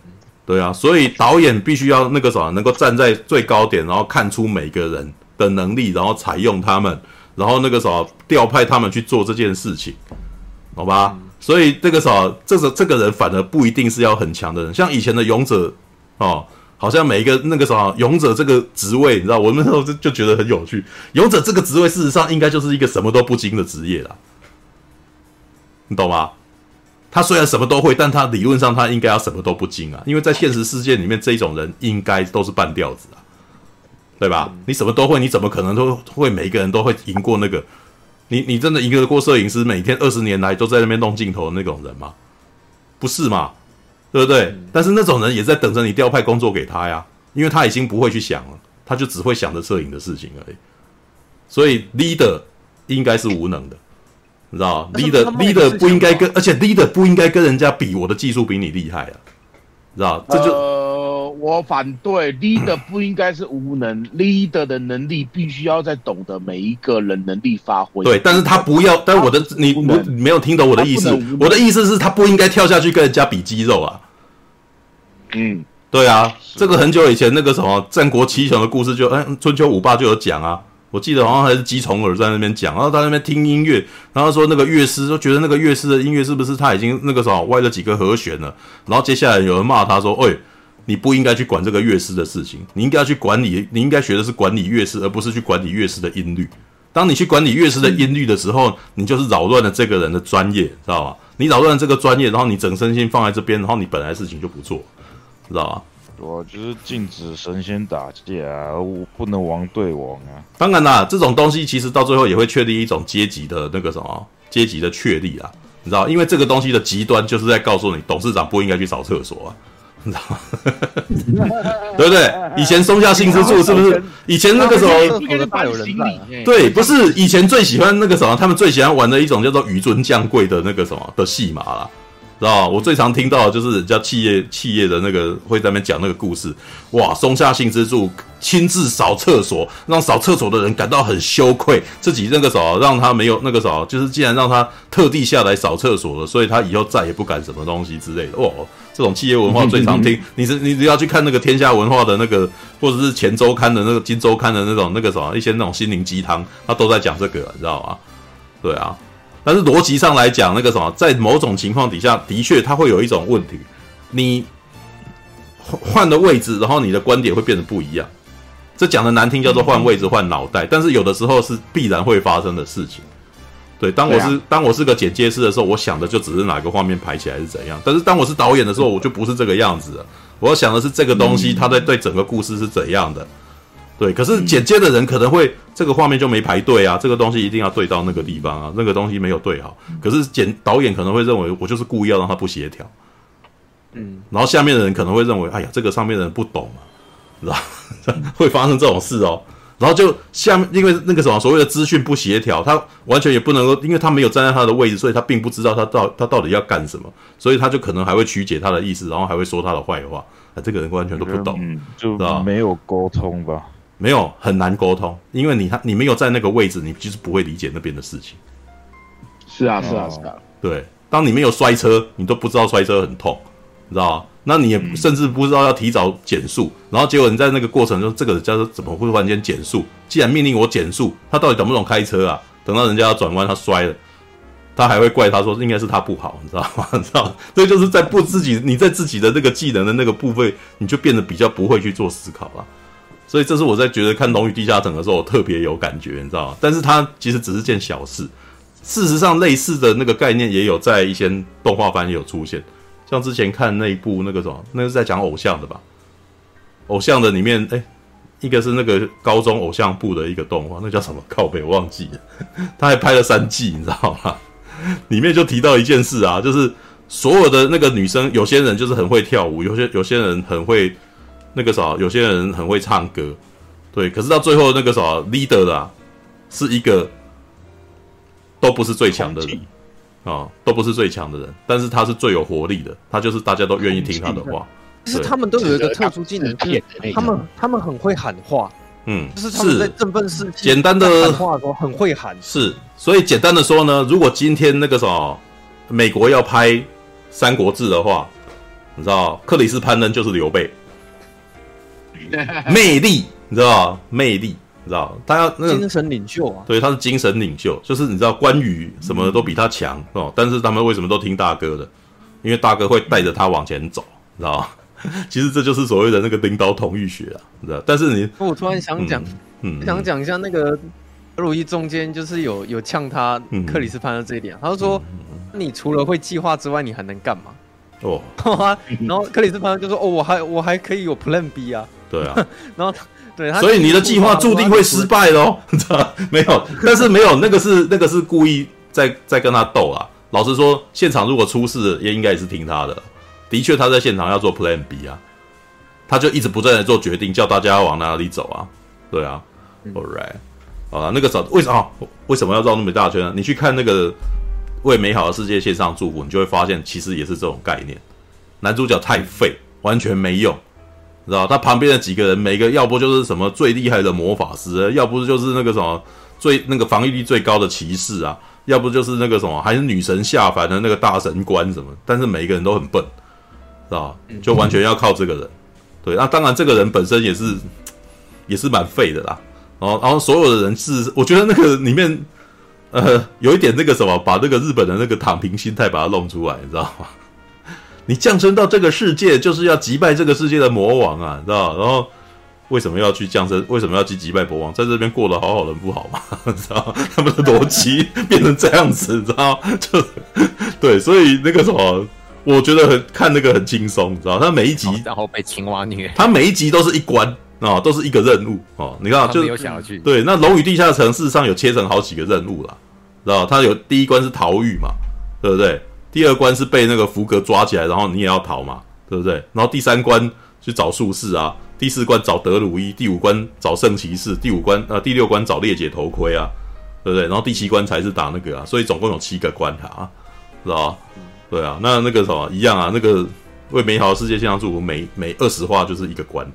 对啊，所以导演必须要那个什么，能够站在最高点，然后看出每个人的能力，然后采用他们，然后那个什么调派他们去做这件事情，好吧？所以这个啥，这个这个人反而不一定是要很强的人，像以前的勇者哦，好像每一个那个啥勇者这个职位，你知道，我们那时候就就觉得很有趣。勇者这个职位事实上应该就是一个什么都不精的职业啦，你懂吗？他虽然什么都会，但他理论上他应该要什么都不精啊，因为在现实世界里面，这种人应该都是半吊子啊，对吧？你什么都会，你怎么可能都会每一个人都会赢过那个？你你真的一个过摄影师，每天二十年来都在那边弄镜头的那种人吗？不是嘛，对不对？嗯、但是那种人也在等着你调派工作给他呀，因为他已经不会去想了，他就只会想着摄影的事情而已。所以 leader 应该是无能的，你知道吗？leader leader 不应该跟，而且 leader 不应该跟人家比，我的技术比你厉害啊，你知道？这就。呃我反对 leader 不应该是无能，leader 的能力必须要在懂得每一个人能力发挥。对，但是他不要，但我的你我没有听懂我的意思。我的意思是他不应该跳下去跟人家比肌肉啊。嗯，对啊，这个很久以前那个什么战国七雄的故事就，嗯，春秋五霸就有讲啊。我记得好像还是姬重耳在那边讲，然后在那边听音乐，然后说那个乐师就觉得那个乐师的音乐是不是他已经那个什么歪了几个和弦了？然后接下来有人骂他说，哎。你不应该去管这个乐师的事情，你应该要去管理，你应该学的是管理乐师，而不是去管理乐师的音律。当你去管理乐师的音律的时候，你就是扰乱了这个人的专业，知道吧？你扰乱了这个专业，然后你整身心放在这边，然后你本来事情就不做，知道吧？我就是禁止神仙打架啊，我不能王对王啊。当然啦，这种东西其实到最后也会确立一种阶级的那个什么阶级的确立啊，你知道？因为这个东西的极端就是在告诉你，董事长不应该去扫厕所啊。你知道吗？<laughs> 对不对？以前松下幸之助是不是？<laughs> 以前那个时候，对，不是以前最喜欢那个什么？他们最喜欢玩的一种叫做紆尊降贵的那个什么的戏码啦。知道我最常听到的就是人家企业企业的那个会在那边讲那个故事，哇，松下幸之助亲自扫厕所，让扫厕所的人感到很羞愧，自己那个扫让他没有那个扫，就是既然让他特地下来扫厕所了，所以他以后再也不敢什么东西之类的。哇，这种企业文化最常听，<laughs> 你是你只要去看那个天下文化的那个，或者是前周刊的那个金周刊的那种那个什么一些那种心灵鸡汤，他都在讲这个，你知道吗？对啊。但是逻辑上来讲，那个什么，在某种情况底下的确，它会有一种问题，你换的位置，然后你的观点会变得不一样。这讲的难听叫做换位置、换脑袋，但是有的时候是必然会发生的事情。对，当我是当我是个剪接师的时候，我想的就只是哪个画面排起来是怎样。但是当我是导演的时候，我就不是这个样子了。我要想的是这个东西，它在对整个故事是怎样的。对，可是剪接的人可能会这个画面就没排对啊，这个东西一定要对到那个地方啊，那个东西没有对好。可是剪导演可能会认为我就是故意要让他不协调，嗯，然后下面的人可能会认为，哎呀，这个上面的人不懂啊，知道 <laughs> 会发生这种事哦。然后就下面因为那个什么所谓的资讯不协调，他完全也不能够，因为他没有站在他的位置，所以他并不知道他到他到底要干什么，<laughs> 所以他就可能还会曲解他的意思，然后还会说他的坏话。啊，这个人完全都不懂，嗯，就没有沟通吧。没有很难沟通，因为你他你没有在那个位置，你就是不会理解那边的事情。是啊，是啊，是啊。对，当你没有摔车，你都不知道摔车很痛，你知道吗？那你也甚至不知道要提早减速，然后结果你在那个过程中，这个叫做怎么会突然间减速？既然命令我减速，他到底懂不懂开车啊？等到人家要转弯，他摔了，他还会怪他说应该是他不好，你知道吗？<laughs> 你知道，这就是在不自己你在自己的那个技能的那个部分，你就变得比较不会去做思考了。所以这是我在觉得看《龙与地下城》的时候，我特别有感觉，你知道吗？但是它其实只是件小事。事实上，类似的那个概念也有在一些动画番也有出现，像之前看那一部那个什么，那是在讲偶像的吧？偶像的里面，哎，一个是那个高中偶像部的一个动画，那叫什么？<laughs> 靠北，我忘记了。他还拍了三季，你知道吗？里面就提到一件事啊，就是所有的那个女生，有些人就是很会跳舞，有些有些人很会。那个啥，有些人很会唱歌，对，可是到最后那个啥，leader 啦啊，是一个都不是最强的人啊、哦，都不是最强的人，但是他是最有活力的，他就是大家都愿意听他的话。其实他们都有一个特殊技能，就是他们他们很会喊话，嗯，就是他们在振奋士气，简单的喊话的时候很会喊。是，所以简单的说呢，如果今天那个什么，美国要拍《三国志》的话，你知道克里斯潘恩就是刘备。<laughs> 魅力，你知道吗？魅力，你知道他要那个精神领袖啊，对，他是精神领袖，就是你知道关羽什么都比他强哦，但是他们为什么都听大哥的？因为大哥会带着他往前走，你知道吗？<laughs> 其实这就是所谓的那个领导统御学啊，你知道？但是你，我突然想讲，嗯，想讲一下那个德鲁伊中间就是有有呛他克里斯潘的这一点，他就说，你除了会计划之外，你还能干嘛？哦，<laughs> 然后克里斯潘就说，哦，我还我还可以有 Plan B 啊。对啊，<laughs> 然后对，所以你的计划注定会失败喽，<laughs> 没有？但是没有，那个是那个是故意在在跟他斗啊。老实说，现场如果出事，也应该也是听他的。的确，他在现场要做 Plan B 啊，他就一直不断的做决定，叫大家往哪里走啊。对啊，All right，好了，那个时候为什么为什么要绕那么大圈呢？你去看那个为美好的世界献上祝福，你就会发现其实也是这种概念。男主角太废，完全没用。知道他旁边的几个人，每个要不就是什么最厉害的魔法师，要不就是那个什么最那个防御力最高的骑士啊，要不就是那个什么还是女神下凡的那个大神官什么。但是每一个人都很笨，知道就完全要靠这个人。对，那当然这个人本身也是也是蛮废的啦。然后然后所有的人是，我觉得那个里面呃有一点那个什么，把那个日本的那个躺平心态把它弄出来，你知道吗？你降生到这个世界，就是要击败这个世界的魔王啊，你知道？然后为什么要去降生？为什么要去击败魔王？在这边过得好好的不好吗？<laughs> 你知道？他们的逻辑变成这样子，你知道？<laughs> 就对，所以那个什么，我觉得很看那个很轻松，你知道？他每一集然后被青蛙虐，他每一集都是一关啊，都是一个任务哦。你看，就没有想要去对。那《龙与地下城》事实上有切成好几个任务啦，知道？他有第一关是逃狱嘛，对不对？第二关是被那个福格抓起来，然后你也要逃嘛，对不对？然后第三关去找术士啊，第四关找德鲁伊，第五关找圣骑士，第五关呃第六关找裂解头盔啊，对不对？然后第七关才是打那个啊，所以总共有七个关卡啊，知道吧？对啊，那那个什么一样啊，那个为美好的世界献上祝福，每每二十话就是一个关，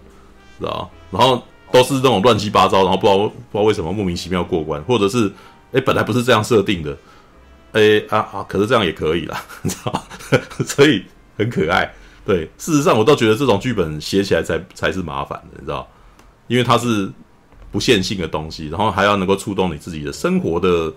知道？然后都是那种乱七八糟，然后不知道不知道为什么莫名其妙过关，或者是哎本来不是这样设定的，哎啊啊，可是这样也可以啦，<laughs> 你知道？<laughs> 所以很可爱。对，事实上我倒觉得这种剧本写起来才才是麻烦的，你知道？因为它是不线性的东西，然后还要能够触动你自己的生活的。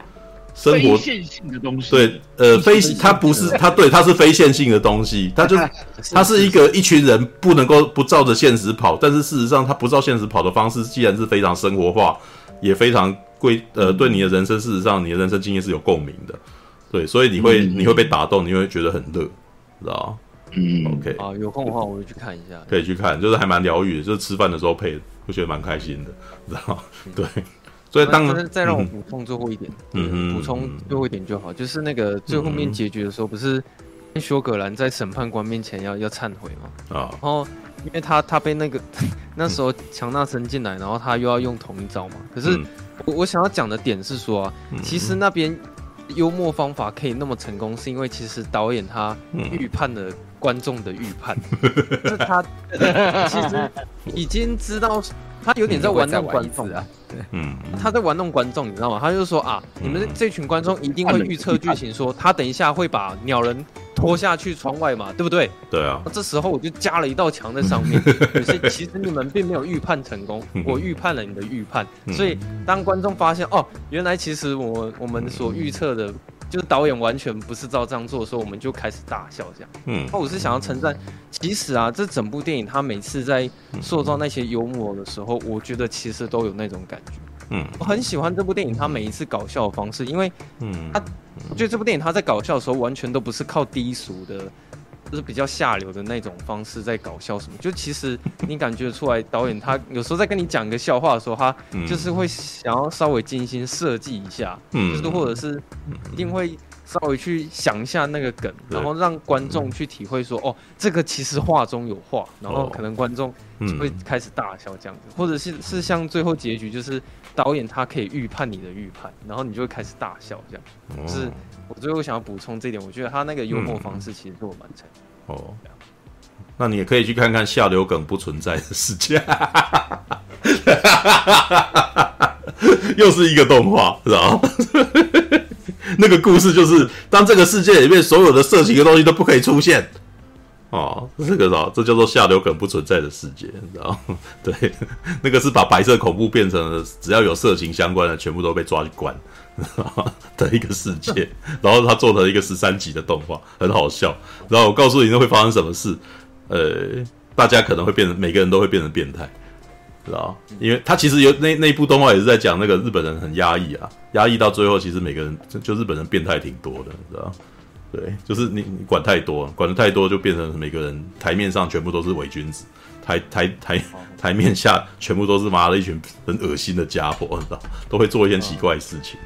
生活线性的东西，对，呃，非它不是它，对，它是非线性的东西，它就 <laughs> 它是一个一群人不能够不照着现实跑，但是事实上，它不照现实跑的方式，既然是非常生活化，也非常贵，呃，对你的人生，事实上，你的人生经验是有共鸣的，对，所以你会你会被打动，你会觉得很热，知道？嗯，OK，啊，有空的话我会去看一下，可以去看，就是还蛮疗愈的，就是吃饭的时候配，会觉得蛮开心的，知道？对。所以当然，再让我补充最后一点，嗯，补充最后一点就好，就是那个最后面结局的时候，不是休格兰在审判官面前要要忏悔吗？啊，然后因为他他被那个 <laughs> 那时候强纳森进来，然后他又要用同一招嘛。可是我我想要讲的点是说啊，其实那边幽默方法可以那么成功，是因为其实导演他预判了观众的预判，<laughs> 就他其实已经知道。他有点在玩弄观众啊，对，嗯，他在玩弄观众，你知道吗？他就说啊，你们这群观众一定会预测剧情，说他等一下会把鸟人拖下去窗外嘛，对不对？对啊。这时候我就加了一道墙在上面，<laughs> 可是其实你们并没有预判成功，我预判了你的预判，所以当观众发现哦，原来其实我我们所预测的。就是导演完全不是照这样做的时候，我们就开始大笑这样。嗯，那我是想要称赞，其实啊，这整部电影他每次在塑造那些幽默的时候，我觉得其实都有那种感觉。嗯，我很喜欢这部电影，他每一次搞笑的方式，因为，嗯，他，我觉得这部电影他在搞笑的时候，完全都不是靠低俗的。就是比较下流的那种方式在搞笑什么，就其实你感觉出来，导演他有时候在跟你讲一个笑话的时候，他就是会想要稍微精心设计一下，嗯，就是或者是一定会稍微去想一下那个梗，然后让观众去体会说，哦，这个其实话中有话，然后可能观众就会开始大笑这样子，或者是是像最后结局，就是导演他可以预判你的预判，然后你就会开始大笑这样，就是。我最后想要补充这一点，我觉得他那个幽默方式其实做得蛮成哦。那你也可以去看看下流梗不存在的世界，又是一个动画，知道那个故事就是，当这个世界里面所有的色情的东西都不可以出现。哦，这个啥？这叫做下流梗不存在的世界，你知道吗？对，那个是把白色恐怖变成了只要有色情相关的，全部都被抓去关 <laughs> 的一个世界。<laughs> 然后他做了一个十三集的动画，很好笑。然后我告诉你，那会发生什么事？呃，大家可能会变成每个人都会变成变态，知道？因为他其实有那那部动画也是在讲那个日本人很压抑啊，压抑到最后，其实每个人就，就日本人变态挺多的，知道？对，就是你你管太多，管的太多就变成每个人台面上全部都是伪君子，台台台台面下全部都是妈的一群很恶心的家伙，知道，都会做一件奇怪的事情。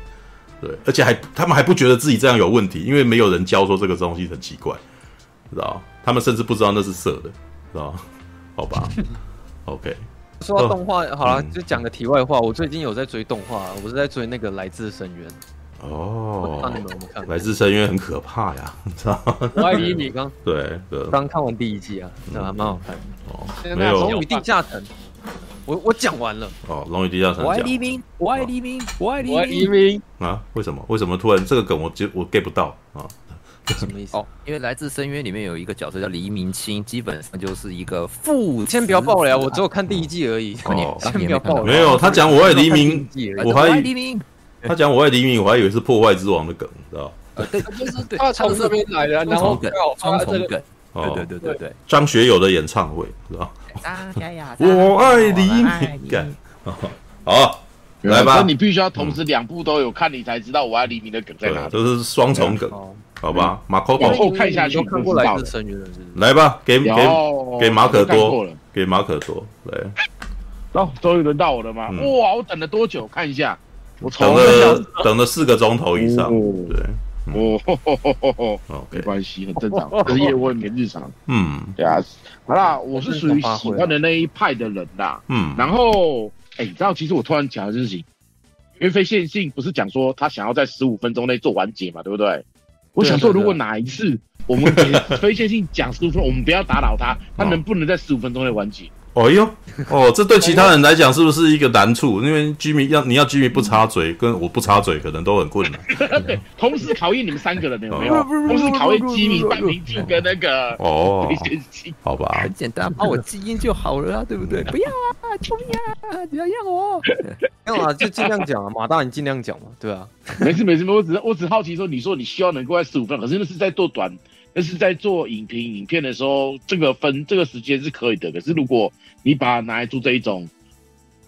对，而且还他们还不觉得自己这样有问题，因为没有人教说这个东西很奇怪，知道？他们甚至不知道那是色的，知道？好吧，OK。<laughs> 说到动画，好了，就讲个题外话，我最近有在追动画，我是在追那个《来自深渊》。哦，看你们有没有看？来自深渊很可怕呀，你知道吗？我爱你，你刚对对，刚看完第一季啊，对吧？蛮好看的哦。没有龙与地下城，我我讲完了。哦，龙与地下城。我爱黎明，我爱黎明，我爱黎明黎明啊！为什么？为什么突然这个梗我就我 get 不到啊？什么意思？哦，因为来自深渊里面有一个角色叫黎明卿，基本上就是一个父。先不要爆了，<laughs> 我只有看第一季而已。哦，<laughs> 先不要爆了。没有，他讲我爱黎明，我还爱黎明。他讲我爱黎明，我还以为是破坏之王的梗，知道吧？<laughs> 对，就是他从这边来的，然后双重梗，对对对对对。张学友的演唱会，<laughs> 我爱黎明，干，<laughs> 好，来吧。你必须要同时两部都有看，你才知道我爱黎明的梗在哪里。这是双重梗，好吧？马可多，往后看下去，看过来自深渊的，来吧，给给给马可多，给马可多，来。哦，终于轮到我了吗？哇，我等了多久？看一下。我等了等了四个钟头以上，对，哦，<laughs> 没关系，很正常，这是业问，很日常。嗯，对啊，好啦，我是属于喜欢的那一派的人啦。嗯，然后，哎，你知道，其实我突然讲的事情，因为非线性不是讲说他想要在十五分钟内做完结嘛，对不对？我想说，如果哪一次我们给非线性讲十五分钟，我们不要打扰他，他能不能在十五分钟内完结？哦哟，哦，这对其他人来讲是不是一个难处？因为居民要你要居民不插嘴，跟我不插嘴可能都很困难。对，<laughs> 同时考验你们三个人有没有？同时考验居民、半明镜跟那个哦，<laughs> 好吧，很简单，把我基因就好了啊，对不对？不要啊，救命啊！不要让我，<laughs> 没有啊，就尽量讲啊，马大你尽量讲嘛，对啊，没事没事，我只我只好奇说，你说你希望能够在十五分，可是那是在做短。但是在做影评影片的时候，这个分这个时间是可以的。可是如果你把它拿来做这一种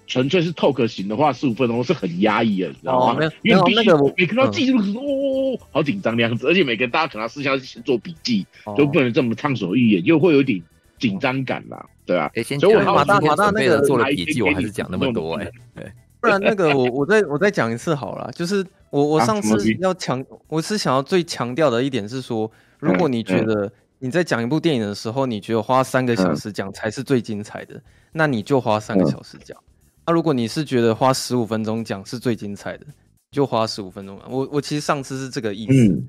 纯粹是 talk 型的话，十五分钟是很压抑的，你知道吗？因为毕竟每个人要记录，哦，好紧张的样子，而且每个人大家可能私下先做笔记，就不能这么畅所欲言，又会有点紧张感啦，对啊。所以我马大马大那个做了笔记，我还是讲那么多哎，对，<laughs> 不然那个我我再我再讲一次好了，就是我我上次要强，我是想要最强调的一点是说。如果你觉得你在讲一部电影的时候，你觉得花三个小时讲才是最精彩的，那你就花三个小时讲。那如果你是觉得花十五分钟讲是最精彩的，就花十五分钟。我我其实上次是这个意思，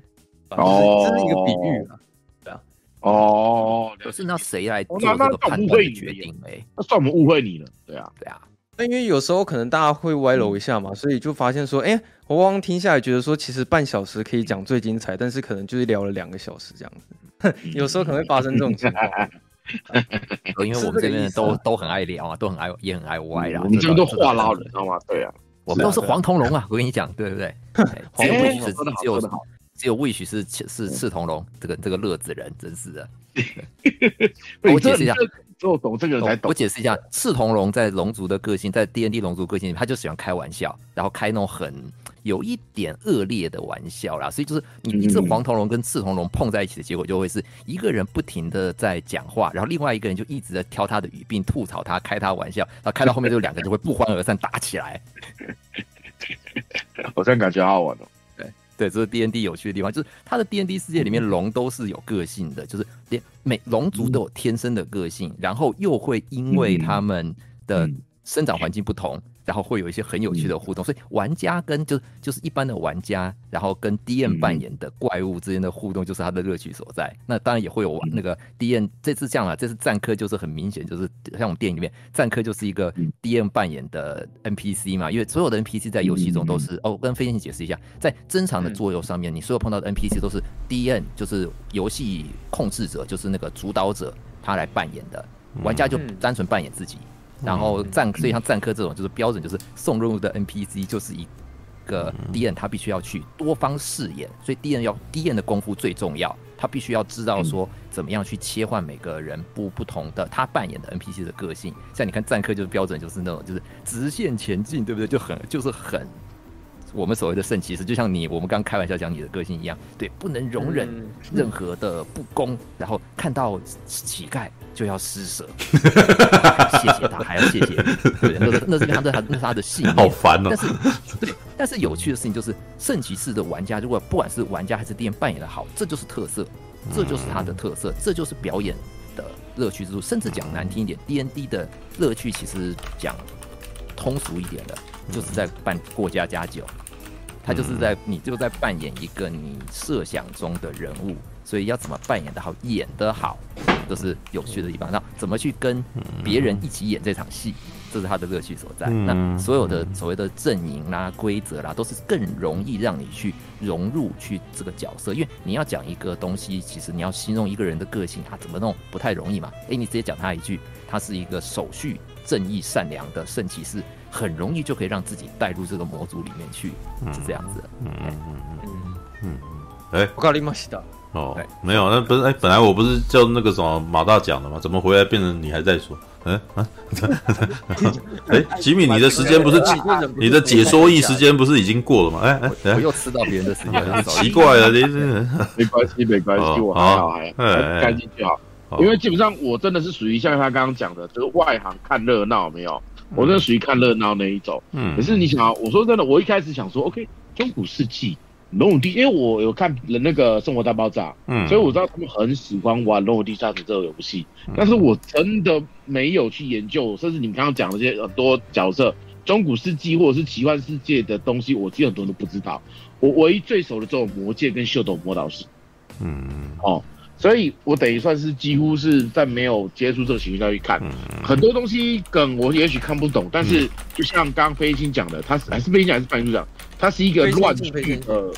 哦，这是一个比喻啊，对啊，哦，可是那谁来做这个判断决定？哎，那算我们误会你了，对啊，对啊。那因为有时候可能大家会歪楼一下嘛，所以就发现说，哎。我刚刚听下来，觉得说其实半小时可以讲最精彩，但是可能就是聊了两个小时这样子。<laughs> 有时候可能会发生这种情况，<laughs> 因为我们这边都都很爱聊啊，都很爱也很爱歪啊。你这边都话痨人，知道吗？对啊，我们都是黄铜龙啊，我跟你讲，对不对？<laughs> 只有 Wish 是只有只有 Wish 是是赤铜龙，这个这个乐子人，真是的。我解释一下。做懂这个人才懂。我解释一下，赤铜龙在龙族的个性，在 D N D 龙族个性里，他就喜欢开玩笑，然后开那种很有一点恶劣的玩笑啦。所以就是你一只黄铜龙跟赤铜龙碰在一起的结果，就会是一个人不停的在讲话，然后另外一个人就一直在挑他的语病，吐槽他，开他玩笑，然后开到后面就两个人就会不欢而散，打起来。<laughs> 我真感觉好好玩哦。对，这是 D N D 有趣的地方，就是它的 D N D 世界里面龙都是有个性的，就是连每龙族都有天生的个性，然后又会因为他们的生长环境不同。然后会有一些很有趣的互动，所以玩家跟就就是一般的玩家，然后跟 DM 扮演的怪物之间的互动，就是他的乐趣所在。那当然也会有玩那个 DM，这次这样啊，这次战科就是很明显，就是像我们电影里面战科就是一个 DM 扮演的 NPC 嘛，因为所有的 NPC 在游戏中都是哦，跟飞仙解释一下，在正常的桌游上面，你所有碰到的 NPC 都是 DM，就是游戏控制者，就是那个主导者，他来扮演的，玩家就单纯扮演自己。然后战，所以像战科这种就是标准，就是送任务的 NPC 就是一个敌人他必须要去多方试验，所以敌人要敌人的功夫最重要，他必须要知道说怎么样去切换每个人不不同的他扮演的 NPC 的个性。像你看战科就是标准，就是那种就是直线前进，对不对？就很就是很。我们所谓的圣骑士，就像你，我们刚开玩笑讲你的个性一样，对，不能容忍任何的不公，然后看到乞丐就要施舍，<laughs> 谢谢他，还要谢谢，<laughs> 对，那是那是他的他那是他的信念。好烦哦。但是对，但是有趣的事情就是，圣骑士的玩家如果不管是玩家还是 DM 扮演的好，这就是特色，这就是他的特色，这就是表演的乐趣之处。甚至讲难听一点，DND 的乐趣其实讲通俗一点的。就是在扮过家家酒，他就是在你就在扮演一个你设想中的人物，所以要怎么扮演的好，演得好，都是有趣的地方。那怎么去跟别人一起演这场戏，这是他的乐趣所在。那所有的所谓的阵营啦、规则啦，都是更容易让你去融入去这个角色。因为你要讲一个东西，其实你要形容一个人的个性，他怎么弄不太容易嘛。诶，你直接讲他一句，他是一个守序、正义、善良的圣骑士。很容易就可以让自己带入这个模组里面去，是这样子的。嗯嗯嗯嗯嗯。哎，我告诉你们，是哦，没有，那不是哎，本来我不是叫那个什么马大讲的吗？怎么回来变成你还在说？嗯啊。<laughs> 哎，吉米，你的时间不是 <laughs> 你的解说役时间不是已经过了吗？哎哎，我又吃到别人的时间，<laughs> 奇怪了，你这没关系，没关系，我还好，还干净就好。因为基本上我真的是属于像他刚刚讲的，就是外行看热闹，没有。我那属于看热闹那一种，嗯，可是你想啊，我说真的，我一开始想说，OK，中古世纪龙武地，因为我有看了那个《生活大爆炸》，嗯，所以我知道他们很喜欢玩《龙武地下城》这个游戏，但是我真的没有去研究，甚至你们刚刚讲的这些很多角色，中古世纪或者是奇幻世界的东西，我基本很多都不知道。我唯一最熟的只有魔戒跟秀斗魔导士，嗯，哦。所以我等于算是几乎是在没有接触这个情绪下去看，很多东西梗我也许看不懂，但是就像刚刚飞星讲的，他是还是飞星讲还是范叔讲，他是一个乱剧的，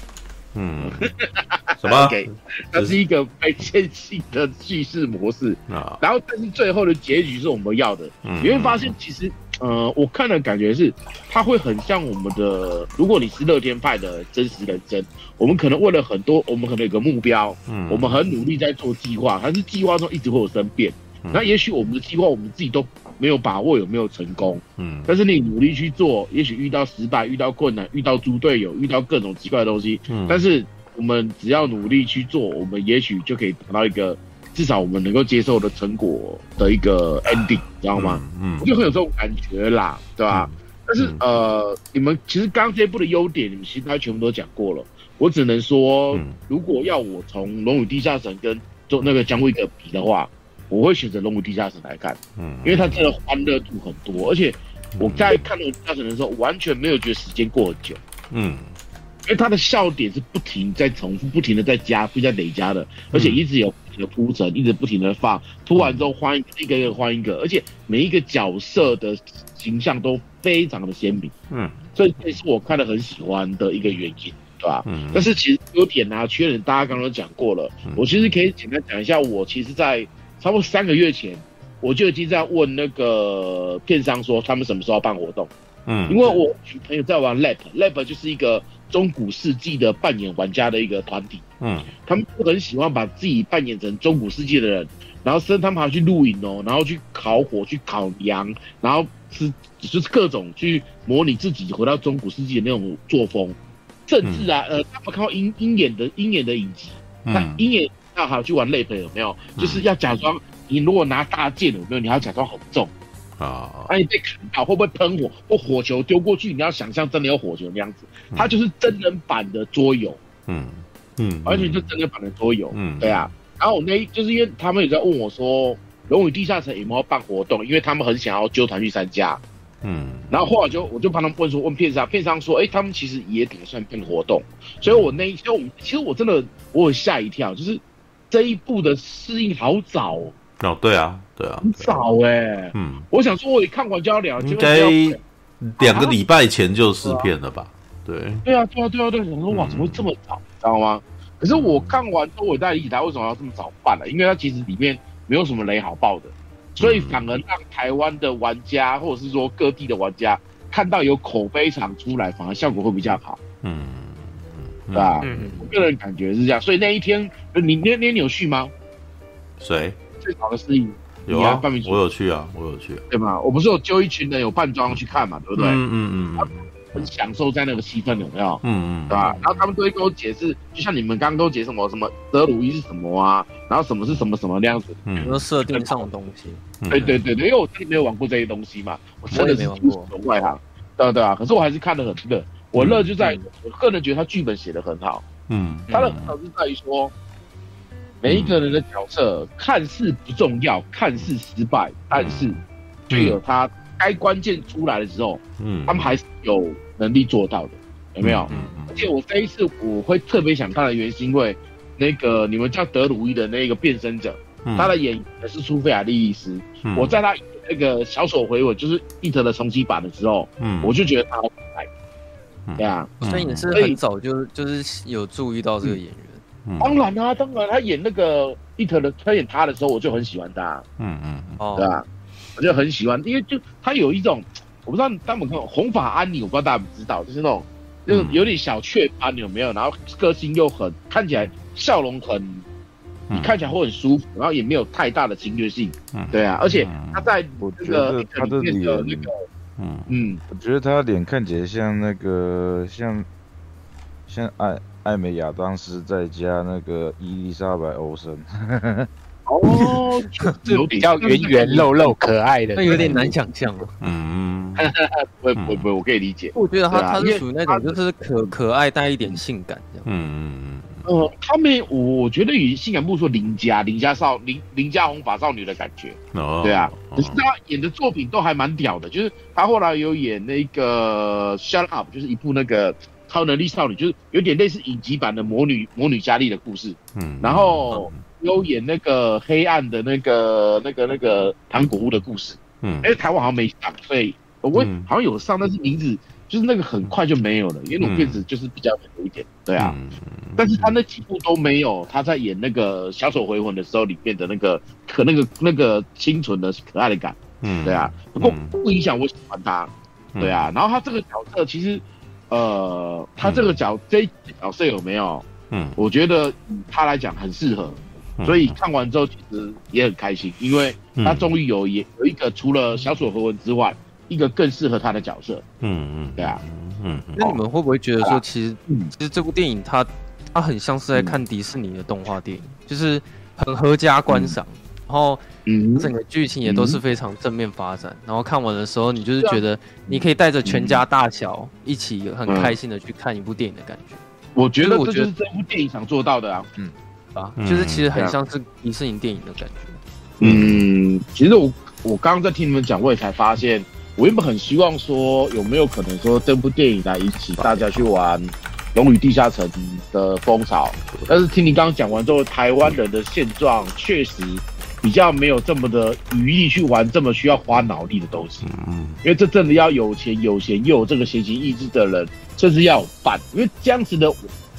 嗯，<laughs> 什么？它是一个非线性的叙事模式啊，然后但是最后的结局是我们要的，你会发现其实。呃，我看的感觉是，它会很像我们的。如果你是乐天派的真实人生，我们可能为了很多，我们可能有个目标，嗯，我们很努力在做计划，但是计划中一直会有生变。嗯、那也许我们的计划我们自己都没有把握有没有成功，嗯，但是你努力去做，也许遇到失败、遇到困难、遇到猪队友、遇到各种奇怪的东西，嗯，但是我们只要努力去做，我们也许就可以达到一个。至少我们能够接受的成果的一个 ending，知道吗？嗯，嗯就很有这种感觉啦，对吧？嗯、但是呃，你们其实刚刚这一部的优点，你们其实全部都讲过了。我只能说，嗯、如果要我从《龙与地下城》跟做那个《姜维格》比的话，我会选择《龙与地下城》来看，嗯，因为它真的欢乐度很多，而且我在看《龙与地下城》的时候，完全没有觉得时间过很久，嗯。因为它的笑点是不停在重复，不停的在加，不停在累加的，而且一直有有铺陈，一直不停的放，铺完之后换一个，一个一个换一个，而且每一个角色的形象都非常的鲜明，嗯，所以这是我看的很喜欢的一个原因，对吧？嗯，但是其实优点啊、缺点，大家刚刚都讲过了，我其实可以简单讲一下，我其实，在差不多三个月前，我就已经在问那个片商说，他们什么时候办活动，嗯，因为我朋友在玩 Lab，Lab 就是一个。中古世纪的扮演玩家的一个团体，嗯，他们都很喜欢把自己扮演成中古世纪的人，然后甚至他们还去露营哦，然后去烤火、去烤羊，然后吃就是各种去模拟自己回到中古世纪的那种作风，甚至啊，嗯、呃，他们看过鹰鹰眼的鹰眼的影集，那鹰眼那还有去玩 LARP 有没有？就是要假装你如果拿大剑有没有？你还要假装很重。啊！那你被砍到会不会喷火？或火球丢过去，你要想象真的有火球那样子。它就是真人版的桌游，嗯嗯，完全就真人版的桌游，嗯，对啊。然后我那就是因为他们有在问我说，《龙与地下城》有没有办活动？因为他们很想要揪团去参加，嗯。然后后来就我就帮他们问说，问片商，片商说，哎，他们其实也打算办活动。所以我那一天，其实我真的我有吓一跳，就是这一部的适应好早哦。哦，对啊。对啊，很早哎、欸，嗯，我想说我一看完就要聊，应该两个礼拜前就试片了吧？对，对啊，对啊，对啊，对啊，我说哇，怎么会这么早？你知道吗？可是我看完之后，我大理解他为什么要这么早办了，因为它其实里面没有什么雷好爆的，所以反而让台湾的玩家或者是说各地的玩家看到有口碑场出来，反而效果会比较好。嗯，对吧？嗯，我个人感觉是这样。所以那一天，你那天你有去吗？谁？最早的司仪。有啊，我有去啊，我有去，对吗？我不是有揪一群人有扮装去看嘛，对不对？嗯嗯嗯，很享受在那个气氛，有没有？嗯嗯，对吧？然后他们都会跟我解释，就像你们刚刚跟我解释什么什么德鲁伊是什么啊，然后什么是什么什么那样子，很多设定上的东西。对对对对，因为我自己没有玩过这些东西嘛，我真的是没玩过外行，对对啊。可是我还是看得很乐，我乐就在我个人觉得他剧本写的很好，嗯，他的很好是在于说。每一个人的角色看似不重要，看似失败，但是就有他该关键出来的时候，嗯，他们还是有能力做到的，有没有？嗯，而且我这一次我会特别想看的原因，是因为那个你们叫德鲁伊的那个变身者，他的演员是苏菲亚莉莉丝，我在他那个小丑回吻就是伊特的重启版的时候，嗯，我就觉得他好可爱，对啊，所以你是很早就就是有注意到这个演员。当然啊，当然，他演那个伊特的，他演他的时候，我就很喜欢他。嗯嗯，哦，对啊？我就很喜欢，因为就他有一种，我不知道大家有没有看红发安妮，我不知道大家有有知道，就是那种，就是有点小雀斑，有没有？然后个性又很，看起来笑容很，你看起来会很舒服，然后也没有太大的侵略性。嗯，对啊，而且他在那个他的脸，那个，嗯嗯，我觉得他脸看起来像那个像像艾。艾美亚当斯在加那个伊丽莎白欧森，哦，有 <laughs> 比较圆圆肉肉可爱的，那有点难想象了。嗯，<laughs> 不会不会不会，我可以理解。我觉得他他是属于那种就是可可爱带一点性感这样。嗯嗯嗯。呃，他们我我觉得与性感不说邻家邻家少邻邻家红发少女的感觉。哦。对啊，可是他演的作品都还蛮屌的，就是他后来有演那个 Shut Up，就是一部那个。超能力少女就是有点类似影集版的魔女魔女佳丽的故事，嗯，然后有演那个黑暗的那个那个那个糖果屋的故事，嗯，哎，台湾好像没上，所以我好像有上，但是名字就是那个很快就没有了，因为那种片子就是比较有一点，对啊，但是他那几部都没有他在演那个小丑回魂的时候里面的那个可那个那个清纯的可爱的感，嗯，对啊，不过不影响我喜欢他，对啊，然后他这个角色其实，呃，他这个角这角色有没有？嗯，我觉得他来讲很适合，所以看完之后其实也很开心，因为他终于有也有一个除了小丑回魂之外，一个更适合他的角色。嗯嗯，对啊，嗯。那你们会不会觉得说，其实其实这部电影它它很像是在看迪士尼的动画电影，就是很合家观赏，然后整个剧情也都是非常正面发展，然后看完的时候你就是觉得你可以带着全家大小一起很开心的去看一部电影的感觉。我觉得这就是这部电影想做到的啊，嗯，啊，就是其实很像是迪士尼电影的感觉。嗯，其实我我刚刚在听你们讲，我也才发现，我原本很希望说有没有可能说这部电影来引起大家去玩《龙与地下城》的风潮，但是听你刚刚讲完之后，台湾人的现状确实比较没有这么的余力去玩这么需要花脑力的东西，嗯，因为这真的要有钱有闲又有这个闲情逸致的人。甚至要有伴，因为这样子的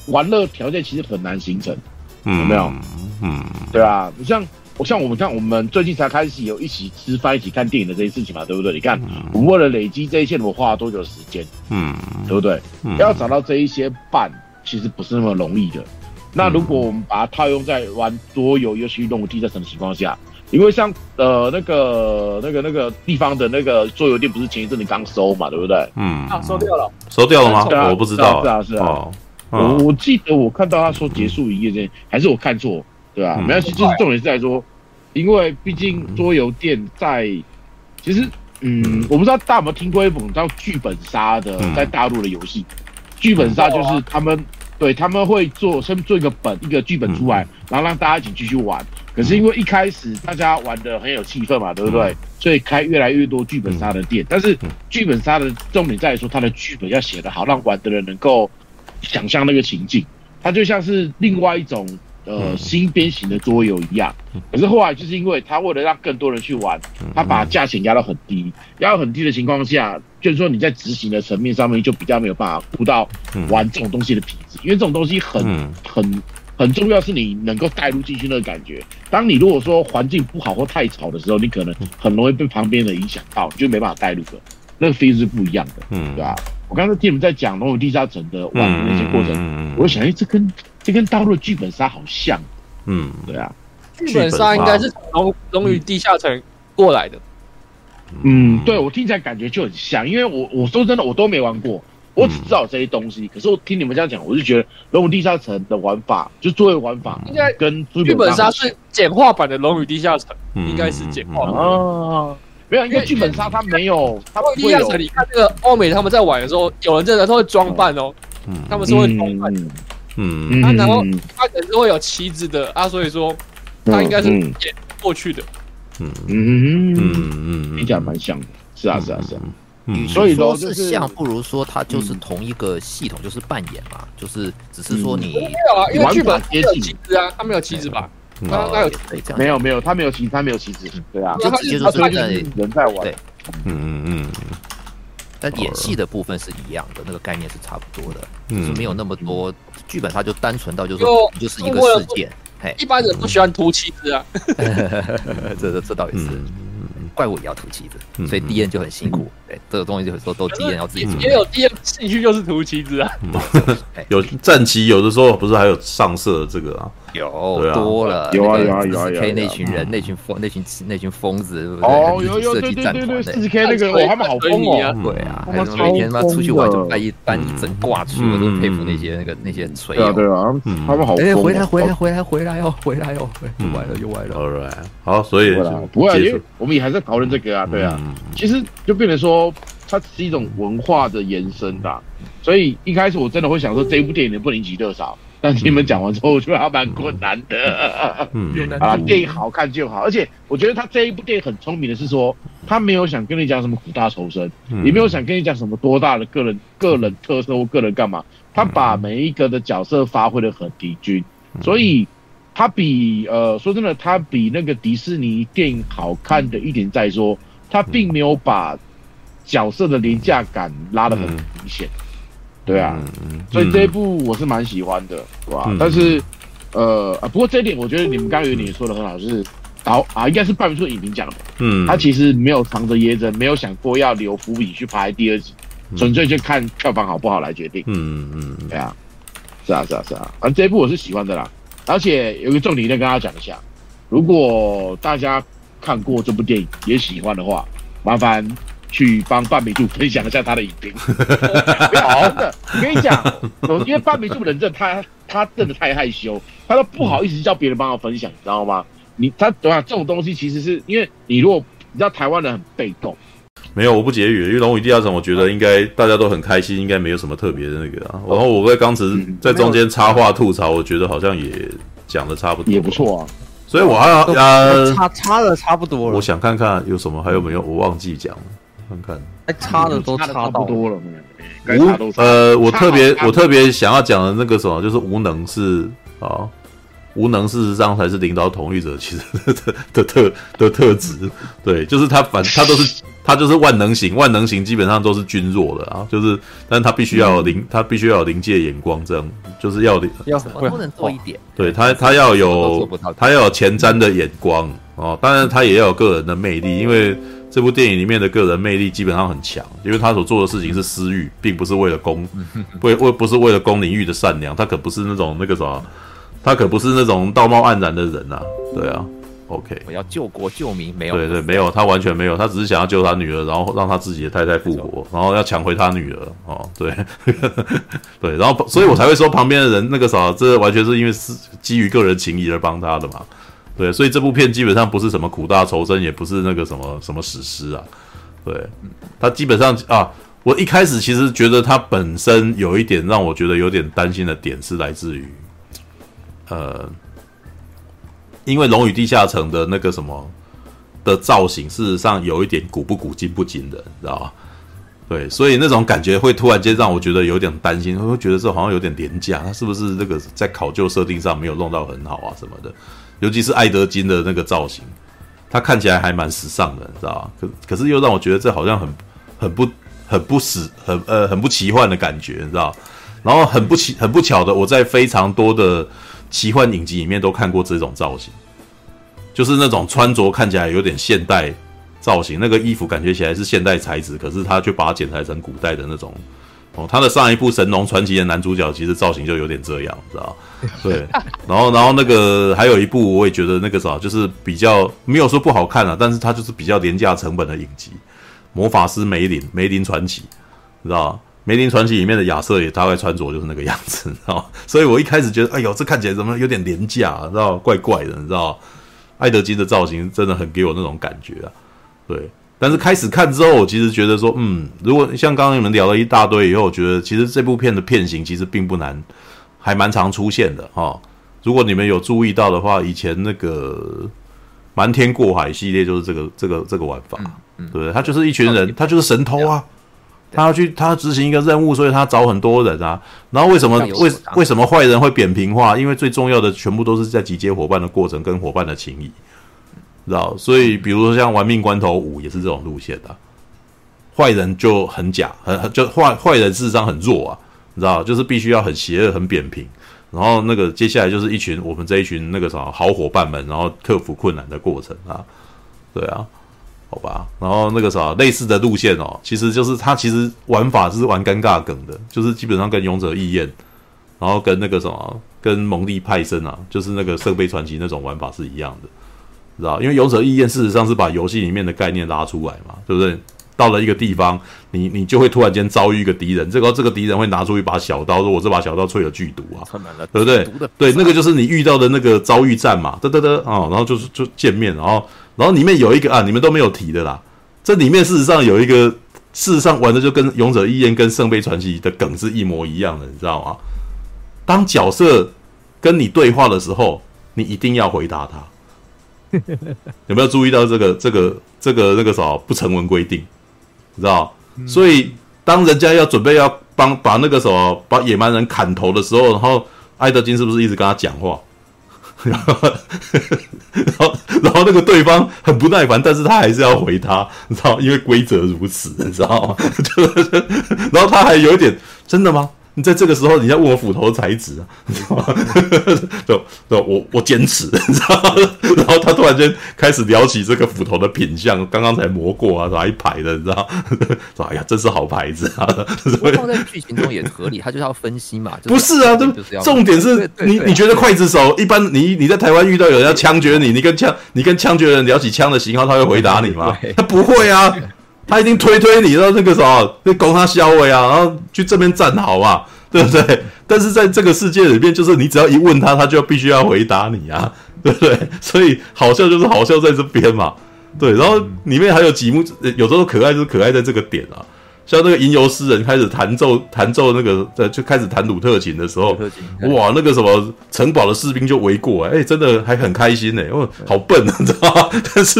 玩乐条件其实很难形成，嗯、有没有？嗯，对啊，你像我像我们看，我们最近才开始有一起吃饭、一起看电影的这些事情嘛，对不对？你看，嗯、我们为了累积这一些，我花了多久时间？嗯，对不对？嗯、要找到这一些伴，其实不是那么容易的。那如果我们把它套用在玩桌游、游戏、动物地在什么情况下？因为像呃那个那个那个地方的那个桌游店不是前一阵子刚收嘛，对不对？嗯，啊，收掉了，收掉了吗？我不知道，是啊是啊。我我记得我看到他说结束营业这，还是我看错，对啊？没关系，就是重点是在说，因为毕竟桌游店在，其实嗯，我不知道大家有没有听过一种叫剧本杀的，在大陆的游戏，剧本杀就是他们对他们会做先做一个本一个剧本出来，然后让大家一起继续玩。可是因为一开始大家玩的很有气氛嘛，对不对？所以开越来越多剧本杀的店。但是剧本杀的重点在于说，它的剧本要写得好，让玩的人能够想象那个情境。它就像是另外一种呃新编型的桌游一样。可是后来就是因为他为了让更多人去玩，他把价钱压到很低，压到很低的情况下，就是说你在执行的层面上面就比较没有办法顾到玩这种东西的品质，因为这种东西很很。很重要是你能够带入进去那个感觉。当你如果说环境不好或太吵的时候，你可能很容易被旁边的影响到，你就没办法带入的。那个 feel 是不一样的，嗯，对吧？我刚才听你们在讲《龙与地下城》的玩的那些过程，嗯、我想，哎，这跟这跟大陆的剧本杀好像，嗯，对啊，剧本杀应该是从《龙龙与地下城》过来的，嗯，对我听起来感觉就很像，因为我我说真的，我都没玩过。我只知道这些东西，可是我听你们这样讲，我就觉得《龙与地下城》的玩法，就作为玩法，应该跟剧本杀是简化版的《龙与地下城》，应该是简化版啊。没有，因为剧本杀它没有，它不会有。地下城，你看这个欧美他们在玩的时候，有人真的他会装扮哦，他们是会装扮的，嗯，他然后他可能是会有旗子的啊，所以说他应该是演过去的，嗯。嗯。嗯嗯，听起来蛮像的，是啊是啊是啊。与其说是像，不如说它就是同一个系统，就是扮演嘛，就是只是说你没有啊，因为剧本没有旗子啊，他没有旗子吧？他他有没有没有，他没有旗，他没有旗子，对啊，就直接就是在人在玩，对，嗯嗯嗯，但演戏的部分是一样的，那个概念是差不多的，就是没有那么多剧本，它就单纯到就是说就是一个事件，嘿，一般人不喜欢涂旗子啊，<laughs> 这这这倒也是。怪物也要涂旗子，所以 D N 就很辛苦。对，这个东西就是说都 D N 要自己涂。也有 D N 兴趣就是涂旗子啊。<laughs> 有战旗，有的时候不是还有上色这个啊？有多了，有啊有啊有啊有。K 那群人，那群疯，那群那群疯子，对不对？哦，有有对对对对，四十 K 那个，我他们好疯哦。对啊，还有每天他妈出去玩就搬一搬一整挂去，我都佩服那些那个那些锤。对啊对啊，他们好哎。回来回来回来回来哟，回来哟，又歪了又歪了。All right，好，所以不会，因为我们也还在讨论这个啊，对啊。其实就变成说，它只是一种文化的延伸吧。所以一开始我真的会想说，这部电影能不能引起热潮？但是你们讲完之后，我觉得还蛮困难的。嗯，啊，电影好看就好。而且我觉得他这一部电影很聪明的是说，他没有想跟你讲什么苦大仇深，也没有想跟你讲什么多大的个人个人特色或个人干嘛。他把每一个的角色发挥的很平均，所以他比呃说真的，他比那个迪士尼电影好看的一点在说，他并没有把角色的廉价感拉得很明显。对啊，所以这一部我是蛮喜欢的，对吧？但是呃，不过这一点我觉得你们刚刚有点说的很好，就是导啊，应该是半明处影评讲的，嗯，他其实没有藏着掖着，没有想过要留伏笔去拍第二集，纯粹就看票房好不好来决定。嗯嗯，对啊，是啊是啊是啊，反正这一部我是喜欢的啦。而且有一个重点，再跟大家讲一下，如果大家看过这部电影也喜欢的话，麻烦。去帮半米柱分享一下他的影评。<laughs> 好的，我跟你讲，因为半米柱人真的他他真的太害羞，他都不好意思叫别人帮他分享，你知道吗？你他等下这种东西其实是因为你如果你知道台湾人很被动，没有我不结语，因为《龙与地下城》我觉得应该大家都很开心，应该没有什么特别的那个啊。然后我在刚才在中间插话吐槽，我觉得好像也讲的差不多，也不错啊。所以我还要呃差差的差不多了。我想看看有什么还有没有，我忘记讲了。看看，哎，差的都差不多了。无呃，我特别我特别想要讲的那个什么，就是无能是啊，无能事实上才是领导统御者其实的的特的特质。对，就是他反他都是 <laughs> 他就是万能型，万能型基本上都是均弱的啊。就是，但是他必须要有临，他必须要有临界眼光，这样就是要要什么都能做一点。对他，他要有他要有前瞻的眼光哦，当然他也要有个人的魅力，因为。这部电影里面的个人魅力基本上很强，因为他所做的事情是私欲，并不是为了公，<laughs> 为为不是为了公领域的善良，他可不是那种那个啥，他可不是那种道貌岸然的人呐、啊，对啊，OK，我要救国救民，没有，对对，没有，他完全没有，他只是想要救他女儿，然后让他自己的太太复活，然后要抢回他女儿，哦，对，<laughs> 对，然后所以我才会说旁边的人那个啥，这完全是因为是基于个人情谊而帮他的嘛。对，所以这部片基本上不是什么苦大仇深，也不是那个什么什么史诗啊。对，它基本上啊，我一开始其实觉得它本身有一点让我觉得有点担心的点是来自于，呃，因为《龙与地下城》的那个什么的造型，事实上有一点古不古今不今的，你知道吧？对，所以那种感觉会突然间让我觉得有点担心，会觉得这好像有点廉价，它是不是那个在考究设定上没有弄到很好啊什么的？尤其是爱德金的那个造型，他看起来还蛮时尚的，你知道吧？可可是又让我觉得这好像很很不很不实很呃很不奇幻的感觉，你知道？然后很不奇很不巧的，我在非常多的奇幻影集里面都看过这种造型，就是那种穿着看起来有点现代造型，那个衣服感觉起来是现代材质，可是他却把它剪裁成古代的那种。哦，他的上一部《神龙传奇》的男主角其实造型就有点这样，知道？<laughs> 对，然后，然后那个还有一部，我也觉得那个啥，就是比较没有说不好看啊，但是它就是比较廉价成本的影集，《魔法师梅林梅林传奇》，知道？《梅林传奇》里面的亚瑟也大概穿着就是那个样子，知道？<laughs> 所以我一开始觉得，哎呦，这看起来怎么有点廉价，啊知道？怪怪的，你知道？爱德金的造型真的很给我那种感觉啊，对。但是开始看之后，我其实觉得说，嗯，如果像刚刚你们聊了一大堆以后，我觉得其实这部片的片型其实并不难，还蛮常出现的哈。如果你们有注意到的话，以前那个瞒天过海系列就是这个这个这个玩法，对不对？他就是一群人，他就是神偷啊，他要去他要执行一个任务，所以他找很多人啊。然后为什么为为什么坏人会扁平化？因为最重要的全部都是在集结伙伴的过程跟伙伴的情谊。知道，所以比如说像《玩命关头五》也是这种路线的，坏人就很假，很很就坏坏人事实上很弱啊，你知道，就是必须要很邪恶、很扁平，然后那个接下来就是一群我们这一群那个啥好伙伴们，然后克服困难的过程啊，对啊，好吧，然后那个啥类似的路线哦，其实就是他其实玩法是玩尴尬梗的，就是基本上跟勇者义彦，然后跟那个什么跟蒙蒂派森啊，就是那个圣杯传奇那种玩法是一样的。知道，因为勇者义彦事实上是把游戏里面的概念拉出来嘛，对不对？到了一个地方，你你就会突然间遭遇一个敌人，这个这个敌人会拿出一把小刀，说我这把小刀淬了剧毒啊，对不对？对，那个就是你遇到的那个遭遇战嘛，嘚嘚嘚啊，然后就是就见面，然后然后里面有一个啊，你们都没有提的啦，这里面事实上有一个，事实上玩的就跟勇者义彦跟圣杯传奇的梗是一模一样的，你知道吗？当角色跟你对话的时候，你一定要回答他。<laughs> 有没有注意到这个这个这个那个啥不成文规定，你知道？所以当人家要准备要帮把那个什么把野蛮人砍头的时候，然后艾德金是不是一直跟他讲话？<laughs> 然后然后然后那个对方很不耐烦，但是他还是要回他，你知道，因为规则如此，你知道吗？<laughs> 就然后他还有一点，真的吗？你在这个时候，你要问我斧头的材质啊？<laughs> <laughs> 你知道吗？就就我我坚持，你知道吗？然后他突然间开始聊起这个斧头的品相，刚刚才磨过啊，哪一排的？你知道？<laughs> 说哎呀，真是好牌子啊！放在剧情中也合理，他就是要分析嘛。不是啊，这重点是你你觉得刽子手一般，你你在台湾遇到有人要枪决你，你跟枪你跟枪决人聊起枪的型号，他会回答你吗？他不会啊。他一定推推你然后那个什么，那攻他销毁啊，然后去这边站好嘛，<laughs> 对不对？但是在这个世界里面，就是你只要一问他，他就必须要回答你啊，<laughs> 对不对？所以好笑就是好笑在这边嘛，对。然后里面还有几幕，有时候可爱就是可爱在这个点啊。像那个吟游诗人开始弹奏弹奏那个呃，就开始弹鲁特琴的时候，哇，那个什么城堡的士兵就围过来，哎，真的还很开心呢，哦，好笨啊，<laughs> 你知道吗？但是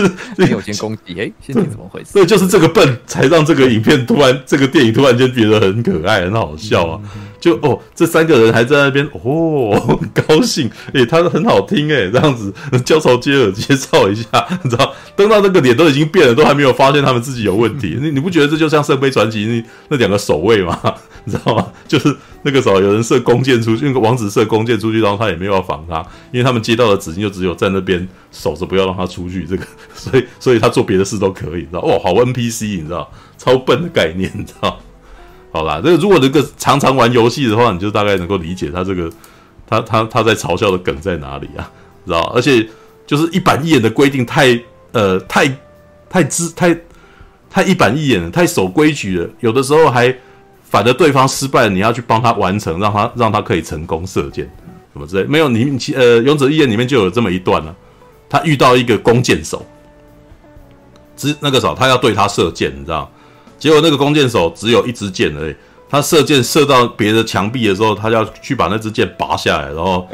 有先攻击，哎，现在怎么回事？对，就是这个笨，才让这个影片突然，这个电影突然间觉得很可爱，很好笑啊。就哦，这三个人还在那边哦，<laughs> 高兴，诶，他很好听诶，这样子 <laughs> 交头接耳介绍一下，你知道，等到那个脸都已经变了，都还没有发现他们自己有问题。你你不觉得这就像《圣杯传奇》那那两个守卫吗？<laughs> 你知道吗？就是那个时候有人射弓箭出去，王子射弓箭出去，然后他也没有要防他，因为他们接到的指令就只有在那边守着，不要让他出去。这个，所以所以他做别的事都可以，你知道？哦，好 NPC，你知道，超笨的概念，你知道。好啦，这个如果这个常常玩游戏的话，你就大概能够理解他这个他他他在嘲笑的梗在哪里啊，知道？而且就是一板一眼的规定太呃太太知太太一板一眼了，太守规矩了，有的时候还反而对方失败了，你要去帮他完成，让他让他可以成功射箭，什么之类。没有你呃勇者义彦里面就有这么一段了，他遇到一个弓箭手，只那个时候他要对他射箭，你知道？结果那个弓箭手只有一支箭而已，他射箭射到别的墙壁的时候，他要去把那支箭拔下来，然后，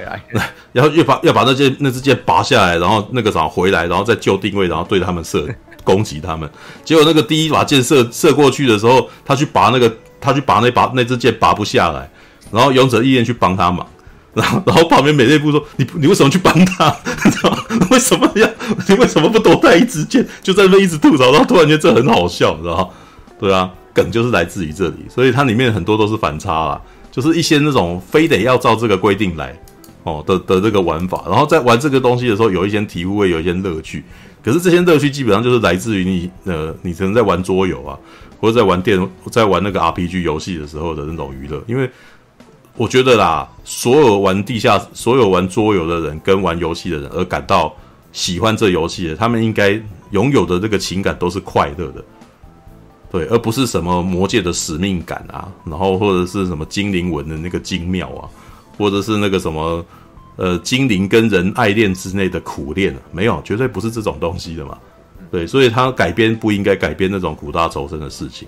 然后又把要把那箭那支箭拔下来，然后那个啥回来，然后再就定位，然后对他们射攻击他们。结果那个第一把箭射射过去的时候，他去拔那个他去拔那把那支箭拔不下来，然后勇者义彦去帮他忙，然后然后旁边美内部说你你为什么去帮他？为什么要你为什么不多带一支箭？就在那边一直吐槽，然后突然间这很好笑，你知道吗？对啊，梗就是来自于这里，所以它里面很多都是反差啦，就是一些那种非得要照这个规定来哦的的这个玩法，然后在玩这个东西的时候，有一些体会，有一些乐趣。可是这些乐趣基本上就是来自于你呃，你可能在玩桌游啊，或者在玩电，在玩那个 RPG 游戏的时候的那种娱乐。因为我觉得啦，所有玩地下、所有玩桌游的人跟玩游戏的人而感到喜欢这游戏的，他们应该拥有的这个情感都是快乐的。对，而不是什么魔界的使命感啊，然后或者是什么精灵文的那个精妙啊，或者是那个什么呃精灵跟人爱恋之内的苦恋，没有，绝对不是这种东西的嘛。对，所以他改编不应该改编那种苦大仇深的事情。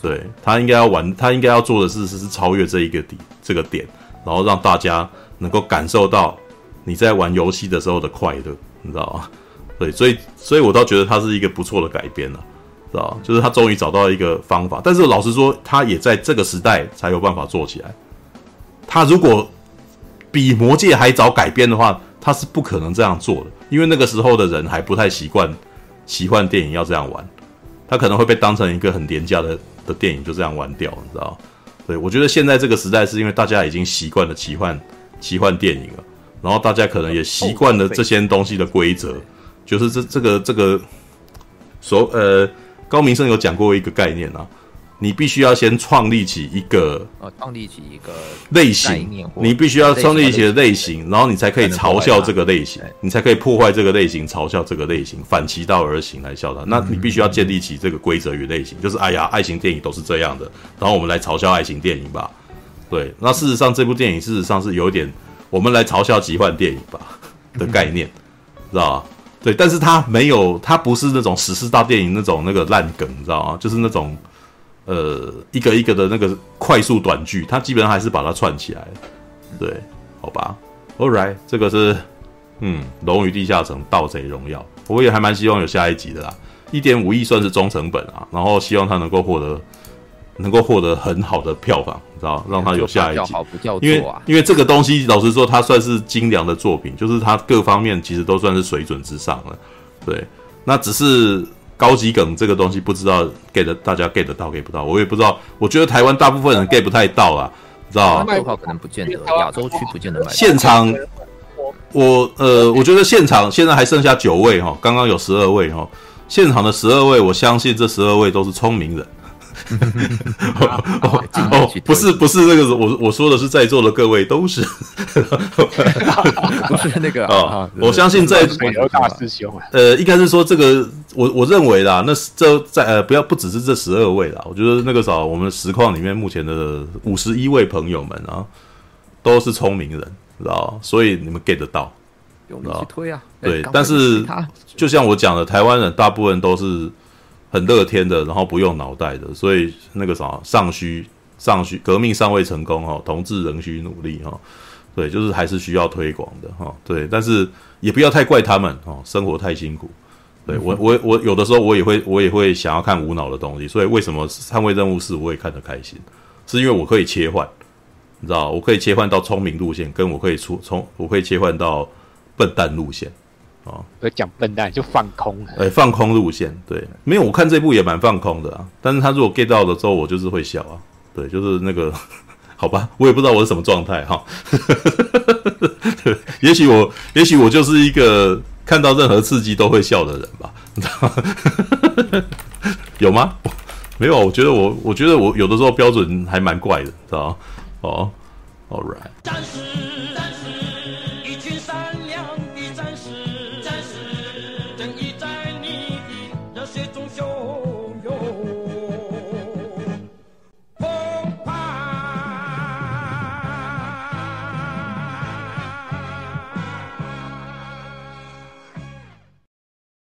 对，他应该要玩，他应该要做的事是是超越这一个点，这个点，然后让大家能够感受到你在玩游戏的时候的快乐，你知道吗？对，所以所以我倒觉得他是一个不错的改编了。知道，就是他终于找到一个方法，但是老实说，他也在这个时代才有办法做起来。他如果比魔戒还早改编的话，他是不可能这样做的，因为那个时候的人还不太习惯奇幻电影要这样玩，他可能会被当成一个很廉价的的电影就这样玩掉，你知道？对，我觉得现在这个时代是因为大家已经习惯了奇幻奇幻电影了，然后大家可能也习惯了这些东西的规则，就是这这个这个所呃。高明胜有讲过一个概念啊，你必须要先创立起一个呃，创立起一个类型，你必须要创立起的类型，然后你才可以嘲笑这个类型，你才可以破坏这个类型，嘲笑这个类型，反其道而行来笑它。那你必须要建立起这个规则与类型，就是哎呀，爱情电影都是这样的，然后我们来嘲笑爱情电影吧。对，那事实上这部电影事实上是有点我们来嘲笑奇幻电影吧的概念，<laughs> 知道吧？对，但是他没有，他不是那种史诗大电影那种那个烂梗，你知道吗？就是那种，呃，一个一个的那个快速短剧，他基本上还是把它串起来。对，好吧，All right，这个是，嗯，《龙与地下城：盗贼荣耀》，我也还蛮希望有下一集的啦。一点五亿算是中成本啊，然后希望他能够获得能够获得很好的票房，你知道让他有下一集。好不叫因为因为这个东西，老实说，它算是精良的作品，就是它各方面其实都算是水准之上了。对，那只是高级梗这个东西，不知道 get 大家 get 到 get 不到，我也不知道。我觉得台湾大部分人 get 不太到啊，知道吗？可能不见得，亚洲区不见得买。现场，我呃，我觉得现场现在还剩下九位哈，刚刚有十二位哈，现场的十二位，我相信这十二位都是聪明人。哦哦，不是不是那个，我我说的是在座的各位都是，不是那个啊。我相信在大师兄，呃，应该是说这个，我我认为啦，那这在呃，不要不只是这十二位啦，我觉得那个啥，我们实况里面目前的五十一位朋友们啊，都是聪明人，知道？所以你们 get 到，用力去推啊。对，但是就像我讲的，台湾人大部分都是。很乐天的，然后不用脑袋的，所以那个啥尚需尚需革命尚未成功哈，同志仍需努力哈，对，就是还是需要推广的哈，对，但是也不要太怪他们哦，生活太辛苦，对我我我有的时候我也会我也会想要看无脑的东西，所以为什么捍卫任务四我也看得开心，是因为我可以切换，你知道，我可以切换到聪明路线，跟我可以出从我可以切换到笨蛋路线。哦，我讲笨蛋就放空，哎、欸，放空路线，对，没有，我看这部也蛮放空的啊。但是他如果 get 到的时候，我就是会笑啊，对，就是那个，<laughs> 好吧，我也不知道我是什么状态哈。<laughs> 也许我，也许我就是一个看到任何刺激都会笑的人吧，你知道吗？有吗？没有，我觉得我，我觉得我有的时候标准还蛮怪的，知道吗？哦，All right。